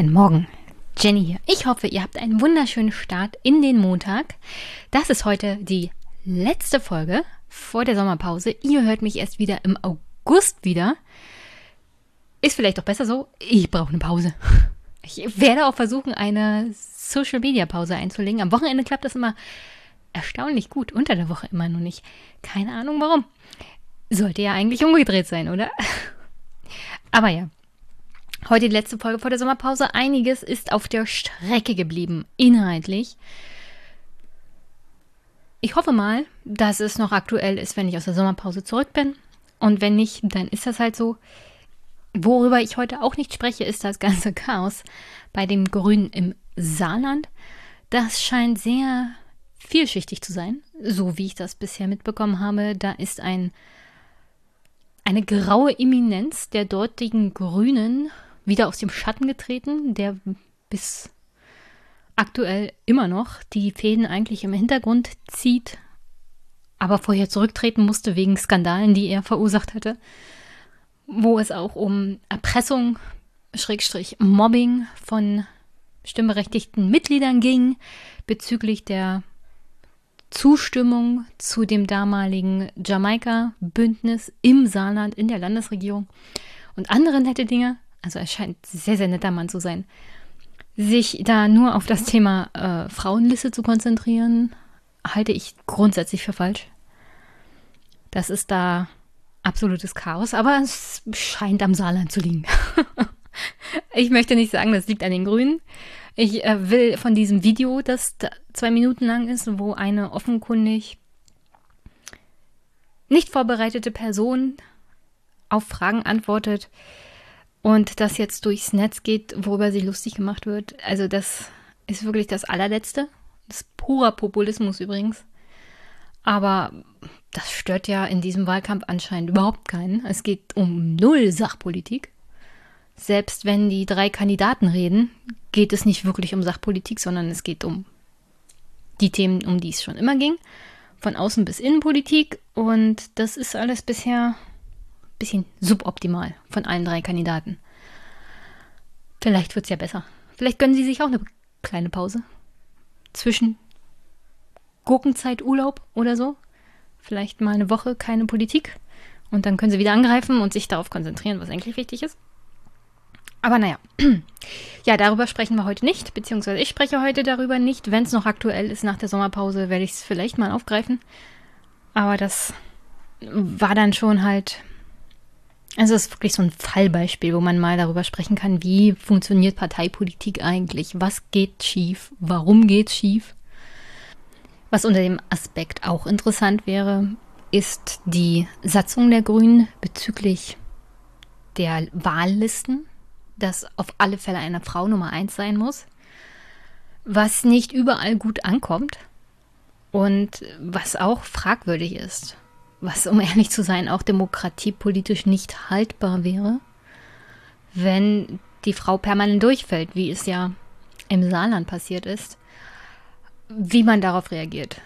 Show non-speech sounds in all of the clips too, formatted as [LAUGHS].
Guten Morgen, Jenny hier. Ich hoffe, ihr habt einen wunderschönen Start in den Montag. Das ist heute die letzte Folge vor der Sommerpause. Ihr hört mich erst wieder im August wieder. Ist vielleicht auch besser so. Ich brauche eine Pause. Ich werde auch versuchen, eine Social Media Pause einzulegen. Am Wochenende klappt das immer erstaunlich gut. Unter der Woche immer nur nicht. Keine Ahnung warum. Sollte ja eigentlich umgedreht sein, oder? [LAUGHS] Aber ja, Heute die letzte Folge vor der Sommerpause. Einiges ist auf der Strecke geblieben, inhaltlich. Ich hoffe mal, dass es noch aktuell ist, wenn ich aus der Sommerpause zurück bin. Und wenn nicht, dann ist das halt so. Worüber ich heute auch nicht spreche, ist das ganze [LAUGHS] Chaos bei den Grünen im Saarland. Das scheint sehr vielschichtig zu sein, so wie ich das bisher mitbekommen habe. Da ist ein, eine graue Eminenz der dortigen Grünen wieder aus dem Schatten getreten, der bis aktuell immer noch die Fäden eigentlich im Hintergrund zieht, aber vorher zurücktreten musste wegen Skandalen, die er verursacht hatte, wo es auch um Erpressung, Schrägstrich Mobbing von stimmberechtigten Mitgliedern ging bezüglich der Zustimmung zu dem damaligen Jamaika-Bündnis im Saarland in der Landesregierung und andere nette Dinge also er scheint sehr, sehr netter Mann zu sein, sich da nur auf das Thema äh, Frauenliste zu konzentrieren, halte ich grundsätzlich für falsch. Das ist da absolutes Chaos, aber es scheint am Saarland zu liegen. [LAUGHS] ich möchte nicht sagen, das liegt an den Grünen. Ich äh, will von diesem Video, das zwei Minuten lang ist, wo eine offenkundig nicht vorbereitete Person auf Fragen antwortet, und das jetzt durchs Netz geht, worüber sie lustig gemacht wird. Also das ist wirklich das allerletzte. Das ist purer Populismus übrigens. Aber das stört ja in diesem Wahlkampf anscheinend überhaupt keinen. Es geht um null Sachpolitik. Selbst wenn die drei Kandidaten reden, geht es nicht wirklich um Sachpolitik, sondern es geht um die Themen, um die es schon immer ging. Von Außen bis Innenpolitik. Und das ist alles bisher bisschen suboptimal von allen drei Kandidaten. Vielleicht wird es ja besser. Vielleicht gönnen sie sich auch eine kleine Pause. Zwischen Gurkenzeit, Urlaub oder so. Vielleicht mal eine Woche keine Politik. Und dann können sie wieder angreifen und sich darauf konzentrieren, was eigentlich wichtig ist. Aber naja, [CLEARS THROAT] ja, darüber sprechen wir heute nicht, beziehungsweise ich spreche heute darüber nicht. Wenn es noch aktuell ist nach der Sommerpause, werde ich es vielleicht mal aufgreifen. Aber das war dann schon halt also es ist wirklich so ein Fallbeispiel, wo man mal darüber sprechen kann, wie funktioniert Parteipolitik eigentlich? Was geht schief? Warum geht schief? Was unter dem Aspekt auch interessant wäre, ist die Satzung der Grünen bezüglich der Wahllisten, dass auf alle Fälle eine Frau Nummer eins sein muss, was nicht überall gut ankommt und was auch fragwürdig ist was, um ehrlich zu sein, auch demokratiepolitisch nicht haltbar wäre, wenn die Frau permanent durchfällt, wie es ja im Saarland passiert ist, wie man darauf reagiert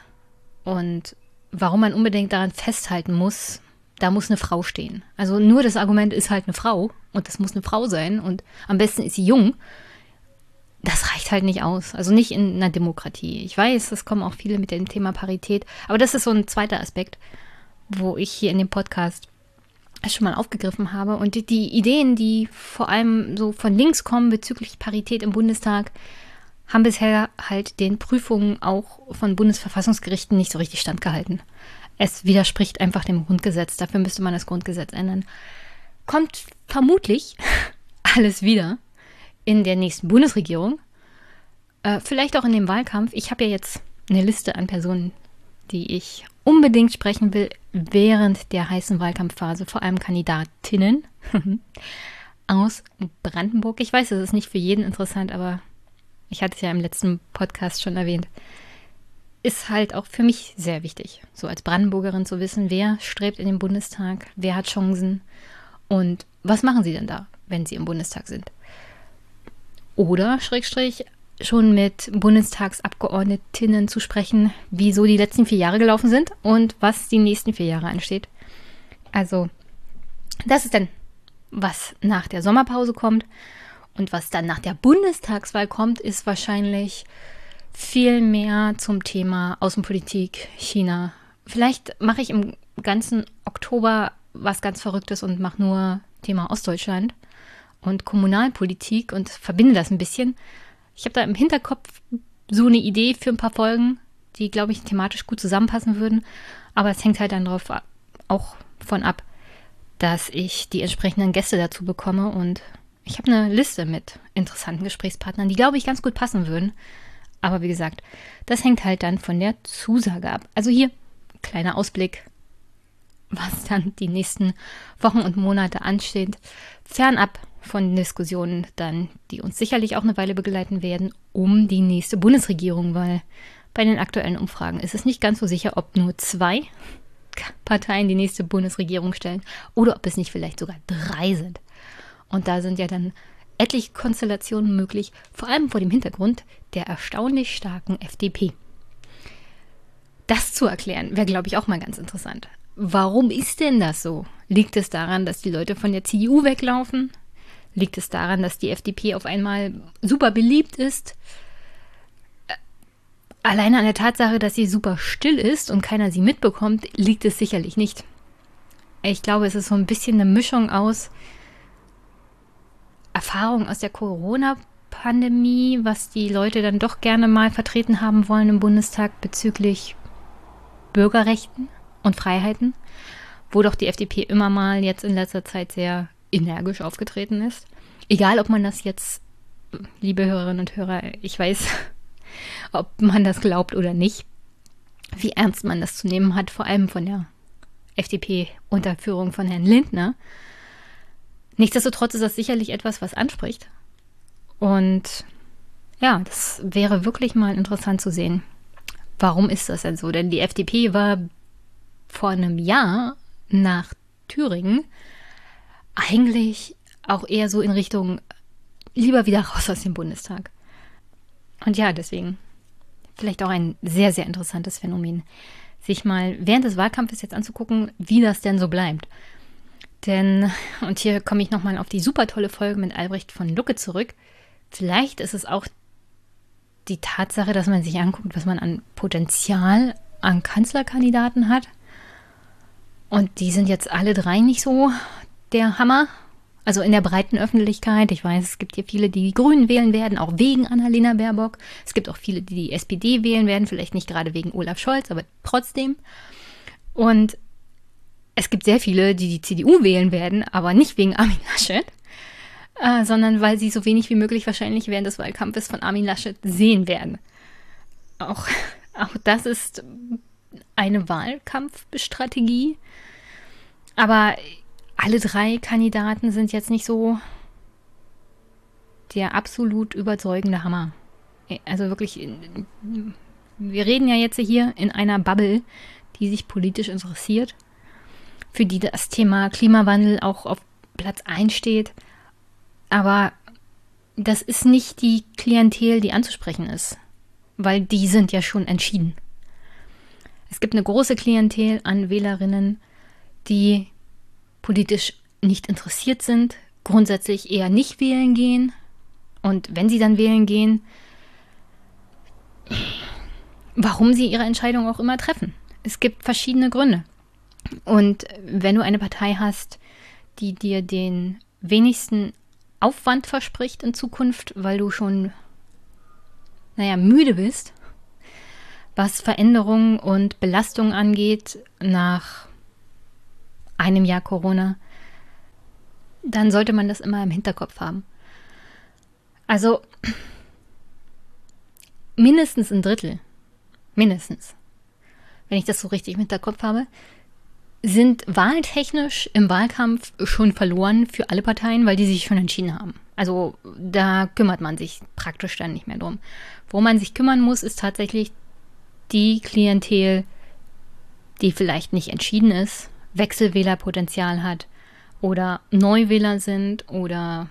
und warum man unbedingt daran festhalten muss, da muss eine Frau stehen. Also nur das Argument ist halt eine Frau und das muss eine Frau sein und am besten ist sie jung. Das reicht halt nicht aus. Also nicht in einer Demokratie. Ich weiß, es kommen auch viele mit dem Thema Parität, aber das ist so ein zweiter Aspekt wo ich hier in dem Podcast schon mal aufgegriffen habe. Und die, die, Ideen, die vor allem so von links kommen bezüglich Parität im Bundestag, haben bisher halt den Prüfungen auch von Bundesverfassungsgerichten nicht so richtig standgehalten. Es widerspricht einfach dem Grundgesetz. Dafür müsste man das Grundgesetz ändern. Kommt vermutlich [LAUGHS] alles wieder in der nächsten Bundesregierung. Äh, vielleicht auch in dem Wahlkampf. Ich habe ja jetzt eine Liste an Personen, die ich unbedingt sprechen will während der heißen Wahlkampfphase, vor allem Kandidatinnen [LAUGHS] aus Brandenburg. Ich weiß, es ist nicht für jeden interessant, aber ich hatte es ja im letzten Podcast schon erwähnt. Ist halt auch für mich sehr wichtig, so als Brandenburgerin zu wissen, wer strebt in den Bundestag, wer hat Chancen und was machen sie denn da, wenn sie im Bundestag sind. Oder, Schrägstrich, schon mit Bundestagsabgeordnetinnen zu sprechen, wie so die letzten vier Jahre gelaufen sind und was die nächsten vier Jahre ansteht. Also, das ist dann, was nach der Sommerpause kommt. Und was dann nach der Bundestagswahl kommt, ist wahrscheinlich viel mehr zum Thema Außenpolitik, China. Vielleicht mache ich im ganzen Oktober was ganz Verrücktes und mache nur Thema Ostdeutschland und Kommunalpolitik und verbinde das ein bisschen. Ich habe da im Hinterkopf so eine Idee für ein paar Folgen, die, glaube ich, thematisch gut zusammenpassen würden. Aber es hängt halt dann drauf auch von ab, dass ich die entsprechenden Gäste dazu bekomme. Und ich habe eine Liste mit interessanten Gesprächspartnern, die, glaube ich, ganz gut passen würden. Aber wie gesagt, das hängt halt dann von der Zusage ab. Also hier, kleiner Ausblick, was dann die nächsten Wochen und Monate ansteht. Fernab von Diskussionen dann, die uns sicherlich auch eine Weile begleiten werden, um die nächste Bundesregierung, weil bei den aktuellen Umfragen ist es nicht ganz so sicher, ob nur zwei Parteien die nächste Bundesregierung stellen oder ob es nicht vielleicht sogar drei sind. Und da sind ja dann etliche Konstellationen möglich, vor allem vor dem Hintergrund der erstaunlich starken FDP. Das zu erklären, wäre, glaube ich, auch mal ganz interessant. Warum ist denn das so? Liegt es daran, dass die Leute von der CDU weglaufen? Liegt es daran, dass die FDP auf einmal super beliebt ist? Äh, alleine an der Tatsache, dass sie super still ist und keiner sie mitbekommt, liegt es sicherlich nicht. Ich glaube, es ist so ein bisschen eine Mischung aus Erfahrung aus der Corona-Pandemie, was die Leute dann doch gerne mal vertreten haben wollen im Bundestag bezüglich Bürgerrechten und Freiheiten, wo doch die FDP immer mal jetzt in letzter Zeit sehr energisch aufgetreten ist. Egal, ob man das jetzt, liebe Hörerinnen und Hörer, ich weiß, [LAUGHS] ob man das glaubt oder nicht, wie ernst man das zu nehmen hat, vor allem von der FDP unter Führung von Herrn Lindner. Nichtsdestotrotz ist das sicherlich etwas, was anspricht. Und ja, das wäre wirklich mal interessant zu sehen. Warum ist das denn so? Denn die FDP war vor einem Jahr nach Thüringen eigentlich auch eher so in Richtung lieber wieder raus aus dem Bundestag. Und ja, deswegen vielleicht auch ein sehr, sehr interessantes Phänomen, sich mal während des Wahlkampfes jetzt anzugucken, wie das denn so bleibt. Denn, und hier komme ich nochmal auf die super tolle Folge mit Albrecht von Lucke zurück, vielleicht ist es auch die Tatsache, dass man sich anguckt, was man an Potenzial an Kanzlerkandidaten hat. Und die sind jetzt alle drei nicht so der Hammer. Also in der breiten Öffentlichkeit. Ich weiß, es gibt hier viele, die die Grünen wählen werden, auch wegen Annalena Baerbock. Es gibt auch viele, die die SPD wählen werden, vielleicht nicht gerade wegen Olaf Scholz, aber trotzdem. Und es gibt sehr viele, die die CDU wählen werden, aber nicht wegen Armin [LAUGHS] Laschet, äh, sondern weil sie so wenig wie möglich wahrscheinlich während des Wahlkampfes von Armin Laschet sehen werden. Auch, [LAUGHS] auch das ist eine Wahlkampfstrategie. Aber alle drei Kandidaten sind jetzt nicht so der absolut überzeugende Hammer. Also wirklich, wir reden ja jetzt hier in einer Bubble, die sich politisch interessiert, für die das Thema Klimawandel auch auf Platz 1 steht. Aber das ist nicht die Klientel, die anzusprechen ist, weil die sind ja schon entschieden. Es gibt eine große Klientel an Wählerinnen, die politisch nicht interessiert sind, grundsätzlich eher nicht wählen gehen. Und wenn sie dann wählen gehen, warum sie ihre Entscheidung auch immer treffen. Es gibt verschiedene Gründe. Und wenn du eine Partei hast, die dir den wenigsten Aufwand verspricht in Zukunft, weil du schon, naja, müde bist, was Veränderungen und Belastungen angeht nach einem Jahr Corona, dann sollte man das immer im Hinterkopf haben. Also mindestens ein Drittel, mindestens, wenn ich das so richtig im Hinterkopf habe, sind wahltechnisch im Wahlkampf schon verloren für alle Parteien, weil die sich schon entschieden haben. Also da kümmert man sich praktisch dann nicht mehr drum. Wo man sich kümmern muss, ist tatsächlich die Klientel, die vielleicht nicht entschieden ist, Wechselwählerpotenzial hat oder Neuwähler sind oder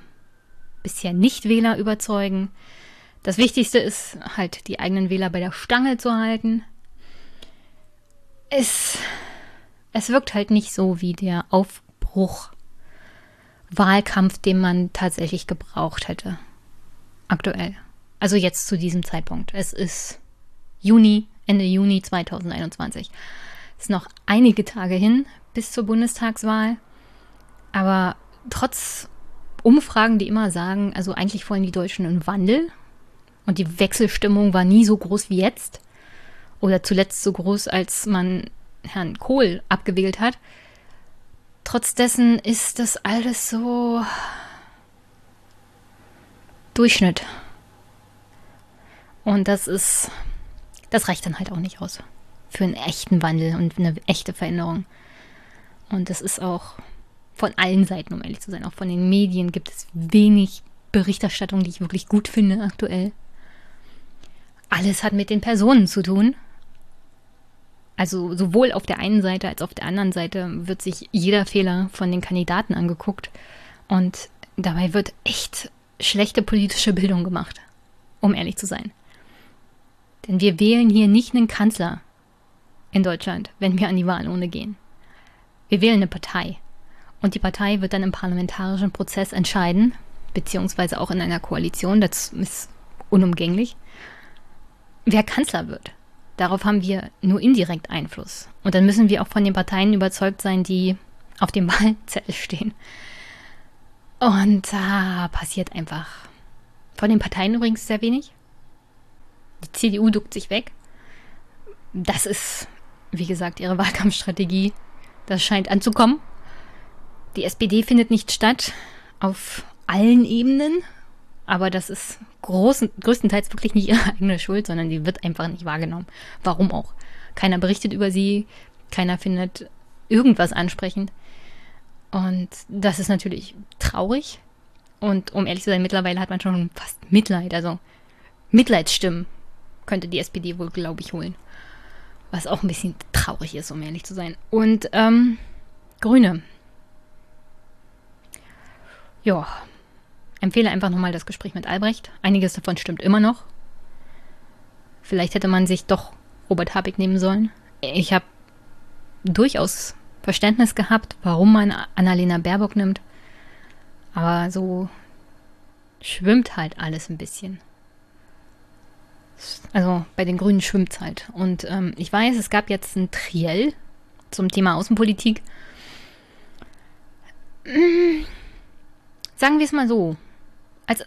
bisher Nichtwähler überzeugen. Das Wichtigste ist halt, die eigenen Wähler bei der Stange zu halten. Es, es wirkt halt nicht so wie der Aufbruch, Wahlkampf, den man tatsächlich gebraucht hätte. Aktuell. Also jetzt zu diesem Zeitpunkt. Es ist Juni, Ende Juni 2021. Es ist noch einige Tage hin bis zur Bundestagswahl. Aber trotz Umfragen, die immer sagen, also eigentlich wollen die Deutschen einen Wandel. Und die Wechselstimmung war nie so groß wie jetzt. Oder zuletzt so groß, als man Herrn Kohl abgewählt hat. Trotz dessen ist das alles so Durchschnitt. Und das ist, das reicht dann halt auch nicht aus für einen echten Wandel und eine echte Veränderung. Und das ist auch von allen Seiten, um ehrlich zu sein, auch von den Medien gibt es wenig Berichterstattung, die ich wirklich gut finde aktuell. Alles hat mit den Personen zu tun. Also sowohl auf der einen Seite als auch auf der anderen Seite wird sich jeder Fehler von den Kandidaten angeguckt und dabei wird echt schlechte politische Bildung gemacht, um ehrlich zu sein. Denn wir wählen hier nicht einen Kanzler in Deutschland, wenn wir an die Wahlurne gehen. Wir wählen eine Partei. Und die Partei wird dann im parlamentarischen Prozess entscheiden, beziehungsweise auch in einer Koalition, das ist unumgänglich, wer Kanzler wird. Darauf haben wir nur indirekt Einfluss. Und dann müssen wir auch von den Parteien überzeugt sein, die auf dem [LAUGHS] Wahlzettel stehen. Und da passiert einfach von den Parteien übrigens sehr wenig. Die CDU duckt sich weg. Das ist, wie gesagt, ihre [LAUGHS] Wahlkampfstrategie. Das scheint anzukommen. Die SPD findet nicht statt auf allen Ebenen. Aber das ist großen, größtenteils wirklich nicht [LAUGHS] ihre eigene Schuld, sondern die wird einfach nicht wahrgenommen. Warum auch? Keiner berichtet über sie, keiner findet irgendwas ansprechend. Und das ist natürlich traurig. Und um ehrlich zu sein, mittlerweile hat man schon fast Mitleid. Also Mitleidsstimmen könnte die SPD wohl, glaube ich, holen. Was auch ein bisschen traurig ist, um ehrlich zu sein. Und ähm, Grüne. Ja, empfehle einfach nochmal das Gespräch mit Albrecht. Einiges davon stimmt immer noch. Vielleicht hätte man sich doch Robert Habeck nehmen sollen. Ich habe durchaus Verständnis gehabt, warum man Annalena Baerbock nimmt. Aber so schwimmt halt alles ein bisschen. Also bei den Grünen schwimmt es halt. Und ähm, ich weiß, es gab jetzt ein Triell zum Thema Außenpolitik. Sagen wir es mal so als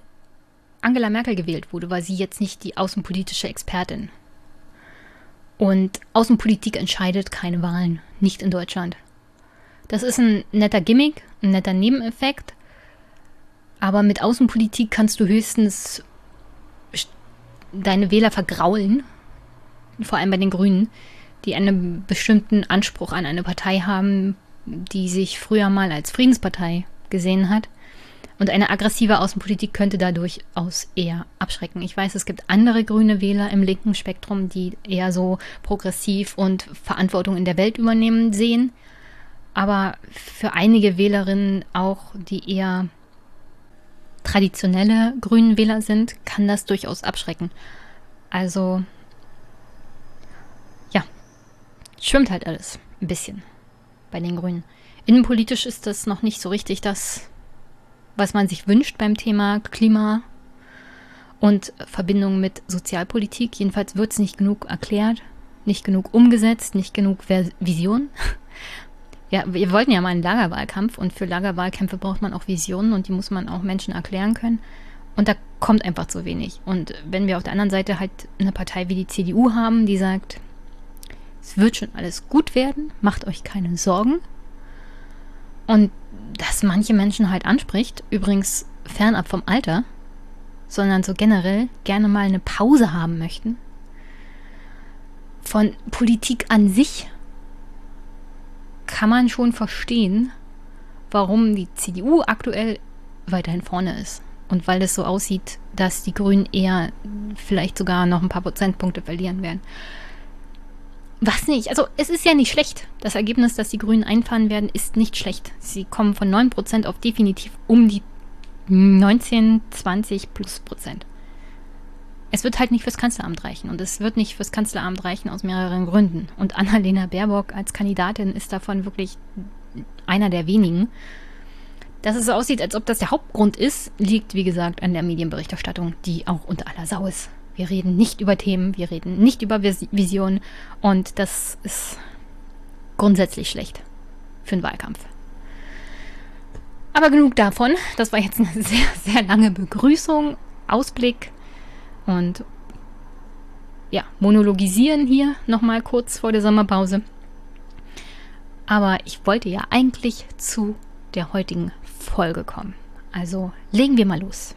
Angela Merkel gewählt wurde, war sie jetzt nicht die außenpolitische Expertin. Und Außenpolitik entscheidet keine Wahlen, nicht in Deutschland. Das ist ein netter Gimmick, ein netter Nebeneffekt. Aber mit Außenpolitik kannst du höchstens deine Wähler vergraulen, vor allem bei den Grünen, die einen bestimmten Anspruch an eine Partei haben, die sich früher mal als Friedenspartei gesehen hat. Und eine aggressive Außenpolitik könnte da durchaus eher abschrecken. Ich weiß, es gibt andere grüne Wähler im linken Spektrum, die eher so progressiv und Verantwortung in der Welt übernehmen sehen. Aber für einige Wählerinnen auch, die eher traditionelle grünen Wähler sind, kann das durchaus abschrecken. Also, ja, schwimmt halt alles ein bisschen bei den Grünen. Innenpolitisch ist das noch nicht so richtig das was man sich wünscht beim Thema Klima und Verbindung mit Sozialpolitik. Jedenfalls wird es nicht genug erklärt, nicht genug umgesetzt, nicht genug Vision. Ja, wir wollten ja mal einen Lagerwahlkampf und für Lagerwahlkämpfe braucht man auch Visionen und die muss man auch Menschen erklären können. Und da kommt einfach zu wenig. Und wenn wir auf der anderen Seite halt eine Partei wie die CDU haben, die sagt, es wird schon alles gut werden, macht euch keine Sorgen. Und das manche Menschen halt anspricht, übrigens fernab vom Alter, sondern so generell gerne mal eine Pause haben möchten. Von Politik an sich kann man schon verstehen, warum die CDU aktuell weiterhin vorne ist. Und weil es so aussieht, dass die Grünen eher vielleicht sogar noch ein paar Prozentpunkte verlieren werden. Was nicht? Also es ist ja nicht schlecht. Das Ergebnis, das die Grünen einfahren werden, ist nicht schlecht. Sie kommen von 9% auf definitiv um die 19, 20 plus Prozent. Es wird halt nicht fürs Kanzleramt reichen. Und es wird nicht fürs Kanzleramt reichen aus mehreren Gründen. Und Annalena Baerbock als Kandidatin ist davon wirklich einer der wenigen. Dass es so aussieht, als ob das der Hauptgrund ist, liegt, wie gesagt, an der Medienberichterstattung, die auch unter aller Sau ist. Wir reden nicht über Themen, wir reden nicht über Visionen und das ist grundsätzlich schlecht für einen Wahlkampf. Aber genug davon. Das war jetzt eine [LAUGHS] sehr, sehr lange Begrüßung, Ausblick und ja, monologisieren hier nochmal kurz vor der Sommerpause. Aber ich wollte ja eigentlich zu der heutigen Folge kommen. Also legen wir mal los.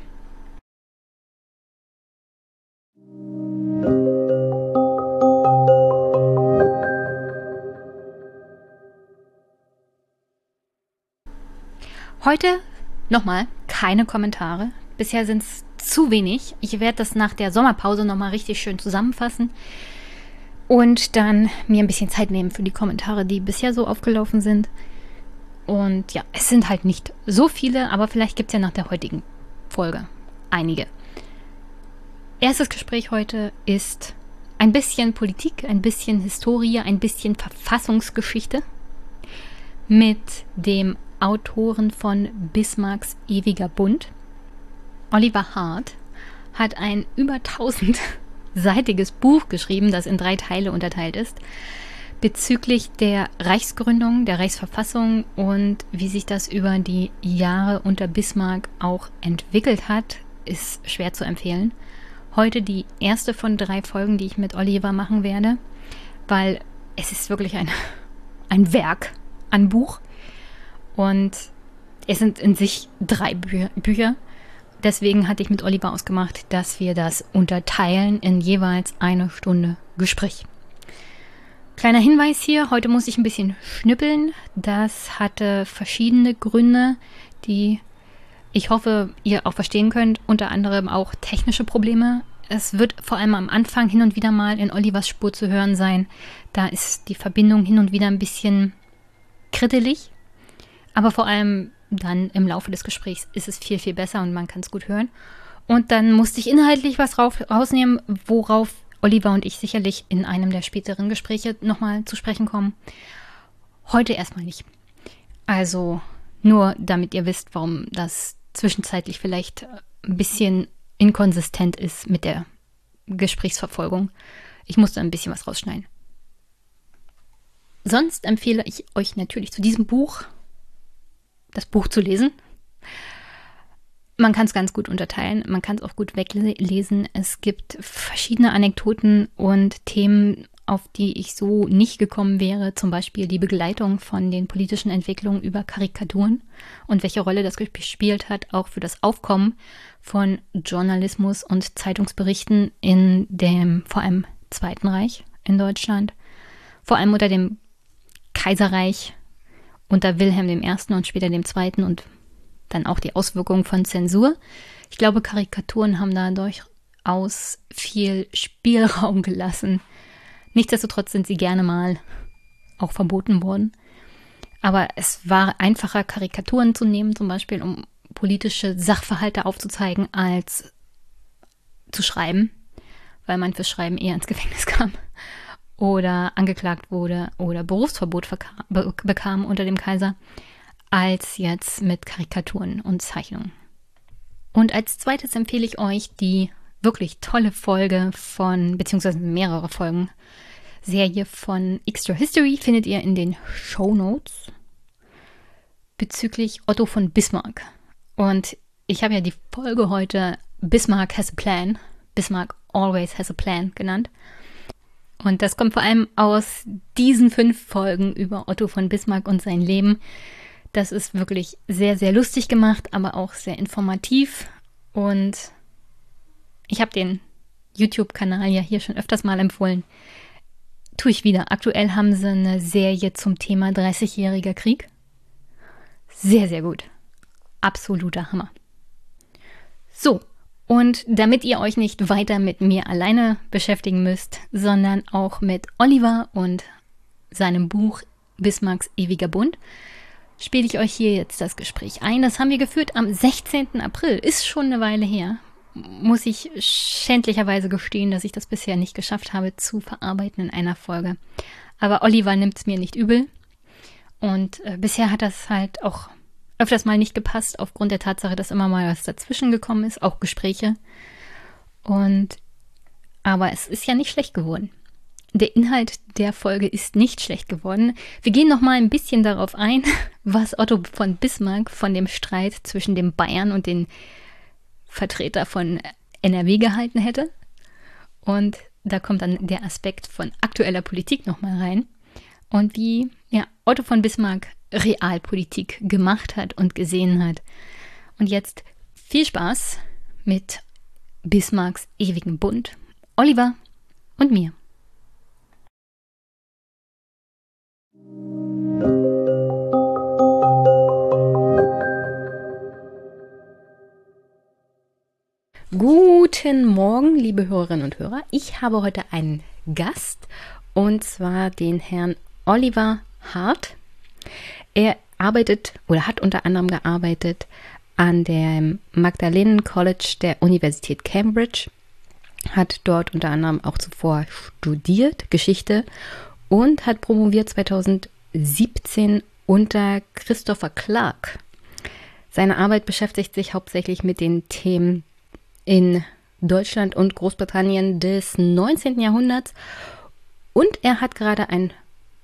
Heute nochmal keine Kommentare. Bisher sind es zu wenig. Ich werde das nach der Sommerpause nochmal richtig schön zusammenfassen und dann mir ein bisschen Zeit nehmen für die Kommentare, die bisher so aufgelaufen sind. Und ja, es sind halt nicht so viele, aber vielleicht gibt es ja nach der heutigen Folge einige. Erstes Gespräch heute ist ein bisschen Politik, ein bisschen Historie, ein bisschen Verfassungsgeschichte mit dem Autoren von Bismarcks Ewiger Bund. Oliver Hart hat ein über 1000-seitiges Buch geschrieben, das in drei Teile unterteilt ist, bezüglich der Reichsgründung, der Reichsverfassung und wie sich das über die Jahre unter Bismarck auch entwickelt hat, ist schwer zu empfehlen. Heute die erste von drei Folgen, die ich mit Oliver machen werde, weil es ist wirklich ein, [LAUGHS] ein Werk an Buch. Und es sind in sich drei Bü Bücher. Deswegen hatte ich mit Oliver ausgemacht, dass wir das unterteilen in jeweils eine Stunde Gespräch. Kleiner Hinweis hier, heute muss ich ein bisschen schnippeln. Das hatte verschiedene Gründe, die ich hoffe, ihr auch verstehen könnt. Unter anderem auch technische Probleme. Es wird vor allem am Anfang hin und wieder mal in Olivers Spur zu hören sein. Da ist die Verbindung hin und wieder ein bisschen krittelig. Aber vor allem dann im Laufe des Gesprächs ist es viel, viel besser und man kann es gut hören. Und dann musste ich inhaltlich was rausnehmen, worauf Oliver und ich sicherlich in einem der späteren Gespräche nochmal zu sprechen kommen. Heute erstmal nicht. Also nur damit ihr wisst, warum das zwischenzeitlich vielleicht ein bisschen inkonsistent ist mit der Gesprächsverfolgung. Ich musste ein bisschen was rausschneiden. Sonst empfehle ich euch natürlich zu diesem Buch das Buch zu lesen. Man kann es ganz gut unterteilen, man kann es auch gut weglesen. Es gibt verschiedene Anekdoten und Themen, auf die ich so nicht gekommen wäre. Zum Beispiel die Begleitung von den politischen Entwicklungen über Karikaturen und welche Rolle das gespielt hat, auch für das Aufkommen von Journalismus und Zeitungsberichten in dem vor allem Zweiten Reich in Deutschland. Vor allem unter dem Kaiserreich unter Wilhelm I. und später dem Zweiten und dann auch die Auswirkungen von Zensur. Ich glaube, Karikaturen haben da durchaus viel Spielraum [LAUGHS] gelassen. Nichtsdestotrotz sind sie gerne mal auch verboten worden. Aber es war einfacher, Karikaturen zu nehmen, zum Beispiel, um politische Sachverhalte aufzuzeigen, als zu schreiben, weil man fürs Schreiben eher ins Gefängnis [LAUGHS] kam oder angeklagt wurde oder Berufsverbot bekam unter dem Kaiser, als jetzt mit Karikaturen und Zeichnungen. Und als zweites empfehle ich euch die wirklich tolle Folge von, beziehungsweise mehrere Folgen, Serie von Extra History findet ihr in den Show Notes bezüglich Otto von Bismarck. Und ich habe ja die Folge heute Bismarck has a plan, Bismarck always has a plan genannt. Und das kommt vor allem aus diesen fünf Folgen über Otto von Bismarck und sein Leben. Das ist wirklich sehr, sehr lustig gemacht, aber auch sehr informativ. Und ich habe den YouTube-Kanal ja hier schon öfters mal empfohlen. Tue ich wieder. Aktuell haben sie eine Serie zum Thema 30-jähriger Krieg. Sehr, sehr gut. Absoluter Hammer. So, und damit ihr euch nicht weiter mit mir alleine beschäftigen müsst, sondern auch mit Oliver und seinem Buch Bismarcks ewiger Bund, spiele ich euch hier jetzt das Gespräch ein. Das haben wir geführt am 16. April. Ist schon eine Weile her. Muss ich schändlicherweise gestehen, dass ich das bisher nicht geschafft habe zu verarbeiten in einer Folge. Aber Oliver nimmt es mir nicht übel. Und äh, bisher hat das halt auch öfters mal nicht gepasst, aufgrund der Tatsache, dass immer mal was dazwischen gekommen ist, auch Gespräche. Und aber es ist ja nicht schlecht geworden. Der Inhalt der Folge ist nicht schlecht geworden. Wir gehen noch mal ein bisschen darauf ein, [LAUGHS] was Otto von Bismarck von dem Streit zwischen den Bayern und den Vertreter von NRW gehalten hätte. Und da kommt dann der Aspekt von aktueller Politik noch mal rein und wie ja, Otto von Bismarck Realpolitik gemacht hat und gesehen hat. Und jetzt viel Spaß mit Bismarcks ewigen Bund, Oliver und mir. Guten Morgen, liebe Hörerinnen und Hörer. Ich habe heute einen Gast und zwar den Herrn Oliver Hart. Er arbeitet oder hat unter anderem gearbeitet an dem Magdalenen College der Universität Cambridge, hat dort unter anderem auch zuvor studiert Geschichte und hat promoviert 2017 unter Christopher Clark. Seine Arbeit beschäftigt sich hauptsächlich mit den Themen in Deutschland und Großbritannien des 19. Jahrhunderts und er hat gerade ein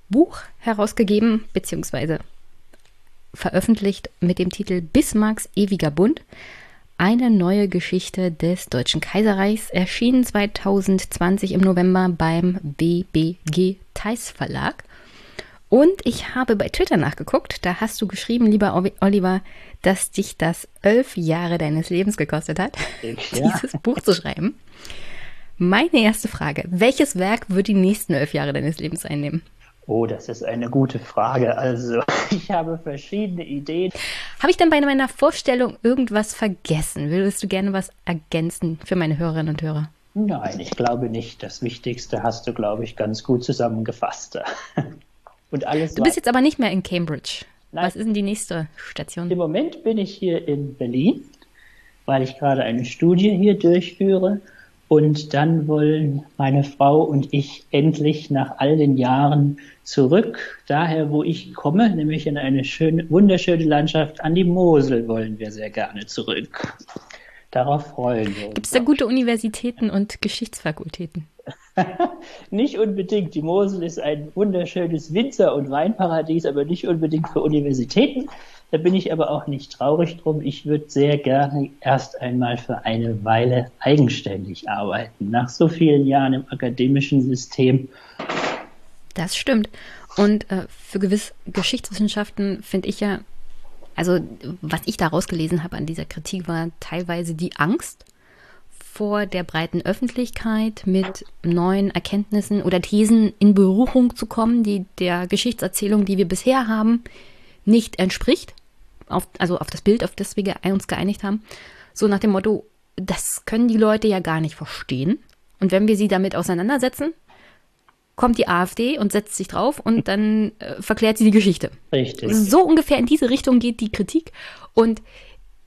Buch herausgegeben bzw. veröffentlicht mit dem Titel Bismarcks ewiger Bund. Eine neue Geschichte des Deutschen Kaiserreichs, erschienen 2020 im November beim BBG Theis Verlag. Und ich habe bei Twitter nachgeguckt, da hast du geschrieben, lieber Oliver, dass dich das elf Jahre deines Lebens gekostet hat, ja. [LAUGHS] dieses Buch zu schreiben. Meine erste Frage, welches Werk wird die nächsten elf Jahre deines Lebens einnehmen? Oh, das ist eine gute Frage. Also, [LAUGHS] ich habe verschiedene Ideen. Habe ich dann bei meiner Vorstellung irgendwas vergessen? Würdest du gerne was ergänzen für meine Hörerinnen und Hörer? Nein, ich glaube nicht. Das Wichtigste hast du, glaube ich, ganz gut zusammengefasst. [LAUGHS] Und alles du bist jetzt aber nicht mehr in Cambridge. Nein. Was ist denn die nächste Station? Im Moment bin ich hier in Berlin, weil ich gerade eine Studie hier durchführe und dann wollen meine Frau und ich endlich nach all den Jahren zurück, daher wo ich komme, nämlich in eine schöne, wunderschöne Landschaft an die Mosel wollen wir sehr gerne zurück. Darauf freuen wir uns. Gibt es da gute Universitäten und Geschichtsfakultäten? [LAUGHS] [LAUGHS] nicht unbedingt. Die Mosel ist ein wunderschönes Winzer- und Weinparadies, aber nicht unbedingt für Universitäten. Da bin ich aber auch nicht traurig drum. Ich würde sehr gerne erst einmal für eine Weile eigenständig arbeiten. Nach so vielen Jahren im akademischen System. Das stimmt. Und äh, für gewisse Geschichtswissenschaften finde ich ja, also was ich da rausgelesen habe an dieser Kritik war teilweise die Angst vor der breiten Öffentlichkeit mit neuen Erkenntnissen oder Thesen in Berührung zu kommen, die der Geschichtserzählung, die wir bisher haben, nicht entspricht, auf, also auf das Bild, auf das wir uns geeinigt haben, so nach dem Motto, das können die Leute ja gar nicht verstehen. Und wenn wir sie damit auseinandersetzen, kommt die AfD und setzt sich drauf und dann äh, verklärt sie die Geschichte. Richtig. So ungefähr in diese Richtung geht die Kritik. Und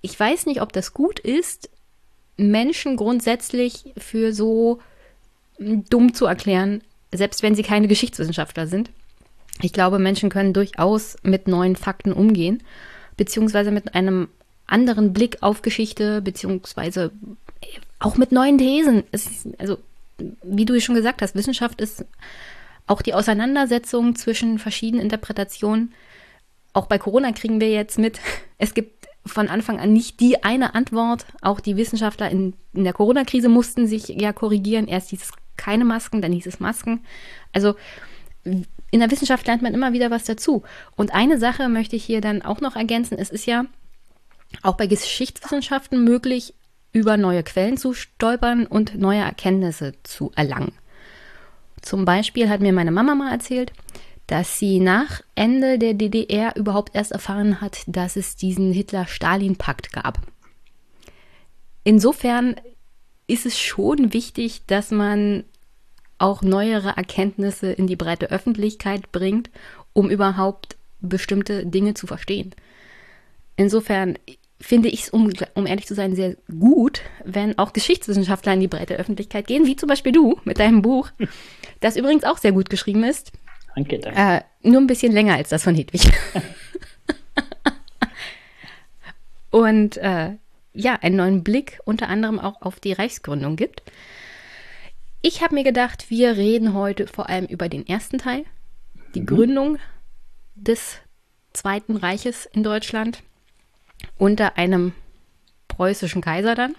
ich weiß nicht, ob das gut ist, Menschen grundsätzlich für so dumm zu erklären, selbst wenn sie keine Geschichtswissenschaftler sind. Ich glaube, Menschen können durchaus mit neuen Fakten umgehen, beziehungsweise mit einem anderen Blick auf Geschichte, beziehungsweise auch mit neuen Thesen. Ist, also, wie du schon gesagt hast, Wissenschaft ist auch die Auseinandersetzung zwischen verschiedenen Interpretationen. Auch bei Corona kriegen wir jetzt mit, [LAUGHS] es gibt von Anfang an nicht die eine Antwort. Auch die Wissenschaftler in, in der Corona-Krise mussten sich ja korrigieren. Erst hieß es keine Masken, dann hieß es Masken. Also in der Wissenschaft lernt man immer wieder was dazu. Und eine Sache möchte ich hier dann auch noch ergänzen. Es ist ja auch bei Geschichtswissenschaften möglich, über neue Quellen zu stolpern und neue Erkenntnisse zu erlangen. Zum Beispiel hat mir meine Mama mal erzählt, dass sie nach Ende der DDR überhaupt erst erfahren hat, dass es diesen Hitler-Stalin-Pakt gab. Insofern ist es schon wichtig, dass man auch neuere Erkenntnisse in die breite Öffentlichkeit bringt, um überhaupt bestimmte Dinge zu verstehen. Insofern finde ich es, um, um ehrlich zu sein, sehr gut, wenn auch Geschichtswissenschaftler in die breite Öffentlichkeit gehen, wie zum Beispiel du mit deinem Buch, [LAUGHS] das übrigens auch sehr gut geschrieben ist. Danke, danke. Äh, nur ein bisschen länger als das von Hedwig. [LAUGHS] und äh, ja, einen neuen Blick unter anderem auch auf die Reichsgründung gibt. Ich habe mir gedacht, wir reden heute vor allem über den ersten Teil, die mhm. Gründung des Zweiten Reiches in Deutschland unter einem preußischen Kaiser dann.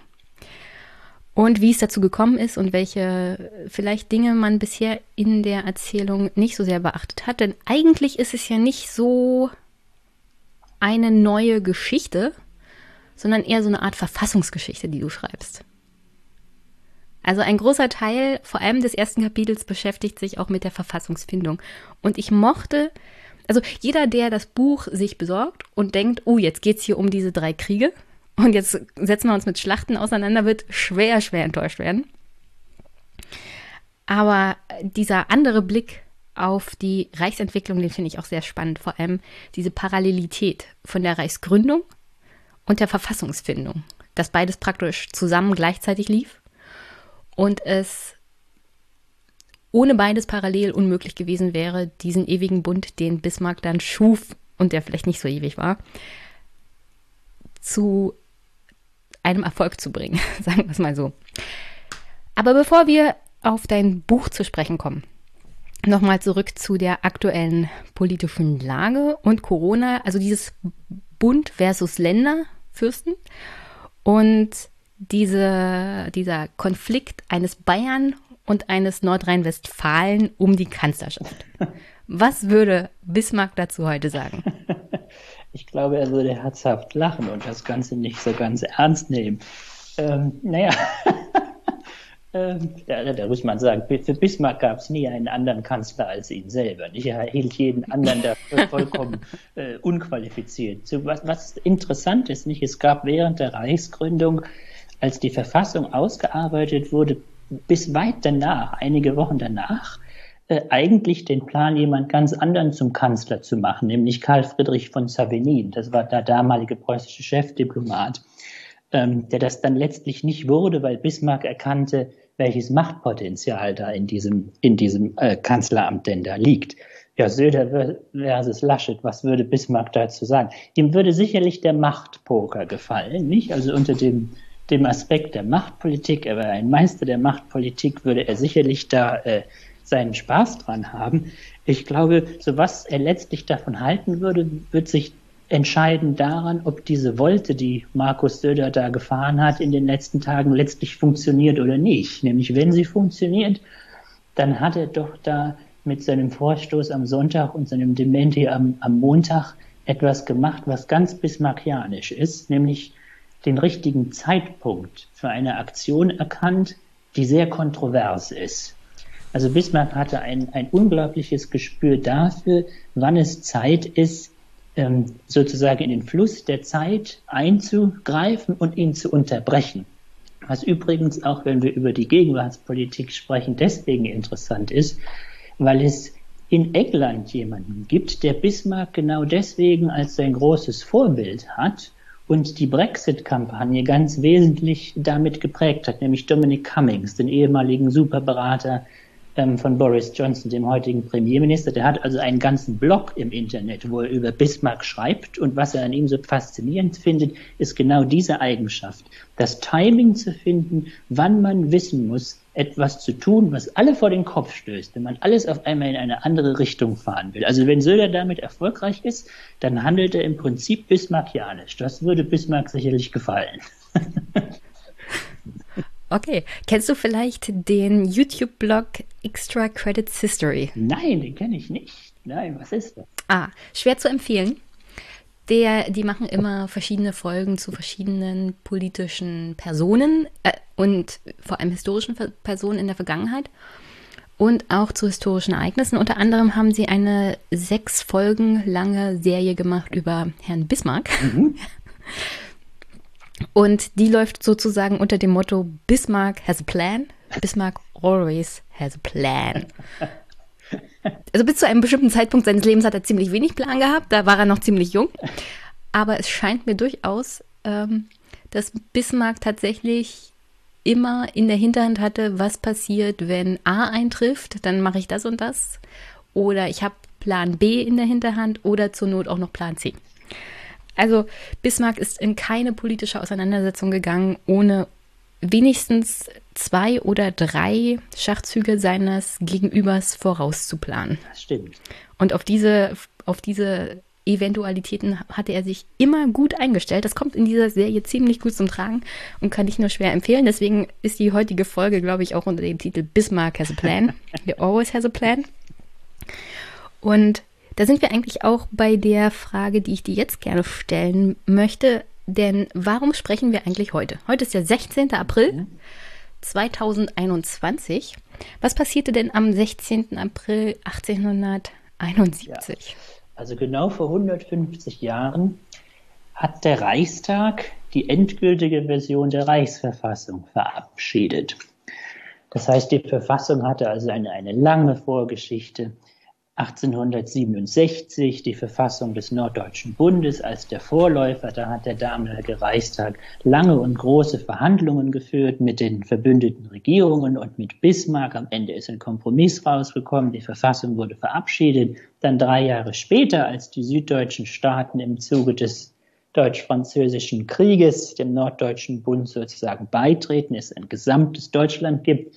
Und wie es dazu gekommen ist und welche vielleicht Dinge man bisher in der Erzählung nicht so sehr beachtet hat. Denn eigentlich ist es ja nicht so eine neue Geschichte, sondern eher so eine Art Verfassungsgeschichte, die du schreibst. Also ein großer Teil, vor allem des ersten Kapitels, beschäftigt sich auch mit der Verfassungsfindung. Und ich mochte, also jeder, der das Buch sich besorgt und denkt, oh, jetzt geht es hier um diese drei Kriege und jetzt setzen wir uns mit Schlachten auseinander, wird schwer, schwer enttäuscht werden. Aber dieser andere Blick auf die Reichsentwicklung, den finde ich auch sehr spannend. Vor allem diese Parallelität von der Reichsgründung und der Verfassungsfindung. Dass beides praktisch zusammen gleichzeitig lief und es ohne beides parallel unmöglich gewesen wäre, diesen ewigen Bund, den Bismarck dann schuf und der vielleicht nicht so ewig war, zu einem Erfolg zu bringen, [LAUGHS] sagen wir es mal so. Aber bevor wir auf dein Buch zu sprechen kommen, nochmal zurück zu der aktuellen politischen Lage und Corona, also dieses Bund versus Länder, Fürsten und diese, dieser Konflikt eines Bayern und eines Nordrhein-Westfalen um die Kanzlerschaft. Was würde Bismarck dazu heute sagen? [LAUGHS] Ich glaube, er würde herzhaft lachen und das Ganze nicht so ganz ernst nehmen. Ähm, naja, [LAUGHS] ähm, da, da, muss man sagen, für Bismarck gab es nie einen anderen Kanzler als ihn selber. Nicht? Er hielt jeden anderen dafür [LAUGHS] vollkommen äh, unqualifiziert. So, was, was interessant ist, nicht? es gab während der Reichsgründung, als die Verfassung ausgearbeitet wurde, bis weit danach, einige Wochen danach, äh, eigentlich den Plan, jemand ganz anderen zum Kanzler zu machen, nämlich Karl Friedrich von Savigny. Das war der damalige preußische Chefdiplomat, ähm, der das dann letztlich nicht wurde, weil Bismarck erkannte, welches Machtpotenzial da in diesem, in diesem äh, Kanzleramt denn da liegt. Ja, Söder versus Laschet, was würde Bismarck dazu sagen? Ihm würde sicherlich der Machtpoker gefallen, nicht? Also unter dem, dem Aspekt der Machtpolitik, er war ein Meister der Machtpolitik, würde er sicherlich da äh, seinen Spaß dran haben. Ich glaube, so was er letztlich davon halten würde, wird sich entscheiden daran, ob diese Wolte, die Markus Söder da gefahren hat in den letzten Tagen, letztlich funktioniert oder nicht. Nämlich, wenn sie funktioniert, dann hat er doch da mit seinem Vorstoß am Sonntag und seinem Dementi am, am Montag etwas gemacht, was ganz bismarckianisch ist, nämlich den richtigen Zeitpunkt für eine Aktion erkannt, die sehr kontrovers ist. Also Bismarck hatte ein, ein unglaubliches Gespür dafür, wann es Zeit ist, ähm, sozusagen in den Fluss der Zeit einzugreifen und ihn zu unterbrechen. Was übrigens auch, wenn wir über die Gegenwartspolitik sprechen, deswegen interessant ist, weil es in England jemanden gibt, der Bismarck genau deswegen als sein großes Vorbild hat und die Brexit-Kampagne ganz wesentlich damit geprägt hat, nämlich Dominic Cummings, den ehemaligen Superberater von Boris Johnson, dem heutigen Premierminister. Der hat also einen ganzen Blog im Internet, wo er über Bismarck schreibt. Und was er an ihm so faszinierend findet, ist genau diese Eigenschaft. Das Timing zu finden, wann man wissen muss, etwas zu tun, was alle vor den Kopf stößt, wenn man alles auf einmal in eine andere Richtung fahren will. Also wenn Söder damit erfolgreich ist, dann handelt er im Prinzip bismarckianisch. Das würde Bismarck sicherlich gefallen. [LAUGHS] Okay. Kennst du vielleicht den YouTube-Blog Extra Credits History? Nein, den kenne ich nicht. Nein, was ist das? Ah, schwer zu empfehlen. Der, die machen immer verschiedene Folgen zu verschiedenen politischen Personen äh, und vor allem historischen Personen in der Vergangenheit und auch zu historischen Ereignissen. Unter anderem haben sie eine sechs Folgen lange Serie gemacht über Herrn Bismarck. Mhm. [LAUGHS] Und die läuft sozusagen unter dem Motto Bismarck has a plan. Bismarck always has a plan. Also bis zu einem bestimmten Zeitpunkt seines Lebens hat er ziemlich wenig Plan gehabt. Da war er noch ziemlich jung. Aber es scheint mir durchaus, ähm, dass Bismarck tatsächlich immer in der Hinterhand hatte, was passiert, wenn A eintrifft, dann mache ich das und das. Oder ich habe Plan B in der Hinterhand oder zur Not auch noch Plan C. Also Bismarck ist in keine politische Auseinandersetzung gegangen, ohne wenigstens zwei oder drei Schachzüge seines Gegenübers vorauszuplanen. Das stimmt. Und auf diese, auf diese Eventualitäten hatte er sich immer gut eingestellt. Das kommt in dieser Serie ziemlich gut zum Tragen und kann ich nur schwer empfehlen. Deswegen ist die heutige Folge, glaube ich, auch unter dem Titel Bismarck has a plan. [LAUGHS] He always has a plan. Und da sind wir eigentlich auch bei der Frage, die ich dir jetzt gerne stellen möchte. Denn warum sprechen wir eigentlich heute? Heute ist der 16. April 2021. Was passierte denn am 16. April 1871? Ja, also genau vor 150 Jahren hat der Reichstag die endgültige Version der Reichsverfassung verabschiedet. Das heißt, die Verfassung hatte also eine, eine lange Vorgeschichte. 1867 die Verfassung des Norddeutschen Bundes als der Vorläufer. Da hat der damalige Reichstag lange und große Verhandlungen geführt mit den verbündeten Regierungen und mit Bismarck. Am Ende ist ein Kompromiss rausgekommen. Die Verfassung wurde verabschiedet. Dann drei Jahre später, als die süddeutschen Staaten im Zuge des deutsch-französischen Krieges dem Norddeutschen Bund sozusagen beitreten, es ein gesamtes Deutschland gibt,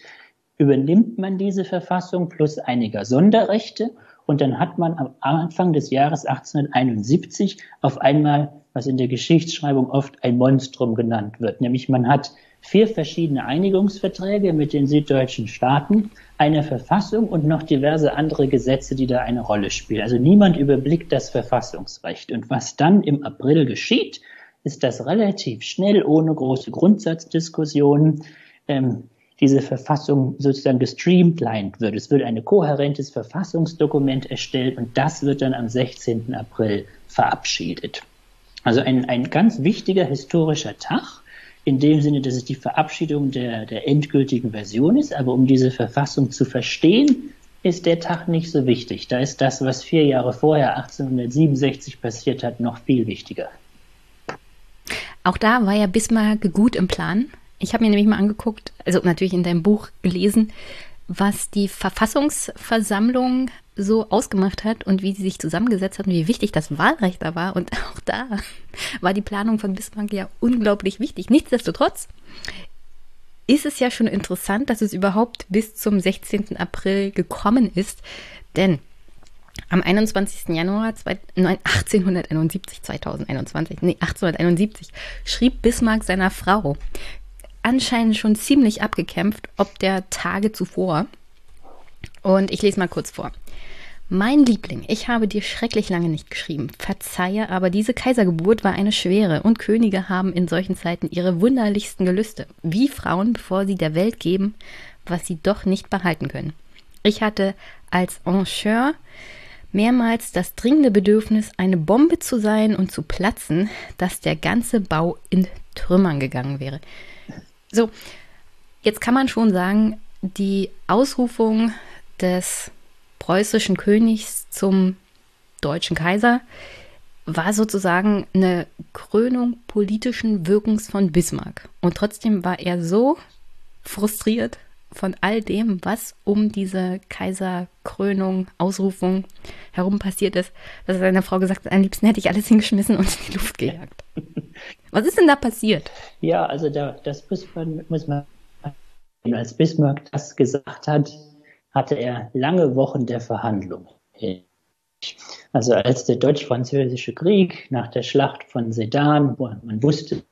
übernimmt man diese Verfassung plus einiger Sonderrechte und dann hat man am Anfang des Jahres 1871 auf einmal, was in der Geschichtsschreibung oft ein Monstrum genannt wird, nämlich man hat vier verschiedene Einigungsverträge mit den süddeutschen Staaten, eine Verfassung und noch diverse andere Gesetze, die da eine Rolle spielen. Also niemand überblickt das Verfassungsrecht. Und was dann im April geschieht, ist, dass relativ schnell, ohne große Grundsatzdiskussionen, ähm, diese Verfassung sozusagen gestreamlined wird. Es wird ein kohärentes Verfassungsdokument erstellt und das wird dann am 16. April verabschiedet. Also ein, ein ganz wichtiger historischer Tag, in dem Sinne, dass es die Verabschiedung der, der endgültigen Version ist, aber um diese Verfassung zu verstehen, ist der Tag nicht so wichtig. Da ist das, was vier Jahre vorher, 1867 passiert hat, noch viel wichtiger. Auch da war ja Bismarck gut im Plan. Ich habe mir nämlich mal angeguckt, also natürlich in deinem Buch gelesen, was die Verfassungsversammlung so ausgemacht hat und wie sie sich zusammengesetzt hat und wie wichtig das Wahlrecht da war. Und auch da war die Planung von Bismarck ja unglaublich wichtig. Nichtsdestotrotz ist es ja schon interessant, dass es überhaupt bis zum 16. April gekommen ist. Denn am 21. Januar 1871, 2021, nee, 1871, schrieb Bismarck seiner Frau, anscheinend schon ziemlich abgekämpft, ob der Tage zuvor. Und ich lese mal kurz vor. Mein Liebling, ich habe dir schrecklich lange nicht geschrieben. Verzeihe, aber diese Kaisergeburt war eine schwere und Könige haben in solchen Zeiten ihre wunderlichsten Gelüste, wie Frauen, bevor sie der Welt geben, was sie doch nicht behalten können. Ich hatte als Encheur mehrmals das dringende Bedürfnis, eine Bombe zu sein und zu platzen, dass der ganze Bau in Trümmern gegangen wäre. So, jetzt kann man schon sagen, die Ausrufung des preußischen Königs zum deutschen Kaiser war sozusagen eine Krönung politischen Wirkens von Bismarck. Und trotzdem war er so frustriert von all dem, was um diese Kaiserkrönung, Ausrufung herum passiert ist, dass er seiner Frau gesagt hat, am liebsten hätte ich alles hingeschmissen und in die Luft gejagt. Was ist denn da passiert? Ja, also da, das muss man, muss man, als Bismarck das gesagt hat, hatte er lange Wochen der Verhandlung. Also als der deutsch-französische Krieg nach der Schlacht von Sedan, man wusste,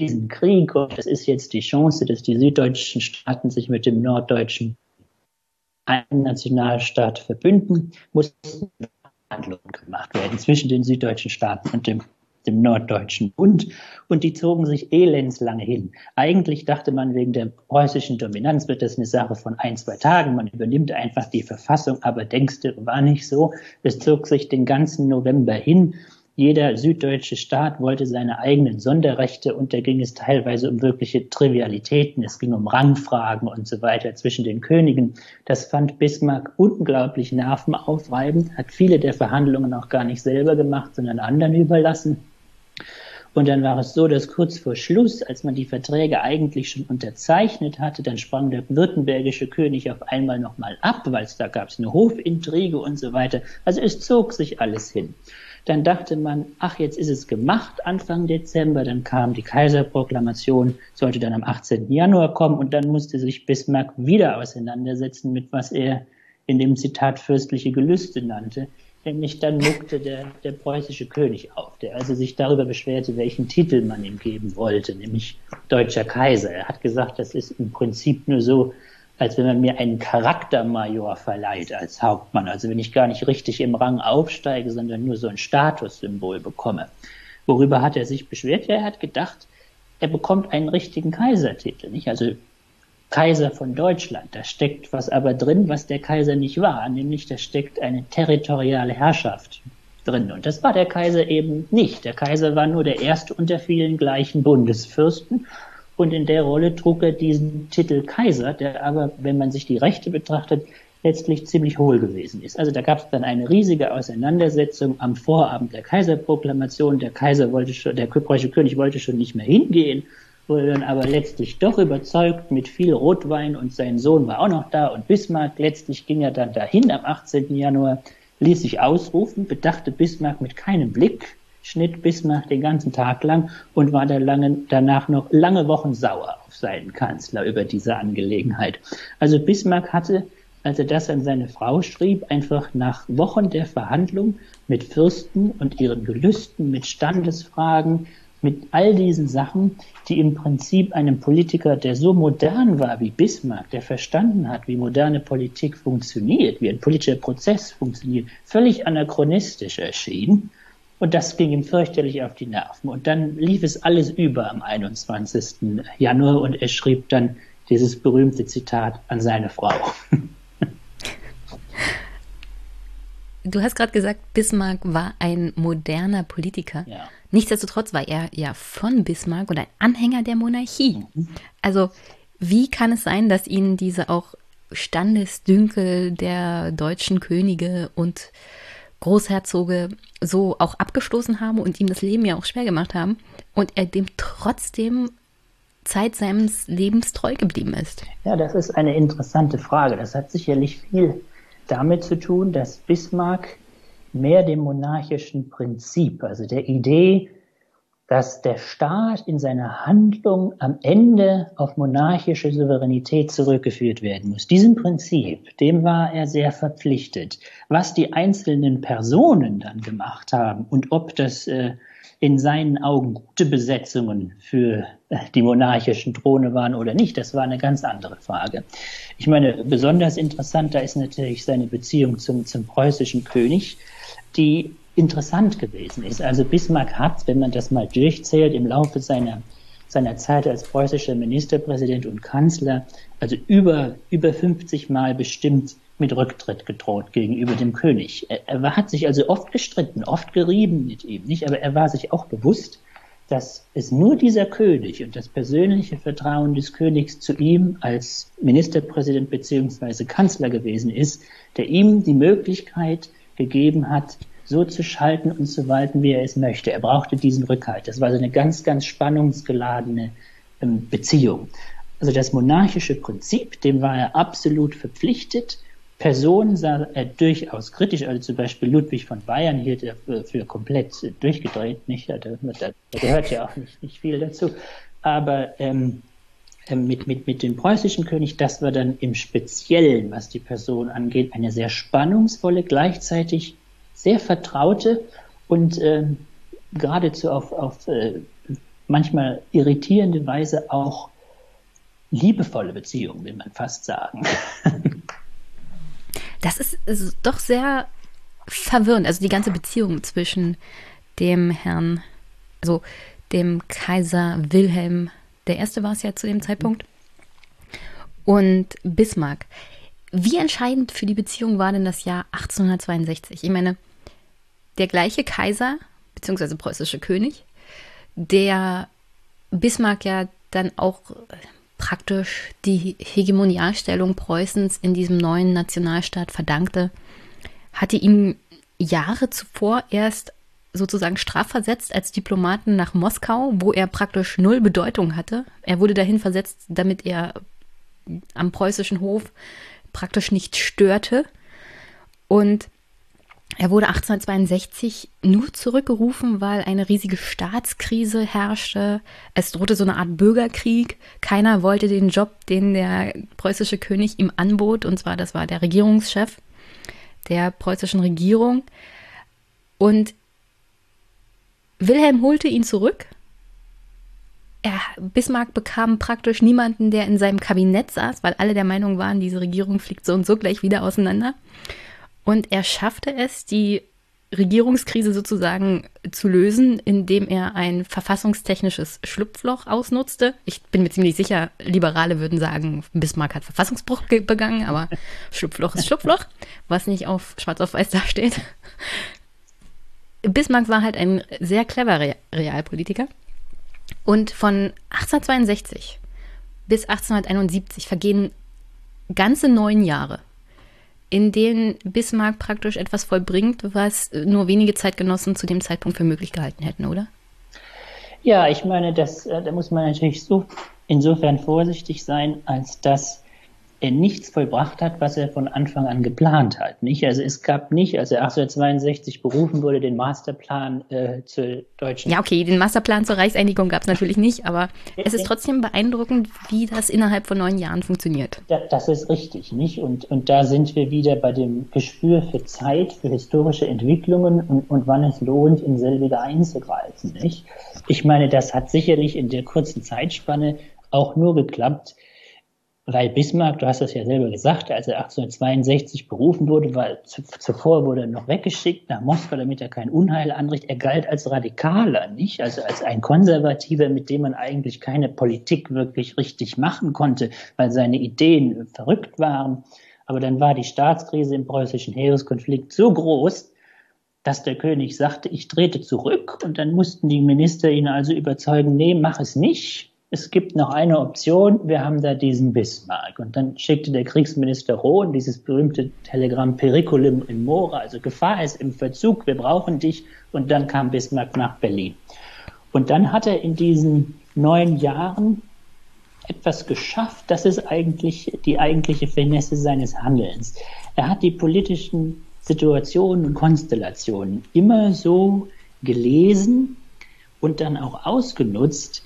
diesen Krieg, und das ist jetzt die Chance, dass die süddeutschen Staaten sich mit dem norddeutschen Nationalstaat verbünden, mussten Verhandlungen gemacht werden zwischen den süddeutschen Staaten und dem dem Norddeutschen Bund und die zogen sich elendslange hin. Eigentlich dachte man, wegen der preußischen Dominanz wird das eine Sache von ein, zwei Tagen. Man übernimmt einfach die Verfassung, aber denkste, war nicht so. Es zog sich den ganzen November hin. Jeder süddeutsche Staat wollte seine eigenen Sonderrechte und da ging es teilweise um wirkliche Trivialitäten. Es ging um Rangfragen und so weiter zwischen den Königen. Das fand Bismarck unglaublich nervenaufreibend, hat viele der Verhandlungen auch gar nicht selber gemacht, sondern anderen überlassen. Und dann war es so, dass kurz vor Schluss, als man die Verträge eigentlich schon unterzeichnet hatte, dann sprang der württembergische König auf einmal nochmal ab, weil es da gab es eine Hofintrige und so weiter. Also es zog sich alles hin. Dann dachte man, ach, jetzt ist es gemacht Anfang Dezember. Dann kam die Kaiserproklamation, sollte dann am 18. Januar kommen und dann musste sich Bismarck wieder auseinandersetzen mit, was er in dem Zitat fürstliche Gelüste nannte. Nämlich dann muckte der, der preußische König auf, der also sich darüber beschwerte, welchen Titel man ihm geben wollte, nämlich deutscher Kaiser. Er hat gesagt, das ist im Prinzip nur so, als wenn man mir einen Charaktermajor verleiht als Hauptmann. Also wenn ich gar nicht richtig im Rang aufsteige, sondern nur so ein Statussymbol bekomme. Worüber hat er sich beschwert? Ja, er hat gedacht, er bekommt einen richtigen Kaisertitel, nicht? Also Kaiser von Deutschland. Da steckt was aber drin, was der Kaiser nicht war, nämlich da steckt eine territoriale Herrschaft drin. Und das war der Kaiser eben nicht. Der Kaiser war nur der erste unter vielen gleichen Bundesfürsten. Und in der Rolle trug er diesen Titel Kaiser, der aber, wenn man sich die Rechte betrachtet, letztlich ziemlich hohl gewesen ist. Also da gab es dann eine riesige Auseinandersetzung am Vorabend der Kaiserproklamation. Der Kaiser wollte schon, der preußische König wollte schon nicht mehr hingehen dann aber letztlich doch überzeugt mit viel Rotwein und sein Sohn war auch noch da und Bismarck. Letztlich ging er dann dahin am 18. Januar, ließ sich ausrufen, bedachte Bismarck mit keinem Blick, schnitt Bismarck den ganzen Tag lang und war lange, danach noch lange Wochen sauer auf seinen Kanzler über diese Angelegenheit. Also Bismarck hatte, als er das an seine Frau schrieb, einfach nach Wochen der Verhandlung mit Fürsten und ihren Gelüsten, mit Standesfragen, mit all diesen Sachen, die im Prinzip einem Politiker, der so modern war wie Bismarck, der verstanden hat, wie moderne Politik funktioniert, wie ein politischer Prozess funktioniert, völlig anachronistisch erschien. Und das ging ihm fürchterlich auf die Nerven. Und dann lief es alles über am 21. Januar und er schrieb dann dieses berühmte Zitat an seine Frau. [LAUGHS] Du hast gerade gesagt, Bismarck war ein moderner Politiker. Ja. Nichtsdestotrotz war er ja von Bismarck und ein Anhänger der Monarchie. Mhm. Also wie kann es sein, dass ihn diese auch Standesdünkel der deutschen Könige und Großherzoge so auch abgestoßen haben und ihm das Leben ja auch schwer gemacht haben und er dem trotzdem Zeit seines Lebens treu geblieben ist? Ja, das ist eine interessante Frage. Das hat sicherlich viel damit zu tun, dass Bismarck mehr dem monarchischen Prinzip, also der Idee, dass der Staat in seiner Handlung am Ende auf monarchische Souveränität zurückgeführt werden muss. Diesem Prinzip, dem war er sehr verpflichtet. Was die einzelnen Personen dann gemacht haben und ob das äh, in seinen Augen gute Besetzungen für äh, die monarchischen Throne waren oder nicht, das war eine ganz andere Frage. Ich meine, besonders interessant da ist natürlich seine Beziehung zum, zum preußischen König, die interessant gewesen ist. Also Bismarck hat, wenn man das mal durchzählt, im Laufe seiner, seiner Zeit als preußischer Ministerpräsident und Kanzler, also über, über 50 Mal bestimmt mit Rücktritt gedroht gegenüber dem König. Er, er hat sich also oft gestritten, oft gerieben mit ihm, nicht? Aber er war sich auch bewusst, dass es nur dieser König und das persönliche Vertrauen des Königs zu ihm als Ministerpräsident beziehungsweise Kanzler gewesen ist, der ihm die Möglichkeit gegeben hat, so zu schalten und zu walten, wie er es möchte. Er brauchte diesen Rückhalt. Das war so eine ganz, ganz spannungsgeladene ähm, Beziehung. Also das monarchische Prinzip, dem war er absolut verpflichtet. Personen sah er durchaus kritisch, also zum Beispiel Ludwig von Bayern hielt er für, für komplett durchgedreht, nicht? Da, da, da, gehört ja auch nicht, nicht viel dazu. Aber ähm, ähm, mit, mit, mit dem preußischen König, das war dann im Speziellen, was die Person angeht, eine sehr spannungsvolle, gleichzeitig sehr vertraute und äh, geradezu auf, auf äh, manchmal irritierende Weise auch liebevolle Beziehung, will man fast sagen. [LAUGHS] Das ist, ist doch sehr verwirrend. Also die ganze Beziehung zwischen dem Herrn, also dem Kaiser Wilhelm der Erste war es ja zu dem Zeitpunkt, und Bismarck. Wie entscheidend für die Beziehung war denn das Jahr 1862? Ich meine, der gleiche Kaiser, beziehungsweise preußische König, der Bismarck ja dann auch praktisch die Hegemonialstellung Preußens in diesem neuen Nationalstaat verdankte, hatte ihn Jahre zuvor erst sozusagen strafversetzt als Diplomaten nach Moskau, wo er praktisch null Bedeutung hatte. Er wurde dahin versetzt, damit er am preußischen Hof praktisch nicht störte. Und Er wurde 1862 nur zurückgerufen, weil eine riesige Staatskrise herrschte. Es drohte so eine Art Bürgerkrieg. Keiner wollte den Job, den der preußische König ihm anbot, und zwar das war der Regierungschef der preußischen Regierung. Und Wilhelm holte ihn zurück. Er, Bismarck bekam praktisch niemanden, der in seinem Kabinett saß, weil alle der Meinung waren, diese Regierung fliegt so und so gleich wieder auseinander. Und er schaffte es, die Regierungskrise sozusagen zu lösen, indem er ein verfassungstechnisches Schlupfloch ausnutzte. Ich bin mir ziemlich sicher, Liberale würden sagen, Bismarck hat Verfassungsbruch begangen, aber [LAUGHS] Schlupfloch ist Schlupfloch, was nicht auf schwarz auf weiß dasteht. Bismarck war halt ein sehr cleverer Realpolitiker. Und von 1862 bis 1871 vergehen ganze neun Jahre in denen Bismarck praktisch etwas vollbringt, was nur wenige Zeitgenossen zu dem Zeitpunkt für möglich gehalten hätten, oder? Ja, ich meine, das, äh, da muss man natürlich so insofern vorsichtig sein, als dass er nichts vollbracht hat, was er von Anfang an geplant hat. Nicht? Also es gab nicht, als er 1862 berufen wurde, den Masterplan äh, zur deutschen. Ja, okay, den Masterplan zur Reichseinigung gab es natürlich nicht, aber [LAUGHS] es ist trotzdem beeindruckend, wie das innerhalb von neun Jahren funktioniert. Ja, das ist richtig, nicht? Und, und da sind wir wieder bei dem Gespür für Zeit, für historische Entwicklungen und, und wann es lohnt, in selbige einzugreifen, nicht? Ich meine, das hat sicherlich in der kurzen Zeitspanne auch nur geklappt, weil Bismarck, du hast das ja selber gesagt, als er 1862 berufen wurde, weil zuvor wurde er noch weggeschickt nach Moskau, damit er kein Unheil anrichtet. Er galt als Radikaler, nicht? Also als ein Konservativer, mit dem man eigentlich keine Politik wirklich richtig machen konnte, weil seine Ideen verrückt waren. Aber dann war die Staatskrise im preußischen Heereskonflikt so groß, dass der König sagte, ich trete zurück und dann mussten die Minister ihn also überzeugen, nee, mach es nicht es gibt noch eine Option, wir haben da diesen Bismarck. Und dann schickte der Kriegsminister Rohn dieses berühmte Telegramm Periculum in Mora, also Gefahr ist im Verzug, wir brauchen dich. Und dann kam Bismarck nach Berlin. Und dann hat er in diesen neun Jahren etwas geschafft, das ist eigentlich die eigentliche Finesse seines Handelns. Er hat die politischen Situationen und Konstellationen immer so gelesen und dann auch ausgenutzt,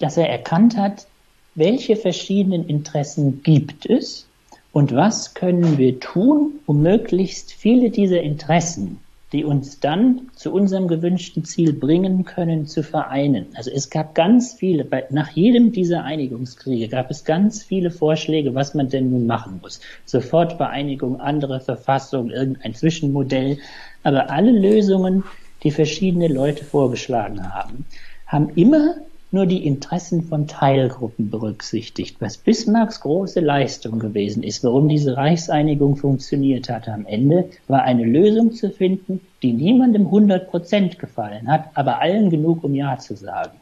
dass er erkannt hat, welche verschiedenen Interessen gibt es und was können wir tun, um möglichst viele dieser Interessen, die uns dann zu unserem gewünschten Ziel bringen können, zu vereinen. Also es gab ganz viele, bei, nach jedem dieser Einigungskriege gab es ganz viele Vorschläge, was man denn nun machen muss. Sofortvereinigung, andere Verfassung, irgendein Zwischenmodell. Aber alle Lösungen, die verschiedene Leute vorgeschlagen haben, haben immer nur die Interessen von Teilgruppen berücksichtigt, was Bismarcks große Leistung gewesen ist, warum diese Reichseinigung funktioniert hat am Ende, war eine Lösung zu finden, die niemandem 100 Prozent gefallen hat, aber allen genug, um Ja zu sagen.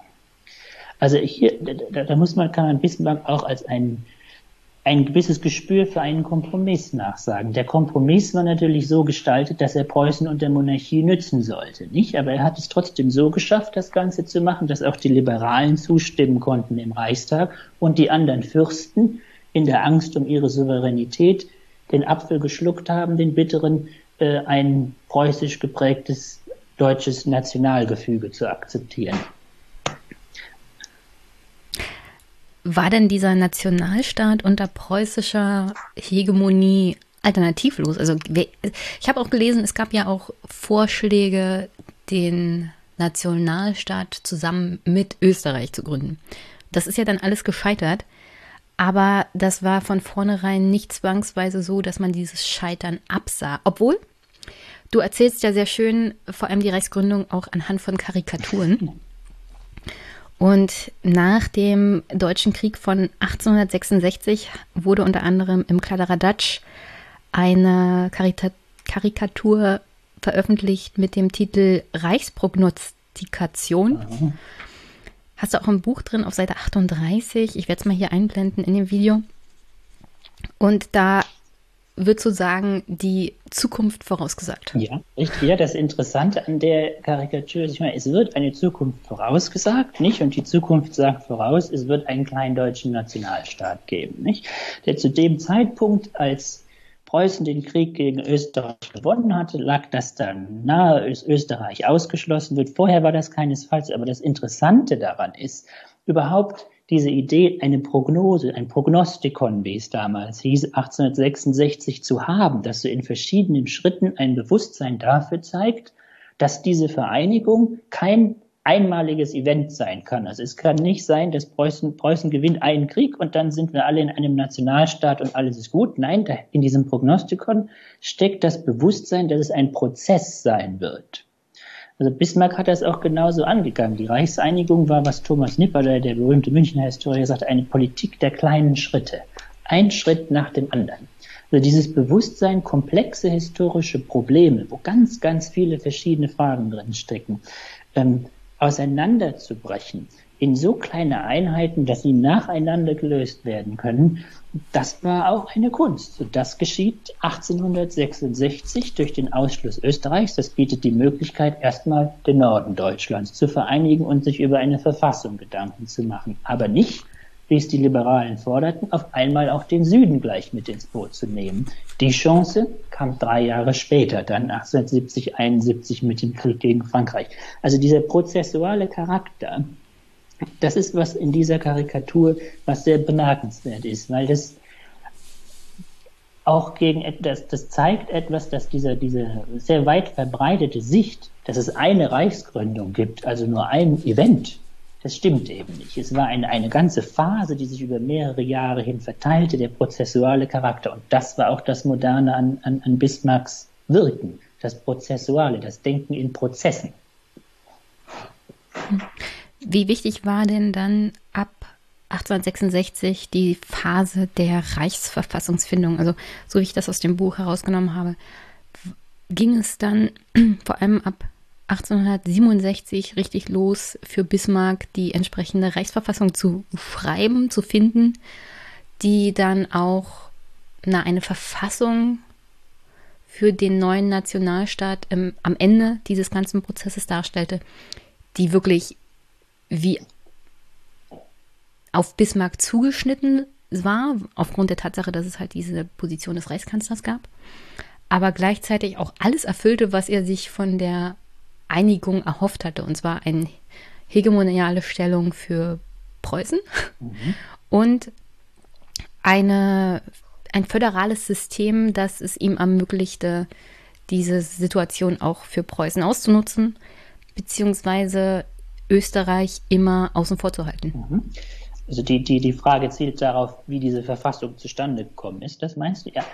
Also hier, da, da muss man, kann man Bismarck auch als einen ein gewisses Gespür für einen Kompromiss nachsagen. Der Kompromiss war natürlich so gestaltet, dass er Preußen und der Monarchie nützen sollte, nicht? Aber er hat es trotzdem so geschafft, das Ganze zu machen, dass auch die Liberalen zustimmen konnten im Reichstag und die anderen Fürsten in der Angst um ihre Souveränität den Apfel geschluckt haben, den bitteren, äh, ein preußisch geprägtes deutsches Nationalgefüge zu akzeptieren. War denn dieser Nationalstaat unter preußischer Hegemonie alternativlos? Also ich habe auch gelesen, es gab ja auch Vorschläge, den Nationalstaat zusammen mit Österreich zu gründen. Das ist ja dann alles gescheitert. Aber das war von vornherein nicht zwangsweise so, dass man dieses Scheitern absah. Obwohl, du erzählst ja sehr schön, vor allem die Reichsgründung auch anhand von Karikaturen. Und nach dem Deutschen Krieg von 1866 wurde unter anderem im Kladderadatsch eine Karita Karikatur veröffentlicht mit dem Titel Reichsprognostikation. Mhm. Hast du auch ein Buch drin auf Seite 38? Ich werde es mal hier einblenden in dem Video. Und da wird sozusagen die Zukunft vorausgesagt. Ja, richtig. Ja, das Interessante an der Karikatur ist, ich meine, es wird eine Zukunft vorausgesagt, nicht? Und die Zukunft sagt voraus, es wird einen kleinen deutschen Nationalstaat geben, nicht? Der zu dem Zeitpunkt, als Preußen den Krieg gegen Österreich gewonnen hatte, lag das dann nahe, Österreich ausgeschlossen wird. Vorher war das keinesfalls, aber das Interessante daran ist, überhaupt diese Idee, eine Prognose, ein Prognostikon, wie es damals hieß, 1866 zu haben, das so in verschiedenen Schritten ein Bewusstsein dafür zeigt, dass diese Vereinigung kein einmaliges Event sein kann. Also es kann nicht sein, dass Preußen, Preußen gewinnt einen Krieg und dann sind wir alle in einem Nationalstaat und alles ist gut. Nein, in diesem Prognostikon steckt das Bewusstsein, dass es ein Prozess sein wird. Also Bismarck hat das auch genauso angegangen. Die Reichseinigung war, was Thomas Nipper, der, der berühmte Münchner Historiker, sagt, eine Politik der kleinen Schritte. Ein Schritt nach dem anderen. Also dieses Bewusstsein, komplexe historische Probleme, wo ganz, ganz viele verschiedene Fragen drin stecken, ähm, auseinanderzubrechen in so kleine Einheiten, dass sie nacheinander gelöst werden können, das war auch eine Kunst. Das geschieht 1866 durch den Ausschluss Österreichs. Das bietet die Möglichkeit, erstmal den Norden Deutschlands zu vereinigen und sich über eine Verfassung Gedanken zu machen. Aber nicht, wie es die Liberalen forderten, auf einmal auch den Süden gleich mit ins Boot zu nehmen. Die Chance kam drei Jahre später, dann 1870, 71 mit dem Krieg gegen Frankreich. Also dieser prozessuale Charakter, das ist was in dieser Karikatur, was sehr bemerkenswert ist, weil das auch gegen etwas, das zeigt etwas, dass dieser, diese sehr weit verbreitete Sicht, dass es eine Reichsgründung gibt, also nur ein Event, das stimmt eben nicht. Es war eine, eine ganze Phase, die sich über mehrere Jahre hin verteilte, der prozessuale Charakter. Und das war auch das Moderne an, an, an Bismarcks Wirken, das Prozessuale, das Denken in Prozessen. Wie wichtig war denn dann ab 1866 die Phase der Reichsverfassungsfindung? Also, so wie ich das aus dem Buch herausgenommen habe, ging es dann [CLEARS THROAT] vor allem ab 1867 richtig los für Bismarck, die entsprechende Reichsverfassung zu schreiben, zu finden, die dann auch na, eine Verfassung für den neuen Nationalstaat ähm, am Ende dieses ganzen Prozesses darstellte, die wirklich wie auf Bismarck zugeschnitten war, aufgrund der Tatsache, dass es halt diese Position des Reichskanzlers gab, aber gleichzeitig auch alles erfüllte, was er sich von der Einigung erhofft hatte, und zwar eine hegemoniale Stellung für Preußen mhm. und eine, ein föderales System, das es ihm ermöglichte, diese Situation auch für Preußen auszunutzen, beziehungsweise Österreich immer außen vor zu halten. Mhm. Also die, die, die Frage zielt darauf, wie diese Verfassung zustande gekommen ist. Das meinst du? Ja.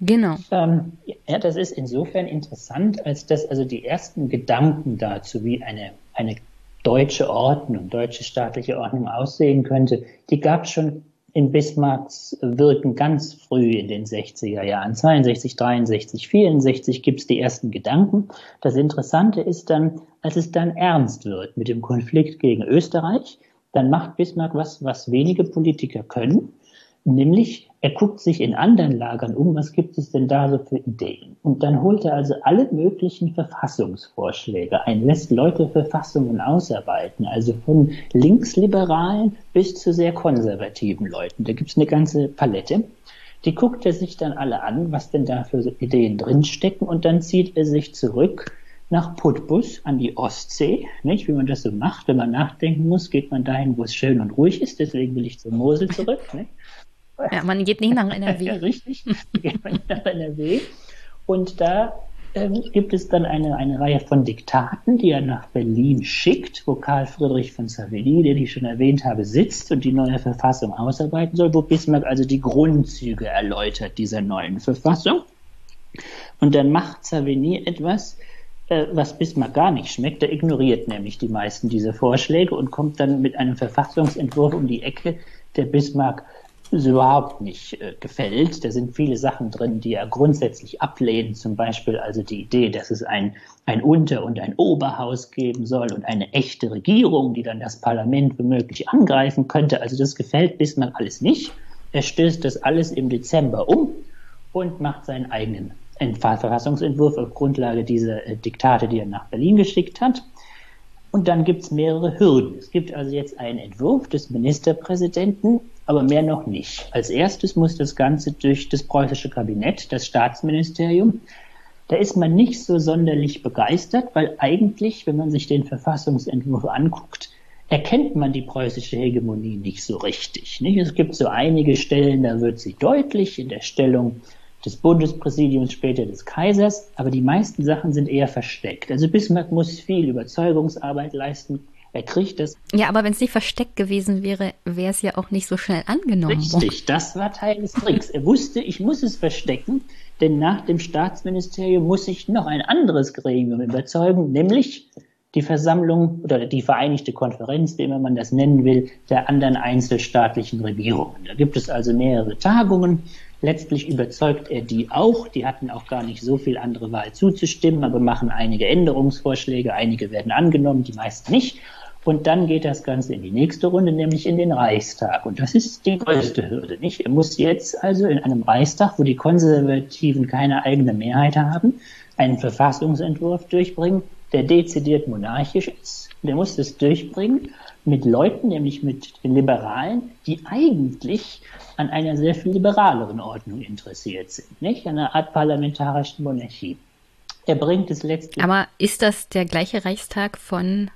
Genau. Ähm, ja, das ist insofern interessant, als dass also die ersten Gedanken dazu, wie eine, eine deutsche Ordnung, deutsche staatliche Ordnung aussehen könnte, die gab es schon in Bismarcks Wirken ganz früh in den 60er Jahren. 62, 63, 64 gibt es die ersten Gedanken. Das Interessante ist dann, als es dann ernst wird mit dem Konflikt gegen Österreich, dann macht Bismarck was, was wenige Politiker können, nämlich er guckt sich in anderen Lagern um, was gibt es denn da so für Ideen? Und dann holt er also alle möglichen Verfassungsvorschläge ein, lässt Leute Verfassungen ausarbeiten, also von Linksliberalen bis zu sehr konservativen Leuten. Da gibt es eine ganze Palette. Die guckt er sich dann alle an, was denn da für Ideen drinstecken und dann zieht er sich zurück nach Putbus an die Ostsee, nicht? Wie man das so macht, wenn man nachdenken muss, geht man dahin, wo es schön und ruhig ist. Deswegen will ich zur Mosel zurück. Nicht? Ja, man geht nicht nach NRW. [LAUGHS] richtig, geht man nach NRW. Und da ähm, gibt es dann eine, eine Reihe von Diktaten, die er nach Berlin schickt, wo Karl Friedrich von Savigny, den ich schon erwähnt habe, sitzt und die neue Verfassung ausarbeiten soll, wo Bismarck also die Grundzüge erläutert dieser neuen Verfassung. Und dann macht Savigny etwas, äh, was Bismarck gar nicht schmeckt. Er ignoriert nämlich die meisten dieser Vorschläge und kommt dann mit einem Verfassungsentwurf um die Ecke, der Bismarck überhaupt nicht äh, gefällt. Da sind viele Sachen drin, die er grundsätzlich ablehnt. Zum Beispiel also die Idee, dass es ein, ein Unter- und ein Oberhaus geben soll und eine echte Regierung, die dann das Parlament womöglich angreifen könnte. Also das gefällt Bismarck alles nicht. Er stößt das alles im Dezember um und macht seinen eigenen Verfassungsentwurf auf Grundlage dieser äh, Diktate, die er nach Berlin geschickt hat. Und dann gibt es mehrere Hürden. Es gibt also jetzt einen Entwurf des Ministerpräsidenten, aber mehr noch nicht. Als erstes muss das Ganze durch das preußische Kabinett, das Staatsministerium. Da ist man nicht so sonderlich begeistert, weil eigentlich, wenn man sich den Verfassungsentwurf anguckt, erkennt man die preußische Hegemonie nicht so richtig. Nicht? Es gibt so einige Stellen, da wird sie deutlich in der Stellung des Bundespräsidiums, später des Kaisers, aber die meisten Sachen sind eher versteckt. Also Bismarck muss viel Überzeugungsarbeit leisten. Er kriegt das. Ja, aber wenn es nicht versteckt gewesen wäre, wäre es ja auch nicht so schnell angenommen. Richtig, das war Teil des Tricks. Er wusste, ich muss es verstecken, denn nach dem Staatsministerium muss ich noch ein anderes Gremium überzeugen, nämlich die Versammlung oder die Vereinigte Konferenz, wie immer man das nennen will, der anderen einzelstaatlichen Regierungen. Da gibt es also mehrere Tagungen Letztlich überzeugt er die auch. Die hatten auch gar nicht so viel andere Wahl zuzustimmen, aber machen einige Änderungsvorschläge. Einige werden angenommen, die meisten nicht. Und dann geht das Ganze in die nächste Runde, nämlich in den Reichstag. Und das ist die größte Hürde, nicht? Er muss jetzt also in einem Reichstag, wo die Konservativen keine eigene Mehrheit haben, einen Verfassungsentwurf durchbringen, der dezidiert monarchisch ist. Der muss das durchbringen mit Leuten, nämlich mit den Liberalen, die eigentlich an einer sehr viel liberaleren Ordnung interessiert sind, nicht? Einer Art parlamentarischen Monarchie. Er bringt es letztlich. Aber ist das der gleiche Reichstag von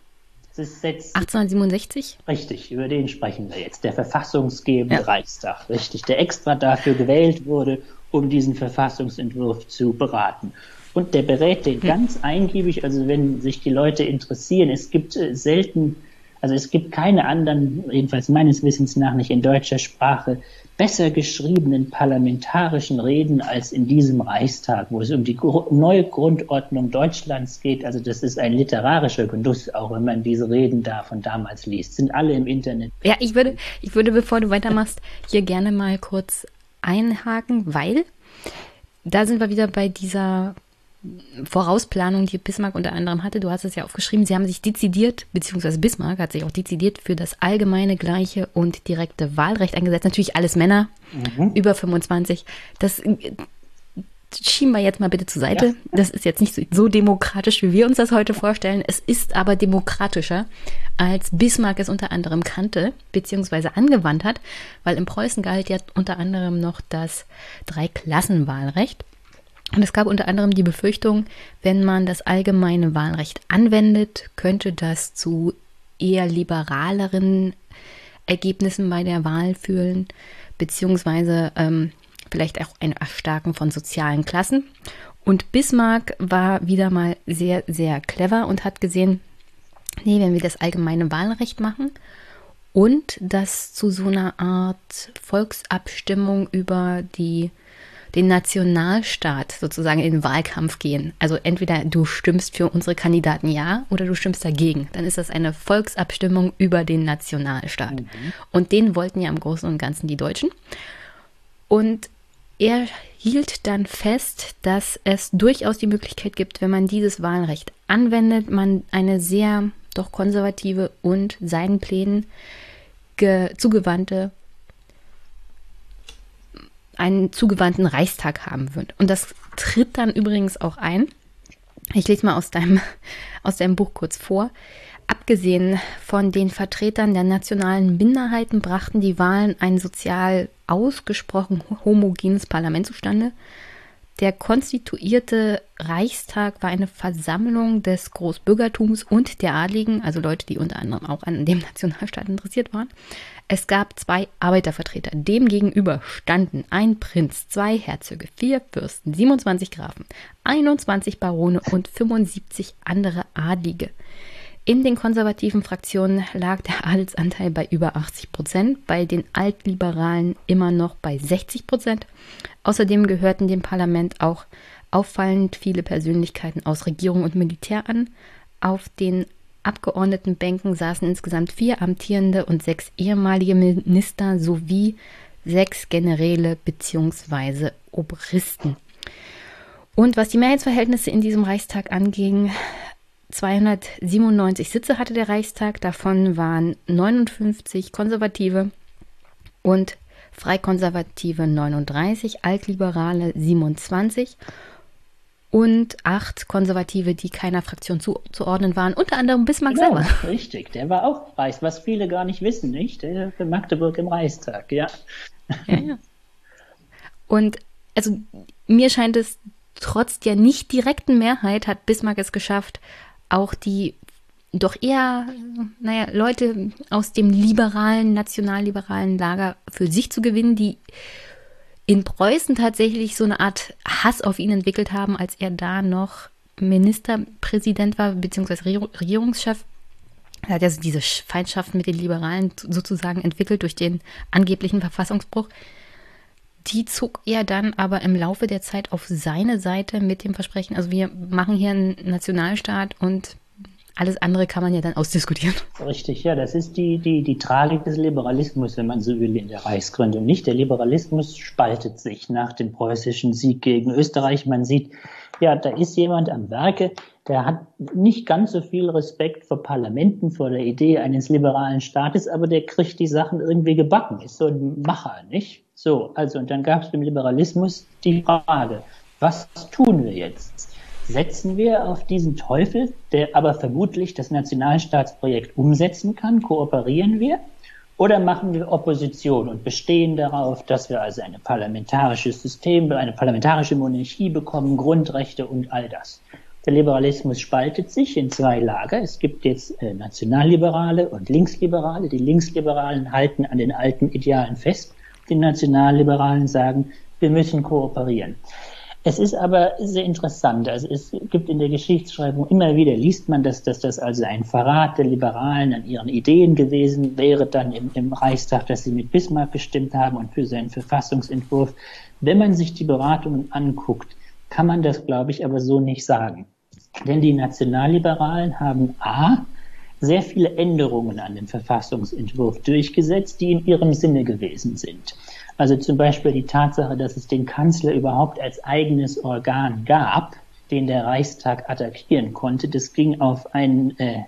1867? Richtig, über den sprechen wir jetzt. Der verfassungsgebende ja. Reichstag, richtig, der extra dafür gewählt wurde, um diesen Verfassungsentwurf zu beraten. Und der berät den hm. ganz eingiebig, also wenn sich die Leute interessieren, es gibt äh, selten, also es gibt keine anderen, jedenfalls meines Wissens nach nicht in deutscher Sprache, besser geschriebenen parlamentarischen Reden als in diesem Reichstag, wo es um die neue Grundordnung Deutschlands geht. Also das ist ein literarischer Genuss, auch wenn man diese Reden da von damals liest. Sind alle im Internet. Ja, ich würde, ich würde, bevor du weitermachst, hier gerne mal kurz einhaken, weil da sind wir wieder bei dieser Vorausplanung, die Bismarck unter anderem hatte, du hast es ja aufgeschrieben, sie haben sich dezidiert, beziehungsweise Bismarck hat sich auch dezidiert für das allgemeine, gleiche und direkte Wahlrecht eingesetzt. Natürlich alles Männer mhm. über 25. Das äh, schieben wir jetzt mal bitte zur Seite. Ja. Das ist jetzt nicht so, so demokratisch, wie wir uns das heute vorstellen. Es ist aber demokratischer, als Bismarck es unter anderem kannte, beziehungsweise angewandt hat, weil in Preußen galt ja unter anderem noch das Dreiklassenwahlrecht. Und es gab unter anderem die Befürchtung, wenn man das allgemeine Wahlrecht anwendet, könnte das zu eher liberaleren Ergebnissen bei der Wahl führen, beziehungsweise ähm, vielleicht auch ein Erstarken von sozialen Klassen. Und Bismarck war wieder mal sehr, sehr clever und hat gesehen, nee, wenn wir das allgemeine Wahlrecht machen und das zu so einer Art Volksabstimmung über die den Nationalstaat sozusagen in den Wahlkampf gehen. Also entweder du stimmst für unsere Kandidaten ja oder du stimmst dagegen. Dann ist das eine Volksabstimmung über den Nationalstaat. Mhm. Und den wollten ja im Großen und Ganzen die Deutschen. Und er hielt dann fest, dass es durchaus die Möglichkeit gibt, wenn man dieses Wahlrecht anwendet, man eine sehr doch konservative und seinen Plänen zugewandte einen zugewandten Reichstag haben wird. Und das tritt dann übrigens auch ein. Ich lese mal aus deinem, [LAUGHS] aus deinem Buch kurz vor. Abgesehen von den Vertretern der nationalen Minderheiten brachten die Wahlen ein sozial ausgesprochen homogenes Parlament zustande. Der konstituierte Reichstag war eine Versammlung des Großbürgertums und der Adligen, also Leute, die unter anderem auch an dem [LAUGHS] Nationalstaat interessiert waren. Es gab zwei Arbeitervertreter. Demgegenüber standen ein Prinz, zwei Herzöge, vier Fürsten, 27 Grafen, 21 Barone und 75 andere Adlige. In den konservativen Fraktionen lag der Adelsanteil bei über 80 Prozent, bei den Altliberalen immer noch bei 60 Prozent. Außerdem gehörten dem Parlament auch auffallend viele Persönlichkeiten aus Regierung und Militär an. Auf den Abgeordnetenbänken saßen insgesamt vier amtierende und sechs ehemalige Minister sowie sechs Generäle bzw. Obristen. Und was die Mehrheitsverhältnisse in diesem Reichstag anging, 297 Sitze hatte der Reichstag, davon waren 59 Konservative und Freikonservative 39, Altliberale 27 und acht Konservative, die keiner Fraktion zuzuordnen waren, unter anderem Bismarck genau, selber. [LAUGHS] Richtig, der war auch Reis, was viele gar nicht wissen, nicht? Der für Magdeburg im Reichstag, ja. ja, ja. Und also mir scheint es, trotz der nicht direkten Mehrheit hat Bismarck es geschafft, auch die doch eher, naja, Leute aus dem liberalen, nationalliberalen Lager für sich zu gewinnen, die in Preußen tatsächlich so eine Art Hass auf ihn entwickelt haben, als er da noch Ministerpräsident war, beziehungsweise Regierungschef. Er hat also diese Feindschaft mit den Liberalen sozusagen entwickelt durch den angeblichen Verfassungsbruch. Die zog er dann aber im Laufe der Zeit auf seine Seite mit dem Versprechen, also wir machen hier einen Nationalstaat und alles andere kann man ja dann ausdiskutieren. Richtig, ja, das ist die, die, die Tragik des Liberalismus, wenn man so will, in der Reichsgründung. Nicht der Liberalismus spaltet sich nach dem preußischen Sieg gegen Österreich. Man sieht, ja, da ist jemand am Werke, der hat nicht ganz so viel Respekt vor Parlamenten, vor der Idee eines liberalen Staates, aber der kriegt die Sachen irgendwie gebacken, ist so ein Macher, nicht? So, also, und dann gab es beim Liberalismus die Frage, was tun wir jetzt? setzen wir auf diesen Teufel, der aber vermutlich das Nationalstaatsprojekt umsetzen kann? Kooperieren wir? Oder machen wir Opposition und bestehen darauf, dass wir also ein parlamentarisches System, eine parlamentarische Monarchie bekommen, Grundrechte und all das? Der Liberalismus spaltet sich in zwei Lager. Es gibt jetzt äh, Nationalliberale und Linksliberale. Die Linksliberalen halten an den alten Idealen fest. Die Nationalliberalen sagen, wir müssen kooperieren. Es ist aber sehr interessant. Also es gibt in der Geschichtsschreibung immer wieder, liest man, dass, dass das also ein Verrat der Liberalen an ihren Ideen gewesen wäre, dann im, im Reichstag, dass sie mit Bismarck gestimmt haben und für seinen Verfassungsentwurf. Wenn man sich die Beratungen anguckt, kann man das, glaube ich, aber so nicht sagen. Denn die Nationalliberalen haben A, sehr viele Änderungen an dem Verfassungsentwurf durchgesetzt, die in ihrem Sinne gewesen sind. Also zum Beispiel die Tatsache, dass es den Kanzler überhaupt als eigenes Organ gab, den der Reichstag attackieren konnte, das ging auf ein äh,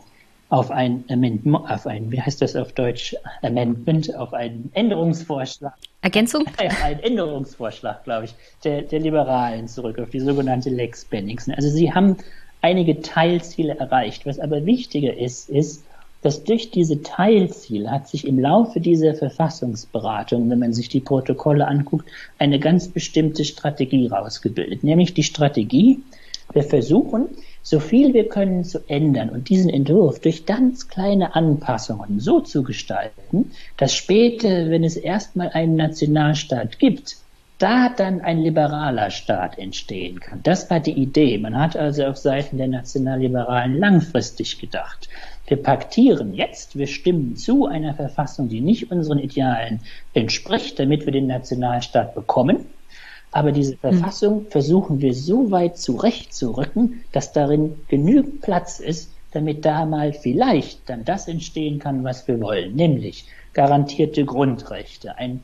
auf ein Amendment, auf ein, wie heißt das auf Deutsch, Amendment, auf einen Änderungsvorschlag. Ergänzung? [LAUGHS] Ja, ein Änderungsvorschlag, glaube ich, der, der Liberalen zurück, auf die sogenannte Lex Bennigsen. Also sie haben einige Teilziele erreicht. Was aber wichtiger ist, ist, dass durch diese Teilziele hat sich im Laufe dieser Verfassungsberatung, wenn man sich die Protokolle anguckt, eine ganz bestimmte Strategie rausgebildet, nämlich die Strategie, wir versuchen, so viel wir können zu ändern und diesen Entwurf durch ganz kleine Anpassungen so zu gestalten, dass später, wenn es erstmal einen Nationalstaat gibt, da dann ein liberaler Staat entstehen kann. Das war die Idee. Man hat also auf Seiten der Nationalliberalen langfristig gedacht. Wir paktieren jetzt, wir stimmen zu einer Verfassung, die nicht unseren Idealen entspricht, damit wir den Nationalstaat bekommen. Aber diese hm. Verfassung versuchen wir so weit zurechtzurücken, dass darin genügend Platz ist, damit da mal vielleicht dann das entstehen kann, was wir wollen, nämlich garantierte Grundrechte, ein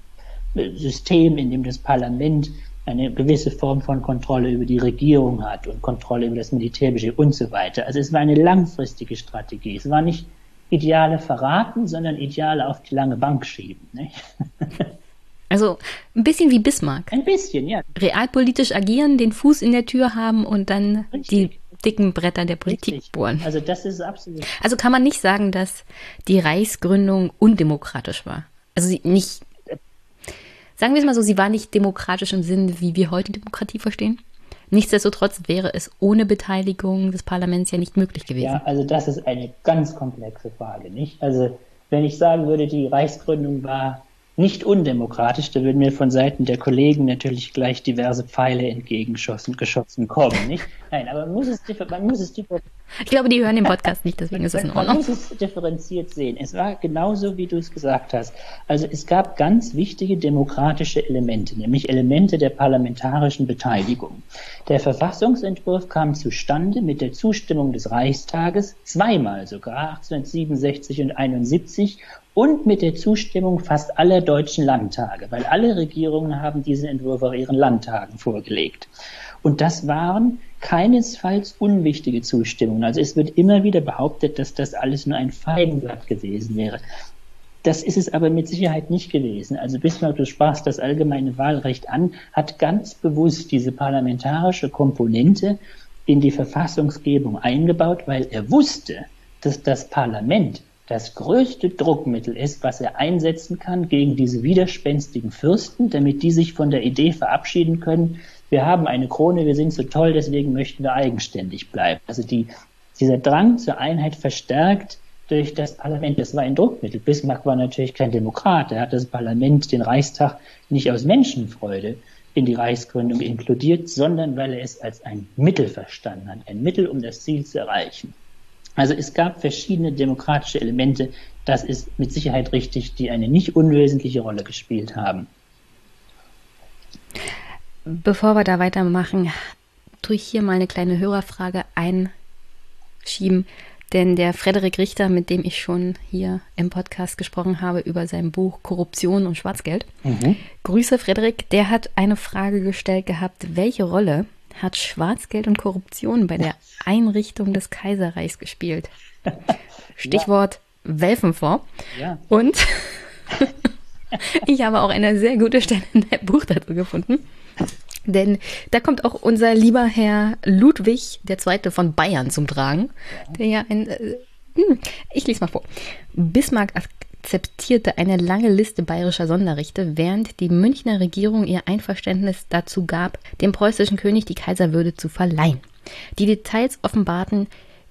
System, in dem das Parlament eine gewisse Form von Kontrolle über die Regierung hat und Kontrolle über das Militärbudget und so weiter. Also es war eine langfristige Strategie. Es war nicht Ideale verraten, sondern Ideale auf die lange Bank schieben. Nicht? [LAUGHS] Also ein bisschen wie Bismarck. Ein bisschen, ja. Realpolitisch agieren, den Fuß in der Tür haben und dann Richtig. die dicken Bretter der Politik Richtig. bohren. Also das ist absolut. Also kann man nicht sagen, dass die Reichsgründung undemokratisch war. Also nicht Sagen wir es mal so, sie war nicht demokratisch im Sinne, wie wir heute Demokratie verstehen. Nichtsdestotrotz wäre es ohne Beteiligung des Parlaments ja nicht möglich gewesen. Ja, also das ist eine ganz komplexe Frage, nicht? Also wenn ich sagen würde, die Reichsgründung war nicht undemokratisch, da würden mir von Seiten der Kollegen natürlich gleich diverse Pfeile entgegengeschossen geschossen kommen, nicht? Nein, aber man muss es, man muss es Ich glaube, die hören den Podcast nicht, deswegen ist es in Ordnung. Man muss es differenziert sehen. Es war genauso, wie du es gesagt hast. Also es gab ganz wichtige demokratische Elemente, nämlich Elemente der parlamentarischen Beteiligung. Der Verfassungsentwurf kam zustande mit der Zustimmung des Reichstages, zweimal sogar, 1867 und 71, und mit der Zustimmung fast aller deutschen Landtage, weil alle Regierungen haben diesen Entwurf auf ihren Landtagen vorgelegt. Und das waren keinesfalls unwichtige Zustimmungen. Also es wird immer wieder behauptet, dass das alles nur ein Feigenblatt gewesen wäre. Das ist es aber mit Sicherheit nicht gewesen. Also Bismarck, du sprachst das allgemeine Wahlrecht an, hat ganz bewusst diese parlamentarische Komponente in die Verfassungsgebung eingebaut, weil er wusste, dass das Parlament das größte Druckmittel ist, was er einsetzen kann gegen diese widerspenstigen Fürsten, damit die sich von der Idee verabschieden können, wir haben eine Krone, wir sind so toll, deswegen möchten wir eigenständig bleiben. Also die, dieser Drang zur Einheit verstärkt durch das Parlament, das war ein Druckmittel. Bismarck war natürlich kein Demokrat, er hat das Parlament, den Reichstag, nicht aus Menschenfreude in die Reichsgründung inkludiert, sondern weil er es als ein Mittel verstanden hat, ein Mittel, um das Ziel zu erreichen. Also es gab verschiedene demokratische Elemente, das ist mit Sicherheit richtig, die eine nicht unwesentliche Rolle gespielt haben. Bevor wir da weitermachen, tue ich hier mal eine kleine Hörerfrage einschieben. Denn der Frederik Richter, mit dem ich schon hier im Podcast gesprochen habe über sein Buch Korruption und Schwarzgeld. Mhm. Grüße Frederik, der hat eine Frage gestellt gehabt, welche Rolle hat Schwarzgeld und Korruption bei der Einrichtung des Kaiserreichs gespielt? [LAUGHS] Stichwort ja. Welfenfonds. Ja. Und [LAUGHS] ich habe auch eine sehr gute Stelle in dem Buch dazu gefunden. Denn da kommt auch unser lieber Herr Ludwig II. von Bayern zum Tragen, der ja ein. Äh, hm, ich lese mal vor. Bismarck akzeptierte eine lange Liste bayerischer Sonderrechte, während die Münchner Regierung ihr Einverständnis dazu gab, dem preußischen König die Kaiserwürde zu verleihen. Die Details offenbarten,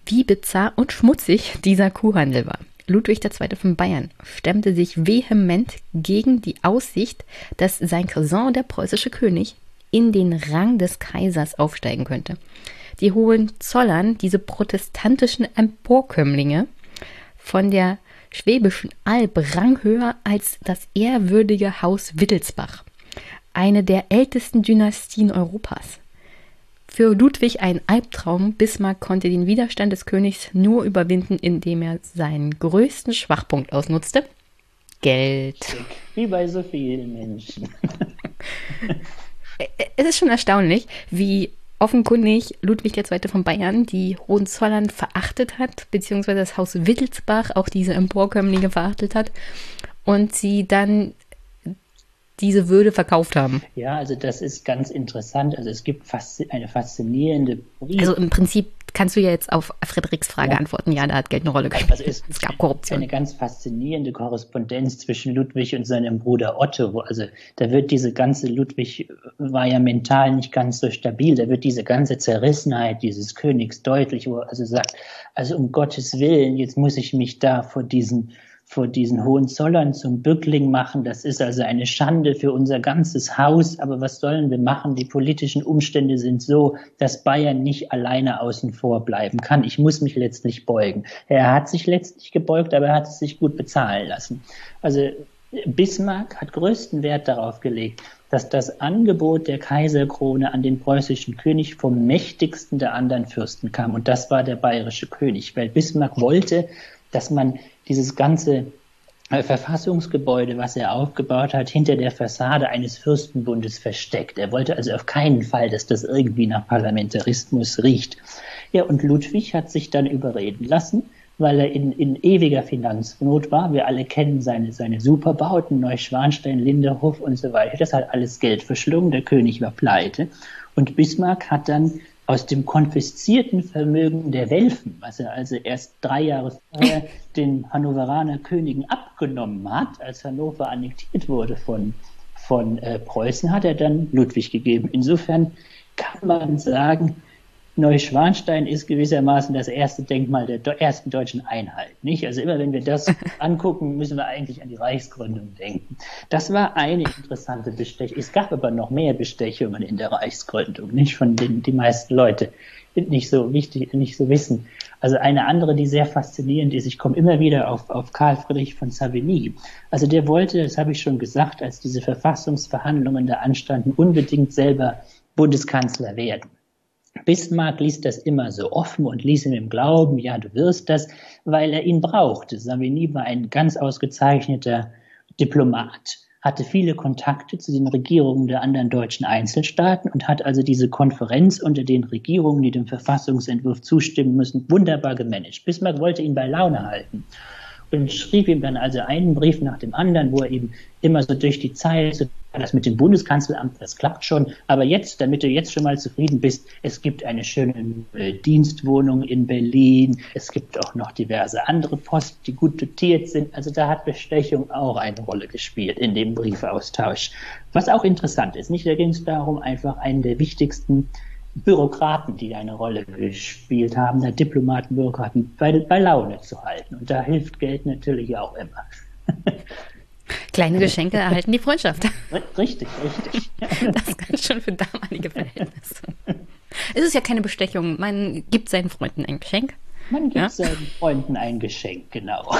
wie bizarr und schmutzig dieser Kuhhandel war. Ludwig II. von Bayern stemmte sich vehement gegen die Aussicht, dass sein Cousin, der preußische König, in den Rang des Kaisers aufsteigen könnte. Die Hohenzollern, diese protestantischen Emporkömmlinge von der Schwäbischen Alb, rang höher als das ehrwürdige Haus Wittelsbach, eine der ältesten Dynastien Europas. Für Ludwig ein Albtraum, Bismarck konnte den Widerstand des Königs nur überwinden, indem er seinen größten Schwachpunkt ausnutzte. Geld. Wie bei so vielen Menschen. [LAUGHS] es ist schon erstaunlich, wie offenkundig Ludwig II. von Bayern die Hohenzollern verachtet hat, beziehungsweise das Haus Wittelsbach auch diese Emporkömmlinge verachtet hat und sie dann diese Würde verkauft haben. Ja, also das ist ganz interessant. Also es gibt fast eine faszinierende. Brief. Also im Prinzip kannst du ja jetzt auf Frederiks Frage ja. antworten. Ja, da hat Geld eine Rolle gespielt. Also es, es gab Korruption. Eine ganz faszinierende Korrespondenz zwischen Ludwig und seinem Bruder Otto. Also da wird diese ganze Ludwig war ja mental nicht ganz so stabil. Da wird diese ganze Zerrissenheit dieses Königs deutlich, wo er also sagt, also um Gottes Willen, jetzt muss ich mich da vor diesen vor diesen Hohenzollern zum Bückling machen. Das ist also eine Schande für unser ganzes Haus. Aber was sollen wir machen? Die politischen Umstände sind so, dass Bayern nicht alleine außen vor bleiben kann. Ich muss mich letztlich beugen. Er hat sich letztlich gebeugt, aber er hat es sich gut bezahlen lassen. Also Bismarck hat größten Wert darauf gelegt, dass das Angebot der Kaiserkrone an den preußischen König vom mächtigsten der anderen Fürsten kam. Und das war der bayerische König, weil Bismarck wollte, dass man dieses ganze äh, Verfassungsgebäude, was er aufgebaut hat, hinter der Fassade eines Fürstenbundes versteckt. Er wollte also auf keinen Fall, dass das irgendwie nach Parlamentarismus riecht. Ja, und Ludwig hat sich dann überreden lassen, weil er in, in ewiger Finanznot war. Wir alle kennen seine, seine Superbauten, Neuschwanstein, Linderhof und so weiter. Das hat alles Geld verschlungen, der König war pleite. Und Bismarck hat dann aus dem konfiszierten Vermögen der Welfen, was er also erst drei Jahre vorher [LAUGHS] den Hannoveraner Königen abgenommen hat, als Hannover annektiert wurde von, von äh, Preußen, hat er dann Ludwig gegeben. Insofern kann man sagen, Neuschwanstein ist gewissermaßen das erste Denkmal der ersten deutschen Einheit. Nicht? Also immer wenn wir das [LAUGHS] angucken, müssen wir eigentlich an die Reichsgründung denken. Das war eine interessante Bestechung. Es gab aber noch mehr Bestechungen in der Reichsgründung, nicht von denen die meisten Leute nicht so wichtig, nicht so wissen. Also eine andere, die sehr faszinierend ist, ich komme immer wieder auf, auf Karl Friedrich von Savigny. Also der wollte, das habe ich schon gesagt, als diese Verfassungsverhandlungen da anstanden, unbedingt selber Bundeskanzler werden. Bismarck ließ das immer so offen und ließ ihm im Glauben, ja, du wirst das, weil er ihn brauchte. Savigny war ein ganz ausgezeichneter Diplomat, hatte viele Kontakte zu den Regierungen der anderen deutschen Einzelstaaten und hat also diese Konferenz unter den Regierungen, die dem Verfassungsentwurf zustimmen müssen, wunderbar gemanagt. Bismarck wollte ihn bei Laune halten. Und schrieb ihm dann also einen Brief nach dem anderen, wo er eben immer so durch die Zeit, so, das mit dem Bundeskanzleramt, das klappt schon, aber jetzt, damit du jetzt schon mal zufrieden bist, es gibt eine schöne äh, Dienstwohnung in Berlin, es gibt auch noch diverse andere Posten, die gut dotiert sind, also da hat Bestechung auch eine Rolle gespielt in dem Briefaustausch. Was auch interessant ist, nicht? Da ging es darum, einfach einen der wichtigsten Bürokraten, die eine Rolle gespielt haben, der Diplomaten, Bürokraten bei, bei Laune zu halten. Und da hilft Geld natürlich auch immer. [LAUGHS] Kleine Geschenke erhalten die Freundschaft. [LAUGHS] Richtig, richtig. [LAUGHS] Das kann schon für damalige Verhältnisse. Es ist ja keine Bestechung. Man gibt seinen Freunden ein Geschenk. Man gibt ja? seinen Freunden ein Geschenk, genau.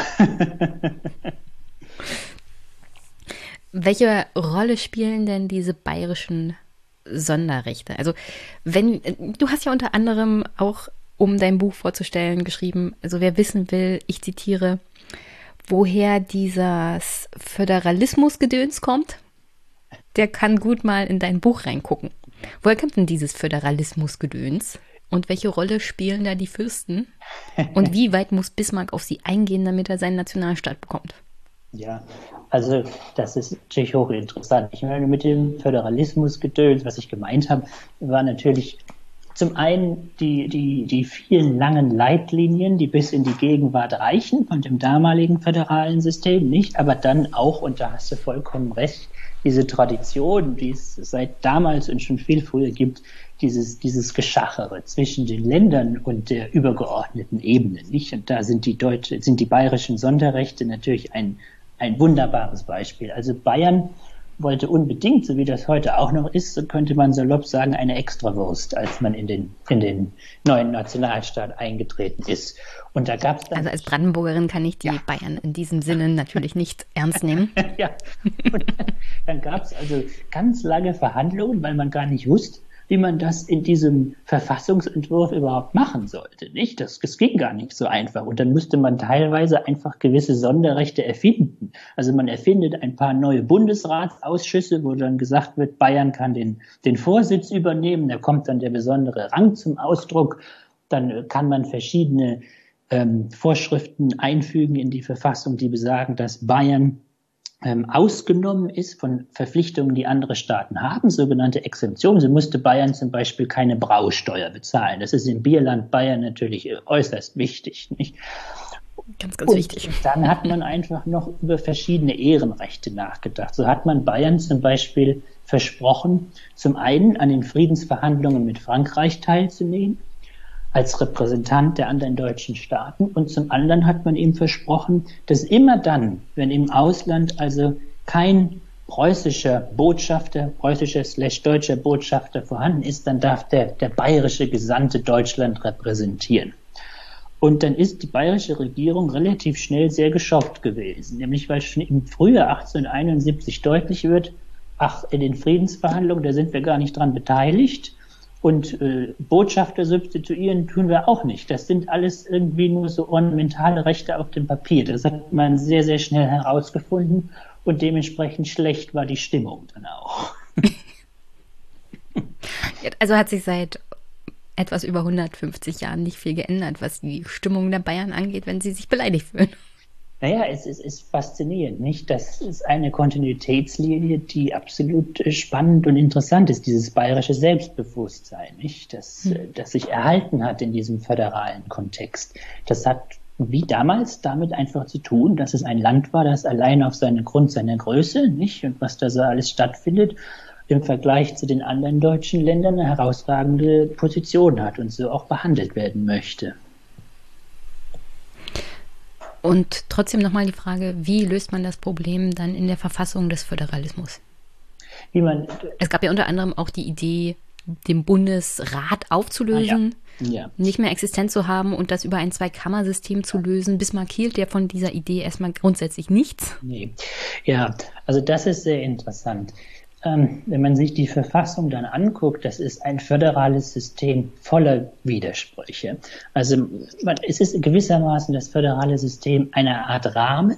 Welche Rolle spielen denn diese bayerischen Sonderrechte. Also wenn, du hast ja unter anderem auch, um dein Buch vorzustellen, geschrieben, also wer wissen will, ich zitiere, woher dieses Föderalismusgedöns kommt, der kann gut mal in dein Buch reingucken. Woher kommt denn dieses Föderalismusgedöns? Und welche Rolle spielen da die Fürsten? Und wie weit muss Bismarck auf sie eingehen, damit er seinen Nationalstaat bekommt? Ja, also das ist natürlich hochinteressant. Ich meine, mit dem Föderalismusgedöns, was ich gemeint habe, war natürlich zum einen die, die, die vielen langen Leitlinien, die bis in die Gegenwart reichen von dem damaligen föderalen System, nicht, aber dann auch, und da hast du vollkommen recht, diese Tradition, die es seit damals und schon viel früher gibt, dieses, dieses Geschachere zwischen den Ländern und der übergeordneten Ebene, nicht? Und da sind die deutsche, sind die bayerischen Sonderrechte natürlich ein, ein wunderbares Beispiel. Also Bayern wollte unbedingt, so wie das heute auch noch ist, so könnte man salopp sagen, eine Extrawurst, als man in den, in den neuen Nationalstaat eingetreten ist. Und da gab es Also als Brandenburgerin kann ich die ja. Bayern in diesem Sinne natürlich nicht ernst nehmen. [LAUGHS] ja. Und dann, dann gab es also ganz lange Verhandlungen, weil man gar nicht wusste, wie man das in diesem Verfassungsentwurf überhaupt machen sollte. Nicht? Das, das ging gar nicht so einfach. Und dann müsste man teilweise einfach gewisse Sonderrechte erfinden. Also man erfindet ein paar neue Bundesratsausschüsse, wo dann gesagt wird, Bayern kann den, den Vorsitz übernehmen. Da kommt dann der besondere Rang zum Ausdruck. Dann kann man verschiedene ähm, Vorschriften einfügen in die Verfassung, die besagen, dass Bayern ähm, ausgenommen ist von Verpflichtungen, die andere Staaten haben, sogenannte Exemptionen. So musste Bayern zum Beispiel keine Brausteuer bezahlen. Das ist im Bierland Bayern natürlich äh, äußerst wichtig. Nicht? Ganz, ganz und wichtig. Dann hat man einfach noch über verschiedene Ehrenrechte nachgedacht. So hat man Bayern zum Beispiel versprochen, zum einen an den Friedensverhandlungen mit Frankreich teilzunehmen als Repräsentant der anderen deutschen Staaten. Und zum anderen hat man ihm versprochen, dass immer dann, wenn im Ausland also kein preußischer Botschafter, preußischer slash deutscher Botschafter vorhanden ist, dann darf der, der bayerische Gesandte Deutschland repräsentieren. Und dann ist die bayerische Regierung relativ schnell sehr geschockt gewesen, nämlich weil schon im Frühjahr 1871 deutlich wird, ach, in den Friedensverhandlungen, da sind wir gar nicht dran beteiligt. Und äh, Botschafter substituieren tun wir auch nicht. Das sind alles irgendwie nur so ornamentale Rechte auf dem Papier. Das hat man sehr, sehr schnell herausgefunden und dementsprechend schlecht war die Stimmung dann auch. [LAUGHS] also hat sich seit etwas über 150 Jahren nicht viel geändert, was die Stimmung der Bayern angeht, wenn sie sich beleidigt fühlen. Naja, es, es ist faszinierend, nicht? Das ist eine Kontinuitätslinie, die absolut äh, spannend und interessant ist, dieses bayerische Selbstbewusstsein, nicht? Das, hm. Äh, das sich erhalten hat in diesem föderalen Kontext. Das hat wie damals damit einfach zu tun, dass es ein Land war, das allein auf seinen Grund seiner Größe, nicht? Und was da so alles stattfindet, im Vergleich zu den anderen deutschen Ländern eine herausragende Position hat und so auch behandelt werden möchte. Und trotzdem nochmal die Frage, wie löst man das Problem dann in der Verfassung des Föderalismus? Wie man, es gab ja unter anderem auch die Idee, den Bundesrat aufzulösen, ah, ja. Ja. nicht mehr existent zu haben und das über ein Zweikammersystem zu lösen. Bismarck hielt ja von dieser Idee erstmal grundsätzlich nichts. Nee. Ja, also das ist sehr interessant ähm, wenn man sich die Verfassung dann anguckt, das ist ein föderales System voller Widersprüche. Also es ist gewissermaßen das föderale System eine Art Rahmen,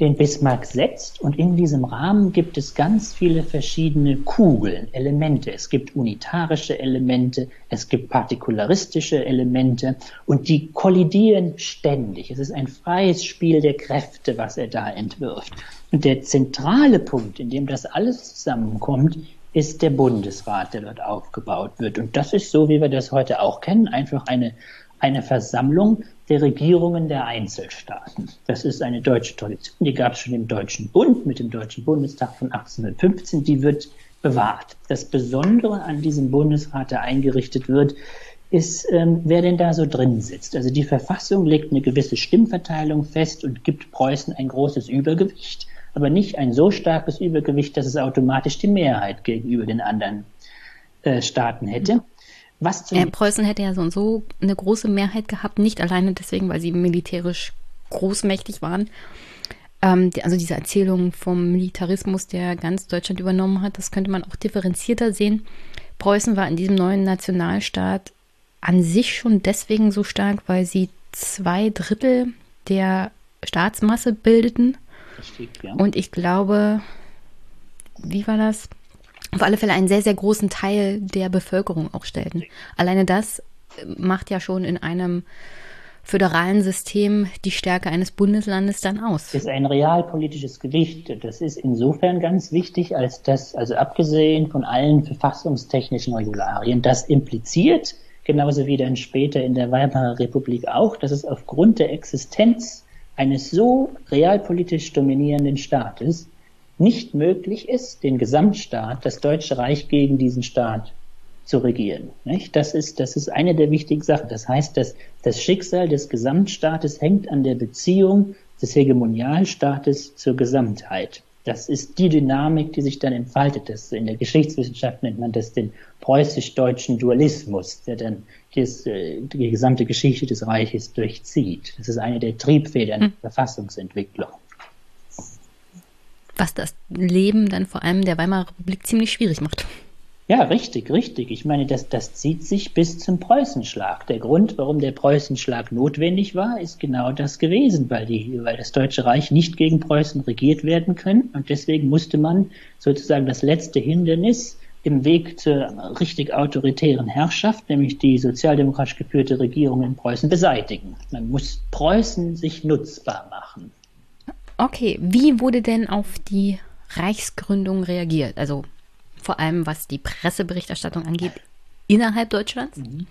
den Bismarck setzt. Und in diesem Rahmen gibt es ganz viele verschiedene Kugeln, Elemente. Es gibt unitarische Elemente, es gibt partikularistische Elemente und die kollidieren ständig. Es ist ein freies Spiel der Kräfte, was er da entwirft. Und der zentrale Punkt, in dem das alles zusammenkommt, ist der Bundesrat, der dort aufgebaut wird. Und das ist so, wie wir das heute auch kennen, einfach eine, eine Versammlung der Regierungen der Einzelstaaten. Das ist eine deutsche Tradition, die gab es schon im Deutschen Bund mit dem Deutschen Bundestag von 1815, die wird bewahrt. Das Besondere an diesem Bundesrat, der eingerichtet wird, ist, ähm, wer denn da so drin sitzt. Also die Verfassung legt eine gewisse Stimmverteilung fest und gibt Preußen ein großes Übergewicht, aber nicht ein so starkes Übergewicht, dass es automatisch die Mehrheit gegenüber den anderen äh, Staaten hätte. Was zum äh, Preußen hätte ja so und so eine große Mehrheit gehabt, nicht alleine deswegen, weil sie militärisch großmächtig waren. Ähm, die, also diese Erzählung vom Militarismus, der ganz Deutschland übernommen hat, das könnte man auch differenzierter sehen. Preußen war in diesem neuen Nationalstaat an sich schon deswegen so stark, weil sie zwei Drittel der Staatsmasse bildeten. Richtig, ja. Und ich glaube, wie war das? auf alle Fälle einen sehr, sehr großen Teil der Bevölkerung auch stellten. Alleine das äh, macht ja schon in einem föderalen System die Stärke eines Bundeslandes dann aus. Das ist ein realpolitisches Gewicht. Das ist insofern ganz wichtig, als das, also abgesehen von allen verfassungstechnischen Regularien, das impliziert, genauso wie dann später in der Weimarer Republik auch, dass es aufgrund der Existenz eines so realpolitisch dominierenden Staates nicht möglich ist, den Gesamtstaat, das Deutsche Reich gegen diesen Staat zu regieren. Nicht? Das, ist, das ist eine der wichtigen Sachen. Das heißt, dass das Schicksal des Gesamtstaates hängt an der Beziehung des Hegemonialstaates zur Gesamtheit. Das ist die Dynamik, die sich dann entfaltet. Das, in der Geschichtswissenschaft nennt man das den preußisch-deutschen Dualismus, der dann das, äh, die gesamte Geschichte des Reiches durchzieht. Das ist eine der Triebfedern hm. der Verfassungsentwicklung was das Leben dann vor allem der Weimarer Republik ziemlich schwierig macht. Ja, richtig, richtig. Ich meine, das, das zieht sich bis zum Preußenschlag. Der Grund, warum der Preußenschlag notwendig war, ist genau das gewesen, weil, die, weil das Deutsche Reich nicht gegen Preußen regiert werden können. Und deswegen musste man sozusagen das letzte Hindernis im Weg zur richtig autoritären Herrschaft, nämlich die sozialdemokratisch geführte Regierung in Preußen, beseitigen. Man muss Preußen sich nutzbar machen. Okay, wie wurde denn auf die Reichsgründung reagiert? Also vor allem was die Presseberichterstattung angeht, innerhalb Deutschlands mhm.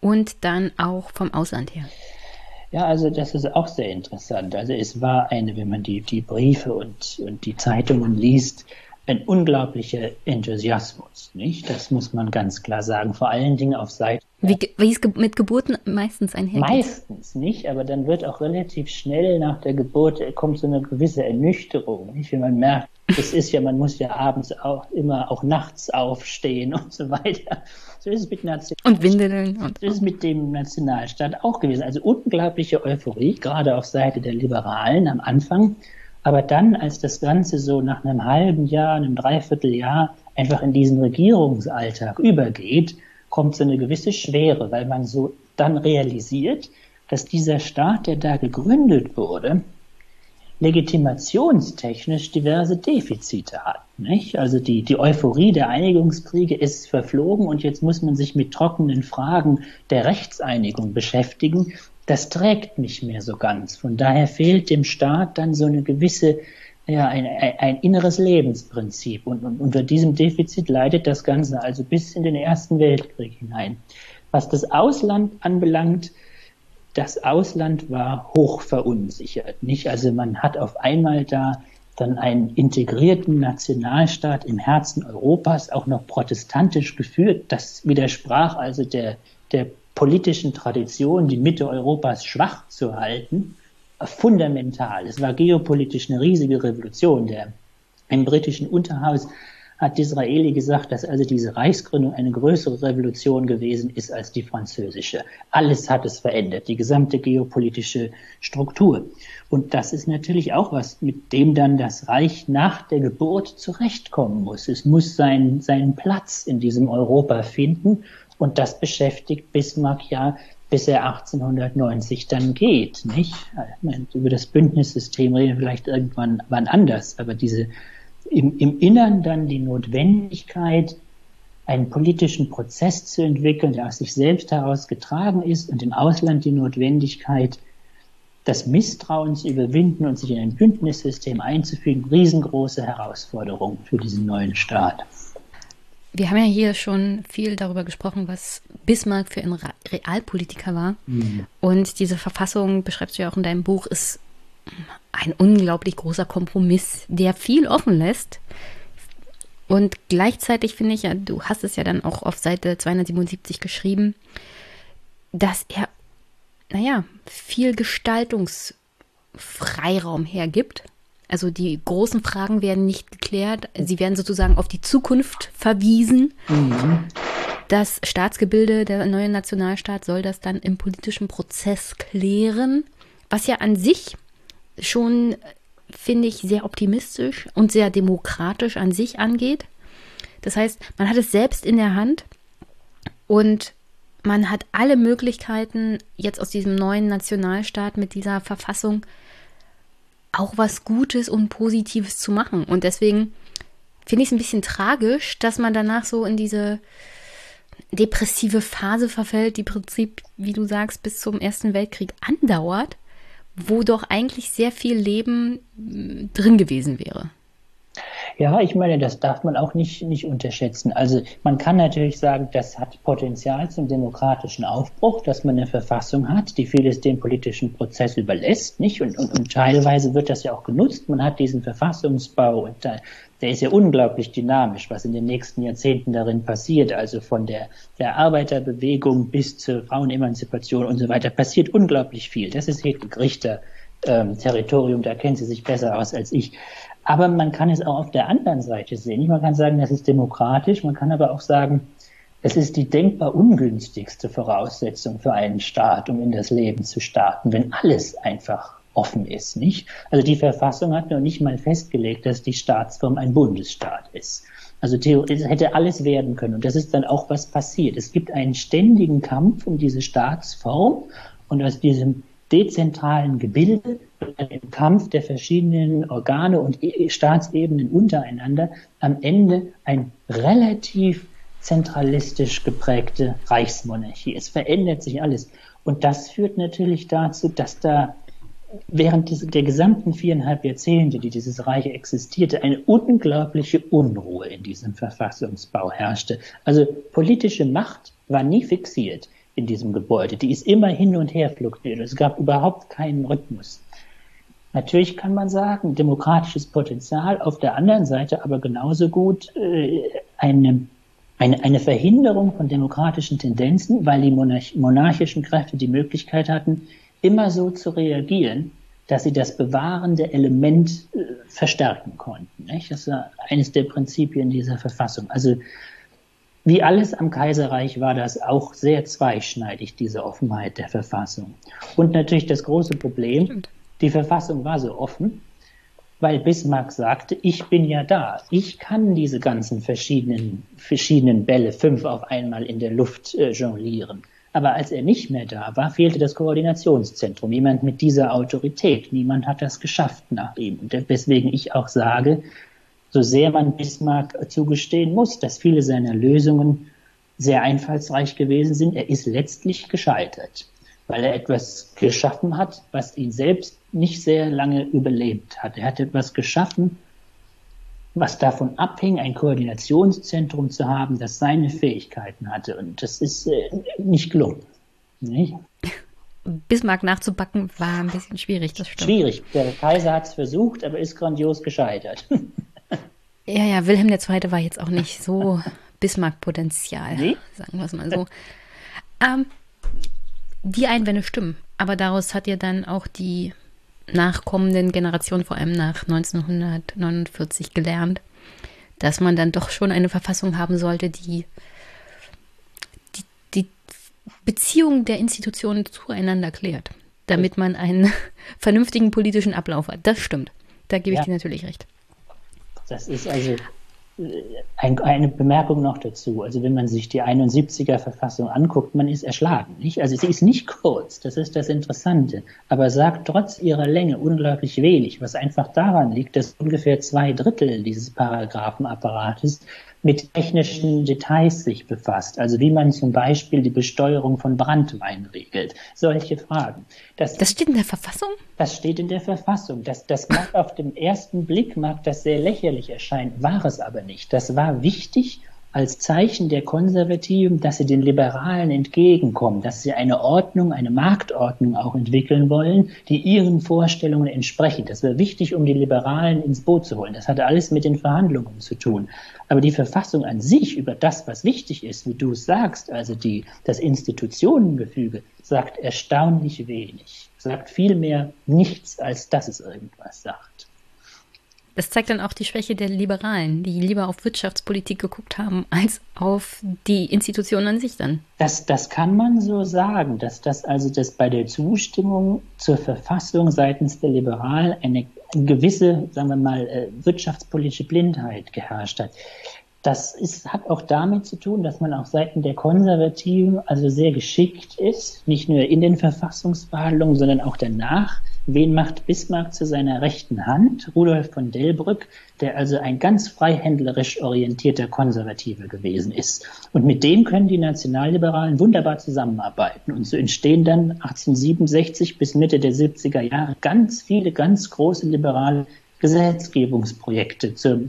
und dann auch vom Ausland her. Ja, also das ist auch sehr interessant. Also es war eine, wenn man die, die Briefe und, und die Zeitungen liest, ein unglaublicher Enthusiasmus, nicht? Das muss man ganz klar sagen. Vor allen Dingen auf Seite. Wie, wie es mit Geburten meistens einhergeht? Meistens nicht, aber dann wird auch relativ schnell nach der Geburt äh, kommt so eine gewisse Ernüchterung, nicht? Wenn man merkt, es ist ja, man muss ja abends auch immer auch nachts aufstehen und so weiter. So ist es mit Nationalstaat. Und Windeln. Und so ist es mit dem Nationalstaat auch gewesen. Also unglaubliche Euphorie, gerade auf Seite der Liberalen am Anfang. Aber dann, als das Ganze so nach einem halben Jahr, einem Dreivierteljahr einfach in diesen Regierungsalltag übergeht, kommt so eine gewisse Schwere, weil man so dann realisiert, dass dieser Staat, der da gegründet wurde, legitimationstechnisch diverse Defizite hat. Nicht? Also die, die Euphorie der Einigungskriege ist verflogen und jetzt muss man sich mit trockenen Fragen der Rechtseinigung beschäftigen, das trägt nicht mehr so ganz. Von daher fehlt dem Staat dann so eine gewisse, ja, ein, ein, inneres Lebensprinzip. Und, und unter diesem Defizit leidet das Ganze also bis in den Ersten Weltkrieg hinein. Was das Ausland anbelangt, das Ausland war hoch verunsichert, nicht? Also man hat auf einmal da dann einen integrierten Nationalstaat im Herzen Europas, auch noch protestantisch geführt. Das widersprach also der, der politischen Tradition, die Mitte Europas schwach zu halten, fundamental. Es war geopolitisch eine riesige Revolution. Der, Im britischen Unterhaus hat Disraeli gesagt, dass also diese Reichsgründung eine größere Revolution gewesen ist als die französische. Alles hat es verändert, die gesamte geopolitische Struktur. Und das ist natürlich auch was, mit dem dann das Reich nach der Geburt zurechtkommen muss. Es muss seinen, seinen Platz in diesem Europa finden und das beschäftigt Bismarck ja bis er 1890 dann geht, nicht? Über das Bündnissystem reden wir vielleicht irgendwann wann anders, aber diese im, im Innern dann die Notwendigkeit, einen politischen Prozess zu entwickeln, der aus sich selbst heraus getragen ist und im Ausland die Notwendigkeit, das Misstrauen zu überwinden und sich in ein Bündnissystem einzufügen, riesengroße Herausforderung für diesen neuen Staat. Wir haben ja hier schon viel darüber gesprochen, was Bismarck für ein Realpolitiker war. Mhm. Und diese Verfassung, beschreibst du ja auch in deinem Buch, ist ein unglaublich großer Kompromiss, der viel offen lässt. Und gleichzeitig finde ich ja, du hast es ja dann auch auf Seite 277 geschrieben, dass er, naja, viel Gestaltungsfreiraum hergibt. Also die großen Fragen werden nicht geklärt, sie werden sozusagen auf die Zukunft verwiesen. Mhm. Das Staatsgebilde, der neue Nationalstaat, soll das dann im politischen Prozess klären, was ja an sich schon, finde ich, sehr optimistisch und sehr demokratisch an sich angeht. Das heißt, man hat es selbst in der Hand und man hat alle Möglichkeiten, jetzt aus diesem neuen Nationalstaat mit dieser Verfassung auch was Gutes und Positives zu machen. Und deswegen finde ich es ein bisschen tragisch, dass man danach so in diese depressive Phase verfällt, die Prinzip, wie du sagst, bis zum Ersten Weltkrieg andauert wo doch eigentlich sehr viel Leben drin gewesen wäre. Ja, ich meine, das darf man auch nicht, nicht unterschätzen. Also man kann natürlich sagen, das hat Potenzial zum demokratischen Aufbruch, dass man eine Verfassung hat, die vieles dem politischen Prozess überlässt, nicht? Und, und, und teilweise wird das ja auch genutzt. Man hat diesen Verfassungsbau und da, der ist ja unglaublich dynamisch, was in den nächsten Jahrzehnten darin passiert. Also von der, der Arbeiterbewegung bis zur Frauenemanzipation und so weiter passiert unglaublich viel. Das ist Hedwig Richter ähm, Territorium, da kennt sie sich besser aus als ich. Aber man kann es auch auf der anderen Seite sehen. Man kann sagen, das ist demokratisch, man kann aber auch sagen, es ist die denkbar ungünstigste Voraussetzung für einen Staat, um in das Leben zu starten, wenn alles einfach offen ist, nicht? Also die Verfassung hat noch nicht mal festgelegt, dass die Staatsform ein Bundesstaat ist. Also es hätte alles werden können. Und das ist dann auch was passiert. Es gibt einen ständigen Kampf um diese Staatsform und aus diesem dezentralen Gebilde, im Kampf der verschiedenen Organe und e-, Staatsebenen untereinander am Ende ein relativ zentralistisch geprägte Reichsmonarchie. Es verändert sich alles. Und das führt natürlich dazu, dass da während der gesamten viereinhalb Jahrzehnte, die dieses Reich existierte, eine unglaubliche Unruhe in diesem Verfassungsbau herrschte. Also politische Macht war nie fixiert in diesem Gebäude. Die ist immer hin und her fluktuiert. Es gab überhaupt keinen Rhythmus. Natürlich kann man sagen, demokratisches Potenzial, auf der anderen Seite aber genauso gut äh, eine, eine, eine Verhinderung von demokratischen Tendenzen, weil die monarch monarchischen Kräfte die Möglichkeit hatten, immer so zu reagieren, dass sie das bewahrende Element äh, verstärken konnten. Nicht? Das ist eines der Prinzipien dieser Verfassung. Also wie alles am Kaiserreich war das auch sehr zweischneidig, diese Offenheit der Verfassung. Und natürlich das große Problem, Stimmt. die Verfassung war so offen, weil Bismarck sagte, ich bin ja da, ich kann diese ganzen verschiedenen, verschiedenen Bälle fünf auf einmal in der Luft äh, jonglieren. Aber als er nicht mehr da war, fehlte das Koordinationszentrum, jemand mit dieser Autorität. Niemand hat das geschafft nach ihm. Und weswegen ich auch sage, so sehr man Bismarck zugestehen muss, dass viele seiner Lösungen sehr einfallsreich gewesen sind, er ist letztlich gescheitert, weil er etwas geschaffen hat, was ihn selbst nicht sehr lange überlebt hat. Er hat etwas geschaffen, was davon abhing, ein Koordinationszentrum zu haben, das seine Fähigkeiten hatte. Und das ist äh, nicht gelungen. Nicht? Bismarck nachzubacken war ein bisschen schwierig, das stimmt. Schwierig. Der Kaiser hat es versucht, aber ist grandios gescheitert. [LAUGHS] ja, ja, Wilhelm II. war jetzt auch nicht so [LAUGHS] Bismarck-Potenzial, nee? sagen wir es mal so. Ähm, die Einwände stimmen, aber daraus hat ja dann auch die nachkommenden Generationen, vor allem nach 1949, gelernt, dass man dann doch schon eine Verfassung haben sollte, die die, die Beziehung der Institutionen zueinander klärt, damit man einen [LAUGHS] vernünftigen politischen Ablauf hat. Das stimmt. Da gebe ich ja. dir natürlich recht. Das ist also ein, eine Bemerkung noch dazu. Also wenn man sich die 71er Verfassung anguckt, man ist erschlagen. Nicht? Also sie ist nicht kurz, das ist das Interessante, aber sagt trotz ihrer Länge unglaublich wenig, was einfach daran liegt, dass ungefähr zwei Drittel dieses Paragraphenapparates mit technischen Details sich befasst. Also wie man zum Beispiel die Besteuerung von Brandwein regelt. Solche Fragen. Das, das steht in der Verfassung? Das steht in der Verfassung. Das, das mag auf dem ersten Blick mag das sehr lächerlich erscheinen, war es aber nicht. Das war wichtig als Zeichen der Konservativen, dass sie den Liberalen entgegenkommen, dass sie eine Ordnung, eine Marktordnung auch entwickeln wollen, die ihren Vorstellungen entsprechen. Das wäre wichtig, um die Liberalen ins Boot zu holen. Das hatte alles mit den Verhandlungen zu tun. Aber die Verfassung an sich über das, was wichtig ist, wie du es sagst, also die, das Institutionengefüge, sagt erstaunlich wenig, sagt vielmehr nichts, als dass es irgendwas sagt. Das zeigt dann auch die Schwäche der Liberalen, die lieber auf Wirtschaftspolitik geguckt haben, als auf die Institutionen an sich dann. Das, das kann man so sagen, dass das also dass bei der Zustimmung zur Verfassung seitens der Liberalen eine gewisse, sagen wir mal, äh, wirtschaftspolitische Blindheit geherrscht hat. Das ist, hat auch damit zu tun, dass man auf Seiten der Konservativen also sehr geschickt ist, nicht nur in den Verfassungsverhandlungen, sondern auch danach Wen macht Bismarck zu seiner rechten Hand? Rudolf von Delbrück, der also ein ganz freihändlerisch orientierter Konservativer gewesen ist. Und mit dem können die Nationalliberalen wunderbar zusammenarbeiten. Und so entstehen dann 1867 bis Mitte der 70er Jahre ganz viele ganz große liberale Gesetzgebungsprojekte zur,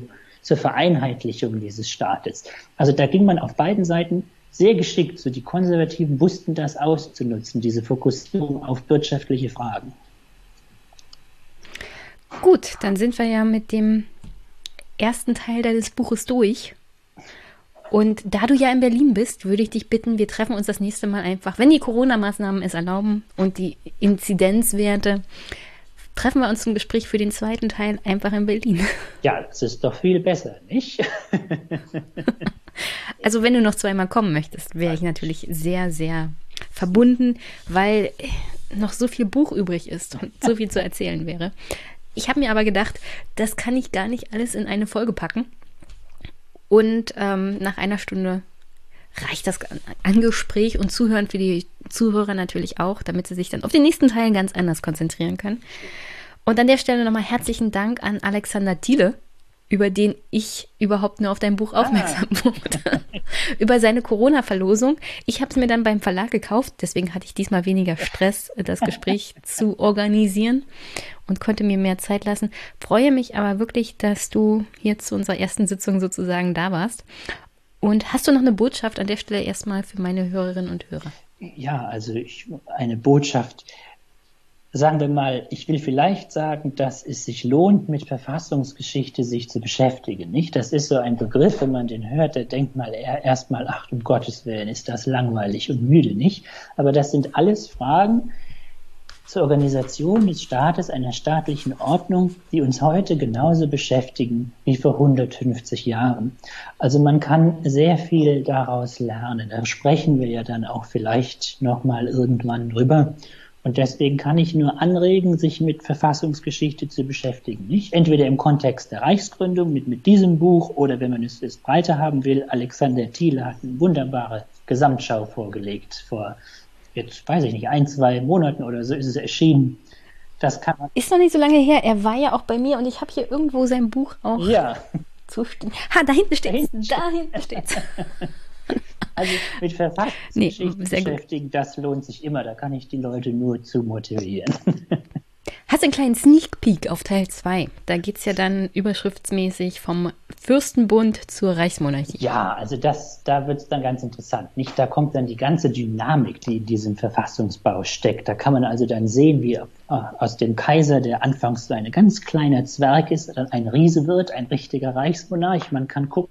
zur Vereinheitlichung dieses Staates. Also da ging man auf beiden Seiten sehr geschickt. So die Konservativen wussten das auszunutzen, diese Fokussierung auf wirtschaftliche Fragen. Gut, dann sind wir ja mit dem ersten Teil deines Buches durch. Und da du ja in Berlin bist, würde ich dich bitten, wir treffen uns das nächste Mal einfach, wenn die Corona-Maßnahmen es erlauben und die Inzidenzwerte, treffen wir uns zum Gespräch für den zweiten Teil einfach in Berlin. Ja, das ist doch viel besser, nicht? [LAUGHS] also wenn du noch zweimal kommen möchtest, wäre ich natürlich sehr, sehr verbunden, weil noch so viel Buch übrig ist und so viel zu erzählen wäre. Ich habe mir aber gedacht, das kann ich gar nicht alles in eine Folge packen. Und ähm, nach einer Stunde reicht das an Gespräch und Zuhören für die Zuhörer natürlich auch, damit sie sich dann auf den nächsten Teil ganz anders konzentrieren können. Und an der Stelle nochmal herzlichen Dank an Alexander Thiele, über den ich überhaupt nur auf dein Buch aufmerksam ah. wurde. [LAUGHS] über seine Corona-Verlosung. Ich habe es mir dann beim Verlag gekauft, deswegen hatte ich diesmal weniger Stress, das Gespräch [LAUGHS] zu organisieren und konnte mir mehr Zeit lassen. Freue mich aber wirklich, dass du hier zu unserer ersten Sitzung sozusagen da warst. Und hast du noch eine Botschaft an der Stelle erstmal für meine Hörerinnen und Hörer? Ja, also ich, eine Botschaft sagen wir mal, ich will vielleicht sagen, dass es sich lohnt, mit Verfassungsgeschichte sich zu beschäftigen. Nicht? Das ist so ein Begriff, wenn man den hört, der denkt mal erstmal, ach, um Gottes Willen, ist das langweilig und müde, nicht? Aber das sind alles Fragen zur Organisation des Staates, einer staatlichen Ordnung, die uns heute genauso beschäftigen wie vor 150 Jahren. Also man kann sehr viel daraus lernen. Da sprechen wir ja dann auch vielleicht nochmal irgendwann drüber. Und deswegen kann ich nur anregen, sich mit Verfassungsgeschichte zu beschäftigen. Nicht entweder im Kontext der Reichsgründung mit, mit diesem Buch oder wenn man es, es breiter haben will, Alexander Thiele hat eine wunderbare Gesamtschau vorgelegt. Vor, jetzt weiß ich nicht, ein, zwei Monaten oder so ist es erschienen. Das kann man. Ist noch nicht so lange her. Er war ja auch bei mir und ich habe hier irgendwo sein Buch auch. Ja. [LAUGHS] Zu ha, da hinten steht es. Da hinten steht es. [LAUGHS] Also mit Verfassungsgeschichte nee, beschäftigen, das lohnt sich immer. Da kann ich die Leute nur zu motivieren. [LAUGHS] Hast einen kleinen Sneak Peek auf Teil 2. Da geht es ja dann überschriftsmäßig vom Fürstenbund zur Reichsmonarchie. Ja, also das, da wird es dann ganz interessant. Nicht, da kommt dann die ganze Dynamik, die in diesem Verfassungsbau steckt. Da kann man also dann sehen, wie äh, aus dem Kaiser, der anfangs so ein ganz kleiner Zwerg ist, dann ein Riese wird, ein richtiger Reichsmonarch. Man kann gucken,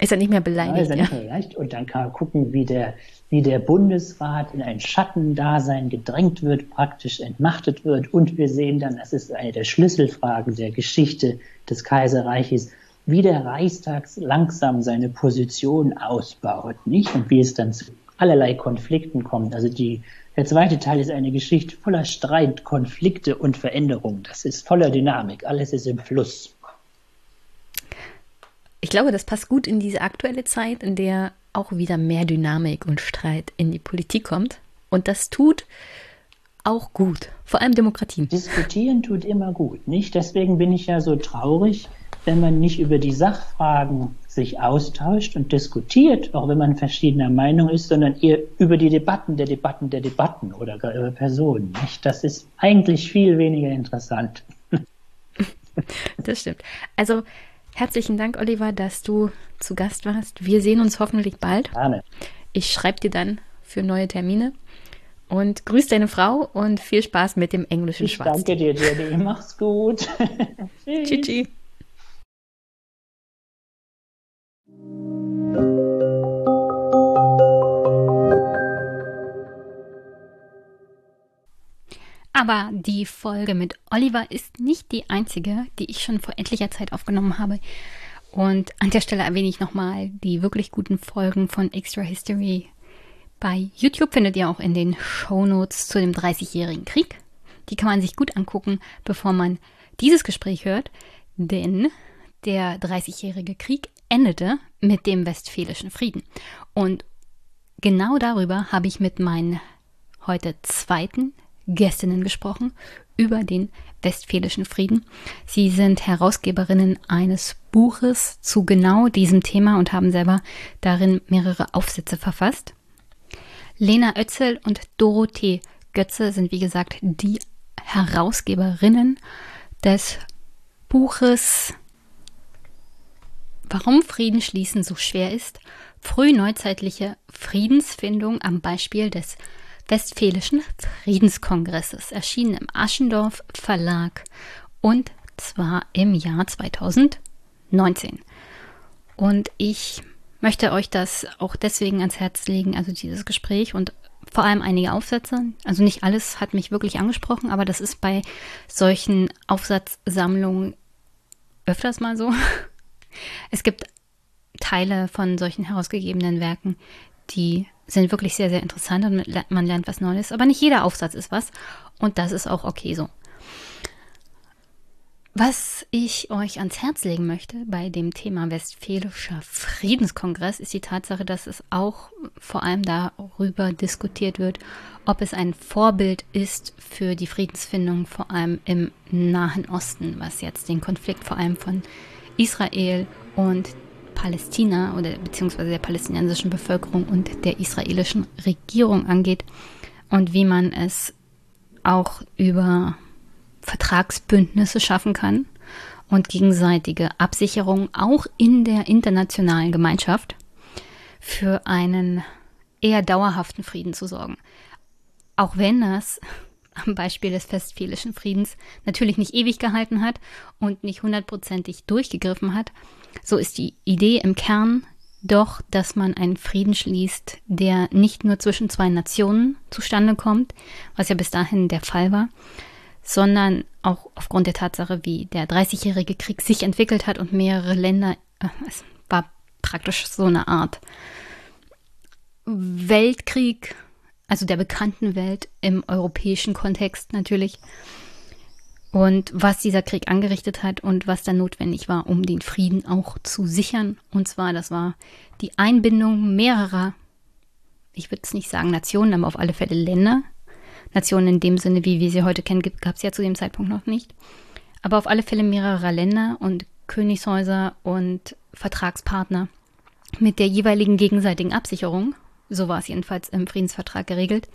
ist er nicht mehr beleidigt? Ja, ist er nicht mehr beleidigt. Und dann kann man gucken, wie der, wie der Bundesrat in ein Schattendasein gedrängt wird, praktisch entmachtet wird. Und wir sehen dann, das ist eine der Schlüsselfragen der Geschichte des Kaiserreiches, wie der Reichstag langsam seine Position ausbaut, nicht? Und wie es dann zu allerlei Konflikten kommt. Also die, der zweite Teil ist eine Geschichte voller Streit, Konflikte und Veränderungen. Das ist voller Dynamik. Alles ist im Fluss. ich glaube, das passt gut in diese aktuelle Zeit, in der auch wieder mehr Dynamik und Streit in die Politik kommt. Und das tut auch gut, vor allem Demokratien. Diskutieren tut immer gut, nicht? Deswegen bin ich ja so traurig, wenn man nicht über die Sachfragen sich austauscht und diskutiert, auch wenn man verschiedener Meinung ist, sondern eher über die Debatten der Debatten der Debatten oder gar über Personen. Nicht? Das ist eigentlich viel weniger interessant. [LAUGHS] Das stimmt. Also herzlichen Dank, Oliver, dass du zu Gast warst. Wir sehen uns hoffentlich bald. Gerne. Ich schreibe dir dann für neue Termine. Und grüß deine Frau und viel Spaß mit dem englischen ich Schwarz. Danke dir, Jenny. Mach's gut. [LAUGHS] Tschüss. Tschüss. Aber die Folge mit Oliver ist nicht die einzige, die ich schon vor etlicher Zeit aufgenommen habe. Und an der Stelle erwähne ich nochmal die wirklich guten Folgen von Extra History. Bei YouTube findet ihr auch in den Shownotes zu dem 30-jährigen Krieg. Die kann man sich gut angucken, bevor man dieses Gespräch hört. Denn der 30-jährige Krieg endete mit dem Westfälischen Frieden. Und genau darüber habe ich mit meinen heute zweiten Gästinnen gesprochen über den Westfälischen Frieden. Sie sind Herausgeberinnen eines Buches zu genau diesem Thema und haben selber darin mehrere Aufsätze verfasst. Lena Oetzel und Dorothee Götze sind wie gesagt die Herausgeberinnen des Buches Warum Frieden schließen so schwer ist, frühneuzeitliche Friedensfindung am Beispiel des Westfälischen Friedenskongresses, erschienen im Aschendorf Verlag und zwar im Jahr 2019. Und ich möchte euch das auch deswegen ans Herz legen, also dieses Gespräch und vor allem einige Aufsätze. Also nicht alles hat mich wirklich angesprochen, aber das ist bei solchen Aufsatzsammlungen öfters mal so. [LAUGHS] Es gibt Teile von solchen herausgegebenen Werken, die sind wirklich sehr, sehr interessant und man lernt was Neues. Aber nicht jeder Aufsatz ist was und das ist auch okay so. Was ich euch ans Herz legen möchte bei dem Thema Westfälischer Friedenskongress ist die Tatsache, dass es auch vor allem darüber diskutiert wird, ob es ein Vorbild ist für die Friedensfindung, vor allem im Nahen Osten, was jetzt den Konflikt vor allem von Israel und Palästina oder beziehungsweise der palästinensischen Bevölkerung und der israelischen Regierung angeht und wie man es auch über Vertragsbündnisse schaffen kann und gegenseitige Absicherung auch in der internationalen Gemeinschaft für einen eher dauerhaften Frieden zu sorgen. Auch wenn das [LAUGHS] am Beispiel des Westfälischen Friedens natürlich nicht ewig gehalten hat und nicht hundertprozentig durchgegriffen hat, so ist die Idee im Kern doch, dass man einen Frieden schließt, der nicht nur zwischen zwei Nationen zustande kommt, was ja bis dahin der Fall war, sondern auch aufgrund der Tatsache, wie der Dreißigjährige Krieg sich entwickelt hat und mehrere Länder, äh, es war praktisch so eine Art Weltkrieg, also der bekannten Welt im europäischen Kontext natürlich, und was dieser Krieg angerichtet hat und was dann notwendig war, um den Frieden auch zu sichern. Und zwar, das war die Einbindung mehrerer, ich würde es nicht sagen Nationen, aber auf alle Fälle Länder. Nationen in dem Sinne, wie wir sie heute kennen, gab es ja zu dem Zeitpunkt noch nicht. Aber auf alle Fälle mehrerer Länder und Königshäuser und Vertragspartner mit der jeweiligen gegenseitigen Absicherung, so war es jedenfalls im Friedensvertrag geregelt,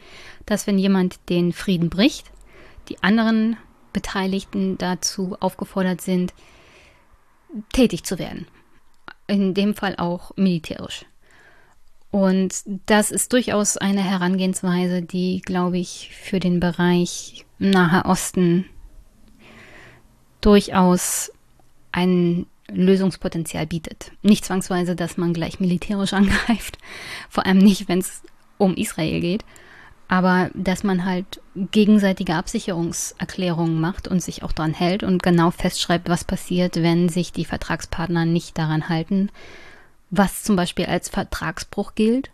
dass wenn jemand den Frieden bricht, die anderen Beteiligten dazu aufgefordert sind, tätig zu werden. In dem Fall auch militärisch. Und das ist durchaus eine Herangehensweise, die, glaube ich, für den Bereich Nahe Osten durchaus ein Lösungspotenzial bietet. Nicht zwangsweise, dass man gleich militärisch [LAUGHS] angreift, vor allem nicht, wenn es um Israel geht, aber dass man halt gegenseitige Absicherungserklärungen macht und sich auch daran hält und genau festschreibt, was passiert, wenn sich die Vertragspartner nicht daran halten, was zum Beispiel als Vertragsbruch gilt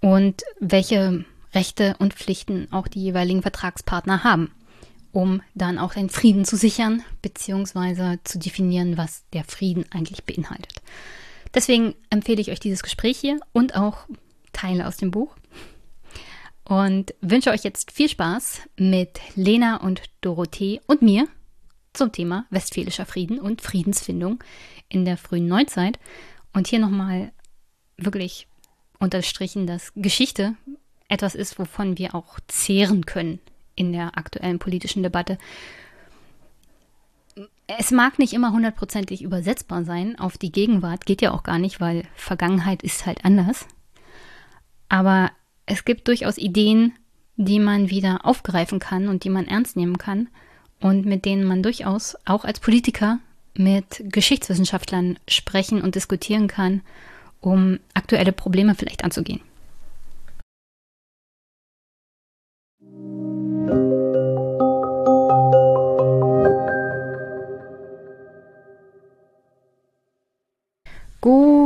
und welche Rechte und Pflichten auch die jeweiligen Vertragspartner haben. um dann auch den Frieden zu sichern, beziehungsweise zu definieren, was der Frieden eigentlich beinhaltet. Deswegen empfehle ich euch dieses Gespräch hier und auch Teile aus dem Buch. Und wünsche euch jetzt viel Spaß mit Lena und Dorothee und mir zum Thema Westfälischer Frieden und Friedensfindung in der frühen Neuzeit. Und hier nochmal wirklich unterstrichen, dass Geschichte etwas ist, wovon wir auch zehren können in der aktuellen politischen Debatte. Es mag nicht immer hundertprozentig übersetzbar sein auf die Gegenwart, geht ja auch gar nicht, weil Vergangenheit ist halt anders. Aber es gibt durchaus Ideen, die man wieder aufgreifen kann und die man ernst nehmen kann und mit denen man durchaus auch als Politiker mit Geschichtswissenschaftlern sprechen und diskutieren kann, um aktuelle Probleme vielleicht anzugehen.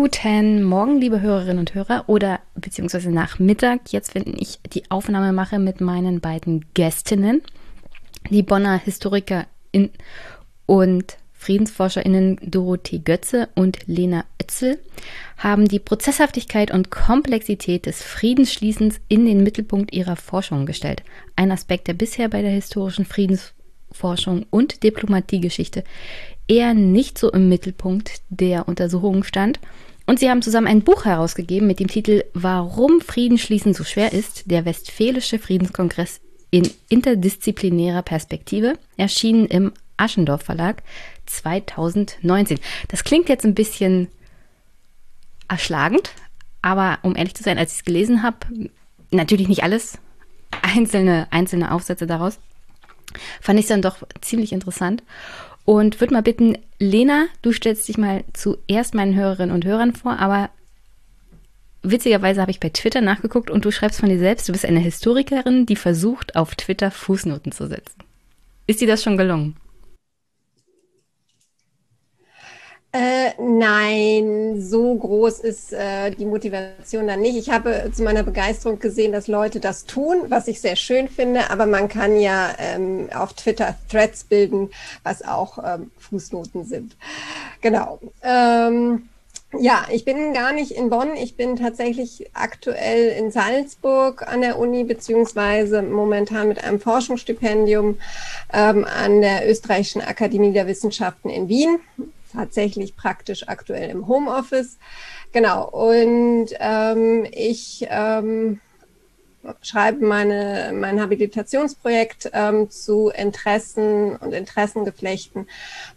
Guten Morgen, liebe Hörerinnen und Hörer, oder beziehungsweise Nachmittag, jetzt wenn ich die Aufnahme mache mit meinen beiden Gästinnen, die Bonner Historikerin und FriedensforscherInnen Dorothee Götze und Lena Oetzel haben die Prozesshaftigkeit und Komplexität des Friedensschließens in den Mittelpunkt ihrer Forschung gestellt. Ein Aspekt, der bisher bei der historischen Friedensforschung und Diplomatiegeschichte eher nicht so im Mittelpunkt der Untersuchungen stand und sie haben zusammen ein Buch herausgegeben mit dem Titel Warum Frieden schließen so schwer ist, der Westfälische Friedenskongress in interdisziplinärer Perspektive, erschienen im Aschendorf Verlag 2019. Das klingt jetzt ein bisschen erschlagend, aber um ehrlich zu sein, als ich es gelesen habe, natürlich nicht alles, einzelne, einzelne Aufsätze daraus, fand ich es dann doch ziemlich interessant und würde mal bitten, Lena, du stellst dich mal zuerst meinen Hörerinnen und Hörern vor, aber witzigerweise habe ich bei Twitter nachgeguckt und du schreibst von dir selbst, du bist eine Historikerin, die versucht, auf Twitter Fußnoten zu setzen. Ist dir das schon gelungen? Äh, nein, so groß ist äh, die Motivation dann nicht. Ich habe zu meiner Begeisterung gesehen, dass Leute das tun, was ich sehr schön finde, aber man kann ja ähm, auf Twitter Threads bilden, was auch ähm, Fußnoten sind. Genau. Ähm, ja, ich bin gar nicht in Bonn. Ich bin tatsächlich aktuell in Salzburg an der Uni, beziehungsweise momentan mit einem Forschungsstipendium ähm, an der Österreichischen Akademie der Wissenschaften in Wien tatsächlich praktisch aktuell im Homeoffice. Genau, und ähm, ich ähm, schreibe meine, mein Habilitationsprojekt ähm, zu Interessen und Interessengeflechten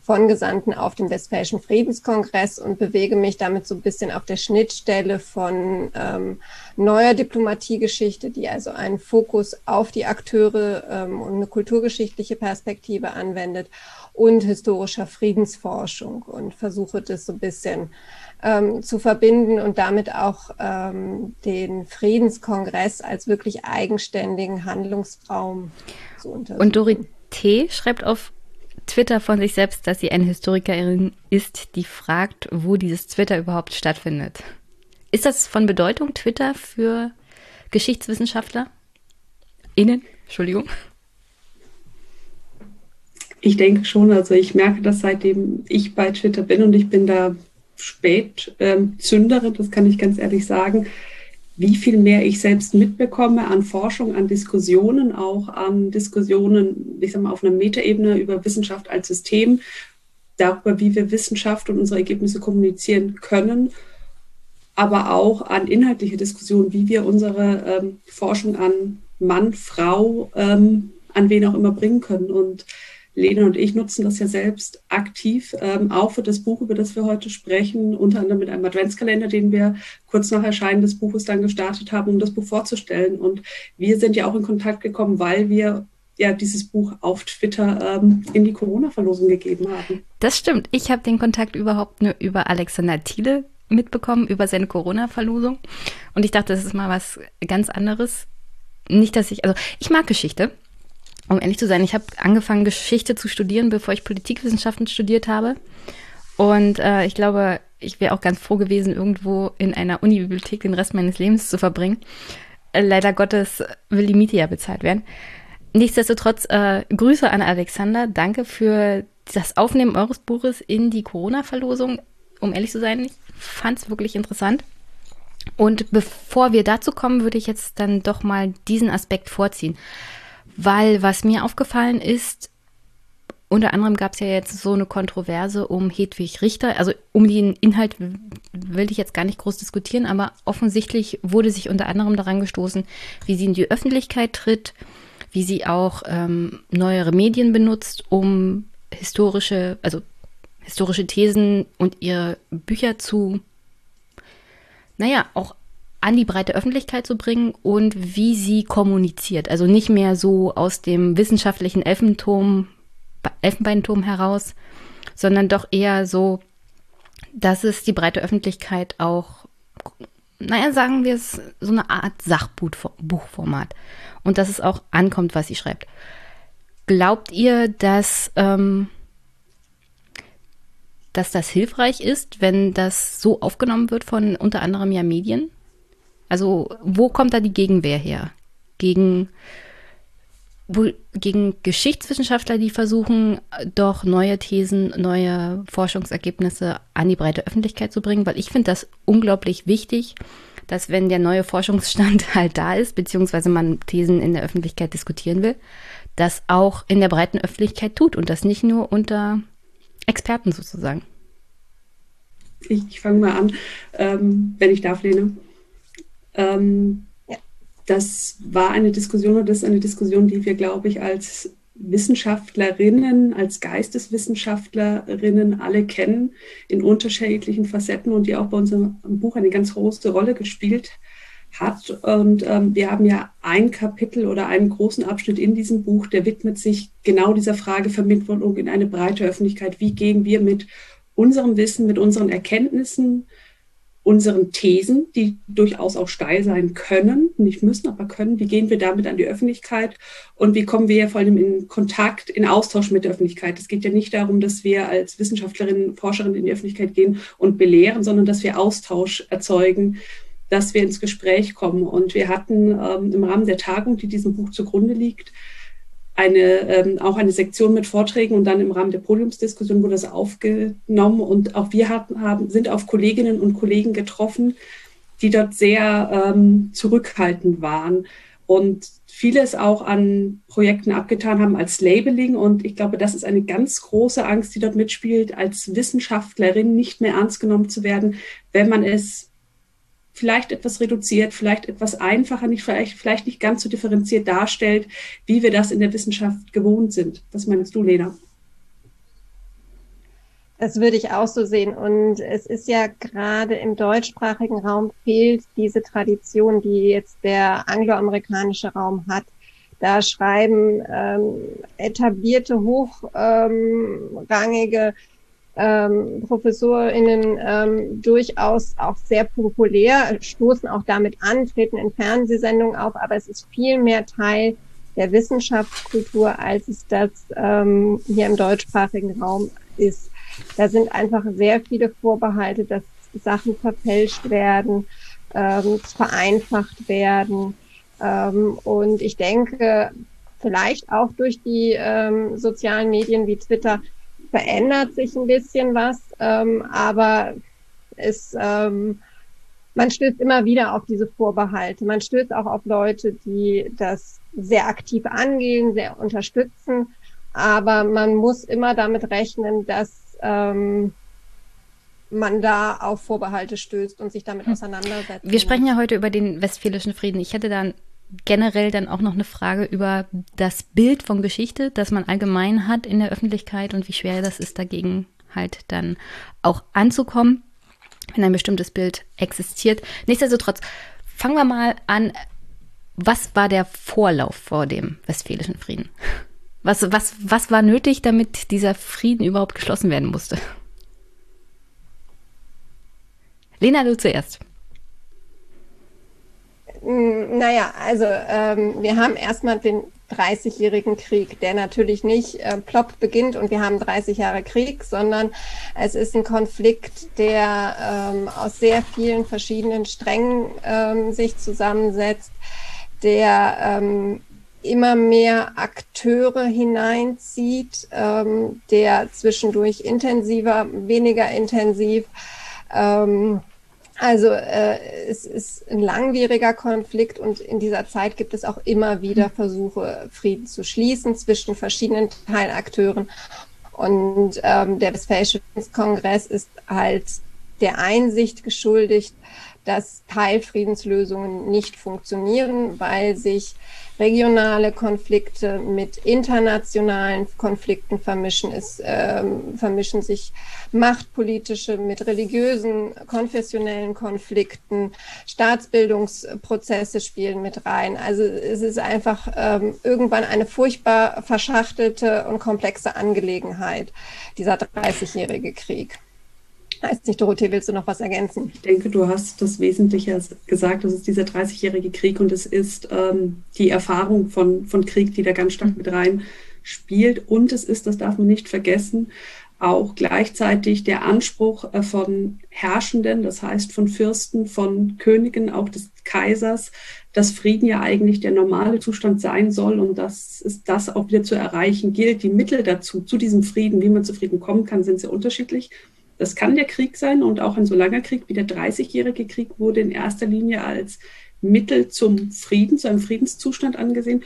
von Gesandten auf dem Westfälischen Friedenskongress und bewege mich damit so ein bisschen auf der Schnittstelle von ähm, neuer Diplomatiegeschichte, die also einen Fokus auf die Akteure ähm, und eine kulturgeschichtliche Perspektive anwendet und historischer Friedensforschung und versuche das so ein bisschen ähm, zu verbinden und damit auch ähm, den Friedenskongress als wirklich eigenständigen Handlungsraum zu untersuchen. Und Dorothee schreibt auf Twitter von sich selbst, dass sie eine Historikerin ist, die fragt, wo dieses Twitter überhaupt stattfindet. Ist das von Bedeutung, Twitter, für Geschichtswissenschaftler? Innen? Entschuldigung. Ich denke schon, also ich merke das seitdem ich bei Twitter bin und ich bin da spät ähm, Zünderin, das kann ich ganz ehrlich sagen, wie viel mehr ich selbst mitbekomme an Forschung, an Diskussionen, auch an Diskussionen, ich sag mal, auf einer Metaebene über Wissenschaft als System, darüber, wie wir Wissenschaft und unsere Ergebnisse kommunizieren können, aber auch an inhaltliche Diskussionen, wie wir unsere ähm, Forschung an Mann, Frau, ähm, an wen auch immer bringen können. Und Lena und ich nutzen das ja selbst aktiv, ähm, auch für das Buch, über das wir heute sprechen, unter anderem mit einem Adventskalender, den wir kurz nach Erscheinen des Buches dann gestartet haben, um das Buch vorzustellen. Und wir sind ja auch in Kontakt gekommen, weil wir ja dieses Buch auf Twitter ähm, in die Corona-Verlosung gegeben haben. Das stimmt. Ich habe den Kontakt überhaupt nur über Alexander Thiele mitbekommen, über seine Corona-Verlosung. Und ich dachte, das ist mal was ganz anderes. Nicht, dass ich, also ich mag Geschichte um ehrlich zu sein, ich habe angefangen, Geschichte zu studieren, bevor ich Politikwissenschaften studiert habe. Und äh, ich glaube, ich wäre auch ganz froh gewesen, irgendwo in einer Unibibliothek den Rest meines Lebens zu verbringen. Äh, leider Gottes will die Miete ja bezahlt werden. nichtsdestotrotz äh, Grüße an Alexander. Danke für das Aufnehmen eures Buches in die Corona-Verlosung. Um ehrlich zu sein, ich fand es wirklich interessant. Und bevor wir dazu kommen, würde ich jetzt dann doch mal diesen Aspekt vorziehen. Weil was mir aufgefallen ist, unter anderem gab es ja jetzt so eine Kontroverse um Hedwig Richter. Also um den Inhalt will ich jetzt gar nicht groß diskutieren, aber offensichtlich wurde sich unter anderem daran gestoßen, wie sie in die Öffentlichkeit tritt, wie sie auch ähm, neuere Medien benutzt, um historische, also historische Thesen und ihre Bücher zu, naja, auch an die breite Öffentlichkeit zu bringen und wie sie kommuniziert. Also nicht mehr so aus dem wissenschaftlichen Elfenturm Elfenbeinturm heraus, sondern doch eher so, dass es die breite Öffentlichkeit auch, naja, sagen wir es, so eine Art Sachbuchformat und dass es auch ankommt, was sie schreibt. Glaubt ihr, dass, ähm, dass das hilfreich ist, wenn das so aufgenommen wird von unter anderem ja Medien? Also wo kommt da die Gegenwehr her? Gegen wohl gegen Geschichtswissenschaftler, die versuchen, doch neue Thesen, neue Forschungsergebnisse an die breite Öffentlichkeit zu bringen, weil ich finde das unglaublich wichtig, dass wenn der neue Forschungsstand [LAUGHS] halt da ist, beziehungsweise man Thesen in der Öffentlichkeit diskutieren will, das auch in der breiten Öffentlichkeit tut und das nicht nur unter Experten sozusagen. Ich, ich fange mal an, ähm, wenn ich darf, Lene. Ähm, das war eine Diskussion und das ist eine Diskussion, die wir, glaube ich, als Wissenschaftlerinnen, als Geisteswissenschaftlerinnen alle kennen in unterschiedlichen Facetten und die auch bei unserem Buch eine ganz große Rolle gespielt hat. Und ähm, wir haben ja ein Kapitel oder einen großen Abschnitt in diesem Buch, der widmet sich genau dieser Frage Vermittlung in eine breite Öffentlichkeit. Wie gehen wir mit unserem Wissen, mit unseren Erkenntnissen, unseren Thesen, die durchaus auch steil sein können, nicht müssen, aber können. Wie gehen wir damit an die Öffentlichkeit und wie kommen wir vor allem in Kontakt, in Austausch mit der Öffentlichkeit? Es geht ja nicht darum, dass wir als Wissenschaftlerinnen, Forscherinnen in die Öffentlichkeit gehen und belehren, sondern dass wir Austausch erzeugen, dass wir ins Gespräch kommen. Und wir hatten ähm, im Rahmen der Tagung, die diesem Buch zugrunde liegt, eine, ähm, auch eine Sektion mit Vorträgen und dann im Rahmen der Podiumsdiskussion wurde das aufgenommen und auch wir hatten, haben, sind auf Kolleginnen und Kollegen getroffen, die dort sehr ähm, zurückhaltend waren und vieles auch an Projekten abgetan haben als Labeling. Und ich glaube, das ist eine ganz große Angst, die dort mitspielt, als Wissenschaftlerin nicht mehr ernst genommen zu werden, wenn man es vielleicht etwas reduziert, vielleicht etwas einfacher, nicht, vielleicht, vielleicht nicht ganz so differenziert darstellt, wie wir das in der Wissenschaft gewohnt sind. Was meinst du, Lena? Das würde ich auch so sehen. Und es ist ja gerade im deutschsprachigen Raum fehlt diese Tradition, die jetzt der angloamerikanische Raum hat. Da schreiben ähm, etablierte, hochrangige ähm, ähm, ProfessorInnen ähm, durchaus auch sehr populär, stoßen auch damit an, treten in Fernsehsendungen auf, aber es ist viel mehr Teil der Wissenschaftskultur, als es das ähm, hier im deutschsprachigen Raum ist. Da sind einfach sehr viele Vorbehalte, dass Sachen verfälscht werden, ähm, vereinfacht werden. Ähm, und ich denke, vielleicht auch durch die ähm, sozialen Medien wie Twitter verändert sich ein bisschen was, ähm, aber es, ähm, man stößt immer wieder auf diese Vorbehalte. Man stößt auch auf Leute, die das sehr aktiv angehen, sehr unterstützen, aber man muss immer damit rechnen, dass ähm, man da auf Vorbehalte stößt und sich damit hm. auseinandersetzt. Wir sprechen ja heute über den Westfälischen Frieden. Ich hätte dann generell dann auch noch eine Frage über das Bild von Geschichte, das man allgemein hat in der Öffentlichkeit und wie schwer das ist, dagegen halt dann auch anzukommen, wenn ein bestimmtes Bild existiert. Nichtsdestotrotz, fangen wir mal an. Was war der Vorlauf vor dem Westfälischen Frieden? Was, was, was war nötig, damit dieser Frieden überhaupt geschlossen werden musste? Lena, du zuerst. Hm, naja, also ähm, wir haben erstmal den 30-jährigen Krieg, der natürlich nicht äh, plopp beginnt und wir haben 30 Jahre Krieg, sondern es ist ein Konflikt, der ähm, aus sehr vielen verschiedenen Strängen ähm, sich zusammensetzt, der ähm, immer mehr Akteure hineinzieht, ähm, der zwischendurch intensiver, weniger intensiv. Ähm, also äh, es ist ein langwieriger Konflikt und in dieser Zeit gibt es auch immer wieder Versuche, Frieden zu schließen zwischen verschiedenen Teilakteuren. Und ähm, der Westfälische Kongress ist halt der Einsicht geschuldigt, dass Teilfriedenslösungen nicht funktionieren, weil sich regionale Konflikte mit internationalen Konflikten vermischen. Es ähm, vermischen sich machtpolitische mit religiösen, konfessionellen Konflikten. Staatsbildungsprozesse spielen mit rein. Also es ist einfach ähm, irgendwann eine furchtbar verschachtelte und komplexe Angelegenheit, dieser 30-jährige Krieg. Weiß nicht, Dorothee, willst du noch was ergänzen? Ich denke, du hast das Wesentliche gesagt. Das ist dieser 30-jährige Krieg und es ist ähm, die Erfahrung von, von Krieg, die da ganz stark mit rein spielt. Und es ist, das darf man nicht vergessen, auch gleichzeitig der Anspruch äh, von Herrschenden, das heißt von Fürsten, von Königen, auch des Kaisers, dass Frieden ja eigentlich der normale Zustand sein soll und dass es das auch wieder zu erreichen gilt. Die Mittel dazu, zu diesem Frieden, wie man zu Frieden kommen kann, sind sehr unterschiedlich. Das kann der Krieg sein und auch ein so langer Krieg wie der 30-jährige Krieg wurde in erster Linie als Mittel zum Frieden, zu einem Friedenszustand angesehen.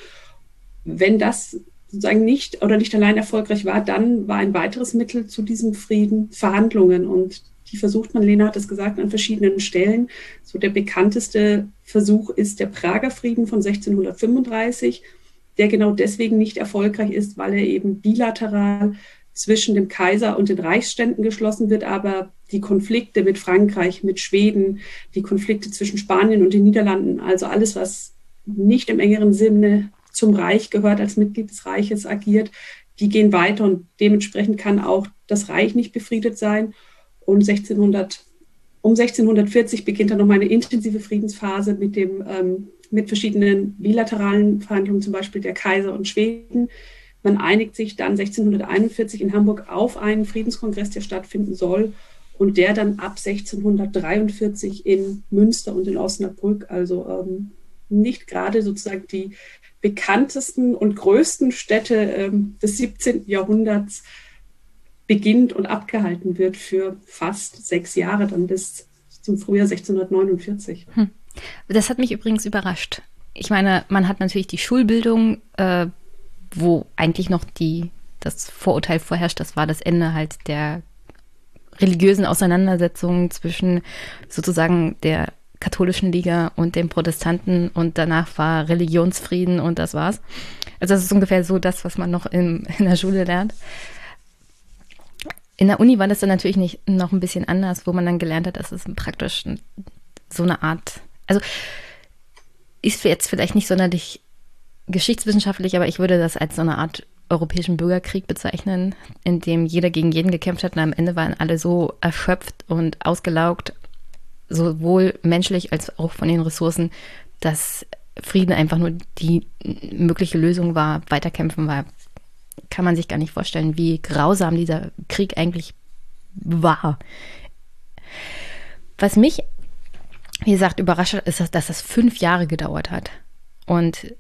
Wenn das sozusagen nicht oder nicht allein erfolgreich war, dann war ein weiteres Mittel zu diesem Frieden Verhandlungen und die versucht man, Lena hat es gesagt, an verschiedenen Stellen. So der bekannteste Versuch ist der Prager Frieden von 1635, der genau deswegen nicht erfolgreich ist, weil er eben bilateral zwischen dem Kaiser und den Reichsständen geschlossen wird, aber die Konflikte mit Frankreich, mit Schweden, die Konflikte zwischen Spanien und den Niederlanden, also alles, was nicht im engeren Sinne zum Reich gehört, als Mitglied des Reiches agiert, die gehen weiter und dementsprechend kann auch das Reich nicht befriedet sein. Und 1600, um 1640 beginnt dann nochmal eine intensive Friedensphase mit, dem, ähm, mit verschiedenen bilateralen Verhandlungen, zum Beispiel der Kaiser und Schweden, man einigt sich dann 1641 in Hamburg auf einen Friedenskongress, der stattfinden soll und der dann ab 1643 in Münster und in Osnabrück, also ähm, nicht gerade sozusagen die bekanntesten und größten Städte ähm, des 17. Jahrhunderts beginnt und abgehalten wird für fast sechs Jahre, dann bis zum Frühjahr 1649. Hm. Das hat mich übrigens überrascht. Ich meine, man hat natürlich die Schulbildung äh, wo eigentlich noch die, das Vorurteil vorherrscht, das war das Ende halt der religiösen Auseinandersetzungen zwischen sozusagen der katholischen Liga und den Protestanten und danach war Religionsfrieden und das war's. Also das ist ungefähr so das, was man noch in, [LAUGHS] in der Schule lernt. In der Uni war das dann natürlich nicht noch ein bisschen anders, wo man dann gelernt hat, dass es praktisch so eine Art, also ist jetzt vielleicht nicht sonderlich geschichtswissenschaftlich, aber ich würde das als so eine Art europäischen Bürgerkrieg bezeichnen, in dem jeder gegen jeden gekämpft hat und am Ende waren alle so erschöpft und ausgelaugt, sowohl menschlich als auch von den Ressourcen, dass Frieden einfach nur die mögliche Lösung war, weiterkämpfen war. Kann man sich gar nicht vorstellen, wie grausam dieser Krieg eigentlich war. Was mich, wie gesagt, überrascht ist, dass das fünf Jahre gedauert hat. Und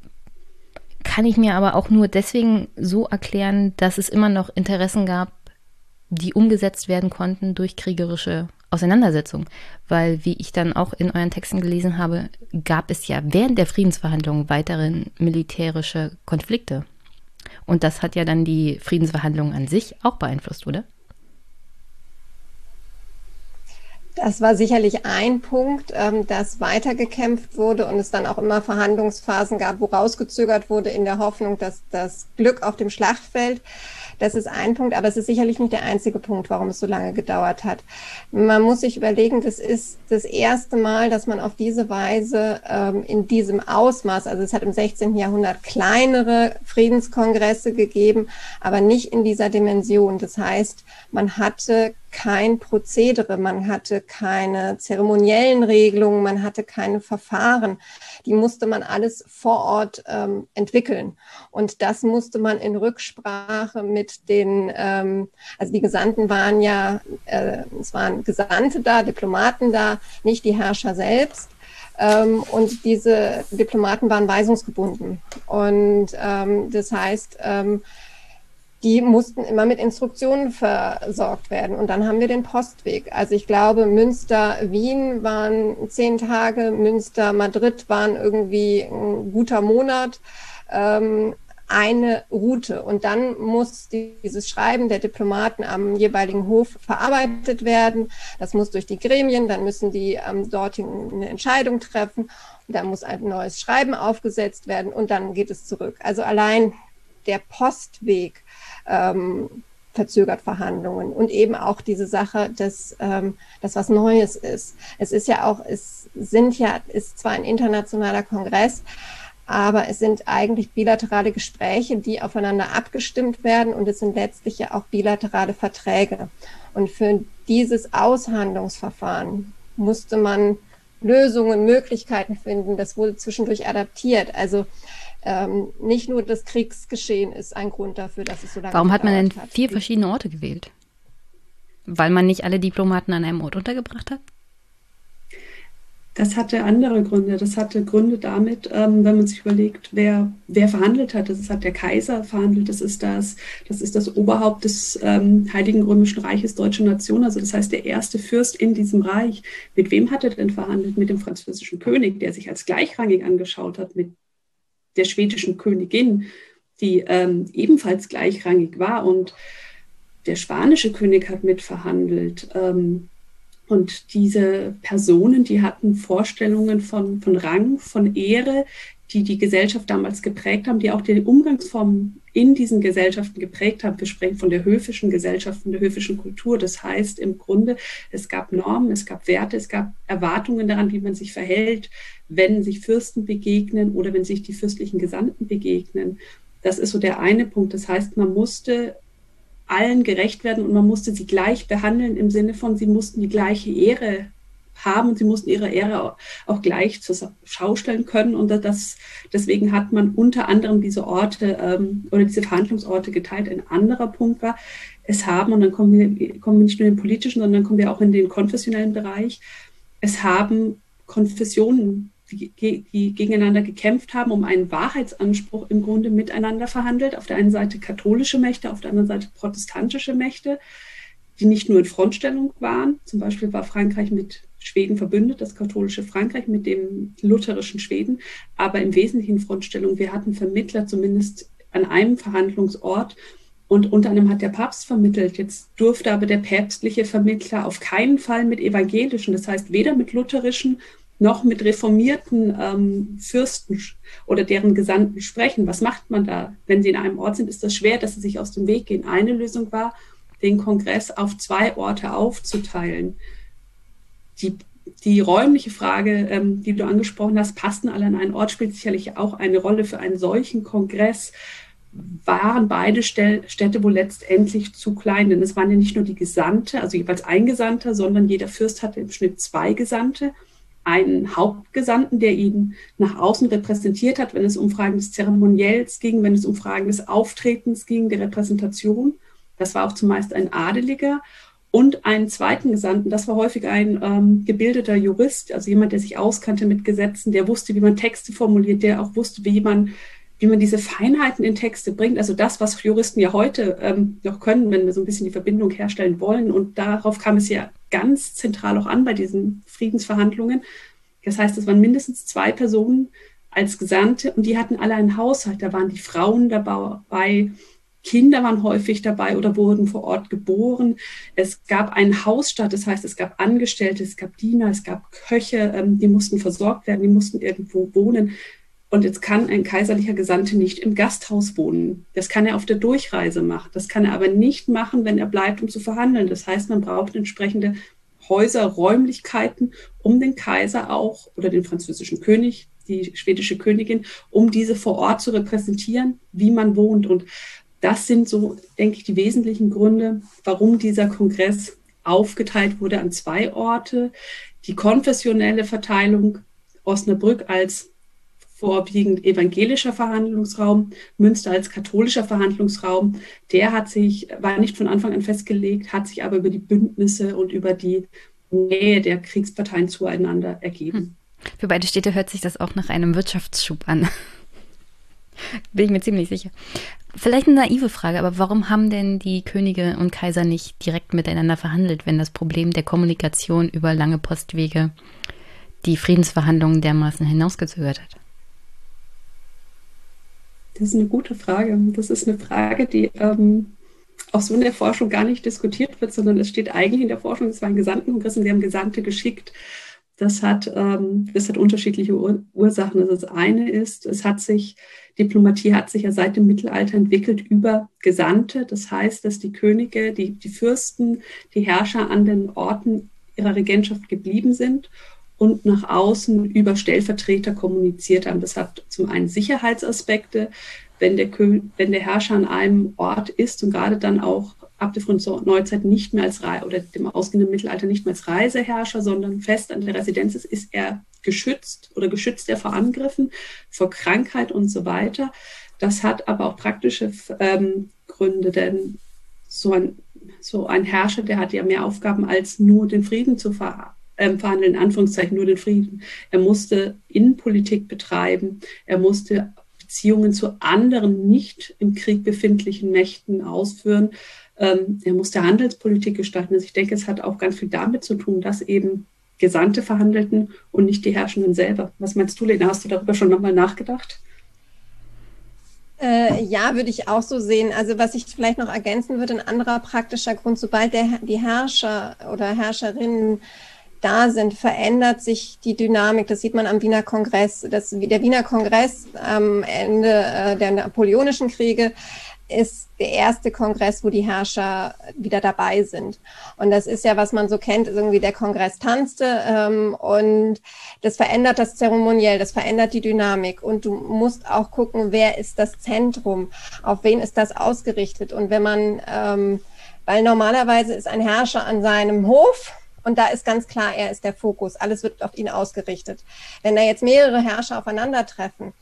kann ich mir aber auch nur deswegen so erklären, dass es immer noch Interessen gab, die umgesetzt werden konnten durch kriegerische Auseinandersetzungen. Weil, wie ich dann auch in euren Texten gelesen habe, gab es ja während der Friedensverhandlungen weiterhin militärische Konflikte. Und das hat ja dann die Friedensverhandlungen an sich auch beeinflusst, oder? Das war sicherlich ein Punkt, ähm, dass weitergekämpft wurde und es dann auch immer Verhandlungsphasen gab, wo rausgezögert wurde in der Hoffnung, dass das Glück auf dem Schlachtfeld das ist ein Punkt, aber es ist sicherlich nicht der einzige Punkt, warum es so lange gedauert hat. Man muss sich überlegen, das ist das erste Mal, dass man auf diese Weise ähm, in diesem Ausmaß, also es hat im 16. Jahrhundert kleinere Friedenskongresse gegeben, aber nicht in dieser Dimension. Das heißt, man hatte kein Prozedere, man hatte keine zeremoniellen Regelungen, man hatte keine Verfahren. Die musste man alles vor Ort ähm, entwickeln. Und das musste man in Rücksprache mit den, ähm, also die Gesandten waren ja, äh, es waren Gesandte da, Diplomaten da, nicht die Herrscher selbst. Ähm, und diese Diplomaten waren weisungsgebunden. Und ähm, das heißt, ähm, die mussten immer mit Instruktionen versorgt werden. Und dann haben wir den Postweg. Also ich glaube, Münster, Wien waren zehn Tage, Münster, Madrid waren irgendwie ein guter Monat. Ähm, eine Route. Und dann muss dieses Schreiben der Diplomaten am jeweiligen Hof verarbeitet werden. Das muss durch die Gremien, dann müssen die ähm, dort eine Entscheidung treffen. Und dann muss ein neues Schreiben aufgesetzt werden und dann geht es zurück. Also allein der Postweg ähm, verzögert Verhandlungen und eben auch diese Sache, dass ähm, das was Neues ist. Es ist ja auch, es sind ja, ist zwar ein internationaler Kongress, aber es sind eigentlich bilaterale Gespräche, die aufeinander abgestimmt werden und es sind letztlich ja auch bilaterale Verträge. Und für dieses Aushandlungsverfahren musste man Lösungen, Möglichkeiten finden. Das wurde zwischendurch adaptiert. Also ähm, nicht nur das Kriegsgeschehen ist ein Grund dafür, dass es so lange Warum hat man denn hat. vier verschiedene Orte gewählt? Weil man nicht alle Diplomaten an einem Ort untergebracht hat? Das hatte andere Gründe. Das hatte Gründe damit, ähm, wenn man sich überlegt, wer, wer verhandelt hat. Das hat der Kaiser verhandelt. Das ist das, das ist das Oberhaupt des ähm, Heiligen Römischen Reiches Deutsche Nation. Also das heißt, der erste Fürst in diesem Reich. Mit wem hat er denn verhandelt? Mit dem französischen König, der sich als gleichrangig angeschaut hat mit der schwedischen Königin, die ähm, ebenfalls gleichrangig war. Und der spanische König hat mitverhandelt. Ähm, und diese Personen, die hatten Vorstellungen von, von Rang, von Ehre, die die Gesellschaft damals geprägt haben, die auch die Umgangsformen in diesen Gesellschaften geprägt haben. Wir sprechen von der höfischen Gesellschaft, von der höfischen Kultur. Das heißt im Grunde, es gab Normen, es gab Werte, es gab Erwartungen daran, wie man sich verhält, wenn sich Fürsten begegnen oder wenn sich die fürstlichen Gesandten begegnen. Das ist so der eine Punkt. Das heißt, man musste allen gerecht werden und man musste sie gleich behandeln im Sinne von, sie mussten die gleiche Ehre haben und sie mussten ihre Ehre auch gleich zur Schau stellen können. Und das, deswegen hat man unter anderem diese Orte ähm, oder diese Verhandlungsorte geteilt. Ein anderer Punkt war, es haben, und dann kommen wir, kommen wir nicht nur in den politischen, sondern kommen wir auch in den konfessionellen Bereich, es haben Konfessionen die, die gegeneinander gekämpft haben, um einen Wahrheitsanspruch im Grunde miteinander verhandelt. Auf der einen Seite katholische Mächte, auf der anderen Seite protestantische Mächte, die nicht nur in Frontstellung waren. Zum Beispiel war Frankreich mit Schweden verbündet, das katholische Frankreich mit dem lutherischen Schweden, aber im Wesentlichen Frontstellung. Wir hatten Vermittler zumindest an einem Verhandlungsort und unter anderem hat der Papst vermittelt. Jetzt durfte aber der päpstliche Vermittler auf keinen Fall mit evangelischen, das heißt weder mit lutherischen noch mit reformierten ähm, Fürsten oder deren Gesandten sprechen. Was macht man da? Wenn sie in einem Ort sind, ist das schwer, dass sie sich aus dem Weg gehen. Eine Lösung war, den Kongress auf zwei Orte aufzuteilen. Die, die räumliche Frage, ähm, die du angesprochen hast, passen alle an einen Ort, spielt sicherlich auch eine Rolle für einen solchen Kongress. Waren beide Städte wohl letztendlich zu klein, denn es waren ja nicht nur die Gesandte, also jeweils ein Gesandter, sondern jeder Fürst hatte im Schnitt zwei Gesandte einen Hauptgesandten, der ihn nach außen repräsentiert hat, wenn es um Fragen des Zeremoniells ging, wenn es um Fragen des Auftretens ging, der Repräsentation. Das war auch zumeist ein Adeliger. Und einen zweiten Gesandten, das war häufig ein ähm, gebildeter Jurist, also jemand, der sich auskannte mit Gesetzen, der wusste, wie man Texte formuliert, der auch wusste, wie man, wie man diese Feinheiten in Texte bringt. Also das, was Juristen ja heute ähm, noch können, wenn wir so ein bisschen die Verbindung herstellen wollen. Und darauf kam es ja ganz zentral auch an bei diesen Friedensverhandlungen. Das heißt, es waren mindestens zwei Personen als Gesandte und die hatten alle einen Haushalt. Da waren die Frauen dabei, Kinder waren häufig dabei oder wurden vor Ort geboren. Es gab einen Hausstaat, das heißt, es gab Angestellte, es gab Diener, es gab Köche, ähm, die mussten versorgt werden, die mussten irgendwo wohnen. Und jetzt kann ein kaiserlicher Gesandte nicht im Gasthaus wohnen. Das kann er auf der Durchreise machen. Das kann er aber nicht machen, wenn er bleibt, um zu verhandeln. Das heißt, man braucht entsprechende Häuser, Räumlichkeiten, um den Kaiser auch oder den französischen König, die schwedische Königin, um diese vor Ort zu repräsentieren, wie man wohnt. Und das sind so, denke ich, die wesentlichen Gründe, warum dieser Kongress aufgeteilt wurde an zwei Orte. Die konfessionelle Verteilung Osnabrück als vorwiegend evangelischer Verhandlungsraum, Münster als katholischer Verhandlungsraum. Der hat sich, war nicht von Anfang an festgelegt, hat sich aber über die Bündnisse und über die Nähe der Kriegsparteien zueinander ergeben. Hm. Für beide Städte hört sich das auch nach einem Wirtschaftsschub an. [LAUGHS] Bin ich mir ziemlich sicher. Vielleicht eine naive Frage, aber warum haben denn die Könige und Kaiser nicht direkt miteinander verhandelt, wenn das Problem der Kommunikation über lange Postwege die Friedensverhandlungen dermaßen hinausgezögert hat? Das ist eine gute Frage. Das ist eine Frage, die ähm, auch so in der Forschung gar nicht diskutiert wird, sondern es steht eigentlich in der Forschung, es war ein Gesandtenkongress und sie haben Gesandte geschickt. Das hat, ähm, das hat unterschiedliche Ur Ursachen. Also das eine ist, es hat sich, Diplomatie hat sich ja seit dem Mittelalter entwickelt über Gesandte. Das heißt, dass die Könige, die, die Fürsten, die Herrscher an den Orten ihrer Regentschaft geblieben sind und nach außen über Stellvertreter kommuniziert haben. Das hat zum einen Sicherheitsaspekte, wenn der, wenn der Herrscher an einem Ort ist und gerade dann auch ab der frühen Neuzeit nicht mehr als Re oder dem ausgehenden Mittelalter nicht mehr als Reiseherrscher, sondern fest an der Residenz ist, ist er geschützt oder geschützt er vor Angriffen, vor Krankheit und so weiter. Das hat aber auch praktische ähm, Gründe, denn so ein, so ein Herrscher, der hat ja mehr Aufgaben als nur den Frieden zu ver ähm, verhandeln, in Anführungszeichen nur den Frieden. Er musste Innenpolitik betreiben, er musste Beziehungen zu anderen nicht im Krieg befindlichen Mächten ausführen. Ähm, er musste Handelspolitik gestalten. Also ich denke, es hat auch ganz viel damit zu tun, dass eben Gesandte verhandelten und nicht die Herrschenden selber. Was meinst du, Lena? Hast du darüber schon nochmal nachgedacht? Äh, ja, würde ich auch so sehen. Also was ich vielleicht noch ergänzen würde, ein anderer praktischer Grund, sobald der, die Herrscher oder Herrscherinnen da sind, verändert sich die Dynamik. Das sieht man am Wiener Kongress. Das, der Wiener Kongress am Ende äh, der Napoleonischen Kriege ist der erste Kongress, wo die Herrscher wieder dabei sind. Und das ist ja, was man so kennt, irgendwie der Kongress tanzte ähm, und das verändert das Zeremoniell, das verändert die Dynamik. Und du musst auch gucken, wer ist das Zentrum, auf wen ist das ausgerichtet. Und wenn man, ähm, weil normalerweise ist ein Herrscher an seinem Hof und da ist ganz klar, er ist der Fokus. Alles wird auf ihn ausgerichtet. Wenn da jetzt mehrere Herrscher aufeinandertreffen,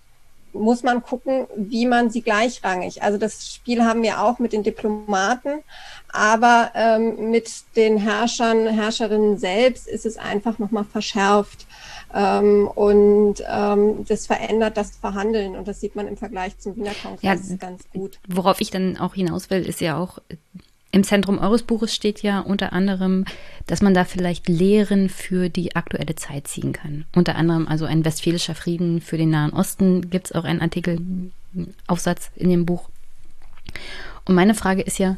muss man gucken, wie man sie gleichrangig. Also das Spiel haben wir auch mit den Diplomaten, aber ähm, mit den Herrschern, Herrscherinnen selbst ist es einfach nochmal verschärft. Ähm, und ähm, das verändert das Verhandeln und das sieht man im Vergleich zum Wiener Kongress ja, ganz gut. Worauf ich dann auch hinaus will, ist ja auch im Zentrum eures Buches steht ja unter anderem, dass man da vielleicht Lehren für die aktuelle Zeit ziehen kann. Unter anderem also ein westfälischer Frieden für den Nahen Osten gibt es auch einen Artikel, Aufsatz in dem Buch. Und meine Frage ist ja,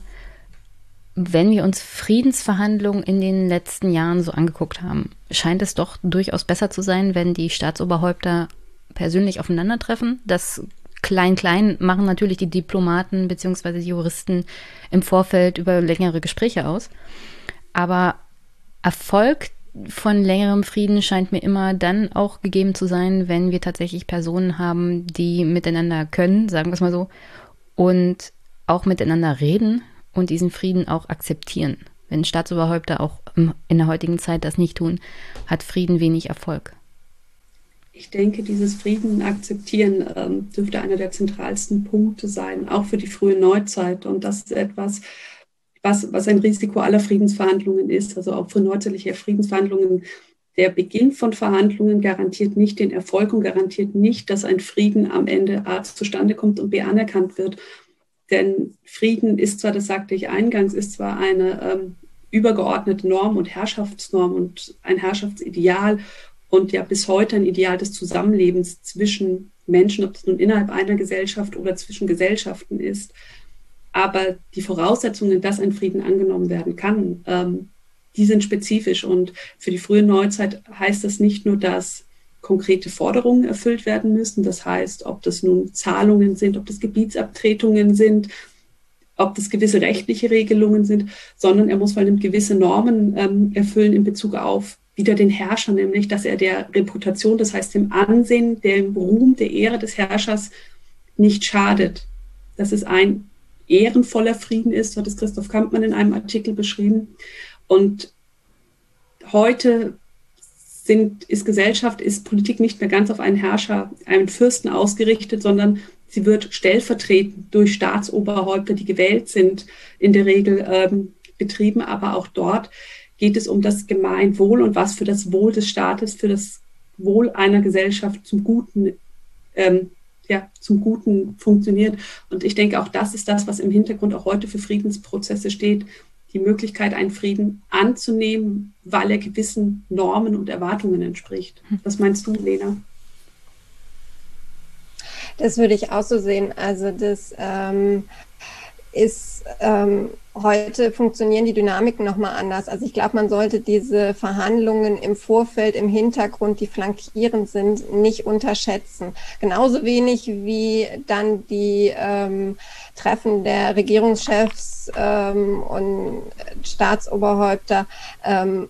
wenn wir uns Friedensverhandlungen in den letzten Jahren so angeguckt haben, scheint es doch durchaus besser zu sein, wenn die Staatsoberhäupter persönlich aufeinandertreffen. Das Klein-Klein machen natürlich die Diplomaten bzw. die Juristen im Vorfeld über längere Gespräche aus. Aber Erfolg von längerem Frieden scheint mir immer dann auch gegeben zu sein, wenn wir tatsächlich Personen haben, die miteinander können, sagen wir es mal so, und auch miteinander reden und diesen Frieden auch akzeptieren. Wenn Staatsoberhäupter auch in der heutigen Zeit das nicht tun, hat Frieden wenig Erfolg. Ich denke, dieses Frieden akzeptieren ähm, dürfte einer der zentralsten Punkte sein, auch für die frühe Neuzeit. Und das ist etwas, was, was ein Risiko aller Friedensverhandlungen ist. Also auch für neuzeitliche Friedensverhandlungen. Der Beginn von Verhandlungen garantiert nicht den Erfolg und garantiert nicht, dass ein Frieden am Ende A zustande kommt und B anerkannt wird. Denn Frieden ist zwar, das sagte ich eingangs, ist zwar eine ähm, übergeordnete Norm und Herrschaftsnorm und ein Herrschaftsideal und ja bis heute ein Ideal des Zusammenlebens zwischen Menschen, ob es nun innerhalb einer Gesellschaft oder zwischen Gesellschaften ist. Aber die Voraussetzungen, dass ein Frieden angenommen werden kann, ähm, die sind spezifisch. Und für die frühe Neuzeit heißt das nicht nur, dass konkrete Forderungen erfüllt werden müssen. Das heißt, ob das nun Zahlungen sind, ob das Gebietsabtretungen sind, ob das gewisse rechtliche Regelungen sind, sondern er muss vor allem gewisse Normen ähm, erfüllen in Bezug auf wieder den Herrscher, nämlich dass er der Reputation, das heißt dem Ansehen, dem Ruhm, der Ehre des Herrschers nicht schadet. Dass es ein ehrenvoller Frieden ist, hat es Christoph Kampmann in einem Artikel beschrieben. Und heute sind, ist Gesellschaft, ist Politik nicht mehr ganz auf einen Herrscher, einen Fürsten ausgerichtet, sondern sie wird stellvertretend durch Staatsoberhäupter, die gewählt sind, in der Regel ähm, betrieben. Aber auch dort geht es um das Gemeinwohl und was für das Wohl des Staates, für das Wohl einer Gesellschaft zum Guten, ähm, ja, zum Guten funktioniert. Und ich denke, auch das ist das, was im Hintergrund auch heute für Friedensprozesse steht. Die Möglichkeit, einen Frieden anzunehmen, weil er gewissen Normen und Erwartungen entspricht. Hm. Was meinst du, Lena? Das würde ich auch so sehen. Also das ähm, ist ähm, heute funktionieren die Dynamiken nochmal anders. Also ich glaube, man sollte diese Verhandlungen im Vorfeld, im Hintergrund, die flankierend sind, nicht unterschätzen. Genauso wenig wie dann die ähm, Treffen der Regierungschefs ähm, und Staatsoberhäupter ähm,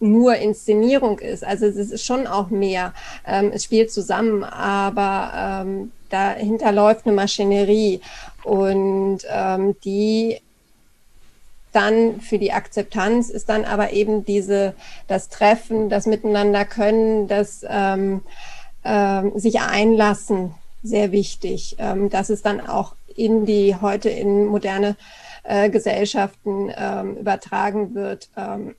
nur Inszenierung ist. Also es ist schon auch mehr. Ähm, es spielt zusammen, aber ähm, dahinter läuft eine Maschinerie und ähm, die dann für die Akzeptanz ist dann aber eben diese das Treffen, das Miteinander können, das ähm, ähm, sich einlassen sehr wichtig. Ähm, dass es dann auch in die heute in moderne äh, Gesellschaften ähm, übertragen wird. Ähm,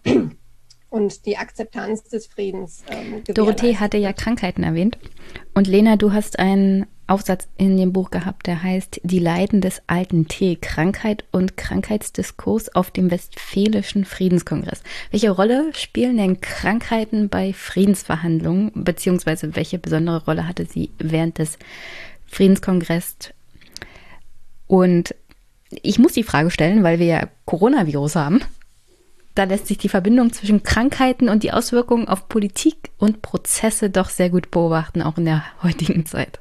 und die Akzeptanz des Friedens. Ähm, Dorothee hatte ja Krankheiten erwähnt. Und Lena, du hast einen Aufsatz in dem Buch gehabt, der heißt Die Leiden des alten T, Krankheit und Krankheitsdiskurs auf dem Westfälischen Friedenskongress. Welche Rolle spielen denn Krankheiten bei Friedensverhandlungen, beziehungsweise welche besondere Rolle hatte sie während des Friedenskongresses? Und ich muss die Frage stellen, weil wir ja Coronavirus haben da lässt sich die Verbindung zwischen Krankheiten und die Auswirkungen auf Politik und Prozesse doch sehr gut beobachten, auch in der heutigen Zeit.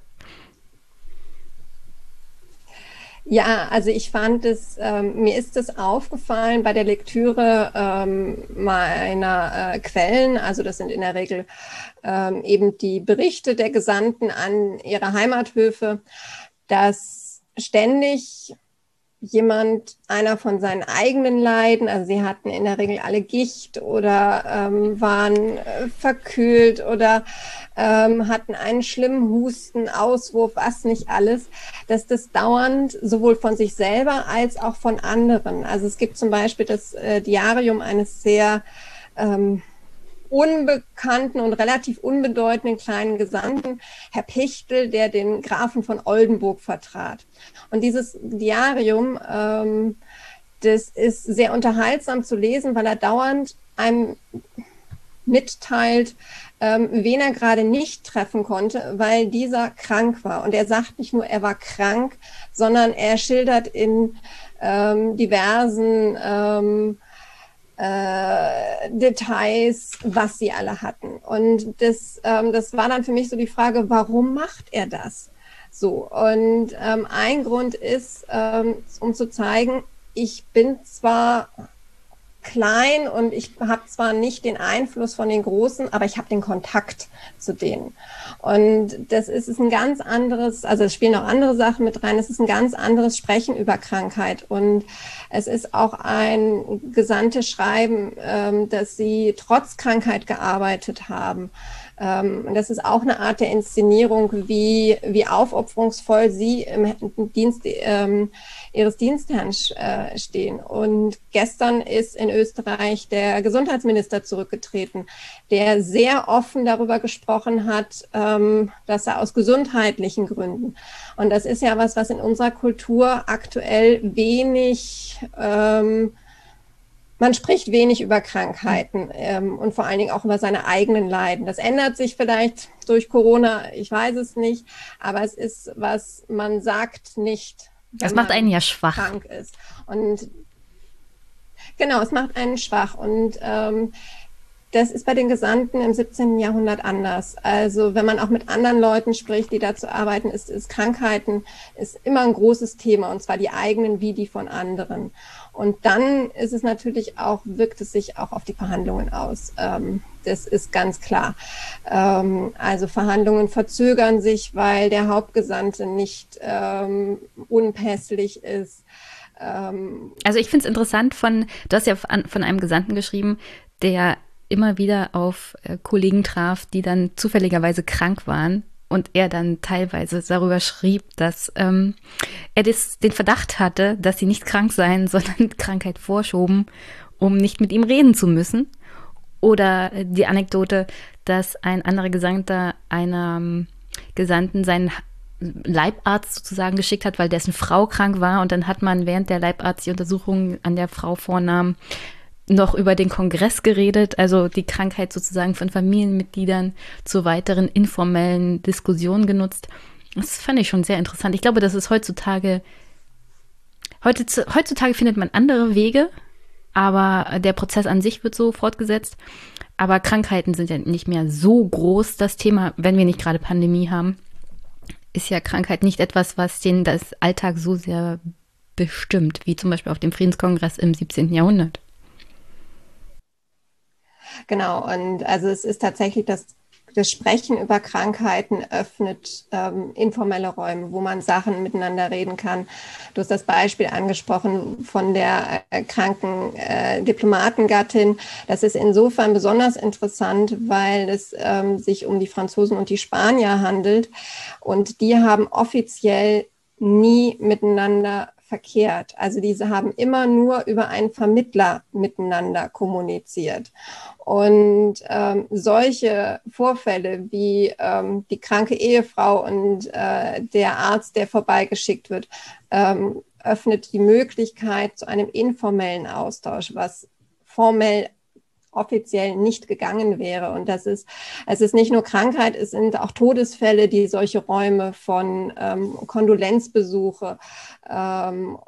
Ja, also ich fand es, ähm, mir ist es aufgefallen bei der Lektüre ähm, meiner äh, Quellen, also das sind in der Regel ähm, eben die Berichte der Gesandten an ihre Heimathöfe, dass ständig jemand, einer von seinen eigenen Leiden, also sie hatten in der Regel alle Gicht oder ähm, waren äh, verkühlt oder ähm, hatten einen schlimmen Husten, Auswurf, was nicht alles, dass das dauernd sowohl von sich selber als auch von anderen. Also es gibt zum Beispiel das äh, Diarium eines sehr ähm, unbekannten und relativ unbedeutenden kleinen Gesandten, Herr Pichtel, der den Grafen von Oldenburg vertrat. Und dieses Diarium, ähm, das ist sehr unterhaltsam zu lesen, weil er dauernd einem mitteilt, ähm, wen er gerade nicht treffen konnte, weil dieser krank war. Und er sagt nicht nur, er war krank, sondern er schildert in ähm, diversen ähm, äh, Details, was sie alle hatten. Und das, ähm, das war dann für mich so die Frage, warum macht er das? So, und ähm, ein Grund ist, ähm, um zu zeigen, ich bin zwar klein und ich habe zwar nicht den Einfluss von den Großen, aber ich habe den Kontakt zu denen. Und das ist, ist ein ganz anderes, also es spielen auch andere Sachen mit rein, es ist ein ganz anderes Sprechen über Krankheit. Und es ist auch ein gesandtes Schreiben, ähm, dass sie trotz Krankheit gearbeitet haben. Ähm, und das ist auch eine Art der Inszenierung, wie, wie aufopferungsvoll sie im Dienst ähm, ihres Dienstherrn äh, stehen. Und gestern ist in Österreich der Gesundheitsminister zurückgetreten, der sehr offen darüber gesprochen hat, ähm, dass er aus gesundheitlichen Gründen. Und das ist ja was, was in unserer Kultur aktuell wenig ähm, man spricht wenig über Krankheiten ähm, und vor allen Dingen auch über seine eigenen Leiden. Das ändert sich vielleicht durch Corona, ich weiß es nicht, aber es ist, was man sagt nicht. Das macht einen ja schwach. Krank ist. Und genau, es macht einen schwach. Und ähm, das ist bei den Gesandten im 17. Jahrhundert anders. Also wenn man auch mit anderen Leuten spricht, die dazu arbeiten, ist, ist Krankheiten ist immer ein großes Thema und zwar die eigenen wie die von anderen. Und dann ist es natürlich auch, wirkt es sich auch auf die Verhandlungen aus. Ähm, das ist ganz klar. Ähm, also Verhandlungen verzögern sich, weil der Hauptgesandte nicht ähm, unpässlich ist. Ähm, also ich finde es interessant von, du hast ja von einem Gesandten geschrieben, der immer wieder auf äh, Kollegen traf, die dann zufälligerweise krank waren und er dann teilweise darüber schrieb, dass ähm, er das, den Verdacht hatte, dass sie nicht krank seien, [LAUGHS] sondern Krankheit vorschoben, um nicht mit ihm reden zu müssen. Oder die Anekdote, dass ein anderer Gesandter einer Gesandten seinen Leibarzt sozusagen geschickt hat, weil dessen Frau krank war. Und dann hat man während der Leibarzt die Untersuchung an der Frau vornahm, noch über den Kongress geredet, also die Krankheit sozusagen von Familienmitgliedern zu weiteren informellen Diskussionen genutzt. Das fand ich schon sehr interessant. Ich glaube, das ist heutzutage, heutzutage findet man andere Wege, aber der Prozess an sich wird so fortgesetzt. Aber Krankheiten sind ja nicht mehr so groß, das Thema, wenn wir nicht gerade Pandemie haben ist ja Krankheit nicht etwas, was den das Alltag so sehr bestimmt, wie zum Beispiel auf dem Friedenskongress im 17. Jahrhundert. Genau, und also es ist tatsächlich das das Sprechen über Krankheiten öffnet ähm, informelle Räume, wo man Sachen miteinander reden kann. Du hast das Beispiel angesprochen von der äh, kranken äh, Diplomatengattin. Das ist insofern besonders interessant, weil es ähm, sich um die Franzosen und die Spanier handelt. Und die haben offiziell nie miteinander verkehrt. Also diese haben immer nur über einen Vermittler miteinander kommuniziert. Und ähm, solche Vorfälle wie ähm, die kranke Ehefrau und äh, der Arzt, der vorbeigeschickt wird, ähm, öffnet die Möglichkeit zu einem informellen Austausch, was formell offiziell nicht gegangen wäre. Und das ist, es ist nicht nur Krankheit, es sind auch Todesfälle, die solche Räume von ähm, Kondolenzbesuche ähm,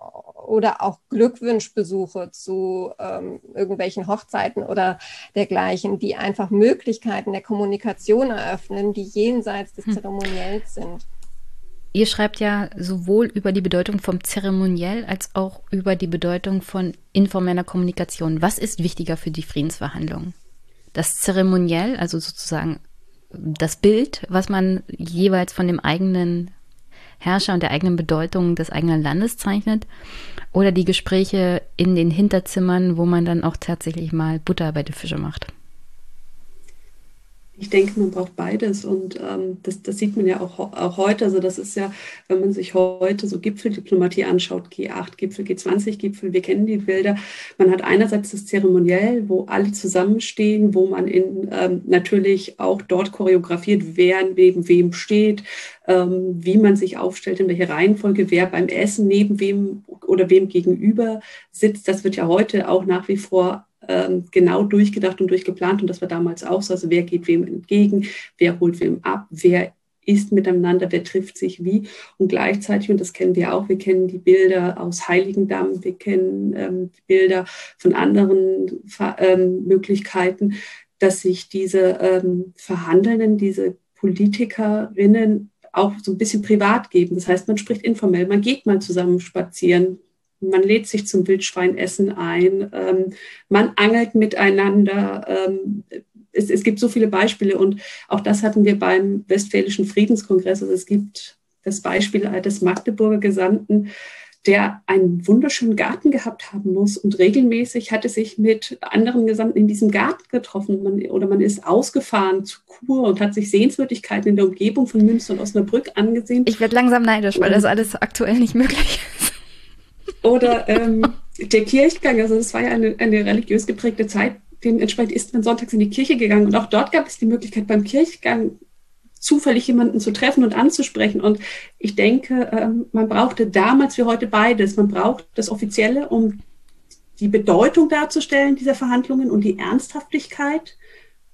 oder auch Glückwünschbesuche zu ähm, irgendwelchen Hochzeiten oder dergleichen, die einfach Möglichkeiten der Kommunikation eröffnen, die jenseits des hm. Zeremoniells sind. Ihr schreibt ja sowohl über die Bedeutung vom Zeremoniell als auch über die Bedeutung von informeller Kommunikation. Was ist wichtiger für die Friedensverhandlungen? Das Zeremoniell, also sozusagen das Bild, was man jeweils von dem eigenen Herrscher und der eigenen Bedeutung des eigenen Landes zeichnet, oder die Gespräche in den Hinterzimmern, wo man dann auch tatsächlich mal Butter bei den Fische macht? Ich denke, man braucht beides und ähm, das, das sieht man ja auch, auch heute. Also das ist ja, wenn man sich heute so Gipfeldiplomatie anschaut, G8-Gipfel, G20-Gipfel, wir kennen die Bilder. Man hat einerseits das Zeremoniell, wo alle zusammenstehen, wo man in, ähm, natürlich auch dort choreografiert, wer neben wem steht, ähm, wie man sich aufstellt, in welcher Reihenfolge, wer beim Essen neben wem oder wem gegenüber sitzt. Das wird ja heute auch nach wie vor ähm, genau durchgedacht und durchgeplant und das war damals auch so. Also wer geht wem entgegen, wer holt wem ab, wer ist miteinander, wer trifft sich wie. Und gleichzeitig, und das kennen wir auch, wir kennen die Bilder aus Heiligendamm, wir kennen ähm, Bilder von anderen ähm, Möglichkeiten, dass sich diese ähm, Verhandelnden, diese Politikerinnen auch so ein bisschen privat geben. Das heißt, man spricht informell, man geht mal zusammen spazieren, man lädt sich zum Wildschweinessen ein, ähm, man angelt miteinander. Ähm, es, es, gibt so viele Beispiele und auch das hatten wir beim Westfälischen Friedenskongress. Also es gibt das Beispiel des Magdeburger Gesandten, der einen wunderschönen Garten gehabt haben muss und regelmäßig hatte sich mit anderen Gesandten in diesem Garten getroffen man, oder man ist ausgefahren zu Kur und hat sich Sehenswürdigkeiten in der Umgebung von Münster und Osnabrück angesehen. Ich werde langsam neidisch, weil das alles aktuell nicht möglich ist. Oder ähm, der Kirchgang, also das war ja eine, eine religiös geprägte Zeit. Dementsprechend ist man sonntags in die Kirche gegangen und auch dort gab es die Möglichkeit, beim Kirchgang zufällig jemanden zu treffen und anzusprechen. Und ich denke, ähm, man brauchte damals wie heute beides. Man braucht das Offizielle, um die Bedeutung darzustellen dieser Verhandlungen und die Ernsthaftigkeit.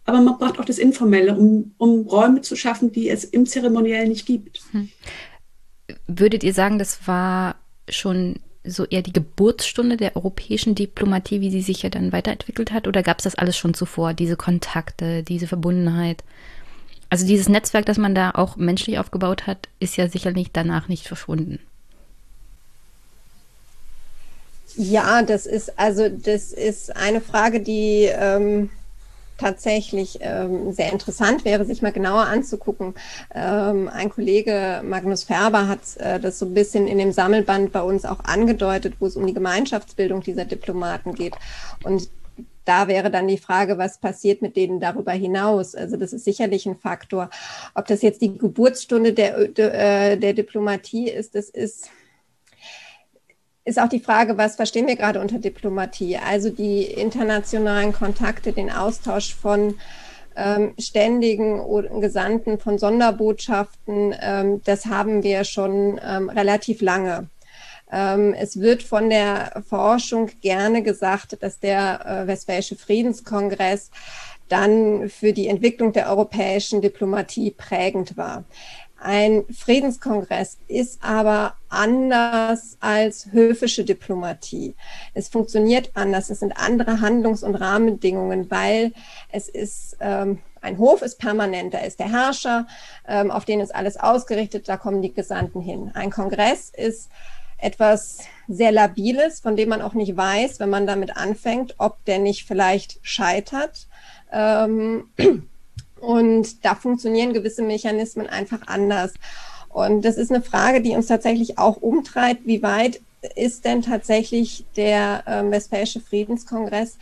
Aber man braucht auch das Informelle, um, um Räume zu schaffen, die es im Zeremoniell nicht gibt. Hm. Würdet ihr sagen, das war schon so eher die Geburtsstunde der europäischen Diplomatie, wie sie sich ja dann weiterentwickelt hat? Oder gab es das alles schon zuvor, diese Kontakte, diese Verbundenheit? Also dieses Netzwerk, das man da auch menschlich aufgebaut hat, ist ja sicherlich danach nicht verschwunden. Ja, das ist also das ist eine Frage, die ähm, tatsächlich ähm, sehr interessant wäre, sich mal genauer anzugucken. Ähm, ein Kollege, Magnus Färber, hat äh, das so ein bisschen in dem Sammelband bei uns auch angedeutet, wo es um die Gemeinschaftsbildung dieser Diplomaten geht. Und da wäre dann die Frage, was passiert mit denen darüber hinaus? Also das ist sicherlich ein Faktor. Ob das jetzt die Geburtsstunde der, der, äh, der Diplomatie ist, das ist ist auch die Frage, was verstehen wir gerade unter Diplomatie? Also die internationalen Kontakte, den Austausch von ähm, ständigen Gesandten von Sonderbotschaften, ähm, das haben wir schon ähm, relativ lange. Ähm, es wird von der Forschung gerne gesagt, dass der äh, Westfälische Friedenskongress dann für die Entwicklung der europäischen Diplomatie prägend war. Ein Friedenskongress ist aber anders als höfische Diplomatie. Es funktioniert anders. Es sind andere Handlungs- und Rahmenbedingungen, weil es ist, ähm, ein Hof ist permanent. Da ist der Herrscher, ähm, auf den ist alles ausgerichtet. Da kommen die Gesandten hin. Ein Kongress ist etwas sehr Labiles, von dem man auch nicht weiß, wenn man damit anfängt, ob der nicht vielleicht scheitert. Ähm, und da funktionieren gewisse Mechanismen einfach anders. Und das ist eine Frage, die uns tatsächlich auch umtreibt. Wie weit ist denn tatsächlich der äh, Westfälische Friedenskongress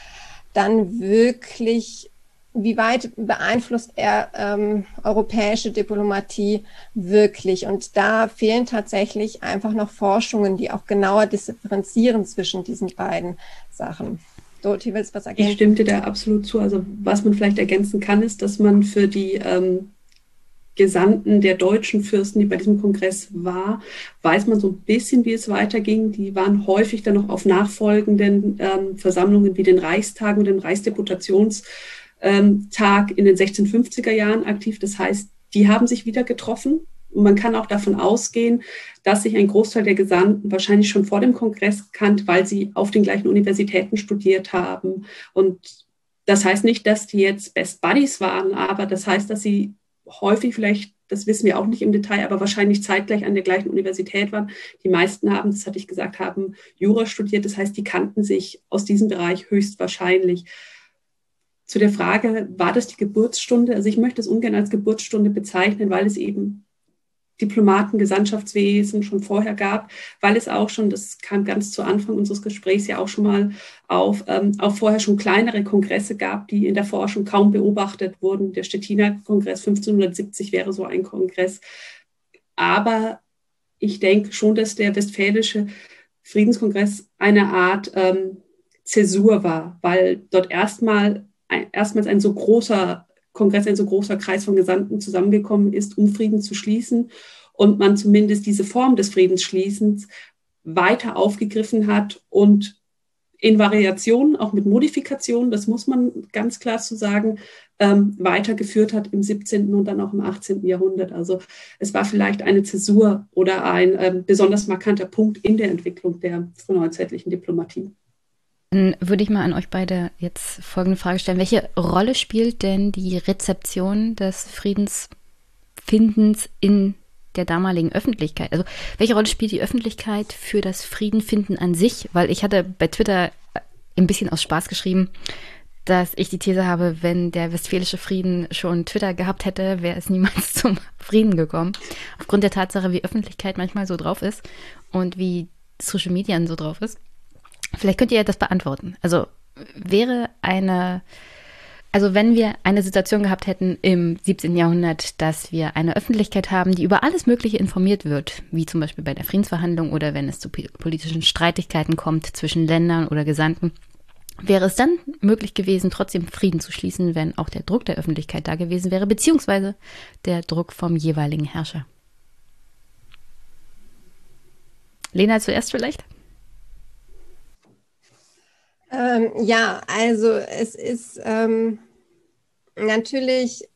dann wirklich, wie weit beeinflusst er ähm, europäische Diplomatie wirklich? Und da fehlen tatsächlich einfach noch Forschungen, die auch genauer differenzieren zwischen diesen beiden Sachen. Dorothee, willst was ergänzen? Ich stimme dir da absolut zu. Also was man vielleicht ergänzen kann, ist, dass man für die ähm, Gesandten der deutschen Fürsten, die bei diesem Kongress war, weiß man so ein bisschen, wie es weiterging. Die waren häufig dann noch auf nachfolgenden ähm, Versammlungen wie den Reichstagen und dem Reichsdeputationstag ähm, in den 1650er Jahren aktiv. Das heißt, die haben sich wieder getroffen und man kann auch davon ausgehen, dass sich ein Großteil der Gesandten wahrscheinlich schon vor dem Kongress kannt, weil sie auf den gleichen Universitäten studiert haben. Und das heißt nicht, dass die jetzt Best Buddies waren, aber das heißt, dass sie häufig vielleicht, das wissen wir auch nicht im Detail, aber wahrscheinlich zeitgleich an der gleichen Universität waren. Die meisten haben, das hatte ich gesagt, haben Jura studiert. Das heißt, die kannten sich aus diesem Bereich höchstwahrscheinlich. Zu der Frage, war das die Geburtsstunde? Also ich möchte es ungern als Geburtsstunde bezeichnen, weil es eben Diplomaten, Gesandtschaftswesen schon vorher gab, weil es auch schon, das kam ganz zu Anfang unseres Gesprächs ja auch schon mal auf, ähm, auch vorher schon kleinere Kongresse gab, die in der Forschung kaum beobachtet wurden. Der Stettiner Kongress 1570 wäre so ein Kongress. Aber ich denke schon, dass der Westfälische Friedenskongress eine Art ähm, Zäsur war, weil dort erstmal erstmals ein so großer Kongress ein so großer Kreis von Gesandten zusammengekommen ist, um Frieden zu schließen und man zumindest diese Form des Friedensschließens weiter aufgegriffen hat und in Variationen, auch mit Modifikationen, das muss man ganz klar zu sagen, ähm, weitergeführt hat im 17. und dann auch im 18. Jahrhundert. Also es war vielleicht eine Zäsur oder ein ähm, besonders markanter Punkt in der Entwicklung der frühneuzeitlichen Diplomatie. Dann würde ich mal an euch beide jetzt folgende Frage stellen. Welche Rolle spielt denn die Rezeption des Friedensfindens in der damaligen Öffentlichkeit? Also welche Rolle spielt die Öffentlichkeit für das Friedenfinden an sich? Weil ich hatte bei Twitter ein bisschen aus Spaß geschrieben, dass ich die These habe, wenn der westfälische Frieden schon Twitter gehabt hätte, wäre es niemals [LAUGHS] zum Frieden gekommen. Aufgrund der Tatsache, wie Öffentlichkeit manchmal so drauf ist und wie Social Media so drauf ist. Vielleicht könnt ihr das beantworten. Also wäre eine, also wenn wir eine Situation gehabt hätten im 17. Jahrhundert, dass wir eine Öffentlichkeit haben, die über alles Mögliche informiert wird, wie zum Beispiel bei der Friedensverhandlung oder wenn es zu politischen Streitigkeiten kommt zwischen Ländern oder Gesandten, wäre es dann möglich gewesen, trotzdem Frieden zu schließen, wenn auch der Druck der Öffentlichkeit da gewesen wäre, beziehungsweise der Druck vom jeweiligen Herrscher. Lena zuerst vielleicht? Ähm, ja, also es ist ähm, natürlich,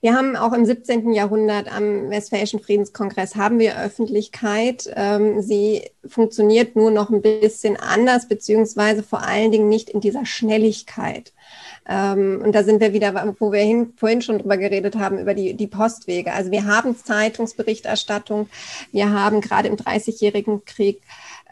wir haben auch im 17. Jahrhundert am Westfälischen Friedenskongress haben wir Öffentlichkeit. Ähm, sie funktioniert nur noch ein bisschen anders, beziehungsweise vor allen Dingen nicht in dieser Schnelligkeit. Ähm, und da sind wir wieder, wo wir hin, vorhin schon drüber geredet haben, über die, die Postwege. Also wir haben Zeitungsberichterstattung, wir haben gerade im Dreißigjährigen Krieg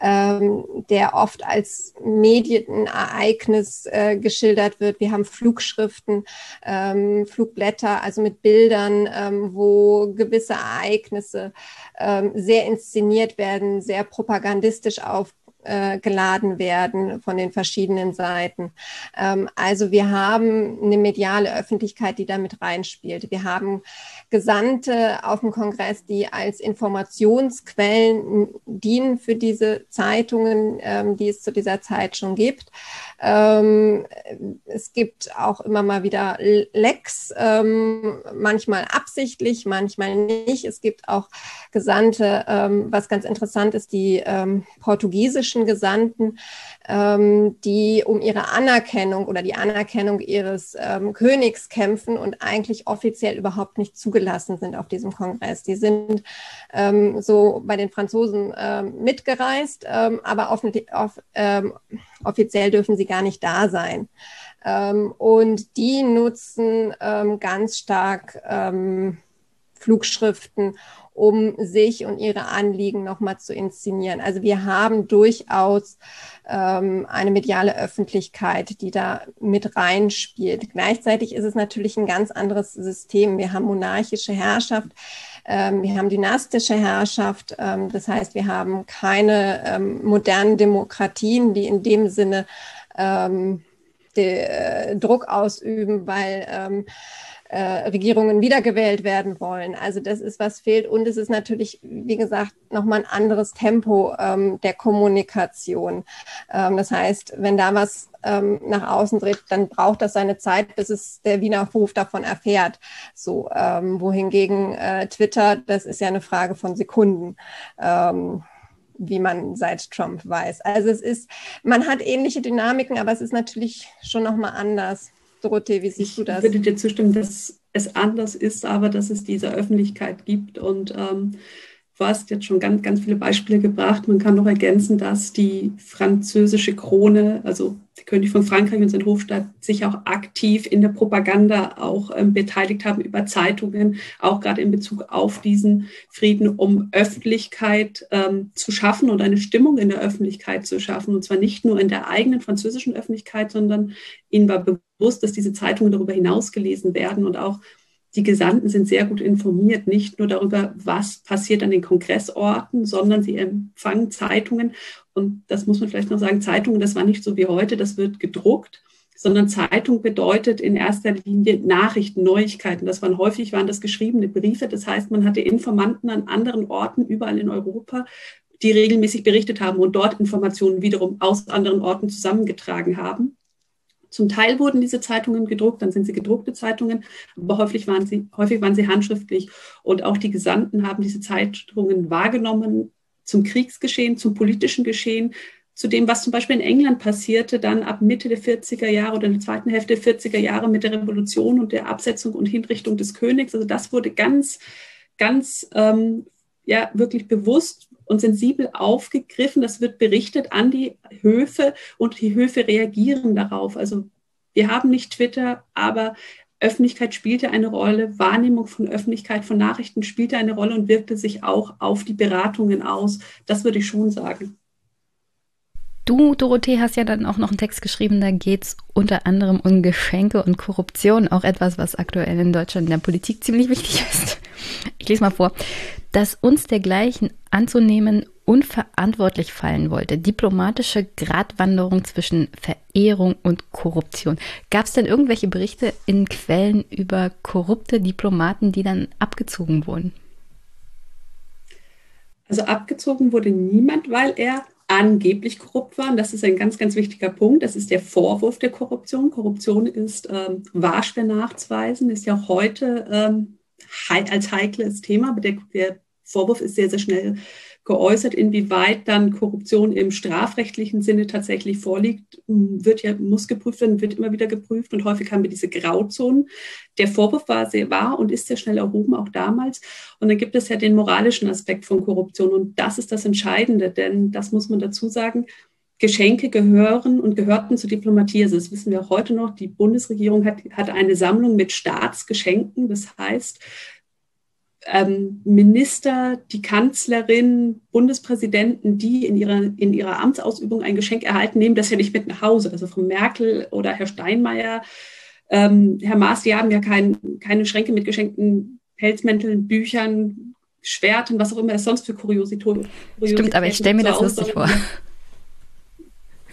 ähm, der oft als Medienereignis äh, geschildert wird. Wir haben Flugschriften, ähm, Flugblätter, also mit Bildern, ähm, wo gewisse Ereignisse ähm, sehr inszeniert werden, sehr propagandistisch auf, äh, werden von den verschiedenen Seiten. Ähm, also wir haben eine mediale Öffentlichkeit, die damit reinspielt. Wir haben Gesandte auf dem Kongress, die als Informationsquellen dienen für diese Zeitungen, ähm, die es zu dieser Zeit schon gibt. Ähm, es gibt auch immer mal wieder Lecks, ähm, manchmal absichtlich, manchmal nicht. Es gibt auch Gesandte, ähm, was ganz interessant ist, die ähm, portugiesischen Gesandten, ähm, die um ihre Anerkennung oder die Anerkennung ihres ähm, Königs kämpfen und eigentlich offiziell überhaupt nicht zugelassen sind auf diesem Kongress. Die sind so bei den Franzosen mitgereist, aber off off offiziell dürfen sie gar nicht da sein. Ähm, und die nutzen ähm, ganz stark Flugschriften, um sich und ihre Anliegen nochmal zu inszenieren. Also wir haben durchaus ähm, eine mediale Öffentlichkeit, die da mit reinspielt. Gleichzeitig ist es natürlich ein ganz anderes System. Wir haben monarchische Herrschaft. Ähm, wir haben dynastische Herrschaft, ähm, das heißt, wir haben keine ähm, modernen Demokratien, die in dem Sinne ähm, de, äh, Druck ausüben, weil ähm, äh, Regierungen wiedergewählt werden wollen. Also das ist, was fehlt. Und es ist natürlich, wie gesagt, nochmal ein anderes Tempo ähm, der Kommunikation. Ähm, das heißt, wenn da was ähm, nach außen dreht, dann braucht das seine Zeit, bis es der Wiener Hof davon erfährt. So, ähm, wohingegen äh, Twitter, das ist ja eine Frage von Sekunden. Ähm, wie man seit Trump weiß. Also es ist, man hat ähnliche Dynamiken, aber es ist natürlich schon nochmal anders. Dorothee, wie siehst du das? Ich würde dir zustimmen, dass es anders ist, aber dass es diese Öffentlichkeit gibt. Und ähm, du hast jetzt schon ganz, ganz viele Beispiele gebracht. Man kann noch ergänzen, dass die französische Krone, also der König von Frankreich und sein Hofstaat, sich auch aktiv in der Propaganda auch ähm, beteiligt haben über Zeitungen, auch gerade in Bezug auf diesen Frieden, um Öffentlichkeit ähm, zu schaffen und eine Stimmung in der Öffentlichkeit zu schaffen. Und zwar nicht nur in der eigenen französischen Öffentlichkeit, sondern ihnen war bewusst, dass diese Zeitungen darüber hinaus gelesen werden und auch die Gesandten sind sehr gut informiert, nicht nur darüber, was passiert an den Kongressorten, sondern sie empfangen Zeitungen. Und das muss man vielleicht noch sagen, Zeitungen, das war nicht so wie heute, das wird gedruckt, sondern Zeitung bedeutet in erster Linie Nachrichten, Neuigkeiten. Das waren häufig, waren das geschriebene Briefe. Das heißt, man hatte Informanten an anderen Orten, überall in Europa, die regelmäßig berichtet haben und dort Informationen wiederum aus anderen Orten zusammengetragen haben. Zum Teil wurden diese Zeitungen gedruckt, dann sind sie gedruckte Zeitungen, aber häufig waren sie, häufig waren sie handschriftlich. Und auch die Gesandten haben diese Zeitungen wahrgenommen zum Kriegsgeschehen, zum politischen Geschehen, zu dem, was zum Beispiel in England passierte, dann ab Mitte der 40er Jahre oder in der zweiten Hälfte der 40er Jahre mit der Revolution und der Absetzung und Hinrichtung des Königs. Also das wurde ganz, ganz ähm, ja, wirklich bewusst und sensibel aufgegriffen. Das wird berichtet an die Höfe und die Höfe reagieren darauf. Also wir haben nicht Twitter, aber Öffentlichkeit spielte eine Rolle, Wahrnehmung von Öffentlichkeit, von Nachrichten spielte eine Rolle und wirkte sich auch auf die Beratungen aus. Das würde ich schon sagen. Du, Dorothee, hast ja dann auch noch einen Text geschrieben, da geht es unter anderem um Geschenke und Korruption, auch etwas, was aktuell in Deutschland in der Politik ziemlich wichtig ist. Ich lese mal vor dass uns dergleichen anzunehmen unverantwortlich fallen wollte. Diplomatische Gratwanderung zwischen Verehrung und Korruption. Gab es denn irgendwelche Berichte in Quellen über korrupte Diplomaten, die dann abgezogen wurden? Also abgezogen wurde niemand, weil er angeblich korrupt war. Und das ist ein ganz, ganz wichtiger Punkt. Das ist der Vorwurf der Korruption. Korruption ist ähm, wahr schwer nachzuweisen, ist ja auch heute ähm, als heikles Thema, der, Vorwurf ist sehr, sehr schnell geäußert. Inwieweit dann Korruption im strafrechtlichen Sinne tatsächlich vorliegt, wird ja, muss geprüft werden, wird immer wieder geprüft und häufig haben wir diese Grauzonen. Der Vorwurf war sehr wahr und ist sehr schnell erhoben, auch damals. Und dann gibt es ja den moralischen Aspekt von Korruption und das ist das Entscheidende, denn das muss man dazu sagen. Geschenke gehören und gehörten zur Diplomatie. Also das wissen wir auch heute noch. Die Bundesregierung hat, hat eine Sammlung mit Staatsgeschenken. Das heißt, ähm, Minister, die Kanzlerin, Bundespräsidenten, die in ihrer, in ihrer Amtsausübung ein Geschenk erhalten, nehmen das ja nicht mit nach Hause. Also von Merkel oder Herr Steinmeier, ähm, Herr Maas, die haben ja kein, keine Schränke mit geschenkten Pelzmänteln, Büchern, Schwerten, was auch immer es sonst für Kuriosität Stimmt, aber ich stelle mir das lustig vor.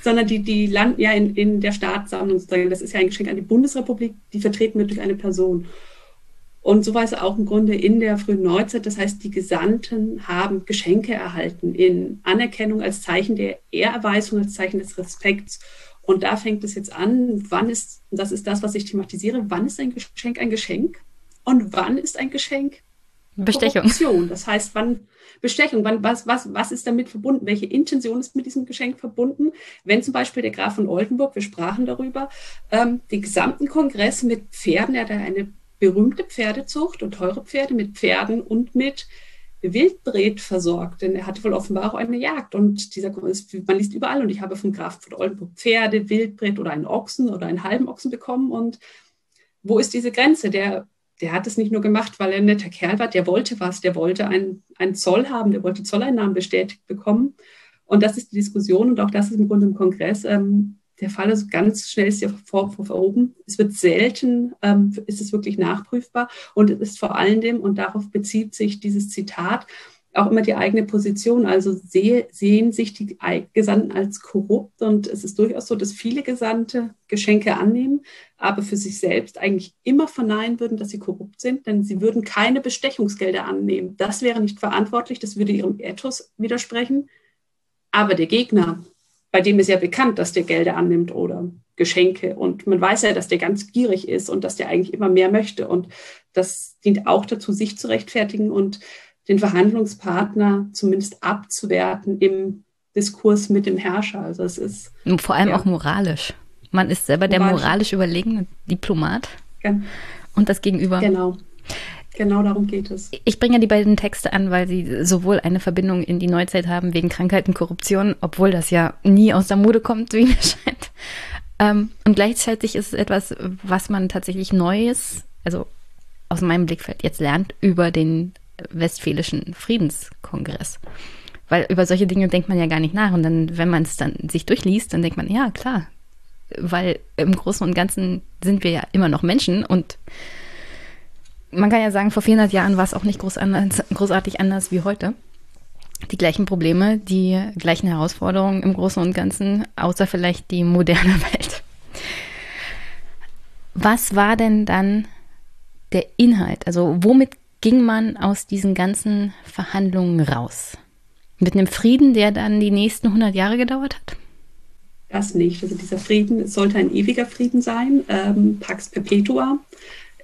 Sondern die, die landen ja in, in der Staatssammlung sozusagen. Das ist ja ein Geschenk an die Bundesrepublik, die vertreten wird durch eine Person. Und so war es auch im Grunde in der frühen Neuzeit. Das heißt, die Gesandten haben Geschenke erhalten in Anerkennung als Zeichen der Ehrerweisung, als Zeichen des Respekts. Und da fängt es jetzt an, wann ist, und das ist das, was ich thematisiere, wann ist ein Geschenk ein Geschenk und wann ist ein Geschenk Bestechung. Korruption. Das heißt, wann Bestechung, wann, was, was, was ist damit verbunden? Welche Intention ist mit diesem Geschenk verbunden? Wenn zum Beispiel der Graf von Oldenburg, wir sprachen darüber, ähm, den gesamten Kongress mit Pferden, er hat eine berühmte Pferdezucht und teure Pferde mit Pferden und mit Wildbret versorgt, denn er hatte wohl offenbar auch eine Jagd und dieser man liest überall und ich habe vom Graf von Oldenburg Pferde, Wildbret oder einen Ochsen oder einen halben Ochsen bekommen und wo ist diese Grenze? Der, der hat es nicht nur gemacht, weil er ein netter Kerl war, der wollte was, der wollte einen, Zoll haben, der wollte Zolleinnahmen bestätigt bekommen und das ist die Diskussion und auch das ist im Grunde im Kongress ähm, der Fall ist ganz schnell ist der Vorwurf erhoben. Es wird selten, ähm, ist es wirklich nachprüfbar und es ist vor allen Dingen, und darauf bezieht sich dieses Zitat, auch immer die eigene Position. Also sehe, sehen sich die Gesandten als korrupt und es ist durchaus so, dass viele Gesandte Geschenke annehmen, aber für sich selbst eigentlich immer verneinen würden, dass sie korrupt sind, denn sie würden keine Bestechungsgelder annehmen. Das wäre nicht verantwortlich, das würde ihrem Ethos widersprechen. Aber der Gegner, bei dem ist ja bekannt, dass der Gelder annimmt oder Geschenke. Und man weiß ja, dass der ganz gierig ist und dass der eigentlich immer mehr möchte. Und das dient auch dazu, sich zu rechtfertigen und den Verhandlungspartner zumindest abzuwerten im Diskurs mit dem Herrscher. Also es ist vor allem ja. auch moralisch. Man ist selber moralisch. der moralisch überlegene Diplomat ja. und das Gegenüber. Genau. Genau darum geht es. Ich bringe die beiden Texte an, weil sie sowohl eine Verbindung in die Neuzeit haben wegen Krankheit und Korruption, obwohl das ja nie aus der Mode kommt, wie [LAUGHS] mir scheint. Ähm, und gleichzeitig ist es etwas, was man tatsächlich Neues, also aus meinem Blickfeld jetzt lernt, über den Westfälischen Friedenskongress. Weil über solche Dinge denkt man ja gar nicht nach. Und dann, wenn man es dann sich durchliest, dann denkt man, ja, klar. Weil im Großen und Ganzen sind wir ja immer noch Menschen und man kann ja sagen, vor 400 Jahren war es auch nicht groß anders, großartig anders wie heute. Die gleichen Probleme, die gleichen Herausforderungen im Großen und Ganzen, außer vielleicht die moderne [LAUGHS] Welt. Was war denn dann der Inhalt? Also womit ging man aus diesen ganzen Verhandlungen raus? Mit einem Frieden, der dann die nächsten 100 Jahre gedauert hat? Das nicht. Also dieser Frieden sollte ein ewiger Frieden sein, ähm, Pax Perpetua.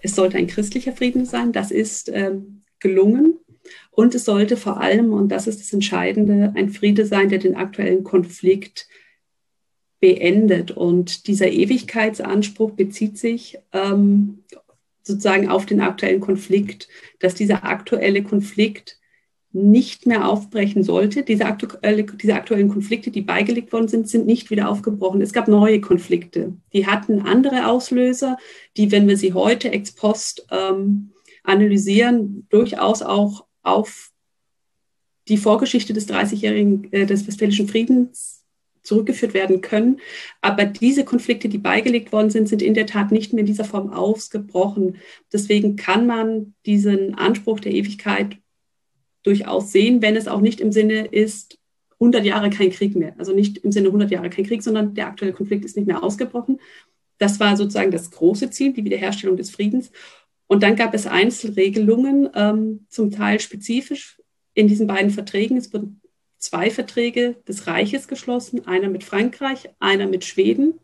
Es sollte ein christlicher Frieden sein. Das ist ähm, gelungen. Und es sollte vor allem, und das ist das Entscheidende, ein Friede sein, der den aktuellen Konflikt beendet. Und dieser Ewigkeitsanspruch bezieht sich ähm, sozusagen auf den aktuellen Konflikt, dass dieser aktuelle Konflikt nicht mehr aufbrechen sollte. Diese, aktuelle, diese aktuellen Konflikte, die beigelegt worden sind, sind nicht wieder aufgebrochen. Es gab neue Konflikte. Die hatten andere Auslöser, die, wenn wir sie heute ex post ähm, analysieren, durchaus auch auf die Vorgeschichte des 30-jährigen, äh, des Westfälischen Friedens zurückgeführt werden können. Aber diese Konflikte, die beigelegt worden sind, sind in der Tat nicht mehr in dieser Form ausgebrochen. Deswegen kann man diesen Anspruch der Ewigkeit durchaus sehen, wenn es auch nicht im Sinne ist, 100 Jahre kein Krieg mehr. Also nicht im Sinne 100 Jahre kein Krieg, sondern der aktuelle Konflikt ist nicht mehr ausgebrochen. Das war sozusagen das große Ziel, die Wiederherstellung des Friedens. Und dann gab es Einzelregelungen, ähm, zum Teil spezifisch in diesen beiden Verträgen. Es wurden zwei Verträge des Reiches geschlossen, einer mit Frankreich, einer mit Schweden.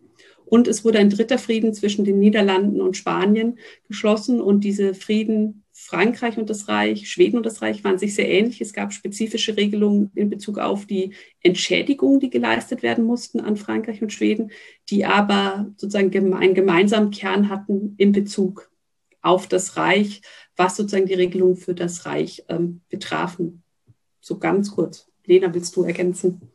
Und es wurde ein dritter Frieden zwischen den Niederlanden und Spanien geschlossen. Und diese Frieden Frankreich und das Reich, Schweden und das Reich waren sich sehr ähnlich. Es gab spezifische Regelungen in Bezug auf die Entschädigungen, die geleistet werden mussten an Frankreich und Schweden, die aber sozusagen einen gemeinsamen Kern hatten in Bezug auf das Reich, was sozusagen die Regelungen für das Reich ähm, betrafen. So ganz kurz. Lena, willst du ergänzen?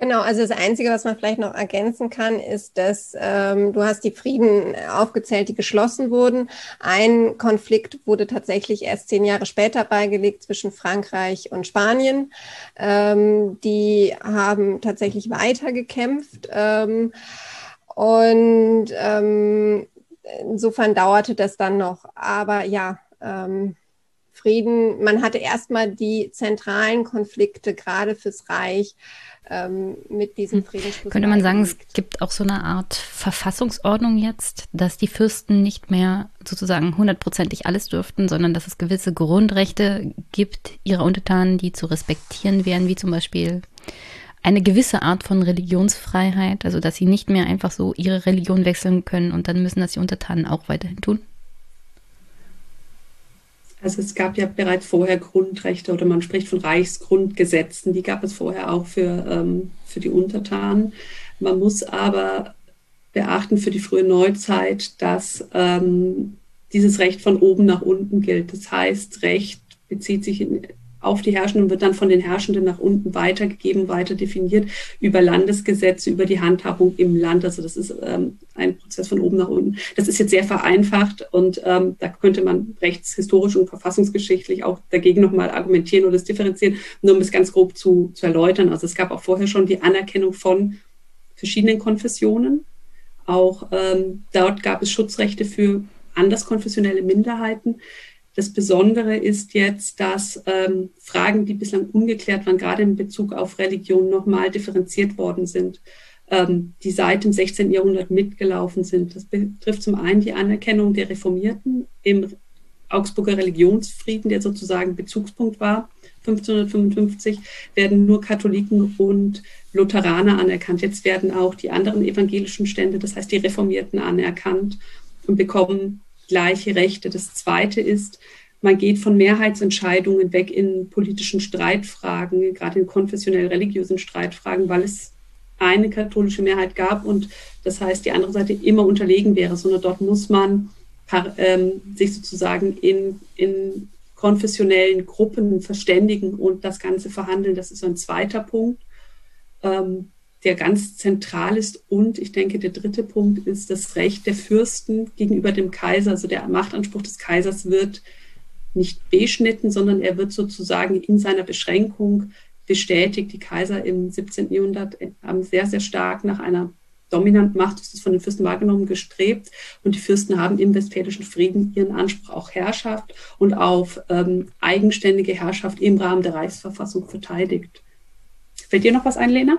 Genau, also das Einzige, was man vielleicht noch ergänzen kann, ist, dass ähm, du hast die Frieden aufgezählt, die geschlossen wurden. Ein Konflikt wurde tatsächlich erst zehn Jahre später beigelegt zwischen Frankreich und Spanien. Ähm, die haben tatsächlich weiter gekämpft. Ähm, und ähm, insofern dauerte das dann noch. Aber ja, ähm, Frieden, man hatte erstmal die zentralen Konflikte gerade fürs Reich ähm, mit diesem hm. Friedensschluss. Könnte man sagen, es gibt auch so eine Art Verfassungsordnung jetzt, dass die Fürsten nicht mehr sozusagen hundertprozentig alles dürften, sondern dass es gewisse Grundrechte gibt ihrer Untertanen, die zu respektieren wären, wie zum Beispiel eine gewisse Art von Religionsfreiheit, also dass sie nicht mehr einfach so ihre Religion wechseln können und dann müssen das die Untertanen auch weiterhin tun? Also es gab ja bereits vorher Grundrechte oder man spricht von Reichsgrundgesetzen, die gab es vorher auch für, ähm, für die Untertanen. Man muss aber beachten für die frühe Neuzeit, dass ähm, dieses Recht von oben nach unten gilt. Das heißt, Recht bezieht sich in, auf die Herrschenden wird dann von den Herrschenden nach unten weitergegeben, weiter definiert über Landesgesetze, über die Handhabung im Land. Also das ist ähm, ein Prozess von oben nach unten. Das ist jetzt sehr vereinfacht und ähm, da könnte man rechtshistorisch und verfassungsgeschichtlich auch dagegen nochmal argumentieren oder es differenzieren, nur um es ganz grob zu, zu erläutern. Also es gab auch vorher schon die Anerkennung von verschiedenen Konfessionen. Auch ähm, dort gab es Schutzrechte für anderskonfessionelle Minderheiten. Das Besondere ist jetzt, dass ähm, Fragen, die bislang ungeklärt waren, gerade in Bezug auf Religion, nochmal differenziert worden sind, ähm, die seit dem 16. Jahrhundert mitgelaufen sind. Das betrifft zum einen die Anerkennung der Reformierten im Augsburger Religionsfrieden, der sozusagen Bezugspunkt war. 1555 werden nur Katholiken und Lutheraner anerkannt. Jetzt werden auch die anderen evangelischen Stände, das heißt die Reformierten, anerkannt und bekommen gleiche Rechte. Das Zweite ist, man geht von Mehrheitsentscheidungen weg in politischen Streitfragen, gerade in konfessionell-religiösen Streitfragen, weil es eine katholische Mehrheit gab und das heißt, die andere Seite immer unterlegen wäre, sondern dort muss man ähm, sich sozusagen in, in konfessionellen Gruppen verständigen und das Ganze verhandeln. Das ist so ein zweiter Punkt. Ähm, der ganz zentral ist. Und ich denke, der dritte Punkt ist das Recht der Fürsten gegenüber dem Kaiser. Also der Machtanspruch des Kaisers wird nicht beschnitten, sondern er wird sozusagen in seiner Beschränkung bestätigt. Die Kaiser im 17. Jahrhundert haben sehr, sehr stark nach einer dominanten Macht, das ist von den Fürsten wahrgenommen, gestrebt. Und die Fürsten haben im Westfälischen Frieden ihren Anspruch auf Herrschaft und auf ähm, eigenständige Herrschaft im Rahmen der Reichsverfassung verteidigt. Fällt dir noch was ein, Lena?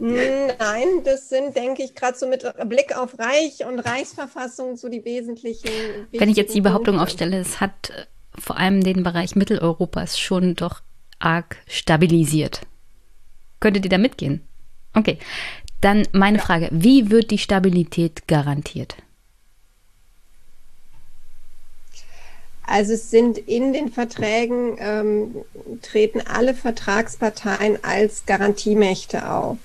Nein, das sind, denke ich, gerade so mit Blick auf Reich und Reichsverfassung so die wesentlichen. Wenn ich jetzt die Behauptung Punkte. aufstelle, es hat äh, vor allem den Bereich Mitteleuropas schon doch arg stabilisiert. Könntet ihr da mitgehen? Okay. Dann meine ja. Frage: Wie wird die Stabilität garantiert? Also es sind in den Verträgen, ähm, treten alle Vertragsparteien als Garantiemächte auf.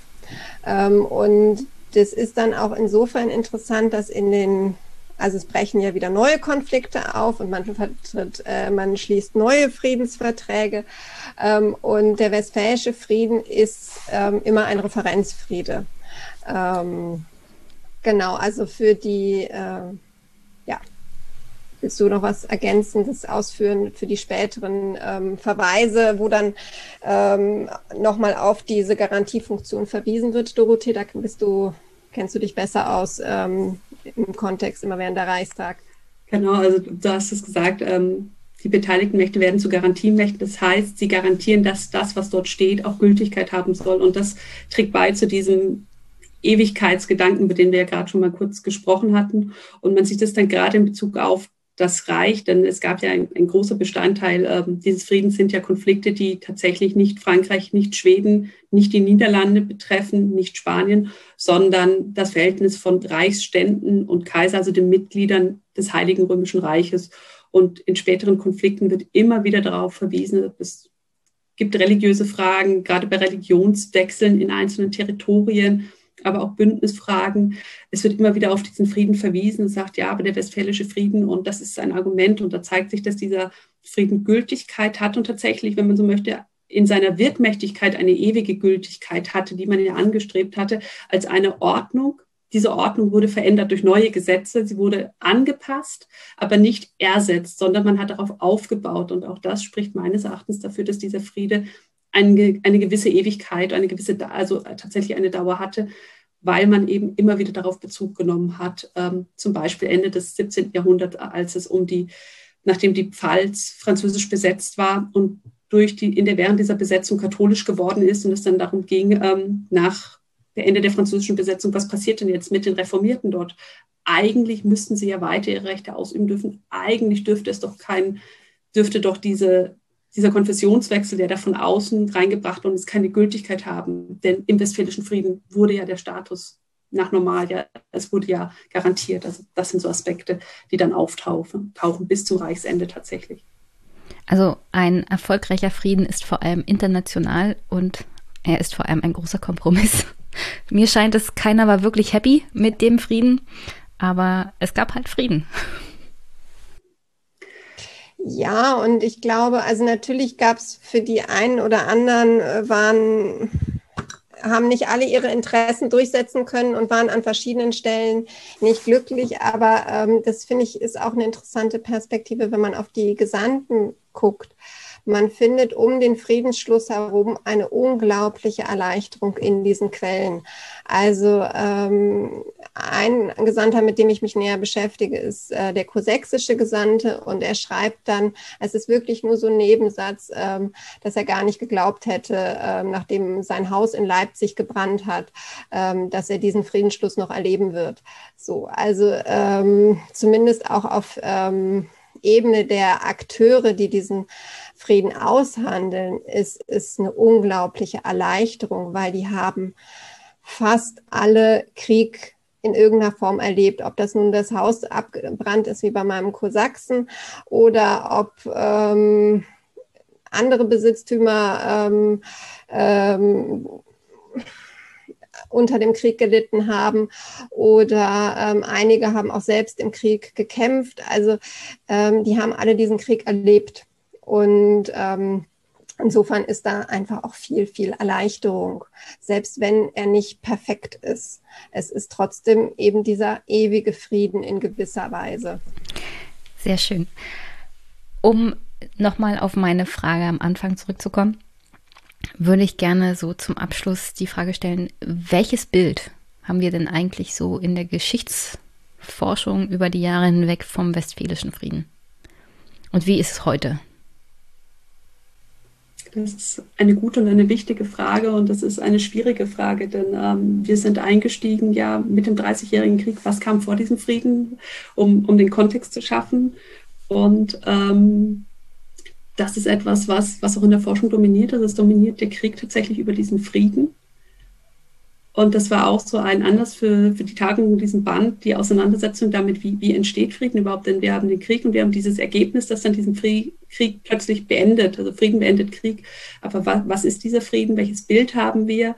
Ähm, und das ist dann auch insofern interessant, dass in den, also es brechen ja wieder neue Konflikte auf und man, vertritt, äh, man schließt neue Friedensverträge. Ähm, und der Westfälische Frieden ist ähm, immer ein Referenzfriede. Ähm, genau, also für die, äh, Willst du noch was Ergänzendes ausführen für die späteren ähm, Verweise, wo dann ähm, nochmal auf diese Garantiefunktion verwiesen wird? Dorothee, da bist du, kennst du dich besser aus ähm, im Kontext immer während der Reichstag. Genau, also du hast es gesagt, ähm, die beteiligten Mächte werden zu Garantiemächten. Das heißt, sie garantieren, dass das, was dort steht, auch Gültigkeit haben soll. Und das trägt bei zu diesem Ewigkeitsgedanken, über den wir ja gerade schon mal kurz gesprochen hatten. Und man sieht es dann gerade in Bezug auf das reicht, denn es gab ja ein, ein großer Bestandteil äh, dieses Friedens sind ja Konflikte, die tatsächlich nicht Frankreich, nicht Schweden, nicht die Niederlande betreffen, nicht Spanien, sondern das Verhältnis von Reichsständen und Kaiser, also den Mitgliedern des Heiligen Römischen Reiches. Und in späteren Konflikten wird immer wieder darauf verwiesen, es gibt religiöse Fragen, gerade bei Religionswechseln in einzelnen Territorien aber auch Bündnisfragen. Es wird immer wieder auf diesen Frieden verwiesen und sagt, ja, aber der westfälische Frieden und das ist ein Argument und da zeigt sich, dass dieser Frieden Gültigkeit hat und tatsächlich, wenn man so möchte, in seiner Wirkmächtigkeit eine ewige Gültigkeit hatte, die man ja angestrebt hatte, als eine Ordnung. Diese Ordnung wurde verändert durch neue Gesetze, sie wurde angepasst, aber nicht ersetzt, sondern man hat darauf aufgebaut. Und auch das spricht meines Erachtens dafür, dass dieser Friede eine, eine gewisse Ewigkeit, eine gewisse, also tatsächlich eine Dauer hatte, weil man eben immer wieder darauf Bezug genommen hat, ähm, zum Beispiel Ende des 17. Jahrhunderts, als es um die nachdem die Pfalz französisch besetzt war und durch die, in der, während dieser Besetzung katholisch geworden ist und es dann darum ging, ähm, nach der Ende der französischen Besetzung, was passiert denn jetzt mit den Reformierten dort? Eigentlich müssten sie ja weiter ihre Rechte ausüben dürfen. Eigentlich dürfte es doch kein, dürfte doch diese, dieser Konfessionswechsel, der da von außen reingebracht und es keine Gültigkeit haben. Denn im Westfälischen Frieden wurde ja der Status nach normal, ja, es wurde ja garantiert. Also das sind so Aspekte, die dann auftauchen, tauchen bis zum Reichsende tatsächlich. Also ein erfolgreicher Frieden ist vor allem international und er ist vor allem ein großer Kompromiss. [LAUGHS] Mir scheint es, keiner war wirklich happy mit dem Frieden, aber es gab halt Frieden. Ja, und ich glaube, also natürlich gab es für die einen oder anderen äh, waren haben nicht alle ihre Interessen durchsetzen können und waren an verschiedenen Stellen nicht glücklich. Aber ähm, das finde ich ist auch eine interessante Perspektive, wenn man auf die Gesandten guckt. Man findet um den Friedensschluss herum eine unglaubliche Erleichterung in diesen Quellen. Also ähm, ein Gesandter, mit dem ich mich näher beschäftige, ist äh, der kosächsische Gesandte und er schreibt dann, es ist wirklich nur so ein Nebensatz, ähm, dass er gar nicht geglaubt hätte, ähm, nachdem sein Haus in Leipzig gebrannt hat, ähm, dass er diesen Friedensschluss noch erleben wird. So, also ähm, zumindest auch auf ähm, Ebene der Akteure, die diesen Frieden aushandeln, ist, ist eine unglaubliche Erleichterung, weil die haben fast alle Krieg in irgendeiner Form erlebt, ob das nun das Haus abgebrannt ist wie bei meinem Kosachsen oder ob ähm, andere Besitztümer ähm, ähm, unter dem Krieg gelitten haben oder ähm, einige haben auch selbst im Krieg gekämpft. Also ähm, die haben alle diesen Krieg erlebt. Und ähm, insofern ist da einfach auch viel, viel Erleichterung, selbst wenn er nicht perfekt ist. Es ist trotzdem eben dieser ewige Frieden in gewisser Weise. Sehr schön. Um nochmal auf meine Frage am Anfang zurückzukommen, würde ich gerne so zum Abschluss die Frage stellen, welches Bild haben wir denn eigentlich so in der Geschichtsforschung über die Jahre hinweg vom Westfälischen Frieden? Und wie ist es heute? Das ist eine gute und eine wichtige Frage und das ist eine schwierige Frage, denn ähm, wir sind eingestiegen ja mit dem Dreißigjährigen Krieg. Was kam vor diesem Frieden, um, um den Kontext zu schaffen? Und ähm, das ist etwas, was, was auch in der Forschung dominiert. Also es dominiert der Krieg tatsächlich über diesen Frieden. Und das war auch so ein Anlass für, für die Tagung in diesem Band, die Auseinandersetzung damit, wie, wie entsteht Frieden überhaupt. Denn wir haben den Krieg und wir haben dieses Ergebnis, das dann diesen Krieg, Krieg plötzlich beendet. Also Frieden beendet Krieg. Aber was, was ist dieser Frieden? Welches Bild haben wir?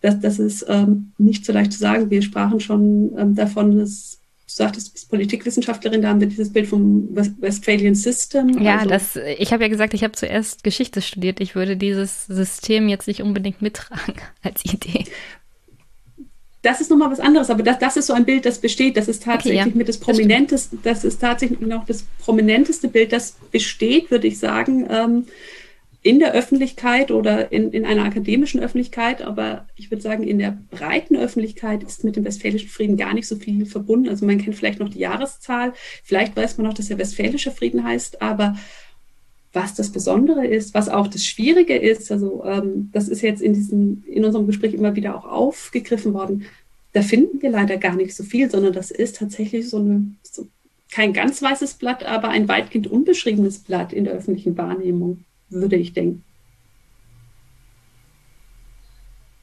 Das, das ist ähm, nicht so leicht zu sagen. Wir sprachen schon ähm, davon, dass du sagtest, bist Politikwissenschaftlerin, da haben wir dieses Bild vom Westphalian System. Ja, also das, ich habe ja gesagt, ich habe zuerst Geschichte studiert. Ich würde dieses System jetzt nicht unbedingt mittragen [LAUGHS] als Idee das ist nochmal was anderes, aber das, das ist so ein Bild, das besteht. Das ist tatsächlich okay, ja. mit das prominenteste, das ist tatsächlich noch das prominenteste Bild, das besteht, würde ich sagen, ähm, in der Öffentlichkeit oder in, in einer akademischen Öffentlichkeit. Aber ich würde sagen, in der breiten Öffentlichkeit ist mit dem Westfälischen Frieden gar nicht so viel verbunden. Also man kennt vielleicht noch die Jahreszahl, vielleicht weiß man noch, dass der Westfälische Frieden heißt, aber was das Besondere ist, was auch das Schwierige ist, also ähm, das ist jetzt in diesem, in unserem Gespräch immer wieder auch aufgegriffen worden, da finden wir leider gar nicht so viel, sondern das ist tatsächlich so, eine, so kein ganz weißes Blatt, aber ein weitgehend unbeschriebenes Blatt in der öffentlichen Wahrnehmung, würde ich denken.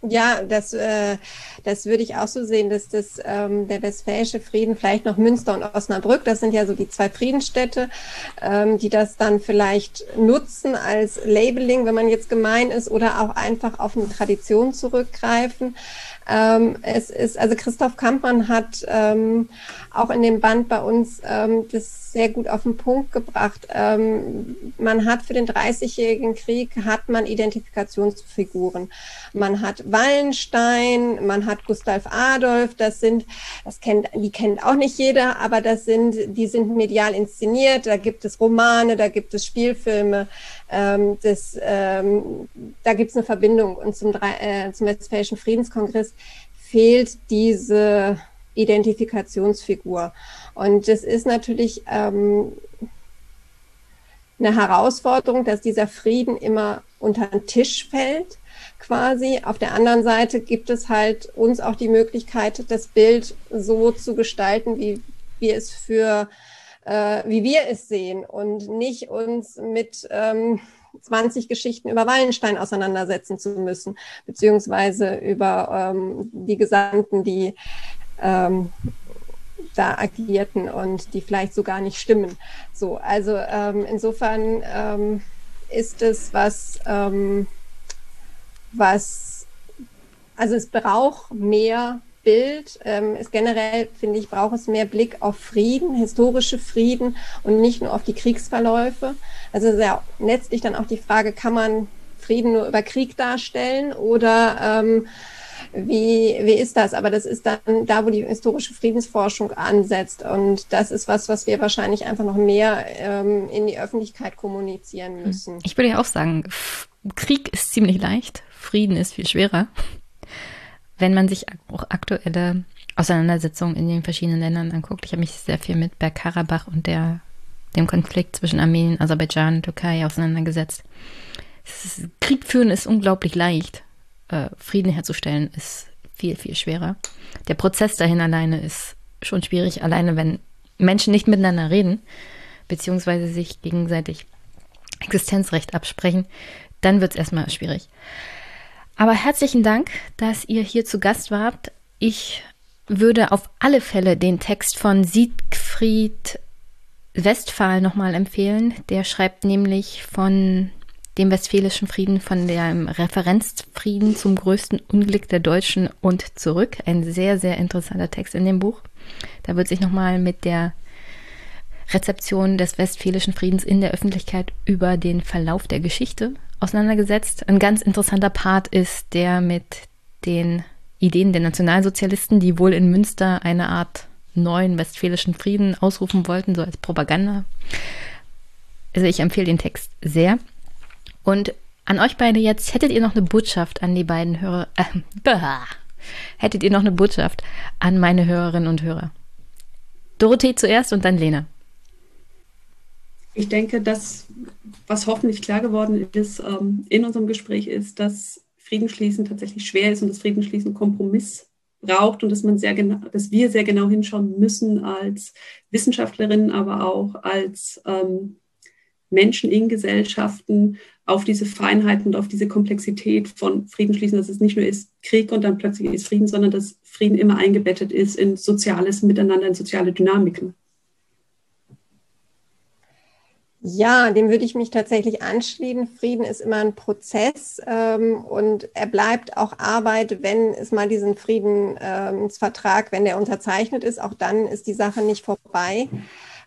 Ja, das, äh, das würde ich auch so sehen, dass das ähm, der Westfälische Frieden, vielleicht noch Münster und Osnabrück, das sind ja so die zwei Friedensstädte, ähm, die das dann vielleicht nutzen als Labeling, wenn man jetzt gemein ist, oder auch einfach auf eine Tradition zurückgreifen. Ähm, es ist, also Christoph Kampmann hat ähm, auch in dem Band bei uns ähm, das sehr gut auf den Punkt gebracht. Ähm, man hat für den Dreißigjährigen Krieg hat man Identifikationsfiguren. Man hat Wallenstein, man hat Gustav Adolf, das sind, das kennt, die kennt auch nicht jeder, aber das sind, die sind medial inszeniert, da gibt es Romane, da gibt es Spielfilme, ähm, das, ähm, da gibt es eine Verbindung. Und zum, äh, zum Westfälischen Friedenskongress fehlt diese Identifikationsfigur. Und das ist natürlich, ähm, eine Herausforderung, dass dieser Frieden immer unter den Tisch fällt quasi. Auf der anderen Seite gibt es halt uns auch die Möglichkeit, das Bild so zu gestalten, wie wir es für, äh, wie wir es sehen und nicht uns mit ähm, 20 Geschichten über Wallenstein auseinandersetzen zu müssen, beziehungsweise über ähm, die Gesandten, die ähm, da agierten und die vielleicht sogar nicht stimmen. So, also ähm, insofern ähm, ist es was, ähm, was, also es braucht mehr Bild. Ähm, ist generell, finde ich, braucht es mehr Blick auf Frieden, historische Frieden und nicht nur auf die Kriegsverläufe. Also sehr letztlich dann auch die Frage, kann man Frieden nur über Krieg darstellen oder ähm, wie, wie ist das? Aber das ist dann da, wo die historische Friedensforschung ansetzt. Und das ist was, was wir wahrscheinlich einfach noch mehr ähm, in die Öffentlichkeit kommunizieren hm. müssen. Ich würde ja auch sagen, Krieg ist ziemlich leicht, Frieden ist viel schwerer. Wenn man sich auch aktuelle Auseinandersetzungen in den verschiedenen Ländern anguckt. Ich habe mich sehr viel mit Bergkarabach und der, dem Konflikt zwischen Armenien, Aserbaidschan und Türkei auseinandergesetzt. Ist, Krieg führen ist unglaublich leicht äh, Frieden herzustellen, ist viel, viel schwerer. Der Prozess dahin alleine ist schon schwierig, alleine wenn Menschen nicht miteinander reden, beziehungsweise sich gegenseitig Existenzrecht absprechen, dann wird es erstmal schwierig. Aber herzlichen Dank, dass ihr hier zu Gast wart. Ich würde auf alle Fälle den Text von Siegfried Westphal nochmal empfehlen. Der schreibt nämlich von dem Westfälischen Frieden von dem Referenzfrieden zum größten Unglück der Deutschen und zurück. Ein sehr, sehr interessanter Text in dem Buch. Da wird sich nochmal mit der Rezeption des Westfälischen Friedens in der Öffentlichkeit über den Verlauf der Geschichte auseinandergesetzt. Ein ganz interessanter Part ist der mit den Ideen der Nationalsozialisten, die wohl in Münster eine Art neuen westfälischen Frieden ausrufen wollten, so als Propaganda. Also ich empfehle den Text sehr. Und an euch beide jetzt, hättet ihr noch eine Botschaft an die beiden Hörer, äh, hättet ihr noch eine Botschaft an meine Hörerinnen und Hörer? Dorothee zuerst und dann Lena. Ich denke, dass, was hoffentlich klar geworden ist ähm, in unserem Gespräch, ist, dass Friedensschließen tatsächlich schwer ist und dass Friedensschließen Kompromiss braucht und dass man sehr genau, dass wir sehr genau hinschauen müssen als Wissenschaftlerinnen, aber auch als ähm, Menschen in Gesellschaften auf diese Feinheiten und auf diese Komplexität von Frieden schließen, dass es nicht nur ist Krieg und dann plötzlich ist Frieden, sondern dass Frieden immer eingebettet ist in soziales Miteinander, in soziale Dynamiken. Ja, dem würde ich mich tatsächlich anschließen. Frieden ist immer ein Prozess ähm, und er bleibt auch Arbeit, wenn es mal diesen Friedensvertrag, wenn der unterzeichnet ist, auch dann ist die Sache nicht vorbei.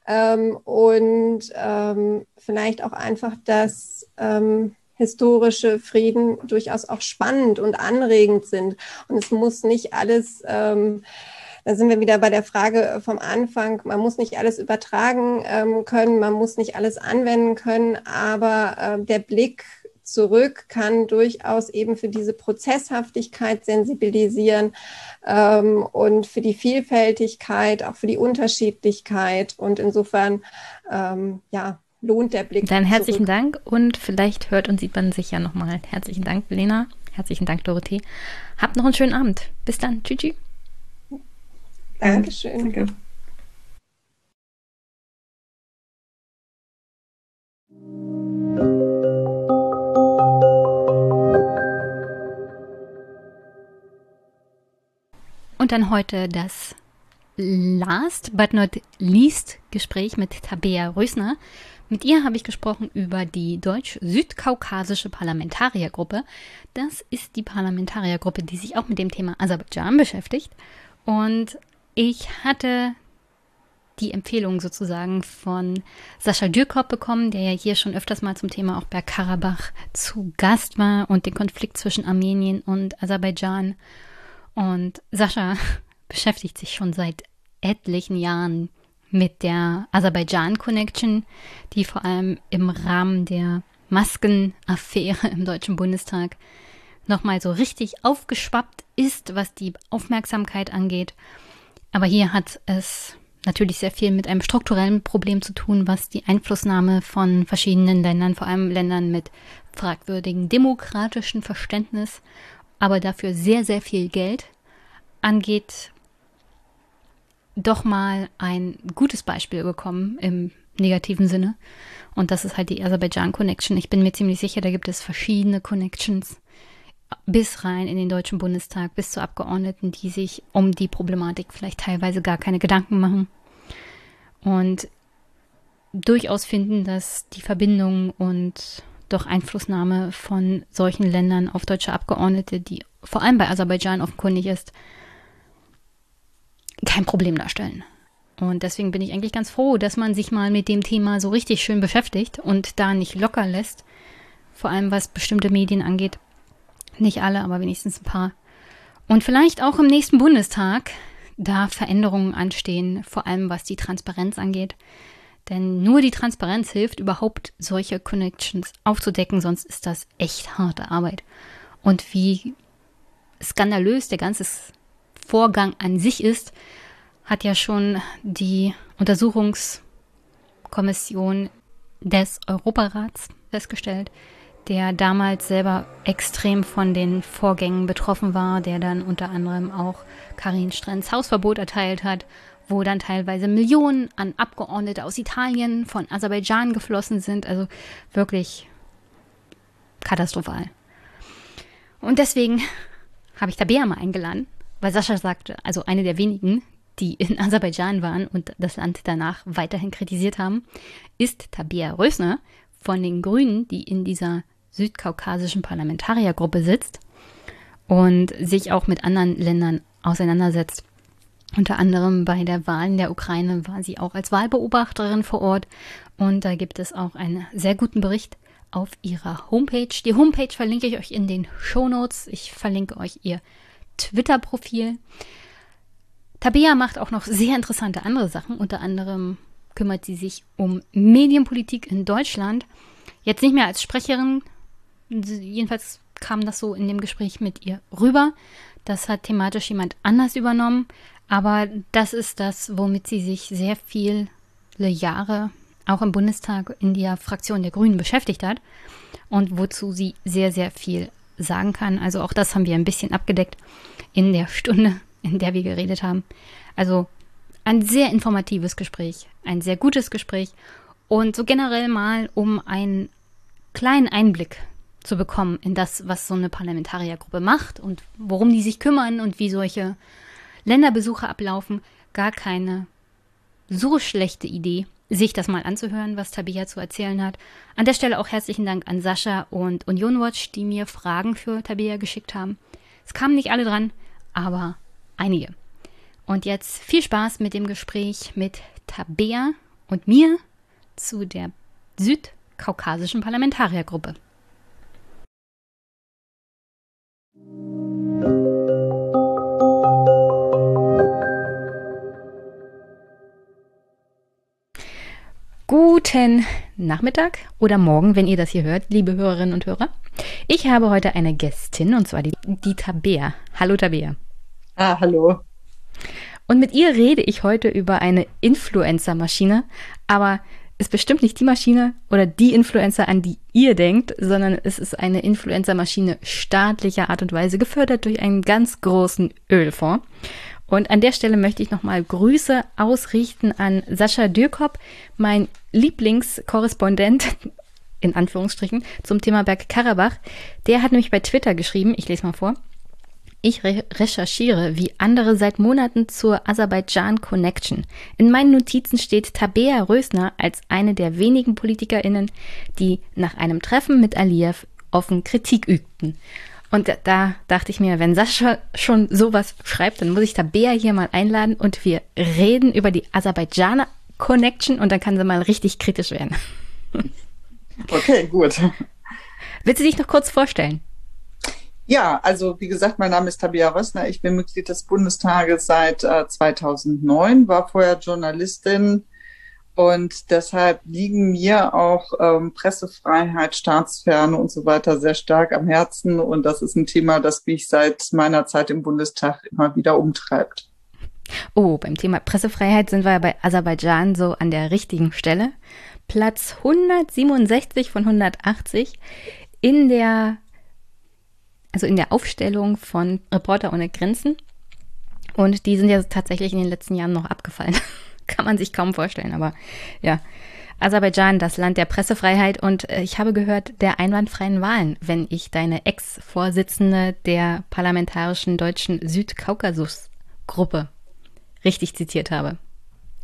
Ähm, und ähm, vielleicht auch einfach, dass ähm, historische Frieden durchaus auch spannend und anregend sind. Und es muss nicht alles, ähm, da sind wir wieder bei der Frage vom Anfang, man muss nicht alles übertragen ähm, können, man muss nicht alles anwenden können, aber äh, der Blick zurück kann durchaus eben für diese Prozesshaftigkeit sensibilisieren ähm, und für die Vielfältigkeit, auch für die Unterschiedlichkeit. Und insofern, ähm, ja, lohnt der Blick. Dann herzlichen zurück. Dank und vielleicht hört und sieht man sich ja nochmal. Herzlichen Dank, Lena. Herzlichen Dank, Dorothee. Habt noch einen schönen Abend. Bis dann. Tschüss. Dankeschön. Danke. Und dann heute das last but not least Gespräch mit Tabea Rösner. Mit ihr habe ich gesprochen über die deutsch-südkaukasische Parlamentariergruppe. Das ist die Parlamentariergruppe, die sich auch mit dem Thema Aserbaidschan beschäftigt. Und ich hatte die Empfehlung sozusagen von Sascha Dürkop bekommen, der ja hier schon öfters mal zum Thema auch Bergkarabach zu Gast war und den Konflikt zwischen Armenien und Aserbaidschan und Sascha [LAUGHS] beschäftigt sich schon seit etlichen Jahren mit der Aserbaidschan Connection, die vor allem im Rahmen der Maskenaffäre im Deutschen Bundestag nochmal so richtig aufgeschwappt ist, was die Aufmerksamkeit angeht. Aber hier hat es natürlich sehr viel mit einem strukturellen Problem zu tun, was die Einflussnahme von verschiedenen Ländern, vor allem Ländern mit fragwürdigen demokratischen Verständnis, aber dafür sehr, sehr viel Geld angeht, doch mal ein gutes Beispiel bekommen im negativen Sinne. Und das ist halt die Aserbaidschan Connection. Ich bin mir ziemlich sicher, da gibt es verschiedene Connections bis rein in den Deutschen Bundestag, bis zu Abgeordneten, die sich um die Problematik vielleicht teilweise gar keine Gedanken machen. Und durchaus finden, dass die Verbindung und doch Einflussnahme von solchen Ländern auf deutsche Abgeordnete, die vor allem bei Aserbaidschan offenkundig ist, kein Problem darstellen. Und deswegen bin ich eigentlich ganz froh, dass man sich mal mit dem Thema so richtig schön beschäftigt und da nicht locker lässt. Vor allem was bestimmte Medien angeht. Nicht alle, aber wenigstens ein paar. Und vielleicht auch im nächsten Bundestag da Veränderungen anstehen, vor allem was die Transparenz angeht. Denn nur die Transparenz hilft überhaupt, solche Connections aufzudecken, sonst ist das echt harte Arbeit. Und wie skandalös der ganze Vorgang an sich ist, hat ja schon die Untersuchungskommission des Europarats festgestellt, der damals selber extrem von den Vorgängen betroffen war, der dann unter anderem auch Karin Strenz Hausverbot erteilt hat, wo dann teilweise Millionen an Abgeordnete aus Italien, von Aserbaidschan geflossen sind. Also wirklich katastrophal. Und deswegen [LAUGHS] habe ich Tabea mal eingeladen, weil Sascha sagte, also eine der wenigen, die in [LAUGHS] Aserbaidschan waren und das Land danach weiterhin kritisiert haben, ist Tabea Rösner von den Grünen, die in dieser südkaukasischen Parlamentariergruppe sitzt und sich auch mit anderen Ländern auseinandersetzt. Unter anderem bei der Wahl in der Ukraine war sie auch als Wahlbeobachterin vor Ort und da gibt es auch einen sehr guten Bericht auf ihrer Homepage. Die Homepage verlinke ich euch in den Show Notes. Ich verlinke euch ihr Twitter-Profil. Tabea macht auch noch sehr interessante andere Sachen. Unter anderem kümmert sie sich um Medienpolitik in Deutschland. Jetzt nicht mehr als Sprecherin, jedenfalls kam das so in dem Gespräch mit ihr rüber. Das hat thematisch jemand anders übernommen. Aber das ist das, womit sie sich sehr viele Jahre auch im Bundestag in der Fraktion der Grünen beschäftigt hat und wozu sie sehr, sehr viel sagen kann. Also auch das haben wir ein bisschen abgedeckt in der Stunde, in der wir geredet haben. Also ein sehr informatives Gespräch, ein sehr gutes Gespräch und so generell mal, um einen kleinen Einblick zu bekommen in das, was so eine Parlamentariergruppe macht und worum die sich kümmern und wie solche Länderbesuche ablaufen, gar keine so schlechte Idee, sich das mal anzuhören, was Tabia zu erzählen hat. An der Stelle auch herzlichen Dank an Sascha und Union Watch, die mir Fragen für Tabia geschickt haben. Es kamen nicht alle dran, aber einige. Und jetzt viel Spaß mit dem Gespräch mit Tabea und mir zu der südkaukasischen Parlamentariergruppe. Guten Nachmittag oder Morgen, wenn ihr das hier hört, liebe Hörerinnen und Hörer. Ich habe heute eine Gästin und zwar die, die Tabea. Hallo Tabea. Ah, hallo. Und mit ihr rede ich heute über eine Influencer-Maschine, aber ist bestimmt nicht die Maschine oder die Influencer, an die ihr denkt, sondern es ist eine Influencer-Maschine staatlicher Art und Weise, gefördert durch einen ganz großen Ölfonds. Und an der Stelle möchte ich nochmal Grüße ausrichten an Sascha Dürkop, mein Lieblingskorrespondent, [LAUGHS] in Anführungsstrichen, zum Thema Bergkarabach. Der hat nämlich bei Twitter geschrieben, ich lese mal vor. Ich re recherchiere wie andere seit Monaten zur Aserbaidschan Connection. In meinen Notizen steht Tabea Rösner als eine der wenigen PolitikerInnen, die nach einem Treffen mit Aliyev offen Kritik übten. Und da dachte ich mir, wenn Sascha schon sowas schreibt, dann muss ich Tabea hier mal einladen und wir reden über die Aserbaidschaner Connection und dann kann sie mal richtig kritisch werden. [LAUGHS] Okay, gut. Willst du dich noch kurz vorstellen? Ja, also wie gesagt, mein Name ist Tabea Rössner. Ich bin Mitglied des Bundestages seit äh, 2009, war vorher Journalistin, und deshalb liegen mir auch ähm, Pressefreiheit, Staatsferne und so weiter sehr stark am Herzen. Und das ist ein Thema, das mich seit meiner Zeit im Bundestag immer wieder umtreibt. Oh, beim Thema Pressefreiheit sind wir bei Aserbaidschan so an der richtigen Stelle. Platz 167 von 180 in der, also in der Aufstellung von Reporter ohne Grenzen. Und die sind ja tatsächlich in den letzten Jahren noch abgefallen. [LAUGHS] Kann man sich kaum vorstellen, aber ja. Aserbaidschan, das Land der Pressefreiheit und äh, ich habe gehört, der einwandfreien Wahlen, wenn ich deine Ex-Vorsitzende der parlamentarischen deutschen Südkaukasus-Gruppe richtig zitiert habe.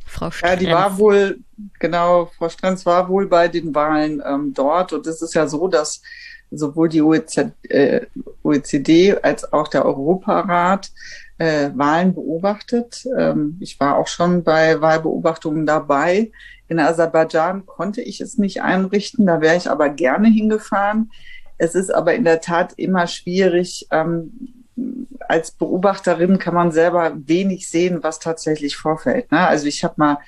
Frau Strenz. Ja, die war wohl, genau, Frau Strenz war wohl bei den Wahlen ähm, dort. Und es ist ja so, dass sowohl die OECD, äh, OECD als auch der Europarat äh, Wahlen beobachtet. Ähm, ich war auch schon bei Wahlbeobachtungen dabei. In Aserbaidschan konnte ich es nicht einrichten, da wäre ich aber gerne hingefahren. Es ist aber in der Tat immer schwierig, ähm, als Beobachterin kann man selber wenig sehen, was tatsächlich vorfällt. Ne? Also ich habe mal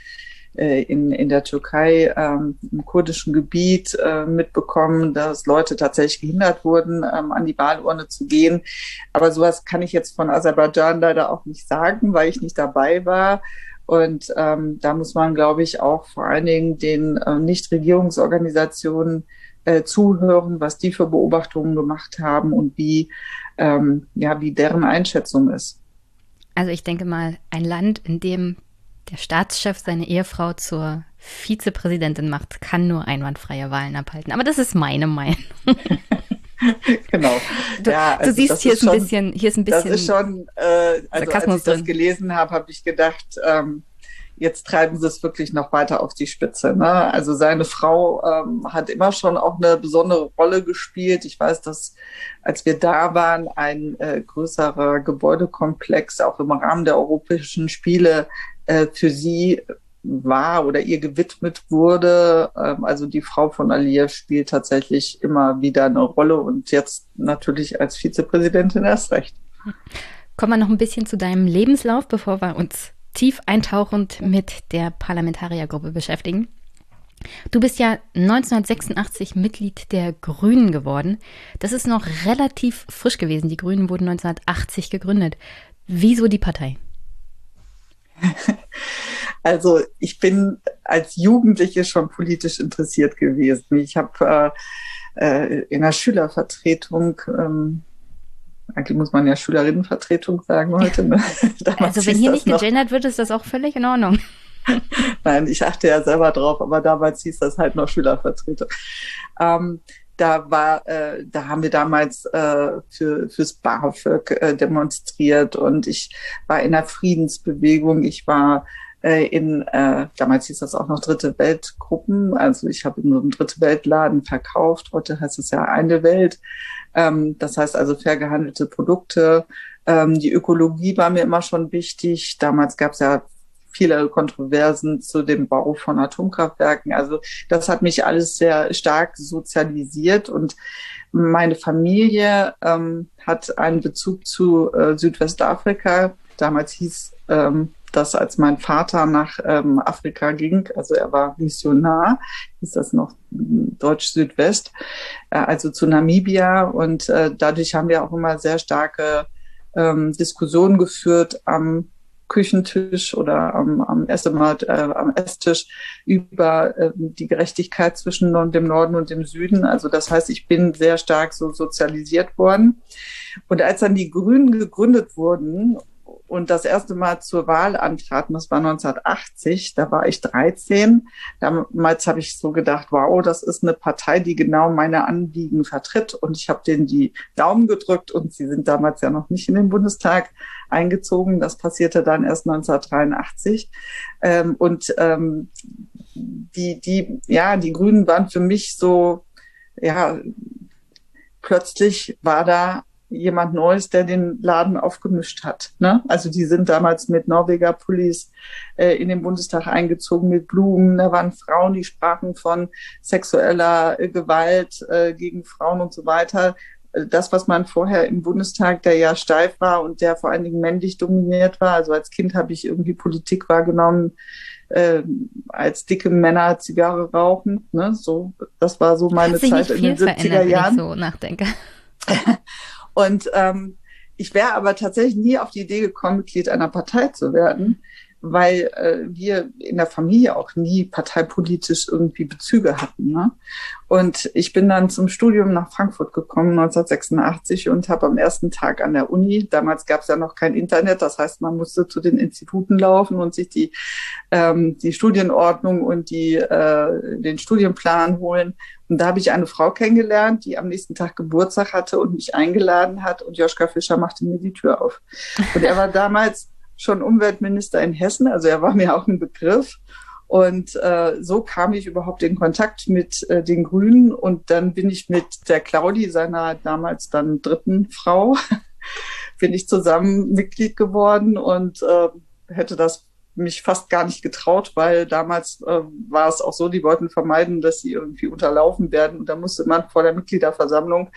in, in der Türkei ähm, im kurdischen Gebiet äh, mitbekommen, dass Leute tatsächlich gehindert wurden, ähm, an die Wahlurne zu gehen. Aber sowas kann ich jetzt von Aserbaidschan leider auch nicht sagen, weil ich nicht dabei war. Und ähm, da muss man, glaube ich, auch vor allen Dingen den äh, Nichtregierungsorganisationen äh, zuhören, was die für Beobachtungen gemacht haben und wie ähm, ja, wie deren Einschätzung ist. Also ich denke mal, ein Land, in dem der Staatschef seine Ehefrau zur Vizepräsidentin macht, kann nur einwandfreie Wahlen abhalten. Aber das ist meine Meinung. [LAUGHS] genau. Du, ja, also du siehst, hier ist, schon, ein bisschen, hier ist ein bisschen. Das ist schon, äh, also als ich das gelesen habe, habe ich gedacht, ähm, jetzt treiben sie es wirklich noch weiter auf die Spitze. Ne? Also seine Frau ähm, hat immer schon auch eine besondere Rolle gespielt. Ich weiß, dass als wir da waren, ein äh, größerer Gebäudekomplex auch im Rahmen der Europäischen Spiele äh, für sie war oder ihr gewidmet wurde. Ähm, also die Frau von Aliyev spielt tatsächlich immer wieder eine Rolle und jetzt natürlich als Vizepräsidentin erst recht. Kommen wir noch ein bisschen zu deinem Lebenslauf, bevor wir uns tief eintauchend mit der Parlamentariergruppe beschäftigen. Du bist ja 1986 Mitglied der Grünen geworden. Das ist noch relativ frisch gewesen. Die Grünen wurden 1980 gegründet. Wieso die Partei? [LAUGHS] Also ich bin als Jugendliche schon politisch interessiert gewesen. Ich habe äh, äh, in der Schülervertretung ähm, eigentlich muss man ja Schülerinnenvertretung sagen heute. Ne? [LAUGHS] also wenn hier nicht gegendert wird, ist das auch völlig in Ordnung. [LAUGHS] Nein, ich achte ja selber drauf, aber damals hieß das halt noch Schülervertretung. Ähm, da war, äh, da haben wir damals äh, für fürs BAföG äh, demonstriert und ich war in der Friedensbewegung. Ich war äh, in, äh, damals hieß das auch noch Dritte Weltgruppen. Also ich habe in so einem Dritte Weltladen verkauft. Heute heißt es ja eine Welt. Ähm, das heißt also fair gehandelte Produkte. Ähm, die Ökologie war mir immer schon wichtig. Damals gab es ja viele Kontroversen zu dem Bau von Atomkraftwerken. Also das hat mich alles sehr stark sozialisiert und meine Familie ähm, hat einen Bezug zu äh, Südwestafrika. Damals hieß ähm, das, als mein Vater nach ähm, Afrika ging, also er war Missionar, ist das noch Deutsch-Südwest, äh, also zu Namibia. Und äh, dadurch haben wir auch immer sehr starke ähm, Diskussionen geführt am Küchentisch oder am, am, Essemat, äh, am Esstisch über äh, die Gerechtigkeit zwischen dem Norden und dem Süden. Also das heißt, ich bin sehr stark so sozialisiert worden. Und als dann die Grünen gegründet wurden und das erste Mal zur Wahl antraten, das war 1980, da war ich 13. Damals habe ich so gedacht, wow, das ist eine Partei, die genau meine Anliegen vertritt. Und ich habe denen die Daumen gedrückt und sie sind damals ja noch nicht in den Bundestag eingezogen. Das passierte dann erst 1983. Ähm, und ähm, die, die, ja, die Grünen waren für mich so, ja, plötzlich war da jemand Neues, der den Laden aufgemischt hat. Ne? Also die sind damals mit Norweger Pullis äh, in den Bundestag eingezogen mit Blumen. Da waren Frauen, die sprachen von sexueller äh, Gewalt äh, gegen Frauen und so weiter. Das, was man vorher im Bundestag, der ja steif war und der vor allen Dingen männlich dominiert war. Also als Kind habe ich irgendwie Politik wahrgenommen, äh, als dicke Männer Zigarre rauchen. Ne? So, das war so meine Zeit in den 70er Jahren. Wenn ich so nachdenke. [LAUGHS] Und ähm, ich wäre aber tatsächlich nie auf die Idee gekommen, Mitglied einer Partei zu werden, weil äh, wir in der Familie auch nie parteipolitisch irgendwie Bezüge hatten. Ne? Und ich bin dann zum Studium nach Frankfurt gekommen 1986 und habe am ersten Tag an der Uni, damals gab es ja noch kein Internet, das heißt, man musste zu den Instituten laufen und sich die, ähm, die Studienordnung und die, äh, den Studienplan holen. Und da habe ich eine Frau kennengelernt, die am nächsten Tag Geburtstag hatte und mich eingeladen hat und Joschka Fischer machte mir die Tür auf. Und er war [LAUGHS] damals schon Umweltminister in Hessen, also er war [LAUGHS] mir auch ein Begriff. Und äh, so kam ich überhaupt in Kontakt mit äh, den Grünen. Und dann bin ich mit der Claudi, seiner damals dann dritten Frau, [LAUGHS] bin ich zusammen Mitglied geworden. Und äh, hätte das mich fast gar nicht getraut, weil damals äh, war es auch so, die wollten vermeiden, dass sie irgendwie unterlaufen werden. Und da musste man vor der Mitgliederversammlung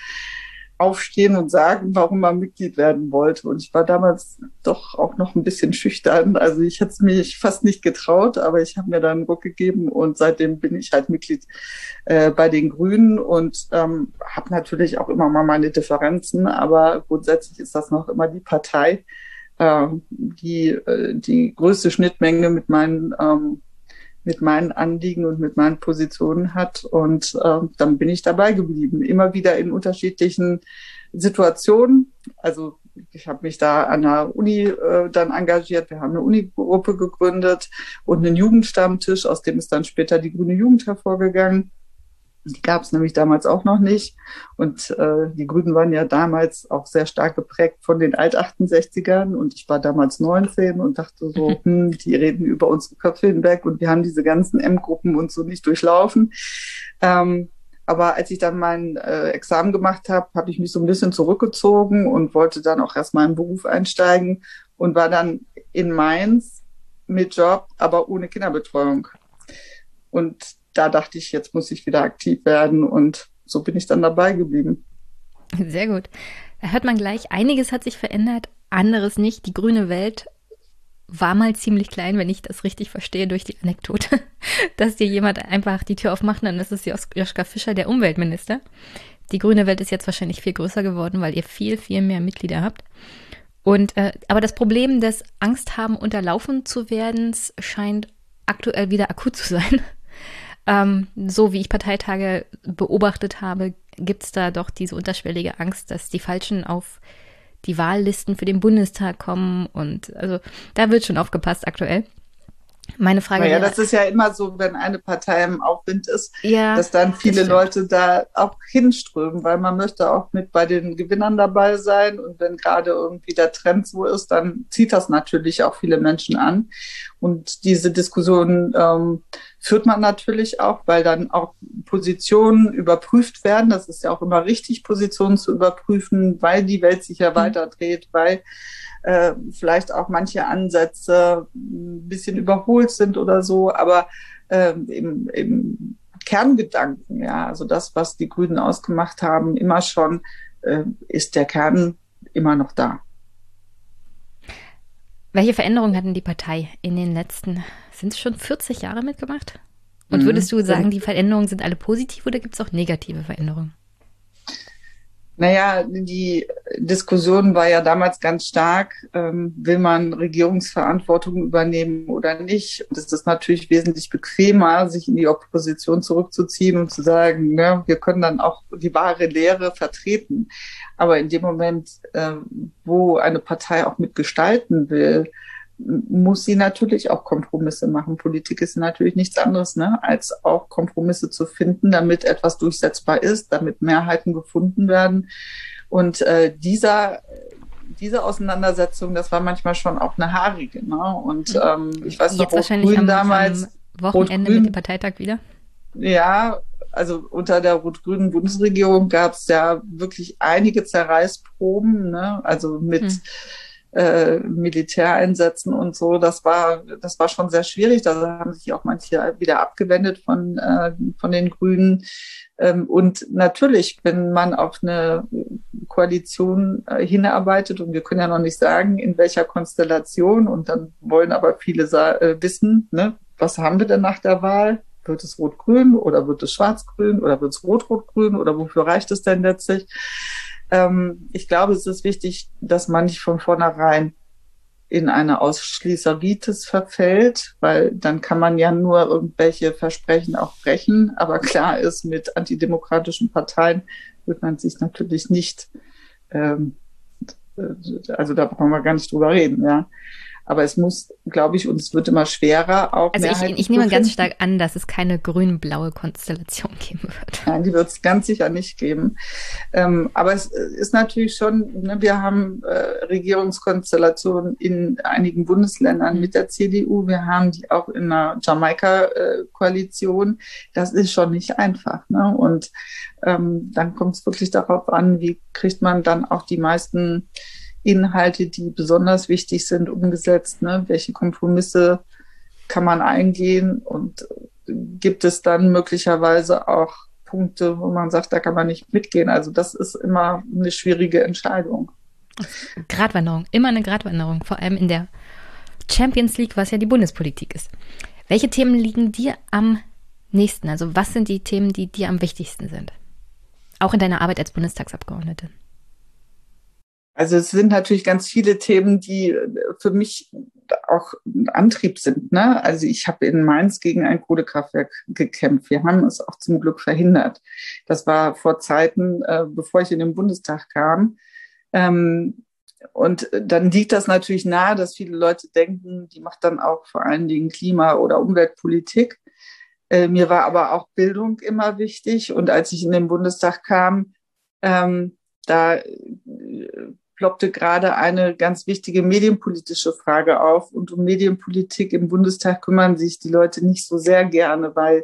aufstehen und sagen, warum man Mitglied werden wollte. Und ich war damals doch auch noch ein bisschen schüchtern. Also ich hätte es mich fast nicht getraut, aber ich habe mir dann einen Ruck gegeben und seitdem bin ich halt Mitglied äh, bei den Grünen und ähm, habe natürlich auch immer mal meine Differenzen, aber grundsätzlich ist das noch immer die Partei, äh, die äh, die größte Schnittmenge mit meinen ähm, mit meinen Anliegen und mit meinen Positionen hat. Und äh, dann bin ich dabei geblieben. Immer wieder in unterschiedlichen Situationen. Also ich habe mich da an der Uni äh, dann engagiert. Wir haben eine Unigruppe gegründet und einen Jugendstammtisch, aus dem ist dann später die Grüne Jugend hervorgegangen. Die gab es nämlich damals auch noch nicht. Und äh, die Grünen waren ja damals auch sehr stark geprägt von den Alt-68ern. Und ich war damals 19 und dachte so, hm, die reden über unsere Köpfe hinweg und wir haben diese ganzen M-Gruppen und so nicht durchlaufen. Ähm, aber als ich dann mein äh, Examen gemacht habe, habe ich mich so ein bisschen zurückgezogen und wollte dann auch erstmal im Beruf einsteigen und war dann in Mainz mit Job, aber ohne Kinderbetreuung. Und da dachte ich, jetzt muss ich wieder aktiv werden und so bin ich dann dabei geblieben. Sehr gut. Da hört man gleich, einiges hat sich verändert, anderes nicht. Die grüne Welt war mal ziemlich klein, wenn ich das richtig verstehe, durch die Anekdote, [LAUGHS] dass dir jemand einfach die Tür aufmacht, dann ist es Joschka Fischer, der Umweltminister. Die grüne Welt ist jetzt wahrscheinlich viel größer geworden, weil ihr viel, viel mehr Mitglieder habt. Und äh, aber das Problem des Angst haben, unterlaufen zu werden, scheint aktuell wieder akut zu sein. Ähm, so wie ich Parteitage beobachtet habe, gibt es da doch diese unterschwellige Angst, dass die Falschen auf die Wahllisten für den Bundestag kommen. Und also da wird schon aufgepasst aktuell. Meine Frage Ja, das ist ja immer so, wenn eine Partei im Aufwind ist, ja, dass dann viele Leute da auch hinströmen, weil man möchte auch mit bei den Gewinnern dabei sein. Und wenn gerade irgendwie der Trend so ist, dann zieht das natürlich auch viele Menschen an. Und diese Diskussion ähm, führt man natürlich auch, weil dann auch Positionen überprüft werden. Das ist ja auch immer richtig, Positionen zu überprüfen, weil die Welt sich ja mhm. weiter dreht, weil äh, vielleicht auch manche Ansätze ein bisschen überholt sind oder so, aber äh, im, im Kerngedanken, ja, also das, was die Grünen ausgemacht haben, immer schon, äh, ist der Kern immer noch da. Welche Veränderungen hatten die Partei in den letzten, sind es schon 40 Jahre mitgemacht? Und mhm. würdest du sagen, die Veränderungen sind alle positiv oder gibt es auch negative Veränderungen? Naja, die Diskussion war ja damals ganz stark, ähm, will man Regierungsverantwortung übernehmen oder nicht. Und es ist natürlich wesentlich bequemer, sich in die Opposition zurückzuziehen und zu sagen, ne, wir können dann auch die wahre Lehre vertreten. Aber in dem Moment, äh, wo eine Partei auch mitgestalten will, muss sie natürlich auch Kompromisse machen. Politik ist natürlich nichts anderes, ne, als auch Kompromisse zu finden, damit etwas durchsetzbar ist, damit Mehrheiten gefunden werden. Und äh, dieser diese Auseinandersetzung, das war manchmal schon auch eine haarige. Ne? Und mhm. ähm, ich weiß noch, Rot-Grün damals. Am Wochenende mit dem Parteitag wieder? Ja, also unter der rot-grünen Bundesregierung gab es ja wirklich einige Zerreißproben, ne? also mit hm äh, Militäreinsätzen und so. Das war, das war schon sehr schwierig. Da haben sich auch manche wieder abgewendet von, äh, von den Grünen. Ähm, und natürlich, wenn man auf eine Koalition äh, hinarbeitet, und wir können ja noch nicht sagen, in welcher Konstellation, und dann wollen aber viele äh, wissen, ne, was haben wir denn nach der Wahl? Wird es rot-grün oder wird es schwarz-grün oder wird es rot-rot-grün oder wofür reicht es denn letztlich? Ähm, ich glaube, es ist wichtig, dass man nicht von vornherein in eine Ausschließeritis verfällt, weil dann kann man ja nur irgendwelche Versprechen auch brechen. Aber klar ist, mit antidemokratischen Parteien wird man sich natürlich nicht, ähm, also da brauchen wir gar nicht drüber reden, ja. Aber es muss, glaube ich, und es wird immer schwerer auch. Also ich, ich nehme ganz stark an, dass es keine grün-blaue Konstellation geben wird. Nein, die wird es ganz sicher nicht geben. Ähm, aber es ist natürlich schon, ne, wir haben äh, Regierungskonstellationen in einigen Bundesländern mit der CDU. Wir haben die auch in einer Jamaika-Koalition. das ist schon nicht einfach. Ne? Und ähm, dann kommt es wirklich darauf an, wie kriegt man dann auch die meisten Inhalte, die besonders wichtig sind, umgesetzt? Ne? Welche Kompromisse kann man eingehen? Und gibt es dann möglicherweise auch Punkte, wo man sagt, da kann man nicht mitgehen? Also das ist immer eine schwierige Entscheidung. Gratwanderung, immer eine Gratwanderung, vor allem in der Champions League, was ja die Bundespolitik ist. Welche Themen liegen dir am nächsten? Also was sind die Themen, die dir am wichtigsten sind? Auch in deiner Arbeit als Bundestagsabgeordnete. Also es sind natürlich ganz viele Themen, die für mich auch Antrieb sind. Ne? Also ich habe in Mainz gegen ein Kohlekraftwerk gekämpft. Wir haben es auch zum Glück verhindert. Das war vor Zeiten, äh, bevor ich in den Bundestag kam. Ähm, und dann liegt das natürlich nahe, dass viele Leute denken, die macht dann auch vor allen Dingen Klima- oder Umweltpolitik. Äh, mir war aber auch Bildung immer wichtig. Und als ich in den Bundestag kam, ähm, da äh, ploppte gerade eine ganz wichtige medienpolitische Frage auf. Und um Medienpolitik im Bundestag kümmern sich die Leute nicht so sehr gerne, weil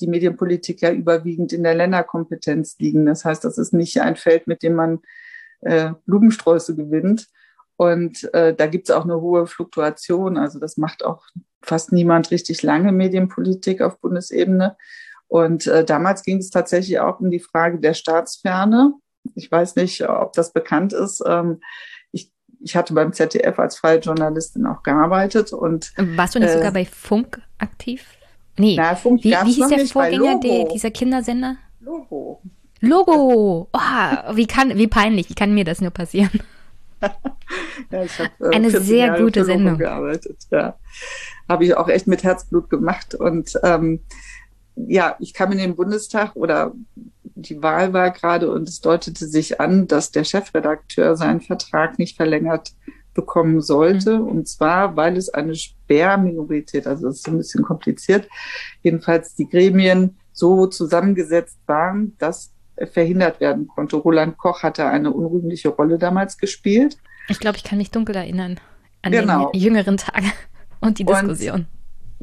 die Medienpolitik ja überwiegend in der Länderkompetenz liegen. Das heißt, das ist nicht ein Feld, mit dem man äh, Blumensträuße gewinnt. Und äh, da gibt es auch eine hohe Fluktuation. Also das macht auch fast niemand richtig lange Medienpolitik auf Bundesebene. Und äh, damals ging es tatsächlich auch um die Frage der Staatsferne. Ich weiß nicht, ob das bekannt ist. Ähm, ich, ich hatte beim ZDF als freie Journalistin auch gearbeitet und warst du nicht äh, sogar bei Funk aktiv? Nee. Na, Funk wie, wie hieß der Vorgänger der, dieser Kindersender? Logo. Logo. Oh, wie kann, wie peinlich. Wie kann mir das nur passieren? [LAUGHS] ja, ich hab, äh, Eine sehr Jahre gute Sendung. Gearbeitet. Ja, habe ich auch echt mit Herzblut gemacht und ähm, ja, ich kam in den Bundestag oder die Wahl war gerade und es deutete sich an, dass der Chefredakteur seinen Vertrag nicht verlängert bekommen sollte. Mhm. Und zwar, weil es eine Sperrminorität, also das ist ein bisschen kompliziert, jedenfalls die Gremien so zusammengesetzt waren, dass verhindert werden konnte. Roland Koch hatte eine unrühmliche Rolle damals gespielt. Ich glaube, ich kann mich dunkel erinnern an genau. die jüngeren Tage und die Diskussion. Und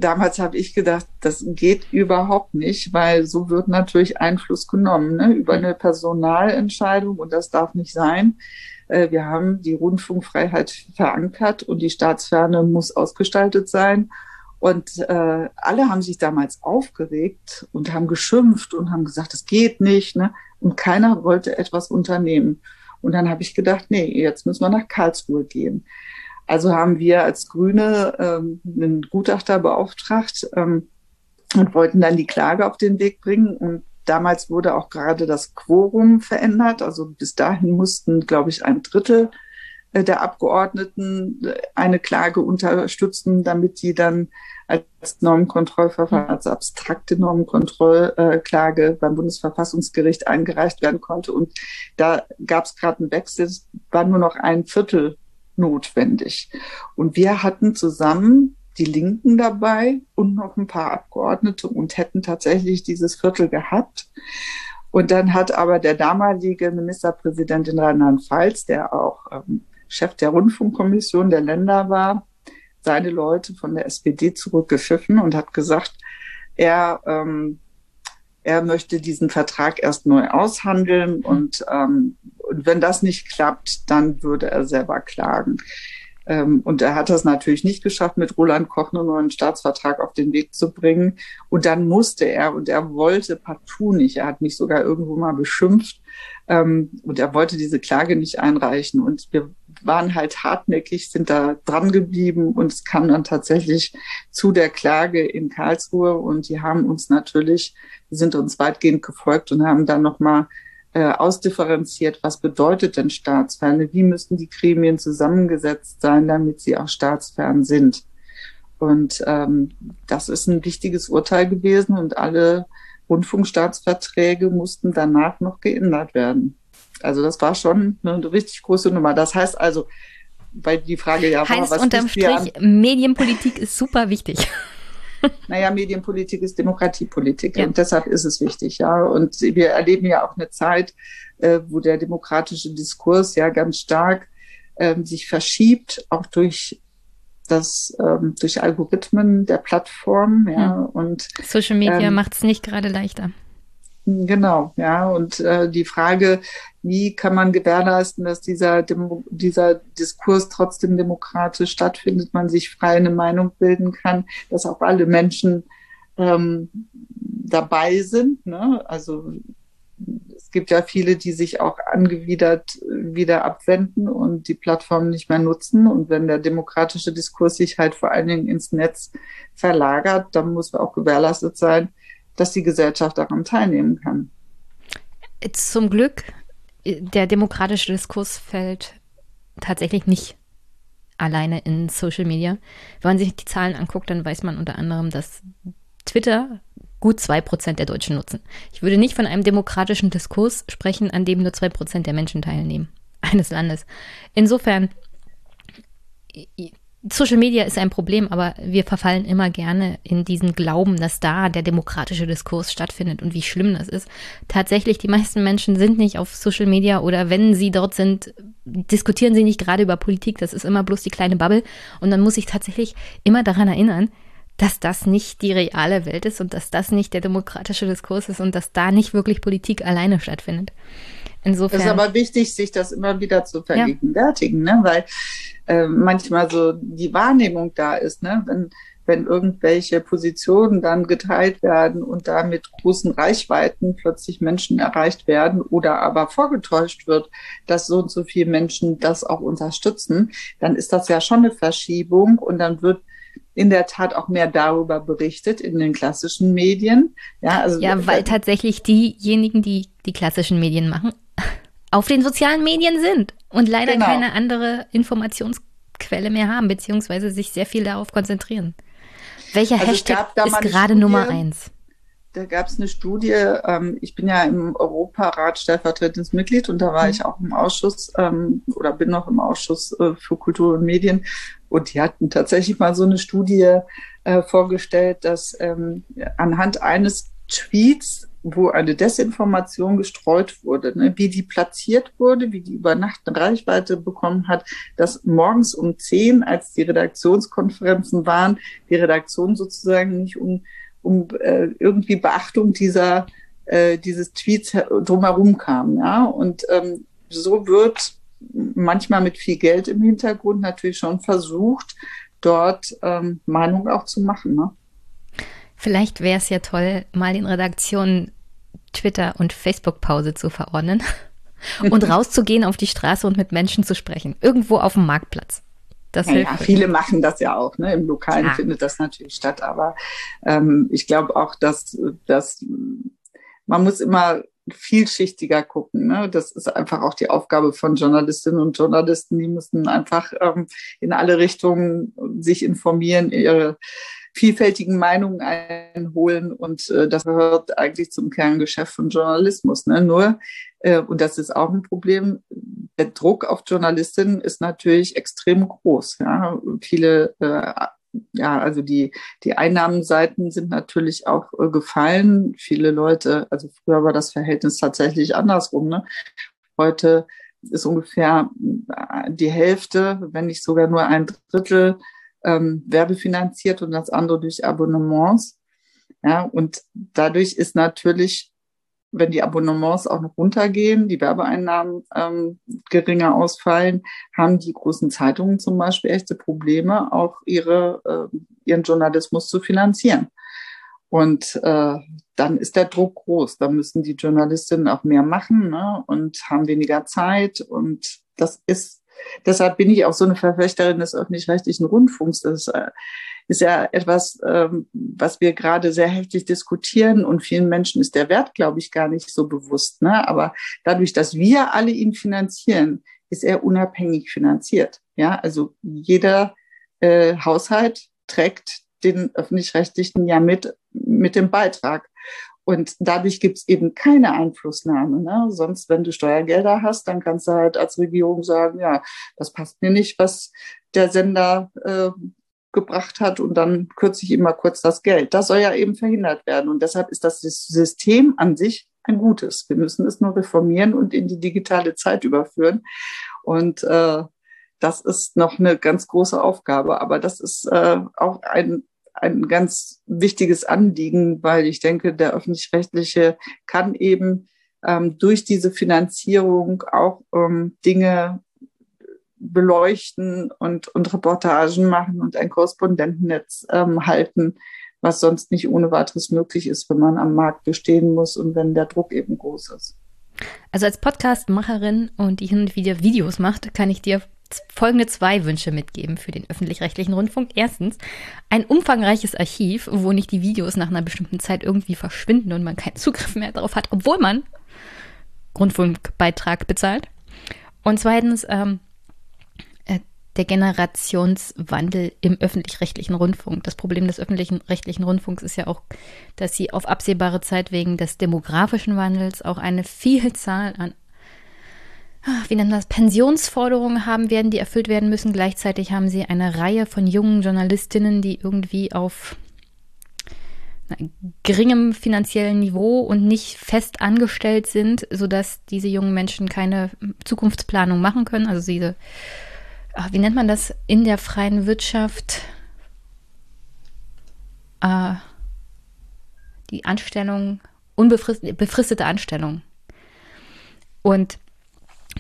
damals habe ich gedacht, das geht überhaupt nicht, weil so wird natürlich Einfluss genommen ne, über eine Personalentscheidung und das darf nicht sein. Äh, wir haben die Rundfunkfreiheit verankert und die Staatsferne muss ausgestaltet sein. Und äh, alle haben sich damals aufgeregt und haben geschimpft und haben gesagt, das geht nicht. Ne? Und keiner wollte etwas unternehmen. Und dann habe ich gedacht, nee, jetzt müssen wir nach Karlsruhe gehen. Also haben wir als Grüne ähm, einen Gutachter beauftragt ähm, und wollten dann die Klage auf den Weg bringen. Und damals wurde auch gerade das Quorum verändert. Also bis dahin mussten, glaube ich, ein Drittel äh, der Abgeordneten äh, eine Klage unterstützen, damit die dann als Normenkontrollverfahren, als abstrakte Normenkontrollklage beim Bundesverfassungsgericht eingereicht werden konnte. Und da gab es gerade einen Wechsel, es war nur noch ein Viertel notwendig. Und wir hatten zusammen die Linken dabei und noch ein paar Abgeordnete und hätten tatsächlich dieses Viertel gehabt. Und dann hat aber der damalige Ministerpräsident in Rheinland-Pfalz, der auch ähm, Chef der Rundfunkkommission der Länder war, seine Leute von der SPD zurückgepfiffen und hat gesagt, er ähm, er möchte diesen Vertrag erst neu aushandeln und, ähm, und wenn das nicht klappt, dann würde er selber klagen. Ähm, und er hat das natürlich nicht geschafft, mit Roland Koch einen neuen Staatsvertrag auf den Weg zu bringen. Und dann musste er, und er wollte partout nicht, er hat mich sogar irgendwo mal beschimpft, ähm, und er wollte diese Klage nicht einreichen. Und wir waren halt hartnäckig, sind da dran geblieben und es kam dann tatsächlich zu der Klage in Karlsruhe und die haben uns natürlich, die sind uns weitgehend gefolgt und haben dann nochmal äh, ausdifferenziert, was bedeutet denn Staatsferne, wie müssten die Gremien zusammengesetzt sein, damit sie auch staatsfern sind. Und ähm, das ist ein wichtiges Urteil gewesen und alle Rundfunkstaatsverträge mussten danach noch geändert werden. Also das war schon eine richtig große Nummer. Das heißt also, weil die Frage ja heißt war, was unterm Strich, Medienpolitik ist super wichtig. [LAUGHS] [LAUGHS] Naja, Medienpolitik ist Demokratiepolitik ja. und deshalb ist es wichtig, ja. Und wir erleben ja auch eine Zeit, äh, wo der demokratische Diskurs ja ganz stark ähm, sich verschiebt, auch durch das ähm, durch Algorithmen der Plattform, ja, hm. und Social Media ähm, macht es nicht gerade leichter. Genau, ja. Und äh, die Frage, wie kann man gewährleisten, dass dieser, Demo dieser Diskurs trotzdem demokratisch stattfindet, man sich frei eine Meinung bilden kann, dass auch alle Menschen ähm, dabei sind. Ne? Also es gibt ja viele, die sich auch angewidert wieder abwenden und die Plattform nicht mehr nutzen. Und wenn der demokratische Diskurs sich halt vor allen Dingen ins Netz verlagert, dann muss auch gewährleistet sein, dass die Gesellschaft daran teilnehmen kann. Zum Glück, der demokratische Diskurs fällt tatsächlich nicht alleine in Social Media. Wenn man sich die Zahlen anguckt, dann weiß man unter anderem, dass Twitter gut zwei Prozent der Deutschen nutzen. Ich würde nicht von einem demokratischen Diskurs sprechen, an dem nur zwei Prozent der Menschen teilnehmen, [LAUGHS] eines Landes. Insofern Social Media ist ein Problem, aber wir verfallen immer gerne in diesen Glauben, dass da der demokratische Diskurs stattfindet und wie schlimm das ist. Tatsächlich, die meisten Menschen sind nicht auf Social Media oder wenn sie dort sind, diskutieren sie nicht gerade über Politik. Das ist immer bloß die kleine Bubble. Und dann muss ich tatsächlich immer daran erinnern, dass das nicht die reale Welt ist und dass das nicht der demokratische Diskurs ist und dass da nicht wirklich Politik alleine stattfindet. Insofern. Es ist aber wichtig, sich das immer wieder zu vergegenwärtigen, ja. ne? weil äh, manchmal so die Wahrnehmung da ist, ne? wenn, wenn irgendwelche Positionen dann geteilt werden und da mit großen Reichweiten plötzlich Menschen erreicht werden oder aber vorgetäuscht wird, dass so und so viele Menschen das auch unterstützen, dann ist das ja schon eine Verschiebung und dann wird in der Tat auch mehr darüber berichtet in den klassischen Medien. Ja, also ja weil tatsächlich diejenigen, die die klassischen Medien machen, auf den sozialen Medien sind und leider genau. keine andere Informationsquelle mehr haben, beziehungsweise sich sehr viel darauf konzentrieren. Welcher also Hashtag ist gerade Nummer eins? Da gab es eine Studie, ähm, ich bin ja im Europarat stellvertretendes Mitglied und da war mhm. ich auch im Ausschuss ähm, oder bin noch im Ausschuss äh, für Kultur und Medien und die hatten tatsächlich mal so eine Studie äh, vorgestellt, dass ähm, anhand eines Tweets wo eine Desinformation gestreut wurde, ne, wie die platziert wurde, wie die über Nacht eine Reichweite bekommen hat, dass morgens um zehn, als die Redaktionskonferenzen waren, die Redaktion sozusagen nicht um, um äh, irgendwie Beachtung dieser äh, dieses Tweets drumherum kam. Ja? Und ähm, so wird manchmal mit viel Geld im Hintergrund natürlich schon versucht, dort ähm, Meinung auch zu machen. Ne? Vielleicht wäre es ja toll, mal den Redaktionen Twitter- und Facebook-Pause zu verordnen [LAUGHS] und rauszugehen auf die Straße und mit Menschen zu sprechen. Irgendwo auf dem Marktplatz. Das ja, ja, viele machen das ja auch. Ne? Im Lokalen ja. findet das natürlich statt. Aber ähm, ich glaube auch, dass, dass man muss immer vielschichtiger gucken. Ne? Das ist einfach auch die Aufgabe von Journalistinnen und Journalisten. Die müssen einfach ähm, in alle Richtungen sich informieren, ihre vielfältigen Meinungen einholen und äh, das gehört eigentlich zum Kerngeschäft von Journalismus. Ne? Nur, äh, und das ist auch ein Problem, der Druck auf Journalistinnen ist natürlich extrem groß. Ja? Viele äh, ja, also die, die Einnahmenseiten sind natürlich auch äh, gefallen. Viele Leute, also früher war das Verhältnis tatsächlich andersrum. Ne? Heute ist ungefähr äh, die Hälfte, wenn nicht sogar nur ein Drittel ähm, werbefinanziert und das andere durch Abonnements. Ja, und dadurch ist natürlich, wenn die Abonnements auch noch runtergehen, die Werbeeinnahmen ähm, geringer ausfallen, haben die großen Zeitungen zum Beispiel echte Probleme, auch ihre, äh, ihren Journalismus zu finanzieren. Und äh, dann ist der Druck groß. Da müssen die Journalistinnen auch mehr machen ne? und haben weniger Zeit. Und das ist Deshalb bin ich auch so eine Verfechterin des öffentlich-rechtlichen Rundfunks. Das, äh, ist ja etwas, ähm, was wir gerade sehr heftig diskutieren und vielen Menschen ist der Wert, glaube ich, gar nicht so bewusst. Ne? Aber dadurch, dass wir alle ihn finanzieren, ist er unabhängig finanziert. Ja, also jeder äh, Haushalt trägt den öffentlich-rechtlichen ja mit, mit dem Beitrag. Und dadurch gibt es eben keine Einflussnahme. Ne? Sonst, wenn du Steuergelder hast, dann kannst du halt als Regierung sagen, ja, das passt mir nicht, was der Sender äh, gebracht hat und dann kürze ich immer kurz das Geld. Das soll ja eben verhindert werden. Und deshalb ist das System an sich ein gutes. Wir müssen es nur reformieren und in die digitale Zeit überführen. Und äh, das ist noch eine ganz große Aufgabe. Aber das ist äh, auch ein ein ganz wichtiges Anliegen, weil ich denke, der öffentlich-rechtliche kann eben ähm, durch diese Finanzierung auch ähm, Dinge beleuchten und, und Reportagen machen und ein Korrespondentennetz ähm, halten, was sonst nicht ohne weiteres möglich ist, wenn man am Markt bestehen muss und wenn der Druck eben groß ist. Also als Podcastmacherin und die hin und wieder Videos macht, kann ich dir folgende zwei Wünsche mitgeben für den öffentlich-rechtlichen Rundfunk. Erstens, ein umfangreiches Archiv, wo nicht die Videos nach einer bestimmten Zeit irgendwie verschwinden und man keinen Zugriff mehr darauf hat, obwohl man Rundfunkbeitrag bezahlt. Und zweitens, ähm, äh, der Generationswandel im öffentlich-rechtlichen Rundfunk. Das Problem des öffentlichen rechtlichen Rundfunks ist ja auch, dass sie auf absehbare Zeit wegen des demografischen Wandels auch eine Vielzahl an wie nennen das, Pensionsforderungen haben werden, die erfüllt werden müssen. Gleichzeitig haben sie eine Reihe von jungen Journalistinnen, die irgendwie auf geringem finanziellen Niveau und nicht fest angestellt sind, sodass diese jungen Menschen keine Zukunftsplanung machen können. Also diese, wie nennt man das in der freien Wirtschaft? Äh, die Anstellung, unbefristete Anstellung. Und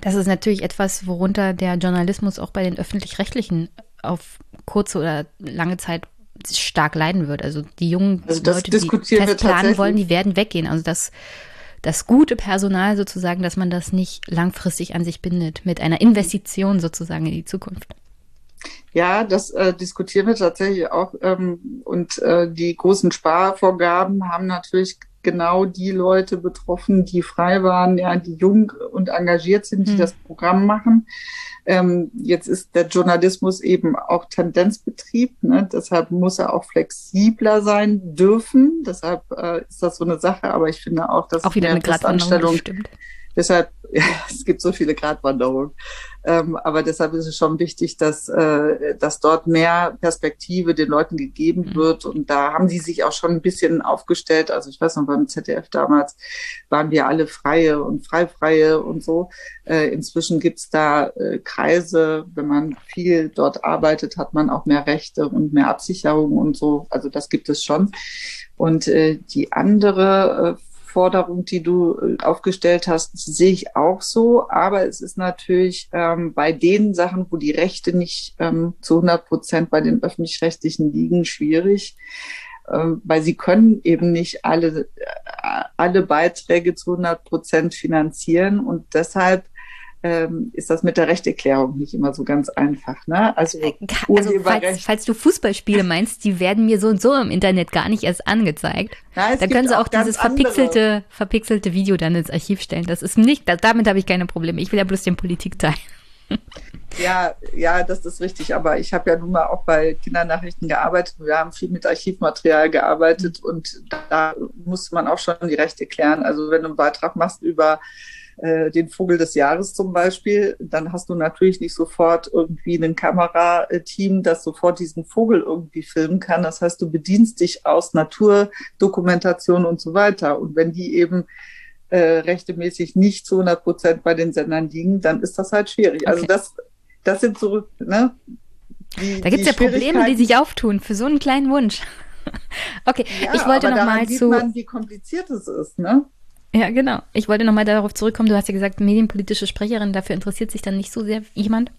das ist natürlich etwas, worunter der Journalismus auch bei den öffentlich-rechtlichen auf kurze oder lange Zeit stark leiden wird. Also die jungen also Leute, die fest planen wollen, die werden weggehen. Also das, das gute Personal sozusagen, dass man das nicht langfristig an sich bindet, mit einer Investition sozusagen in die Zukunft. Ja, das äh, diskutieren wir tatsächlich auch. Ähm, und äh, die großen Sparvorgaben haben natürlich genau die Leute betroffen, die frei waren, ja, die jung und engagiert sind, die mhm. das Programm machen. Ähm, jetzt ist der Journalismus eben auch Tendenzbetrieb, ne? deshalb muss er auch flexibler sein dürfen. Deshalb äh, ist das so eine Sache, aber ich finde auch, dass auch wieder eine Festanstellung stimmt. Deshalb, [LAUGHS] ja, es gibt so viele Gratwanderungen. Ähm, aber deshalb ist es schon wichtig, dass, äh, dass dort mehr Perspektive den Leuten gegeben mhm. wird. Und da haben sie sich auch schon ein bisschen aufgestellt. Also ich weiß noch, beim ZDF damals waren wir alle Freie und Freifreie und so. Äh, inzwischen gibt's da äh, Kreise. Wenn man viel dort arbeitet, hat man auch mehr Rechte und mehr Absicherung und so. Also das gibt es schon. Und äh, die andere äh, Forderung, die du äh, aufgestellt hast, sehe ich auch so. Aber es ist natürlich ähm, bei den Sachen, wo die Rechte nicht ähm, zu 100 Prozent bei den öffentlich-rechtlichen liegen, schwierig, ähm, weil sie können eben nicht alle, äh, alle Beiträge zu 100 Prozent finanzieren. Und deshalb ähm, ist das mit der Rechterklärung nicht immer so ganz einfach. Ne? Also, äh, also falls, falls, du Fußballspiele [LAUGHS] meinst, die werden mir so und so im Internet gar nicht erst angezeigt. Dann können sie auch, auch dieses verpixelte, verpixelte Video dann ins Archiv stellen. Das ist nicht, damit habe ich keine Probleme. Ich will ja bloß den Politikteil. [LAUGHS] Ja, ja, das ist richtig. Aber ich habe ja nun mal auch bei Kindernachrichten gearbeitet. Wir haben viel mit Archivmaterial gearbeitet und da muss man auch schon die Rechte klären. Also wenn du einen Beitrag machst über äh, den Vogel des Jahres zum Beispiel, dann hast du natürlich nicht sofort irgendwie ein Kamerateam, das sofort diesen Vogel irgendwie filmen kann. Das heißt, du bedienst dich aus Naturdokumentation und so weiter. Und wenn die eben äh, rechtemäßig nicht zu 100 Prozent bei den Sendern liegen, dann ist das halt schwierig. Also okay. Also das, das sind so, ne? Die, da gibt es ja Probleme, die sich auftun für so einen kleinen Wunsch. [LAUGHS] okay, ja, ich wollte noch mal zu. Man, wie kompliziert es ist, ne? Ja, genau. Ich wollte nochmal darauf zurückkommen. Du hast ja gesagt, medienpolitische Sprecherin, dafür interessiert sich dann nicht so sehr jemand.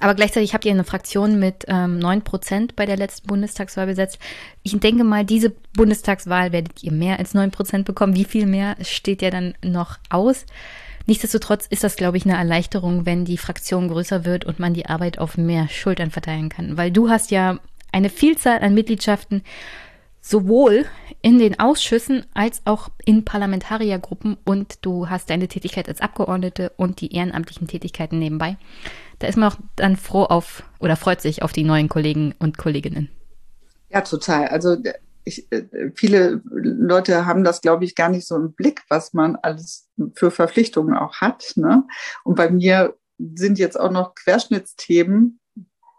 Aber gleichzeitig habt ihr eine Fraktion mit ähm, 9% bei der letzten Bundestagswahl besetzt. Ich denke mal, diese Bundestagswahl werdet ihr mehr als 9% bekommen. Wie viel mehr steht ja dann noch aus? Nichtsdestotrotz ist das, glaube ich, eine Erleichterung, wenn die Fraktion größer wird und man die Arbeit auf mehr Schultern verteilen kann. Weil du hast ja eine Vielzahl an Mitgliedschaften, sowohl in den Ausschüssen als auch in Parlamentariergruppen und du hast deine Tätigkeit als Abgeordnete und die ehrenamtlichen Tätigkeiten nebenbei. Da ist man auch dann froh auf oder freut sich auf die neuen Kollegen und Kolleginnen. Ja, total. Also ich, äh, viele Leute haben das, glaube ich, gar nicht so im Blick, was man alles für Verpflichtungen auch hat. Ne? Und bei mir sind jetzt auch noch Querschnittsthemen,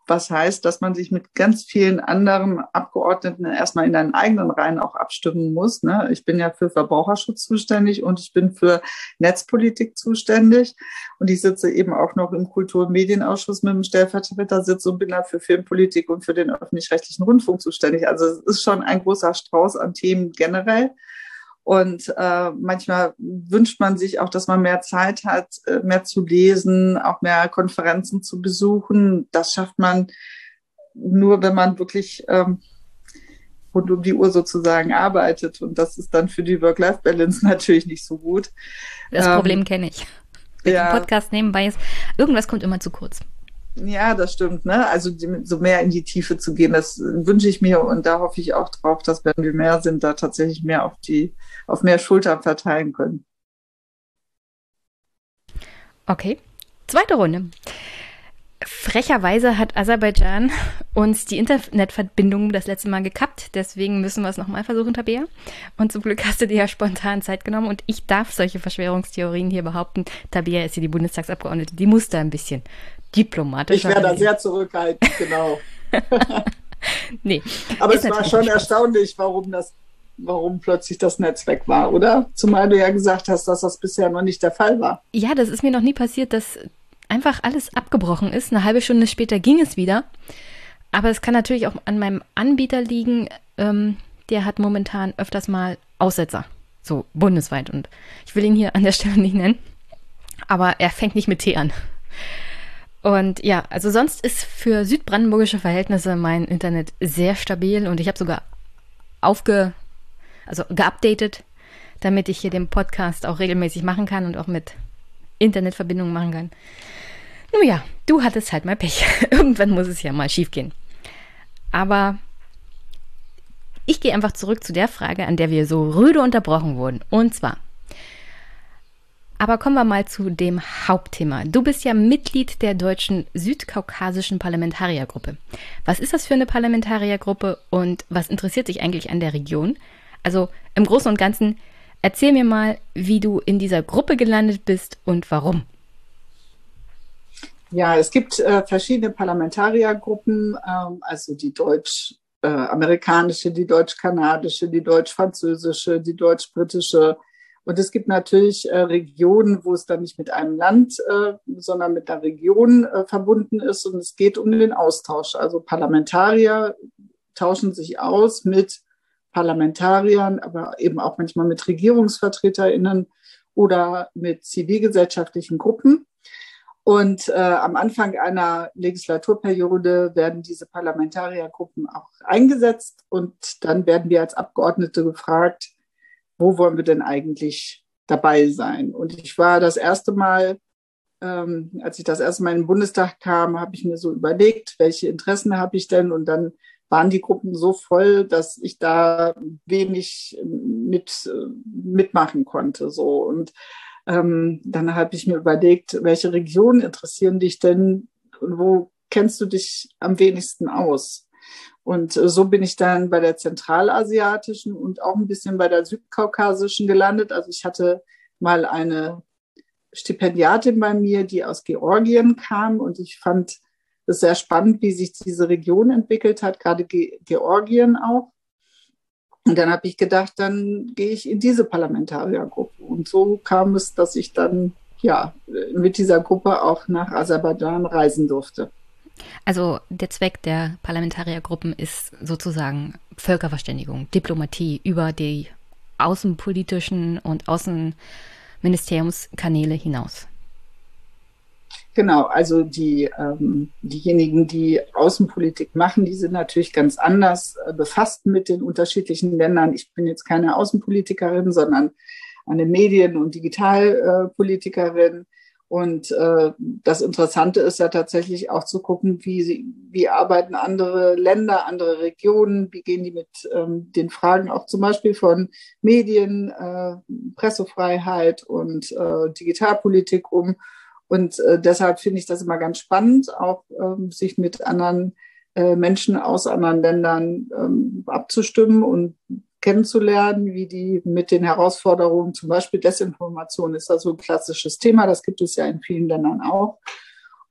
was heißt, dass man sich mit ganz vielen anderen Abgeordneten erstmal in deinen eigenen Reihen auch abstimmen muss. Ne? Ich bin ja für Verbraucherschutz zuständig und ich bin für Netzpolitik zuständig. Und ich sitze eben auch noch im Kultur- und Medienausschuss mit dem Stellvertretersitz und bin da für Filmpolitik und für den öffentlich-rechtlichen Rundfunk zuständig. Also es ist schon ein großer Strauß an Themen generell. Und äh, manchmal wünscht man sich auch, dass man mehr Zeit hat, äh, mehr zu lesen, auch mehr Konferenzen zu besuchen. Das schafft man nur, wenn man wirklich ähm, rund um die Uhr sozusagen arbeitet. Und das ist dann für die Work-Life-Balance [LAUGHS] natürlich nicht so gut. Das ähm, Problem kenne ich. Wenn ja. Podcast nebenbei ist, irgendwas kommt immer zu kurz. Ja, das stimmt. Ne? Also so mehr in die Tiefe zu gehen, das wünsche ich mir und da hoffe ich auch drauf, dass wenn wir mehr sind, da tatsächlich mehr auf die auf mehr Schultern verteilen können. Okay, zweite Runde. Frecherweise hat Aserbaidschan uns die Internetverbindung das letzte Mal gekappt. Deswegen müssen wir es nochmal versuchen, Tabea. Und zum Glück hast du dir ja spontan Zeit genommen. Und ich darf solche Verschwörungstheorien hier behaupten. Tabea ist hier die Bundestagsabgeordnete. Die muss da ein bisschen diplomatisch. Ich wäre da sehr zurückhaltend, genau. [LAUGHS] nee. Aber es war schon erstaunlich, warum das warum plötzlich das Netz weg war, oder? Zumal du ja gesagt hast, dass das bisher noch nicht der Fall war. Ja, das ist mir noch nie passiert, dass einfach alles abgebrochen ist. Eine halbe Stunde später ging es wieder. Aber es kann natürlich auch an meinem Anbieter liegen. Ähm, der hat momentan öfters mal Aussetzer. So bundesweit. Und ich will ihn hier an der Stelle nicht nennen. Aber er fängt nicht mit T an. Und ja, also sonst ist für südbrandenburgische Verhältnisse mein Internet sehr stabil und ich habe sogar aufge, also geupdatet, damit ich hier den Podcast auch regelmäßig machen kann und auch mit Internetverbindungen machen kann. Nun ja, du hattest halt mal Pech. [LAUGHS] Irgendwann muss es ja mal schief gehen. Aber ich gehe einfach zurück zu der Frage, an der wir so rüde unterbrochen wurden. Und zwar, aber kommen wir mal zu dem Hauptthema. Du bist ja Mitglied der deutschen südkaukasischen Parlamentariergruppe. Was ist das für eine Parlamentariergruppe und was interessiert dich eigentlich an der Region? Also im Großen und Ganzen, erzähl mir mal, wie du in dieser Gruppe gelandet bist und warum. Ja, es gibt äh, verschiedene Parlamentariergruppen, ähm, also die deutsch-amerikanische, äh, die deutsch-kanadische, die deutsch-französische, die deutsch-britische. Und es gibt natürlich äh, Regionen, wo es dann nicht mit einem Land, äh, sondern mit einer Region äh, verbunden ist. Und es geht um den Austausch. Also Parlamentarier tauschen sich aus mit Parlamentariern, aber eben auch manchmal mit RegierungsvertreterInnen oder mit zivilgesellschaftlichen Gruppen. Und äh, am Anfang einer Legislaturperiode werden diese Parlamentariergruppen auch eingesetzt und dann werden wir als Abgeordnete gefragt, wo wollen wir denn eigentlich dabei sein? Und ich war das erste Mal, ähm, als ich das erste Mal in den Bundestag kam, habe ich mir so überlegt, welche Interessen habe ich denn? Und dann waren die Gruppen so voll, dass ich da wenig mit, mitmachen konnte. So. Und ähm, dann habe ich mir überlegt, welche Regionen interessieren dich denn und wo kennst du dich am wenigsten aus? Und so bin ich dann bei der zentralasiatischen und auch ein bisschen bei der südkaukasischen gelandet. Also ich hatte mal eine Stipendiatin bei mir, die aus Georgien kam und ich fand es sehr spannend, wie sich diese Region entwickelt hat, gerade Ge Georgien auch. Und dann habe ich gedacht, dann gehe ich in diese Parlamentariergruppe. Und so kam es, dass ich dann ja mit dieser Gruppe auch nach Aserbaidschan reisen durfte. Also der Zweck der Parlamentariergruppen ist sozusagen Völkerverständigung, Diplomatie über die außenpolitischen und Außenministeriumskanäle hinaus. Genau, also die, ähm, diejenigen, die Außenpolitik machen, die sind natürlich ganz anders äh, befasst mit den unterschiedlichen Ländern. Ich bin jetzt keine Außenpolitikerin, sondern eine Medien- und Digitalpolitikerin. Und äh, das Interessante ist ja tatsächlich auch zu gucken, wie, sie, wie arbeiten andere Länder, andere Regionen, wie gehen die mit ähm, den Fragen auch zum Beispiel von Medien, äh, Pressefreiheit und äh, Digitalpolitik um. Und äh, deshalb finde ich das immer ganz spannend, auch ähm, sich mit anderen äh, Menschen aus anderen Ländern ähm, abzustimmen und kennenzulernen, wie die mit den Herausforderungen, zum Beispiel Desinformation ist da so ein klassisches Thema, das gibt es ja in vielen Ländern auch.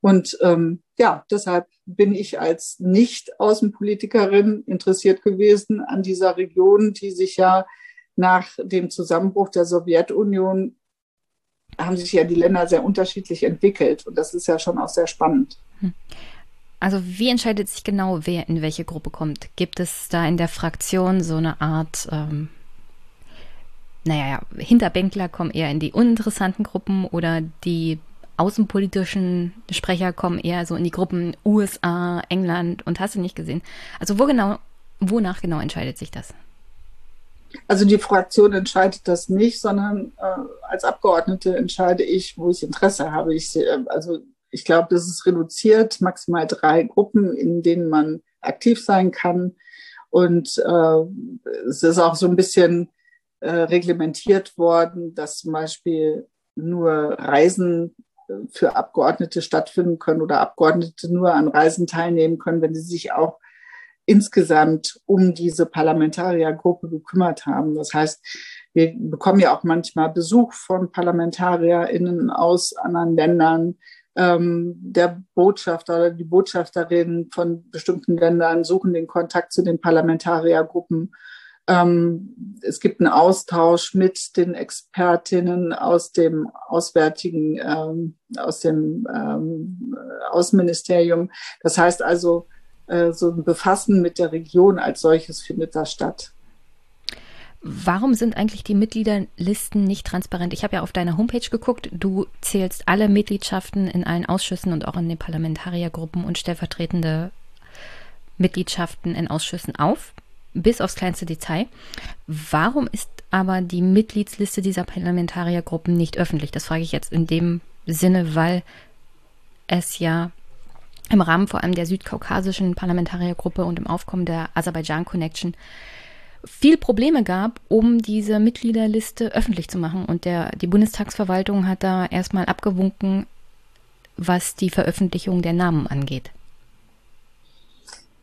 Und ähm, ja, deshalb bin ich als Nicht-Außenpolitikerin interessiert gewesen an dieser Region, die sich ja nach dem Zusammenbruch der Sowjetunion haben sich ja die Länder sehr unterschiedlich entwickelt. Und das ist ja schon auch sehr spannend. Hm. Also wie entscheidet sich genau, wer in welche Gruppe kommt? Gibt es da in der Fraktion so eine Art, ähm, naja, Hinterbänkler kommen eher in die uninteressanten Gruppen oder die außenpolitischen Sprecher kommen eher so in die Gruppen USA, England und hast du nicht gesehen? Also wo genau, wonach genau entscheidet sich das? Also die Fraktion entscheidet das nicht, sondern äh, als Abgeordnete entscheide ich, wo ich Interesse habe. Ich, äh, also ich glaube, das ist reduziert, maximal drei Gruppen, in denen man aktiv sein kann. Und äh, es ist auch so ein bisschen äh, reglementiert worden, dass zum Beispiel nur Reisen äh, für Abgeordnete stattfinden können oder Abgeordnete nur an Reisen teilnehmen können, wenn sie sich auch insgesamt um diese Parlamentariergruppe gekümmert haben. Das heißt, wir bekommen ja auch manchmal Besuch von ParlamentarierInnen aus anderen Ländern, ähm, der Botschafter oder die Botschafterin von bestimmten Ländern suchen den Kontakt zu den Parlamentariergruppen. Ähm, es gibt einen Austausch mit den Expertinnen aus dem Auswärtigen, ähm, aus dem ähm, Außenministerium. Das heißt also, äh, so ein Befassen mit der Region als solches findet da statt. Warum sind eigentlich die Mitgliederlisten nicht transparent? Ich habe ja auf deiner Homepage geguckt. Du zählst alle Mitgliedschaften in allen Ausschüssen und auch in den Parlamentariergruppen und stellvertretende Mitgliedschaften in Ausschüssen auf, bis aufs kleinste Detail. Warum ist aber die Mitgliedsliste dieser Parlamentariergruppen nicht öffentlich? Das frage ich jetzt in dem Sinne, weil es ja im Rahmen vor allem der südkaukasischen Parlamentariergruppe und im Aufkommen der Aserbaidschan Connection viel Probleme gab, um diese Mitgliederliste öffentlich zu machen. Und der, die Bundestagsverwaltung hat da erstmal abgewunken, was die Veröffentlichung der Namen angeht.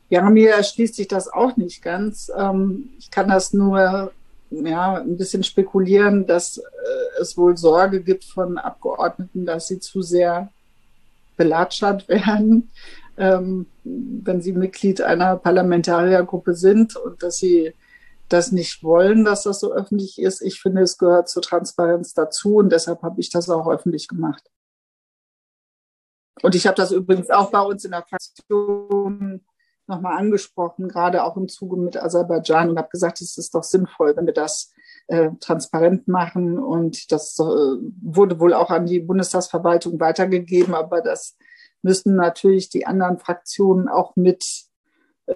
Ja, mir erschließt sich das auch nicht ganz. Ähm, ich kann das nur ja, ein bisschen spekulieren, dass äh, es wohl Sorge gibt von Abgeordneten, dass sie zu sehr belatschert werden, ähm, wenn sie Mitglied einer Parlamentariergruppe sind und dass sie das nicht wollen, dass das so öffentlich ist. Ich finde, es gehört zur Transparenz dazu und deshalb habe ich das auch öffentlich gemacht. Und ich habe das übrigens auch bei uns in der Fraktion nochmal angesprochen, gerade auch im Zuge mit Aserbaidschan und habe gesagt, es ist doch sinnvoll, wenn wir das äh, transparent machen. Und das äh, wurde wohl auch an die Bundestagsverwaltung weitergegeben, aber das müssen natürlich die anderen Fraktionen auch mit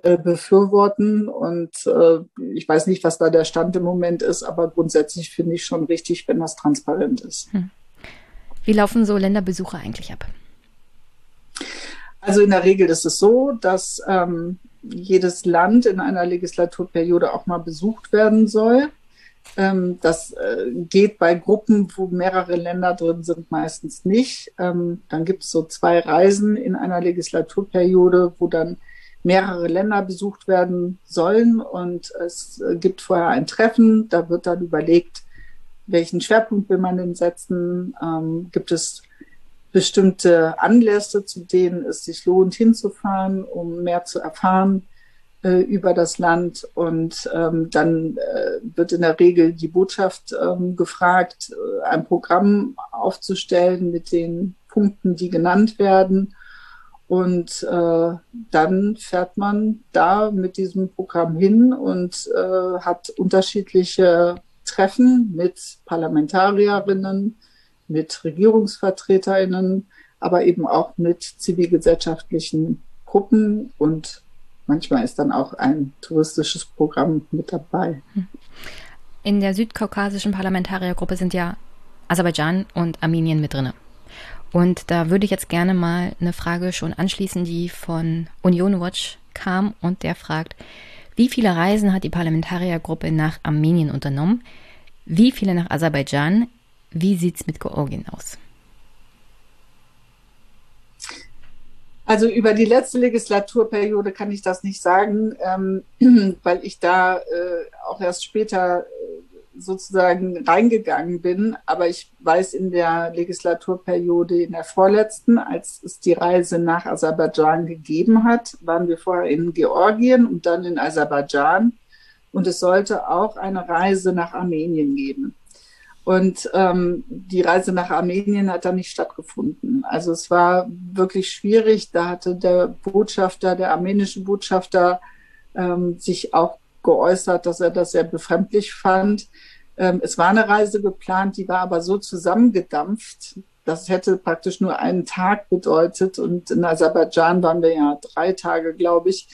äh, befürworten. Und äh, ich weiß nicht, was da der Stand im Moment ist, aber grundsätzlich finde ich schon richtig, wenn das transparent ist. Hm. Wie laufen so Länderbesuche eigentlich ab? Also in der Regel ist es so, dass ähm, jedes Land in einer Legislaturperiode auch mal besucht werden soll. Ähm, das äh, geht bei Gruppen, wo mehrere Länder drin sind, meistens nicht. Ähm, dann gibt es so zwei Reisen in einer Legislaturperiode, wo dann mehrere Länder besucht werden sollen. Und es gibt vorher ein Treffen, da wird dann überlegt, welchen Schwerpunkt will man denn setzen, ähm, gibt es bestimmte Anlässe, zu denen es sich lohnt hinzufahren, um mehr zu erfahren äh, über das Land und ähm, dann äh, wird in der Regel die Botschaft ähm, gefragt, äh, ein Programm aufzustellen mit den Punkten, die genannt werden. Und äh, dann fährt man da mit diesem Programm hin und äh, hat unterschiedliche Treffen mit Parlamentarierinnen, mit Regierungsvertreterinnen, aber eben auch mit zivilgesellschaftlichen Gruppen und manchmal ist dann auch ein touristisches Programm mit dabei. In der südkaukasischen Parlamentariergruppe sind ja Aserbaidschan und Armenien mit drinne. Und da würde ich jetzt gerne mal eine Frage schon anschließen, die von Union Watch kam und der fragt, wie viele Reisen hat die Parlamentariergruppe nach Armenien unternommen? Wie viele nach Aserbaidschan? Wie sieht es mit Georgien aus? Also über die letzte Legislaturperiode kann ich das nicht sagen, ähm, [CLEARS THROAT] weil ich da äh, auch erst später äh, sozusagen reingegangen bin. Aber ich weiß in der Legislaturperiode, in der vorletzten, als es die Reise nach Aserbaidschan gegeben hat, waren wir vorher in Georgien und dann in Aserbaidschan. Und es sollte auch eine Reise nach Armenien geben. Und ähm, die Reise nach Armenien hat dann nicht stattgefunden. Also es war wirklich schwierig. Da hatte der Botschafter, der armenische Botschafter, ähm, sich auch geäußert, dass er das sehr befremdlich fand. Ähm, es war eine Reise geplant, die war aber so zusammengedampft, das hätte praktisch nur einen Tag bedeutet. Und in Aserbaidschan waren wir ja drei Tage, glaube ich.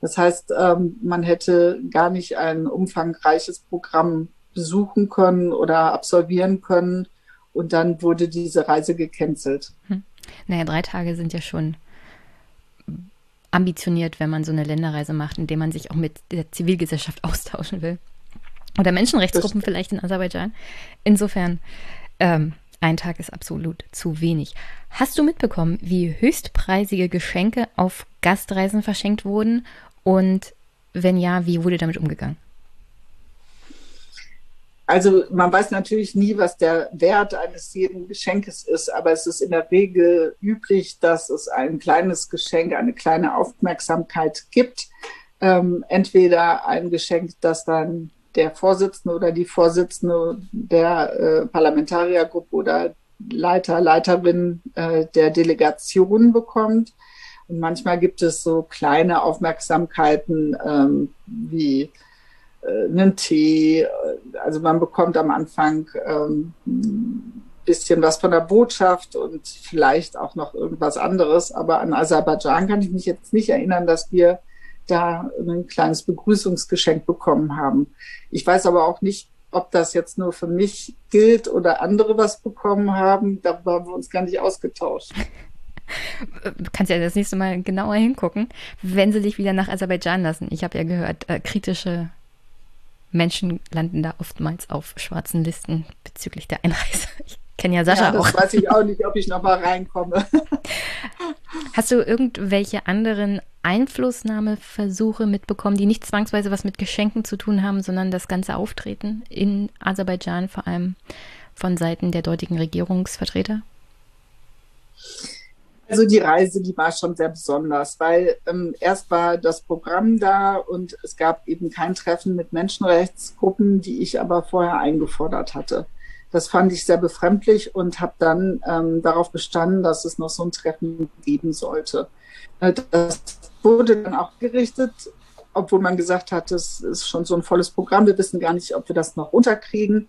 Das heißt, ähm, man hätte gar nicht ein umfangreiches Programm besuchen können oder absolvieren können. Und dann wurde diese Reise gecancelt. Hm. Naja, drei Tage sind ja schon ambitioniert, wenn man so eine Länderreise macht, indem man sich auch mit der Zivilgesellschaft [LAUGHS] austauschen will. Oder Menschenrechtsgruppen vielleicht in Aserbaidschan. Insofern, ähm, ein Tag ist absolut zu wenig. Hast du mitbekommen, wie höchstpreisige Geschenke auf Gastreisen verschenkt wurden? Und wenn ja, wie wurde damit umgegangen? Also man weiß natürlich nie, was der Wert eines jeden Geschenkes ist, aber es ist in der Regel üblich, dass es ein kleines Geschenk, eine kleine Aufmerksamkeit gibt. Ähm, entweder ein Geschenk, das dann der Vorsitzende oder die Vorsitzende der äh, Parlamentariergruppe oder Leiter, Leiterin äh, der Delegation bekommt. Und manchmal gibt es so kleine Aufmerksamkeiten ähm, wie einen Tee. Also man bekommt am Anfang ähm, ein bisschen was von der Botschaft und vielleicht auch noch irgendwas anderes. Aber an Aserbaidschan kann ich mich jetzt nicht erinnern, dass wir da ein kleines Begrüßungsgeschenk bekommen haben. Ich weiß aber auch nicht, ob das jetzt nur für mich gilt oder andere was bekommen haben. Darüber haben wir uns gar nicht ausgetauscht. Du [LAUGHS] kannst ja das nächste Mal genauer hingucken, wenn sie dich wieder nach Aserbaidschan lassen. Ich habe ja gehört, äh, kritische Menschen landen da oftmals auf schwarzen Listen bezüglich der Einreise. [LAUGHS] Ich kenne ja Sascha ja, das auch. weiß ich auch nicht, ob ich noch mal [LAUGHS] reinkomme. Hast du irgendwelche anderen Einflussnahmeversuche mitbekommen, die nicht zwangsweise was mit Geschenken zu tun haben, sondern das ganze Auftreten in Aserbaidschan, vor allem von Seiten der dortigen Regierungsvertreter? Also die Reise, die war schon sehr besonders, weil ähm, erst war das Programm da und es gab eben kein Treffen mit Menschenrechtsgruppen, die ich aber vorher eingefordert hatte. Das fand ich sehr befremdlich und habe dann ähm, darauf bestanden, dass es noch so ein Treffen geben sollte. Äh, das wurde dann auch gerichtet, obwohl man gesagt hat, es ist schon so ein volles Programm. Wir wissen gar nicht, ob wir das noch runterkriegen.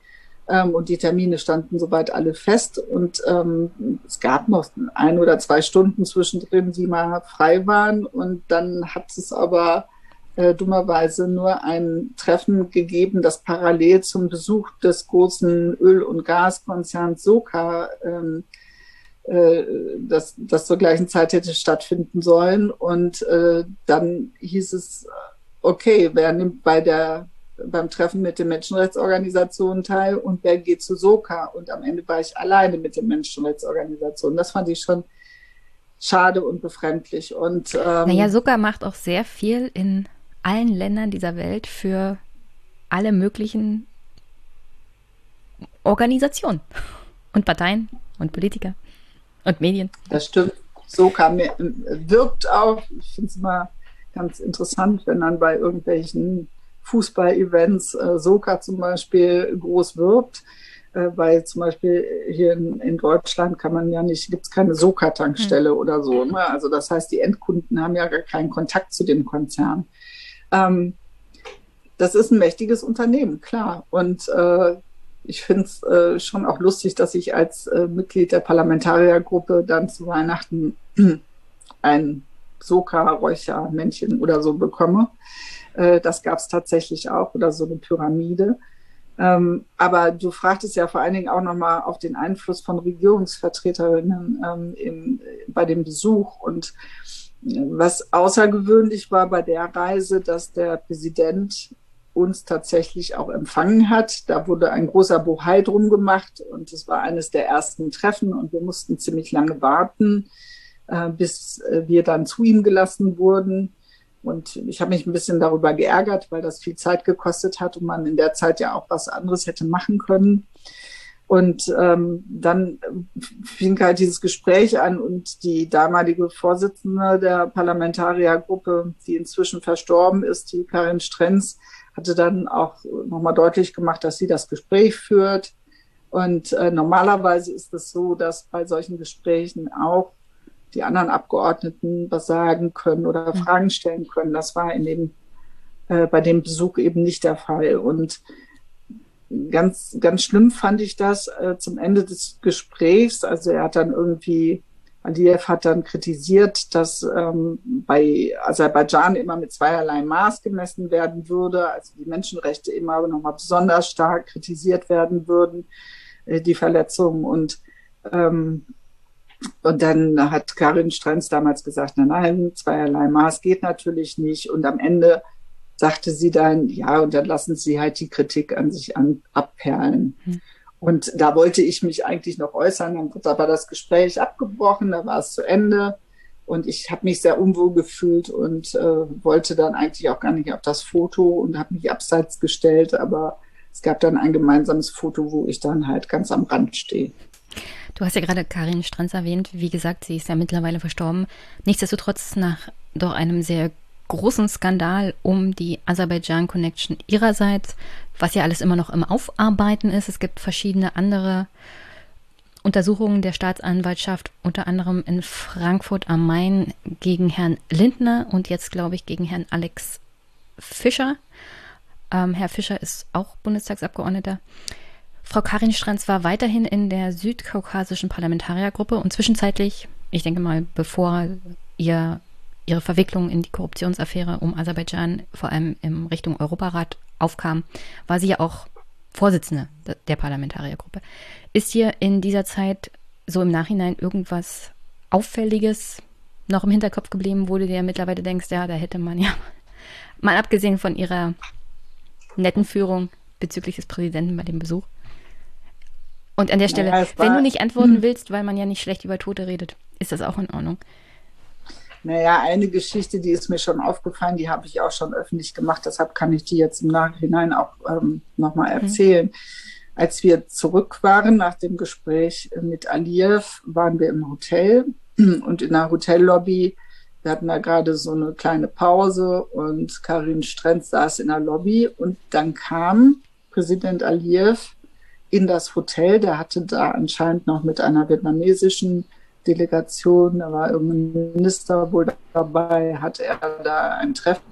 Ähm, und die Termine standen soweit alle fest. Und ähm, es gab noch ein oder zwei Stunden zwischendrin, die mal frei waren. Und dann hat es aber äh, dummerweise nur ein Treffen gegeben, das parallel zum Besuch des großen Öl- und Gaskonzerns Soka ähm, äh, das, das zur gleichen Zeit hätte stattfinden sollen. Und äh, dann hieß es, okay, wer nimmt bei der beim Treffen mit den Menschenrechtsorganisationen teil und wer geht zu Soka. Und am Ende war ich alleine mit den Menschenrechtsorganisationen. Das fand ich schon schade und befremdlich. Und, ähm, naja, Soka macht auch sehr viel in allen Ländern dieser Welt für alle möglichen Organisationen und Parteien und Politiker und Medien. Das stimmt. Soka wirkt auch. Ich finde es immer ganz interessant, wenn dann bei irgendwelchen Fußball-Events äh, Soka zum Beispiel groß wirbt. Äh, weil zum Beispiel hier in, in, Deutschland kann man ja nicht, gibt es keine Soka-Tankstelle mhm. oder so. Ne? Also das heißt, die Endkunden haben ja gar keinen Kontakt zu dem Konzern. Ähm, das ist ein mächtiges Unternehmen, klar. Und äh, ich finde es äh, schon auch lustig, dass ich als äh, Mitglied der Parlamentariergruppe dann zu Weihnachten [CLEARS THROAT] ein Soka-Räuchermännchen oder so bekomme. Äh, das gab es tatsächlich auch oder so eine Pyramide. Ähm, aber du fragtest ja vor allen Dingen auch nochmal auf den Einfluss von Regierungsvertreterinnen ähm, im, bei dem Besuch. Und äh, was außergewöhnlich war bei der Reise, dass der Präsident uns tatsächlich auch empfangen hat. Da wurde ein großer Bohai drum gemacht und es war eines der ersten Treffen und wir mussten ziemlich lange warten, äh, bis äh, wir dann zu ihm gelassen wurden. Und ich habe mich ein bisschen darüber geärgert, weil das viel Zeit gekostet hat und man in der Zeit ja auch was anderes hätte machen können. Und ähm, dann fing halt dieses Gespräch an und die damalige Vorsitzende der Parlamentariergruppe, die inzwischen verstorben ist, die Karin Strenz, hatte dann auch nochmal deutlich gemacht, dass sie das Gespräch führt. Und äh, normalerweise ist es so, dass bei solchen Gesprächen auch die anderen Abgeordneten was sagen können oder mhm. Fragen stellen können. Das war in dem, äh, bei dem Besuch eben nicht der Fall. Und ganz, ganz schlimm fand ich das äh, zum Ende des Gesprächs. Also er hat dann irgendwie, Aliyev hat dann kritisiert, dass ähm, bei Aserbaidschan immer mit zweierlei Maß gemessen werden würde, also die Menschenrechte immer nochmal besonders stark kritisiert werden würden, äh, die Verletzungen. Und ähm, und dann hat Karin Stranz damals gesagt, nein, nein, zweierlei Maß geht natürlich nicht. Und am Ende sagte sie dann, ja, und dann lassen Sie halt die Kritik an sich an, abperlen. Hm. Und da wollte ich mich eigentlich noch äußern, dann wurde aber das Gespräch abgebrochen, da war es zu Ende. Und ich habe mich sehr unwohl gefühlt und äh, wollte dann eigentlich auch gar nicht auf das Foto und habe mich abseits gestellt. Aber es gab dann ein gemeinsames Foto, wo ich dann halt ganz am Rand stehe. Du hast ja gerade Karin Stranz erwähnt. Wie gesagt, sie ist ja mittlerweile verstorben. Nichtsdestotrotz nach doch einem sehr großen Skandal um die Aserbaidschan Connection ihrerseits, was ja alles immer noch im Aufarbeiten ist. Es gibt verschiedene andere Untersuchungen der Staatsanwaltschaft, unter anderem in Frankfurt am Main gegen Herrn Lindner und jetzt, glaube ich, gegen Herrn Alex Fischer. Ähm, Herr Fischer ist auch Bundestagsabgeordneter. Frau Karin Stranz war weiterhin in der südkaukasischen Parlamentariergruppe und zwischenzeitlich, ich denke mal, bevor ihr, ihre Verwicklung in die Korruptionsaffäre um Aserbaidschan vor allem in Richtung Europarat aufkam, war sie ja auch Vorsitzende der Parlamentariergruppe. Ist hier in dieser Zeit so im Nachhinein irgendwas Auffälliges noch im Hinterkopf geblieben, wo du dir mittlerweile denkst, ja, da hätte man ja, [LAUGHS] mal abgesehen von ihrer netten Führung bezüglich des Präsidenten bei dem Besuch, und an der Stelle, naja, wenn du nicht antworten hm. willst, weil man ja nicht schlecht über Tote redet, ist das auch in Ordnung. Naja, eine Geschichte, die ist mir schon aufgefallen, die habe ich auch schon öffentlich gemacht, deshalb kann ich die jetzt im Nachhinein auch ähm, nochmal mhm. erzählen. Mhm. Als wir zurück waren nach dem Gespräch mit Aliyev, waren wir im Hotel [CLEARS THROAT] und in der Hotellobby, wir hatten da gerade so eine kleine Pause und Karin Strenz saß in der Lobby und dann kam Präsident Aliyev in das Hotel. Der hatte da anscheinend noch mit einer vietnamesischen Delegation, da war irgendein Minister wohl dabei, hatte er da ein Treffen.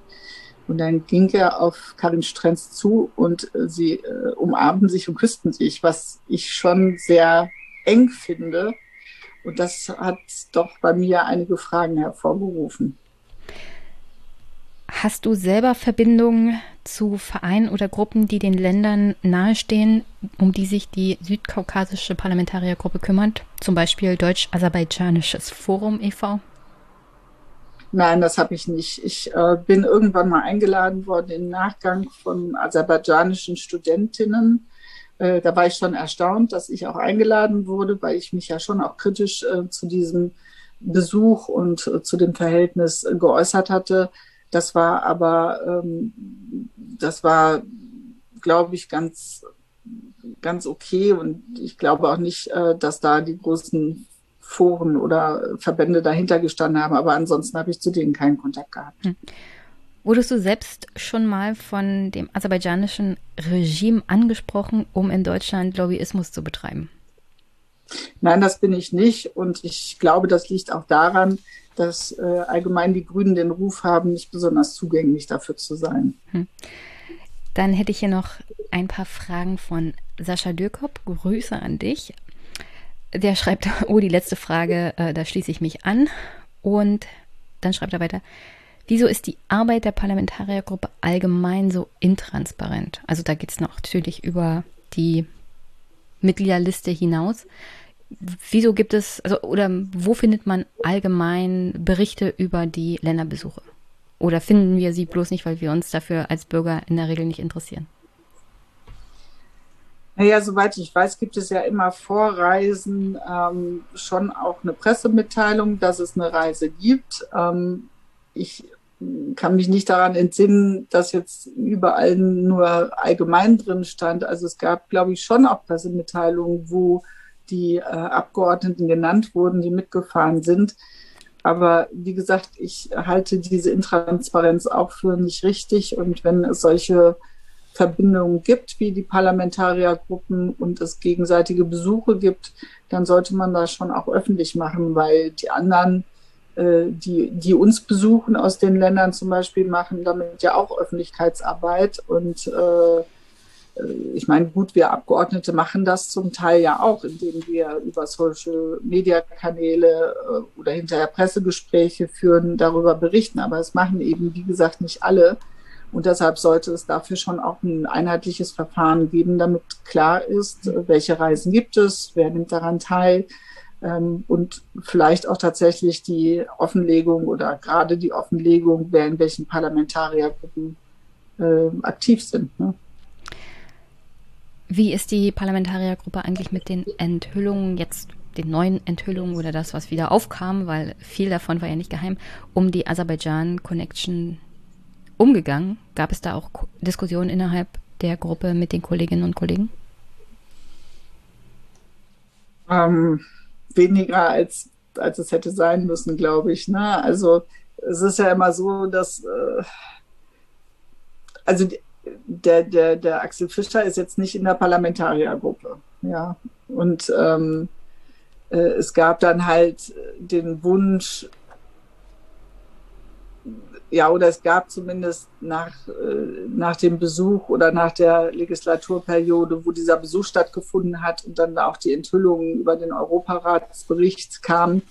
Und dann ging er auf Karin Strenz zu und äh, sie äh, umarmten sich und küssten sich, was ich schon sehr eng finde. Und das hat doch bei mir einige Fragen hervorgerufen. Hast du selber Verbindungen zu Vereinen oder Gruppen, die den Ländern nahestehen, um die sich die südkaukasische Parlamentariergruppe kümmert? Zum Beispiel Deutsch-Aserbaidschanisches Forum e.V.? Nein, das habe ich nicht. Ich äh, bin irgendwann mal eingeladen worden im Nachgang von aserbaidschanischen Studentinnen. Äh, da war ich schon erstaunt, dass ich auch eingeladen wurde, weil ich mich ja schon auch kritisch äh, zu diesem Besuch und äh, zu dem Verhältnis geäußert hatte. Das war aber, ähm, das war, glaube ich, ganz, ganz okay. Und ich glaube auch nicht, äh, dass da die großen Foren oder Verbände dahinter gestanden haben. Aber ansonsten habe ich zu denen keinen Kontakt gehabt. Hm. Wurdest du selbst schon mal von dem aserbaidschanischen Regime angesprochen, um in Deutschland Lobbyismus zu betreiben? Nein, das bin ich nicht. Und ich glaube, das liegt auch daran, dass äh, allgemein die Grünen den Ruf haben, nicht besonders zugänglich dafür zu sein. Hm. Dann hätte ich hier noch ein paar Fragen von Sascha Dürkop. Grüße an dich. Der schreibt, [LAUGHS] oh, die letzte Frage, äh, da schließe ich mich an. Und dann schreibt er weiter, Wieso ist die Arbeit der Parlamentariergruppe allgemein so intransparent? Also da geht es natürlich über die Mitgliederliste hinaus. Wieso gibt es, also oder wo findet man allgemein Berichte über die Länderbesuche? Oder finden wir sie bloß nicht, weil wir uns dafür als Bürger in der Regel nicht interessieren? Naja, soweit ich weiß, gibt es ja immer vor Reisen ähm, schon auch eine Pressemitteilung, dass es eine Reise gibt. Ähm, ich kann mich nicht daran entsinnen, dass jetzt überall nur allgemein drin stand. Also es gab, glaube ich, schon auch Pressemitteilungen, wo die äh, Abgeordneten genannt wurden, die mitgefahren sind. Aber wie gesagt, ich halte diese Intransparenz auch für nicht richtig. Und wenn es solche Verbindungen gibt, wie die Parlamentariergruppen und es gegenseitige Besuche gibt, dann sollte man das schon auch öffentlich machen, weil die anderen, äh, die, die uns besuchen aus den Ländern zum Beispiel, machen damit ja auch Öffentlichkeitsarbeit. Und äh, ich meine, gut, wir Abgeordnete machen das zum Teil ja auch, indem wir über Social-Media-Kanäle äh, oder hinterher Pressegespräche führen, darüber berichten. Aber es machen eben, wie gesagt, nicht alle. Und deshalb sollte es dafür schon auch ein einheitliches Verfahren geben, damit klar ist, welche Reisen gibt es, wer nimmt daran teil ähm, und vielleicht auch tatsächlich die Offenlegung oder gerade die Offenlegung, wer in welchen Parlamentariergruppen äh, aktiv sind. Ne? Wie ist die Parlamentariergruppe eigentlich mit den Enthüllungen jetzt den neuen Enthüllungen oder das, was wieder aufkam, weil viel davon war ja nicht geheim, um die Aserbaidschan Connection umgegangen? Gab es da auch Diskussionen innerhalb der Gruppe mit den Kolleginnen und Kollegen? Ähm, weniger als, als es hätte sein müssen, glaube ich. Ne? Also es ist ja immer so, dass äh, also der, der, der Axel Fischer ist jetzt nicht in der Parlamentariergruppe. Ja. Und ähm, äh, es gab dann halt den Wunsch, ja, oder es gab zumindest nach, äh, nach dem Besuch oder nach der Legislaturperiode, wo dieser Besuch stattgefunden hat und dann auch die Enthüllungen über den Europaratsbericht kamen,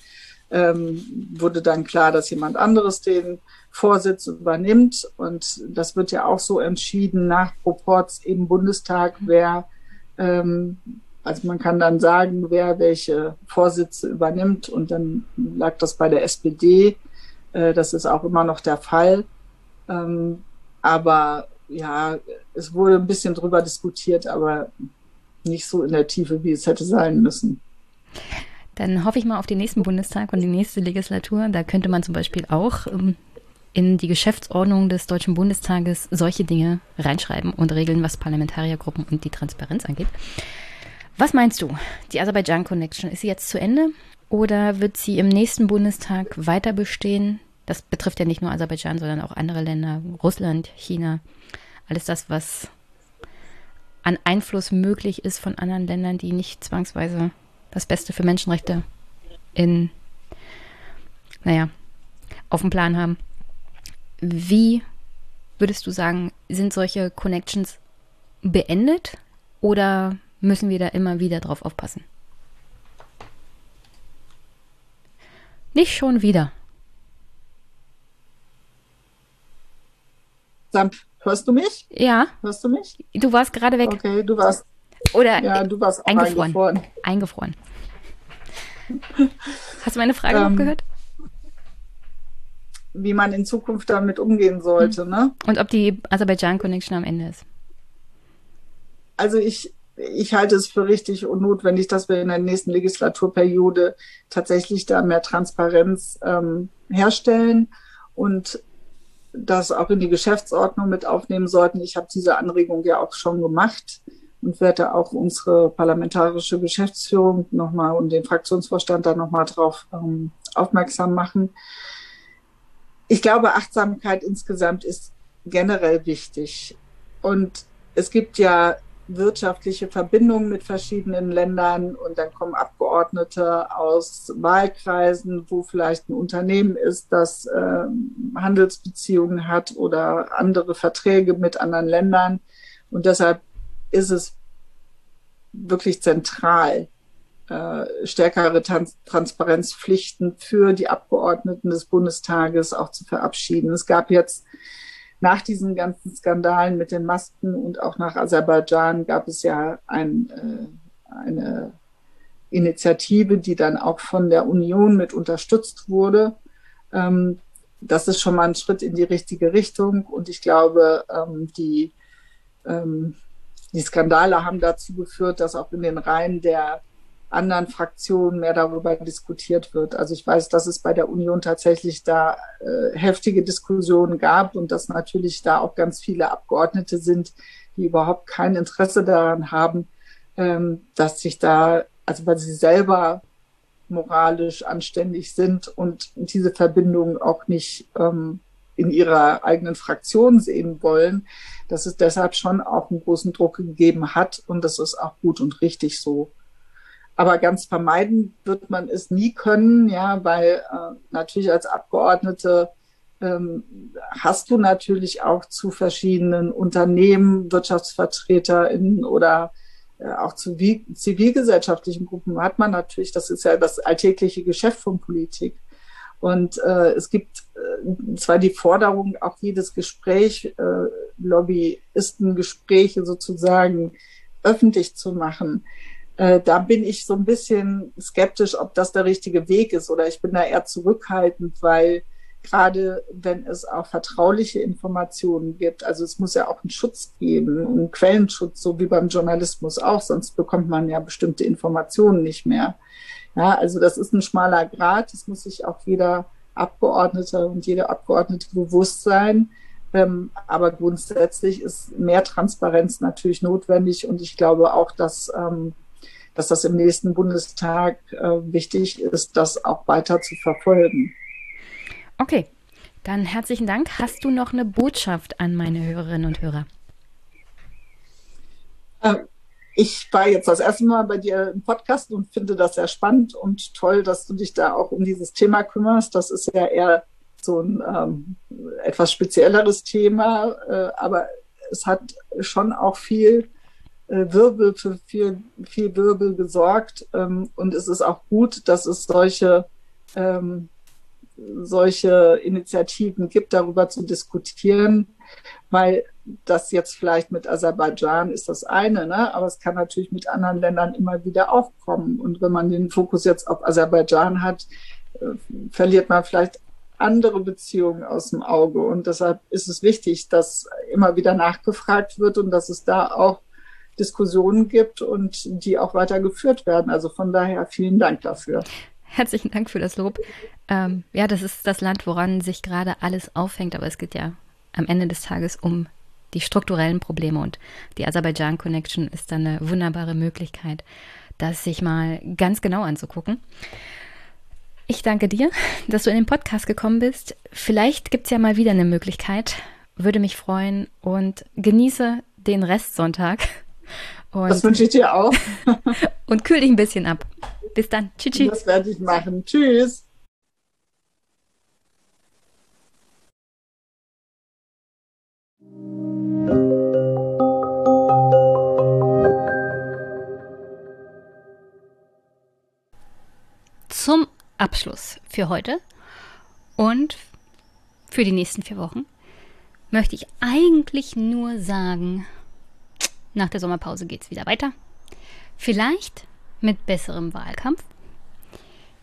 ähm, wurde dann klar, dass jemand anderes den Vorsitz übernimmt. Und das wird ja auch so entschieden nach Proports im Bundestag, wer, ähm, also man kann dann sagen, wer welche Vorsitze übernimmt. Und dann lag das bei der SPD äh, das ist auch immer noch der Fall. Ähm, aber ja, es wurde ein bisschen drüber diskutiert, aber nicht so in der Tiefe, wie es hätte sein müssen. Dann hoffe ich mal auf den nächsten Bundestag und die nächste Legislatur. Da könnte man zum Beispiel auch ähm, in die Geschäftsordnung des Deutschen Bundestages solche Dinge reinschreiben und regeln, was Parlamentariergruppen und die Transparenz angeht. Was meinst du? Die Aserbaidschan Connection, ist sie jetzt zu Ende oder wird sie im nächsten Bundestag weiter bestehen? Das betrifft ja nicht nur Aserbaidschan, sondern auch andere Länder, Russland, China, alles das, was an Einfluss möglich ist von anderen Ländern, die nicht zwangsweise das Beste für Menschenrechte in, naja, auf dem Plan haben. Wie würdest du sagen, sind solche Connections beendet oder müssen wir da immer wieder drauf aufpassen? Nicht schon wieder. Hörst du mich? Ja. Hörst du mich? Du warst gerade weg. Okay, du warst. Oder ja, du warst eingefroren. Eingefroren. eingefroren. Hast du meine Frage ähm, noch gehört? Wie man in Zukunft damit umgehen sollte, hm. ne? Und ob die Aserbaidschan Connection am Ende ist. Also ich, ich halte es für richtig und notwendig, dass wir in der nächsten Legislaturperiode tatsächlich da mehr Transparenz ähm, herstellen und das auch in die Geschäftsordnung mit aufnehmen sollten. Ich habe diese Anregung ja auch schon gemacht und werde auch unsere parlamentarische Geschäftsführung nochmal und den Fraktionsvorstand da nochmal drauf ähm, aufmerksam machen. Ich glaube, Achtsamkeit insgesamt ist generell wichtig. Und es gibt ja wirtschaftliche Verbindungen mit verschiedenen Ländern und dann kommen Abgeordnete aus Wahlkreisen, wo vielleicht ein Unternehmen ist, das äh, Handelsbeziehungen hat oder andere Verträge mit anderen Ländern. Und deshalb ist es wirklich zentral, äh, stärkere Trans Transparenzpflichten für die Abgeordneten des Bundestages auch zu verabschieden. Es gab jetzt nach diesen ganzen Skandalen mit den Masken und auch nach Aserbaidschan gab es ja ein, äh, eine Initiative, die dann auch von der Union mit unterstützt wurde. Ähm, das ist schon mal ein Schritt in die richtige Richtung. Und ich glaube, ähm, die, ähm, die Skandale haben dazu geführt, dass auch in den Reihen der anderen Fraktionen mehr darüber diskutiert wird. Also ich weiß, dass es bei der Union tatsächlich da äh, heftige Diskussionen gab und dass natürlich da auch ganz viele Abgeordnete sind, die überhaupt kein Interesse daran haben, ähm, dass sich da, also weil sie selber moralisch anständig sind und diese Verbindung auch nicht ähm, in ihrer eigenen Fraktion sehen wollen, dass es deshalb schon auch einen großen Druck gegeben hat und das ist auch gut und richtig so. Aber ganz vermeiden wird man es nie können, ja, weil äh, natürlich als Abgeordnete ähm, hast du natürlich auch zu verschiedenen Unternehmen, WirtschaftsvertreterInnen oder äh, auch zu zivilgesellschaftlichen Gruppen hat man natürlich, das ist ja das alltägliche Geschäft von Politik. Und äh, es gibt äh, zwar die Forderung, auch jedes Gespräch, äh, Lobbyistengespräche sozusagen öffentlich zu machen. Äh, da bin ich so ein bisschen skeptisch, ob das der richtige Weg ist oder ich bin da eher zurückhaltend, weil gerade wenn es auch vertrauliche Informationen gibt, also es muss ja auch einen Schutz geben, einen Quellenschutz, so wie beim Journalismus auch, sonst bekommt man ja bestimmte Informationen nicht mehr. Ja, also das ist ein schmaler Grad, das muss sich auch jeder Abgeordnete und jede Abgeordnete bewusst sein. Ähm, aber grundsätzlich ist mehr Transparenz natürlich notwendig und ich glaube auch, dass ähm, dass das im nächsten Bundestag äh, wichtig ist, das auch weiter zu verfolgen. Okay, dann herzlichen Dank. Hast du noch eine Botschaft an meine Hörerinnen und Hörer? Äh, ich war jetzt das erste Mal bei dir im Podcast und finde das sehr spannend und toll, dass du dich da auch um dieses Thema kümmerst. Das ist ja eher so ein ähm, etwas spezielleres Thema, äh, aber es hat schon auch viel äh, Wirbel für viel, viel Wirbel gesorgt. Ähm, und es ist auch gut, dass es solche, ähm, solche Initiativen gibt, darüber zu diskutieren, weil das jetzt vielleicht mit Aserbaidschan ist das eine, ne? aber es kann natürlich mit anderen Ländern immer wieder aufkommen. Und wenn man den Fokus jetzt auf Aserbaidschan hat, äh, verliert man vielleicht andere Beziehungen aus dem Auge. Und deshalb ist es wichtig, dass immer wieder nachgefragt wird und dass es da auch Diskussionen gibt und die auch weiter geführt werden. Also von daher vielen Dank dafür. Herzlichen Dank für das Lob. Ähm, ja, das ist das Land, woran sich gerade alles aufhängt, aber es geht ja am Ende des Tages um die strukturellen Probleme und die Aserbaidschan Connection ist dann eine wunderbare Möglichkeit, das sich mal ganz genau anzugucken. Ich danke dir, dass du in den Podcast gekommen bist. Vielleicht gibt es ja mal wieder eine Möglichkeit. Würde mich freuen und genieße den Restsonntag. Und das wünsche ich dir auch. [LAUGHS] und kühl dich ein bisschen ab. Bis dann. Tschüss. Das werde ich machen. Tschüss. Zum Abschluss für heute und für die nächsten vier Wochen möchte ich eigentlich nur sagen, nach der Sommerpause geht es wieder weiter. Vielleicht mit besserem Wahlkampf.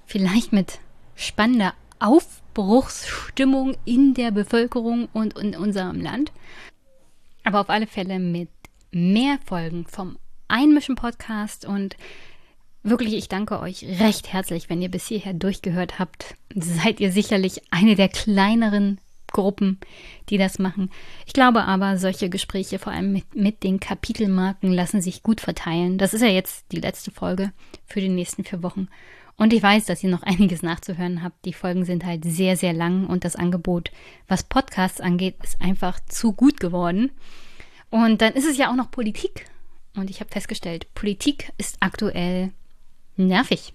Vielleicht mit spannender Aufbruchsstimmung in der Bevölkerung und in unserem Land. Aber auf alle Fälle mit mehr Folgen vom Einmischen Podcast und wirklich, ich danke euch recht herzlich, wenn ihr bis hierher durchgehört habt. Seid ihr sicherlich eine der kleineren Gruppen, die das machen. Ich glaube aber, solche Gespräche, vor allem mit, mit den Kapitelmarken, lassen sich gut verteilen. Das ist ja jetzt die letzte Folge für die nächsten vier Wochen. Und ich weiß, dass ihr noch [LAUGHS] einiges nachzuhören habt. Die Folgen sind halt sehr, sehr lang und das Angebot, was Podcasts angeht, ist einfach zu gut geworden. Und dann ist es ja auch noch Politik. Und ich habe festgestellt, Politik ist aktuell nervig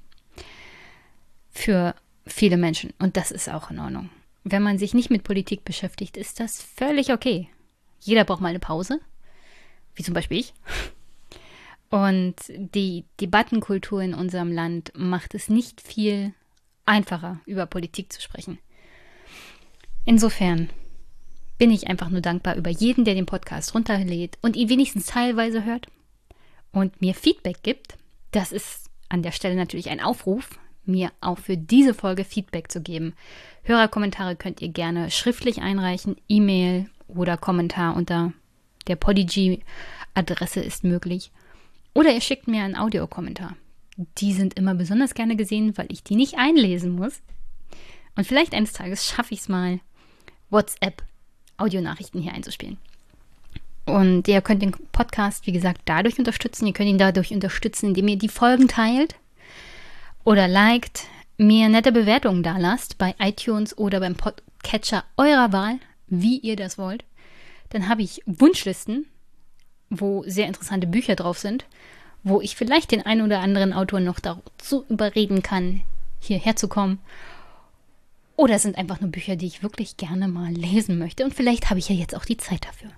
für viele Menschen. Und das ist auch in Ordnung wenn man sich nicht mit Politik beschäftigt, ist das völlig okay. Jeder braucht mal eine Pause, wie zum Beispiel ich. [LAUGHS] Und die Debattenkultur in unserem Land macht es nicht viel einfacher, über Politik zu sprechen. Insofern bin ich einfach nur dankbar über jeden, der den Podcast runterlädt und ihn wenigstens teilweise hört und mir Feedback gibt. Das ist an der Stelle natürlich ein Aufruf, mir auch für diese Folge Feedback zu geben. Hörerkommentare könnt ihr gerne schriftlich einreichen, E-Mail oder Kommentar unter der Podigy-Adresse ist möglich. Oder ihr schickt mir einen Audiokommentar. Die sind immer besonders gerne gesehen, weil ich die nicht einlesen muss. Und vielleicht eines Tages schaffe ich es mal, WhatsApp Audionachrichten hier einzuspielen. Und ihr könnt den Podcast, wie gesagt, dadurch unterstützen. Ihr könnt ihn dadurch unterstützen, indem ihr die Folgen teilt oder liked, mir nette Bewertungen da lasst bei iTunes oder beim Podcatcher eurer Wahl, wie ihr das wollt. Dann habe ich Wunschlisten, wo sehr interessante Bücher drauf sind, wo ich vielleicht den einen oder anderen Autor noch dazu überreden kann, hierher zu kommen. Oder es sind einfach nur Bücher, die ich wirklich gerne mal lesen möchte. Und vielleicht habe ich ja jetzt auch die Zeit dafür.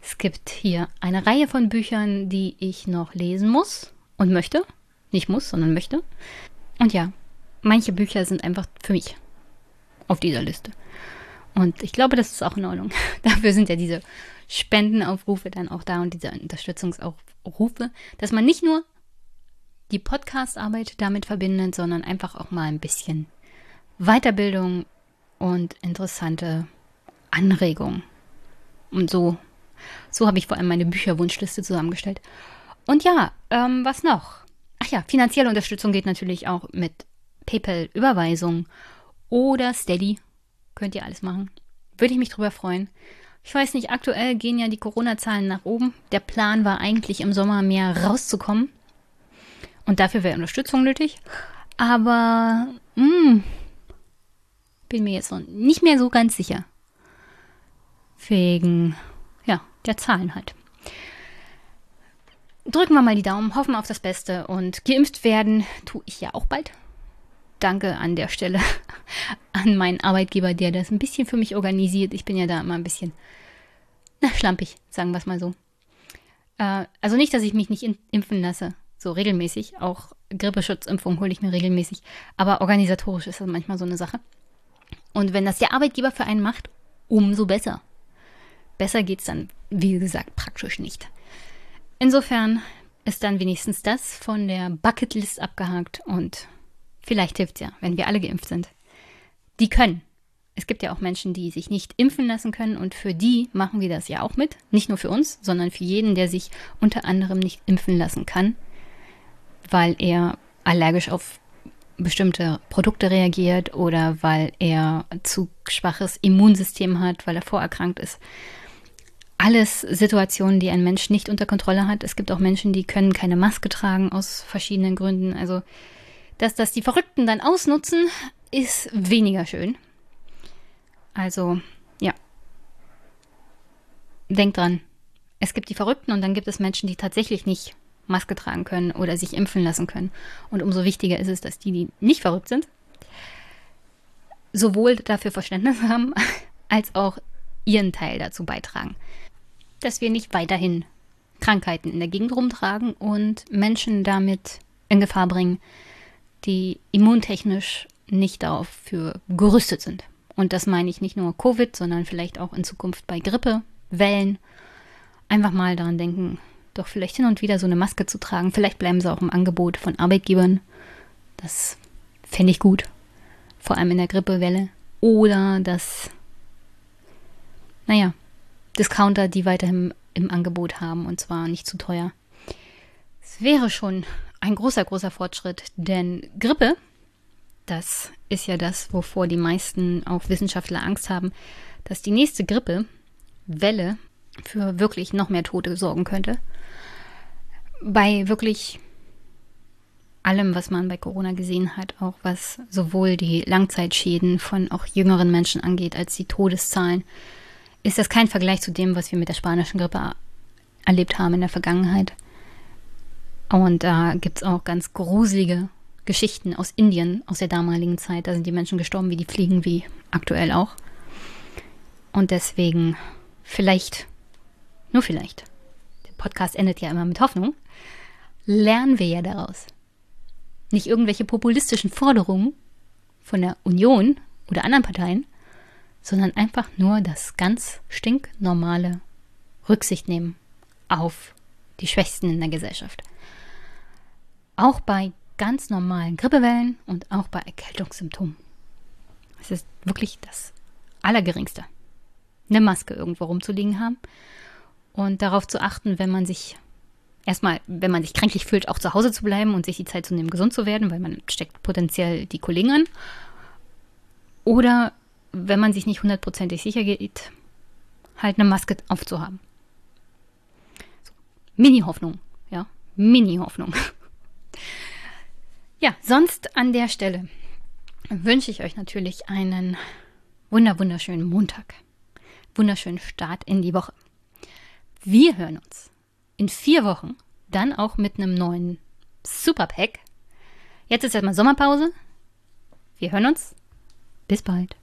Es gibt hier eine Reihe von Büchern, die ich noch lesen muss und möchte. Nicht muss, sondern möchte. Und ja, manche Bücher sind einfach für mich auf dieser Liste. Und ich glaube, das ist auch in Ordnung. [LAUGHS] Dafür sind ja diese Spendenaufrufe dann auch da und diese Unterstützungsaufrufe, dass man nicht nur die Podcast-Arbeit damit verbindet, sondern einfach auch mal ein bisschen Weiterbildung und interessante Anregungen. Und so, so habe ich vor allem meine Bücherwunschliste zusammengestellt. Und ja, ähm, was noch? Ach ja, finanzielle Unterstützung geht natürlich auch mit PayPal-Überweisung oder Steady. Könnt ihr alles machen. Würde ich mich drüber freuen. Ich weiß nicht, aktuell gehen ja die Corona-Zahlen nach oben. Der Plan war eigentlich im Sommer mehr rauszukommen. Und dafür wäre Unterstützung nötig. Aber mh, hm, bin mir jetzt noch nicht mehr so ganz sicher. Wegen, ja, der Zahlen halt drücken wir mal die Daumen, hoffen auf das Beste und geimpft werden tue ich ja auch bald. Danke an der Stelle [LAUGHS] an meinen Arbeitgeber, der das ein bisschen für mich organisiert. Ich bin ja da immer ein bisschen na, schlampig, sagen wir es mal so. Äh, also nicht, dass ich mich nicht impfen lasse, so regelmäßig. Auch Grippeschutzimpfung hole ich mir regelmäßig. Aber organisatorisch ist das manchmal so eine Sache. Und wenn das der Arbeitgeber für einen macht, umso besser. Besser geht es dann, wie gesagt, praktisch nicht. Insofern ist dann wenigstens das von der Bucketlist abgehakt und vielleicht hilft es ja, wenn wir alle geimpft sind. Die können. Es gibt ja auch Menschen, die sich nicht impfen lassen können und für die machen wir das ja auch mit. Nicht nur für uns, sondern für jeden, der sich unter anderem nicht impfen lassen kann, weil er allergisch auf bestimmte Produkte reagiert oder weil er zu schwaches Immunsystem hat, weil er vorerkrankt ist alles Situationen, die ein Mensch nicht unter Kontrolle hat. Es gibt auch Menschen, die können keine Maske tragen aus verschiedenen Gründen. Also, dass das die Verrückten dann ausnutzen, ist weniger schön. Also, ja. Denkt dran. Es gibt die Verrückten und dann gibt es Menschen, die tatsächlich nicht Maske tragen können oder sich impfen lassen können. Und umso wichtiger ist es, dass die, die nicht verrückt sind, sowohl dafür Verständnis [LAUGHS] haben, als auch ihren Teil dazu beitragen dass wir nicht weiterhin Krankheiten in der Gegend rumtragen und Menschen damit in Gefahr bringen, die immuntechnisch nicht dafür gerüstet sind. Und das meine ich nicht nur Covid, sondern vielleicht auch in Zukunft bei Grippe, Wellen. Einfach mal daran denken, doch vielleicht hin und wieder so eine Maske zu tragen. Vielleicht bleiben sie auch im Angebot von Arbeitgebern. Das fände ich gut. Vor allem in der Grippewelle. Oder dass, naja, Discounter, die weiterhin im Angebot haben und zwar nicht zu teuer. Es wäre schon ein großer, großer Fortschritt, denn Grippe, das ist ja das, wovor die meisten auch Wissenschaftler Angst haben, dass die nächste Grippewelle für wirklich noch mehr Tote sorgen könnte. Bei wirklich allem, was man bei Corona gesehen hat, auch was sowohl die Langzeitschäden von auch jüngeren Menschen angeht, als die Todeszahlen, ist das kein Vergleich zu dem, was wir mit der spanischen Grippe erlebt haben in der Vergangenheit. Und da gibt es auch ganz gruselige Geschichten aus Indien, aus der damaligen Zeit. Da sind die Menschen gestorben wie die Fliegen, wie aktuell auch. Und deswegen vielleicht, nur vielleicht, der Podcast endet ja immer mit Hoffnung, lernen wir ja daraus. Nicht irgendwelche populistischen Forderungen von der Union oder anderen Parteien, sondern einfach nur das ganz stinknormale Rücksicht nehmen auf die Schwächsten in der Gesellschaft. Auch bei ganz normalen Grippewellen und auch bei Erkältungssymptomen. Es ist wirklich das Allergeringste. Eine Maske irgendwo rumzuliegen haben und darauf zu achten, wenn man sich erstmal, wenn man sich kränklich fühlt, auch zu Hause zu bleiben und sich die Zeit zu nehmen, gesund zu werden, weil man steckt potenziell die Kollegen an. Oder wenn man sich nicht hundertprozentig sicher geht, halt eine Maske aufzuhaben. So. Mini-Hoffnung, ja, Mini-Hoffnung. Ja, sonst an der Stelle wünsche ich euch natürlich einen wunder wunderschönen Montag. Wunderschönen Start in die Woche. Wir hören uns in vier Wochen dann auch mit einem neuen Superpack. Jetzt ist erstmal Sommerpause. Wir hören uns. Bis bald.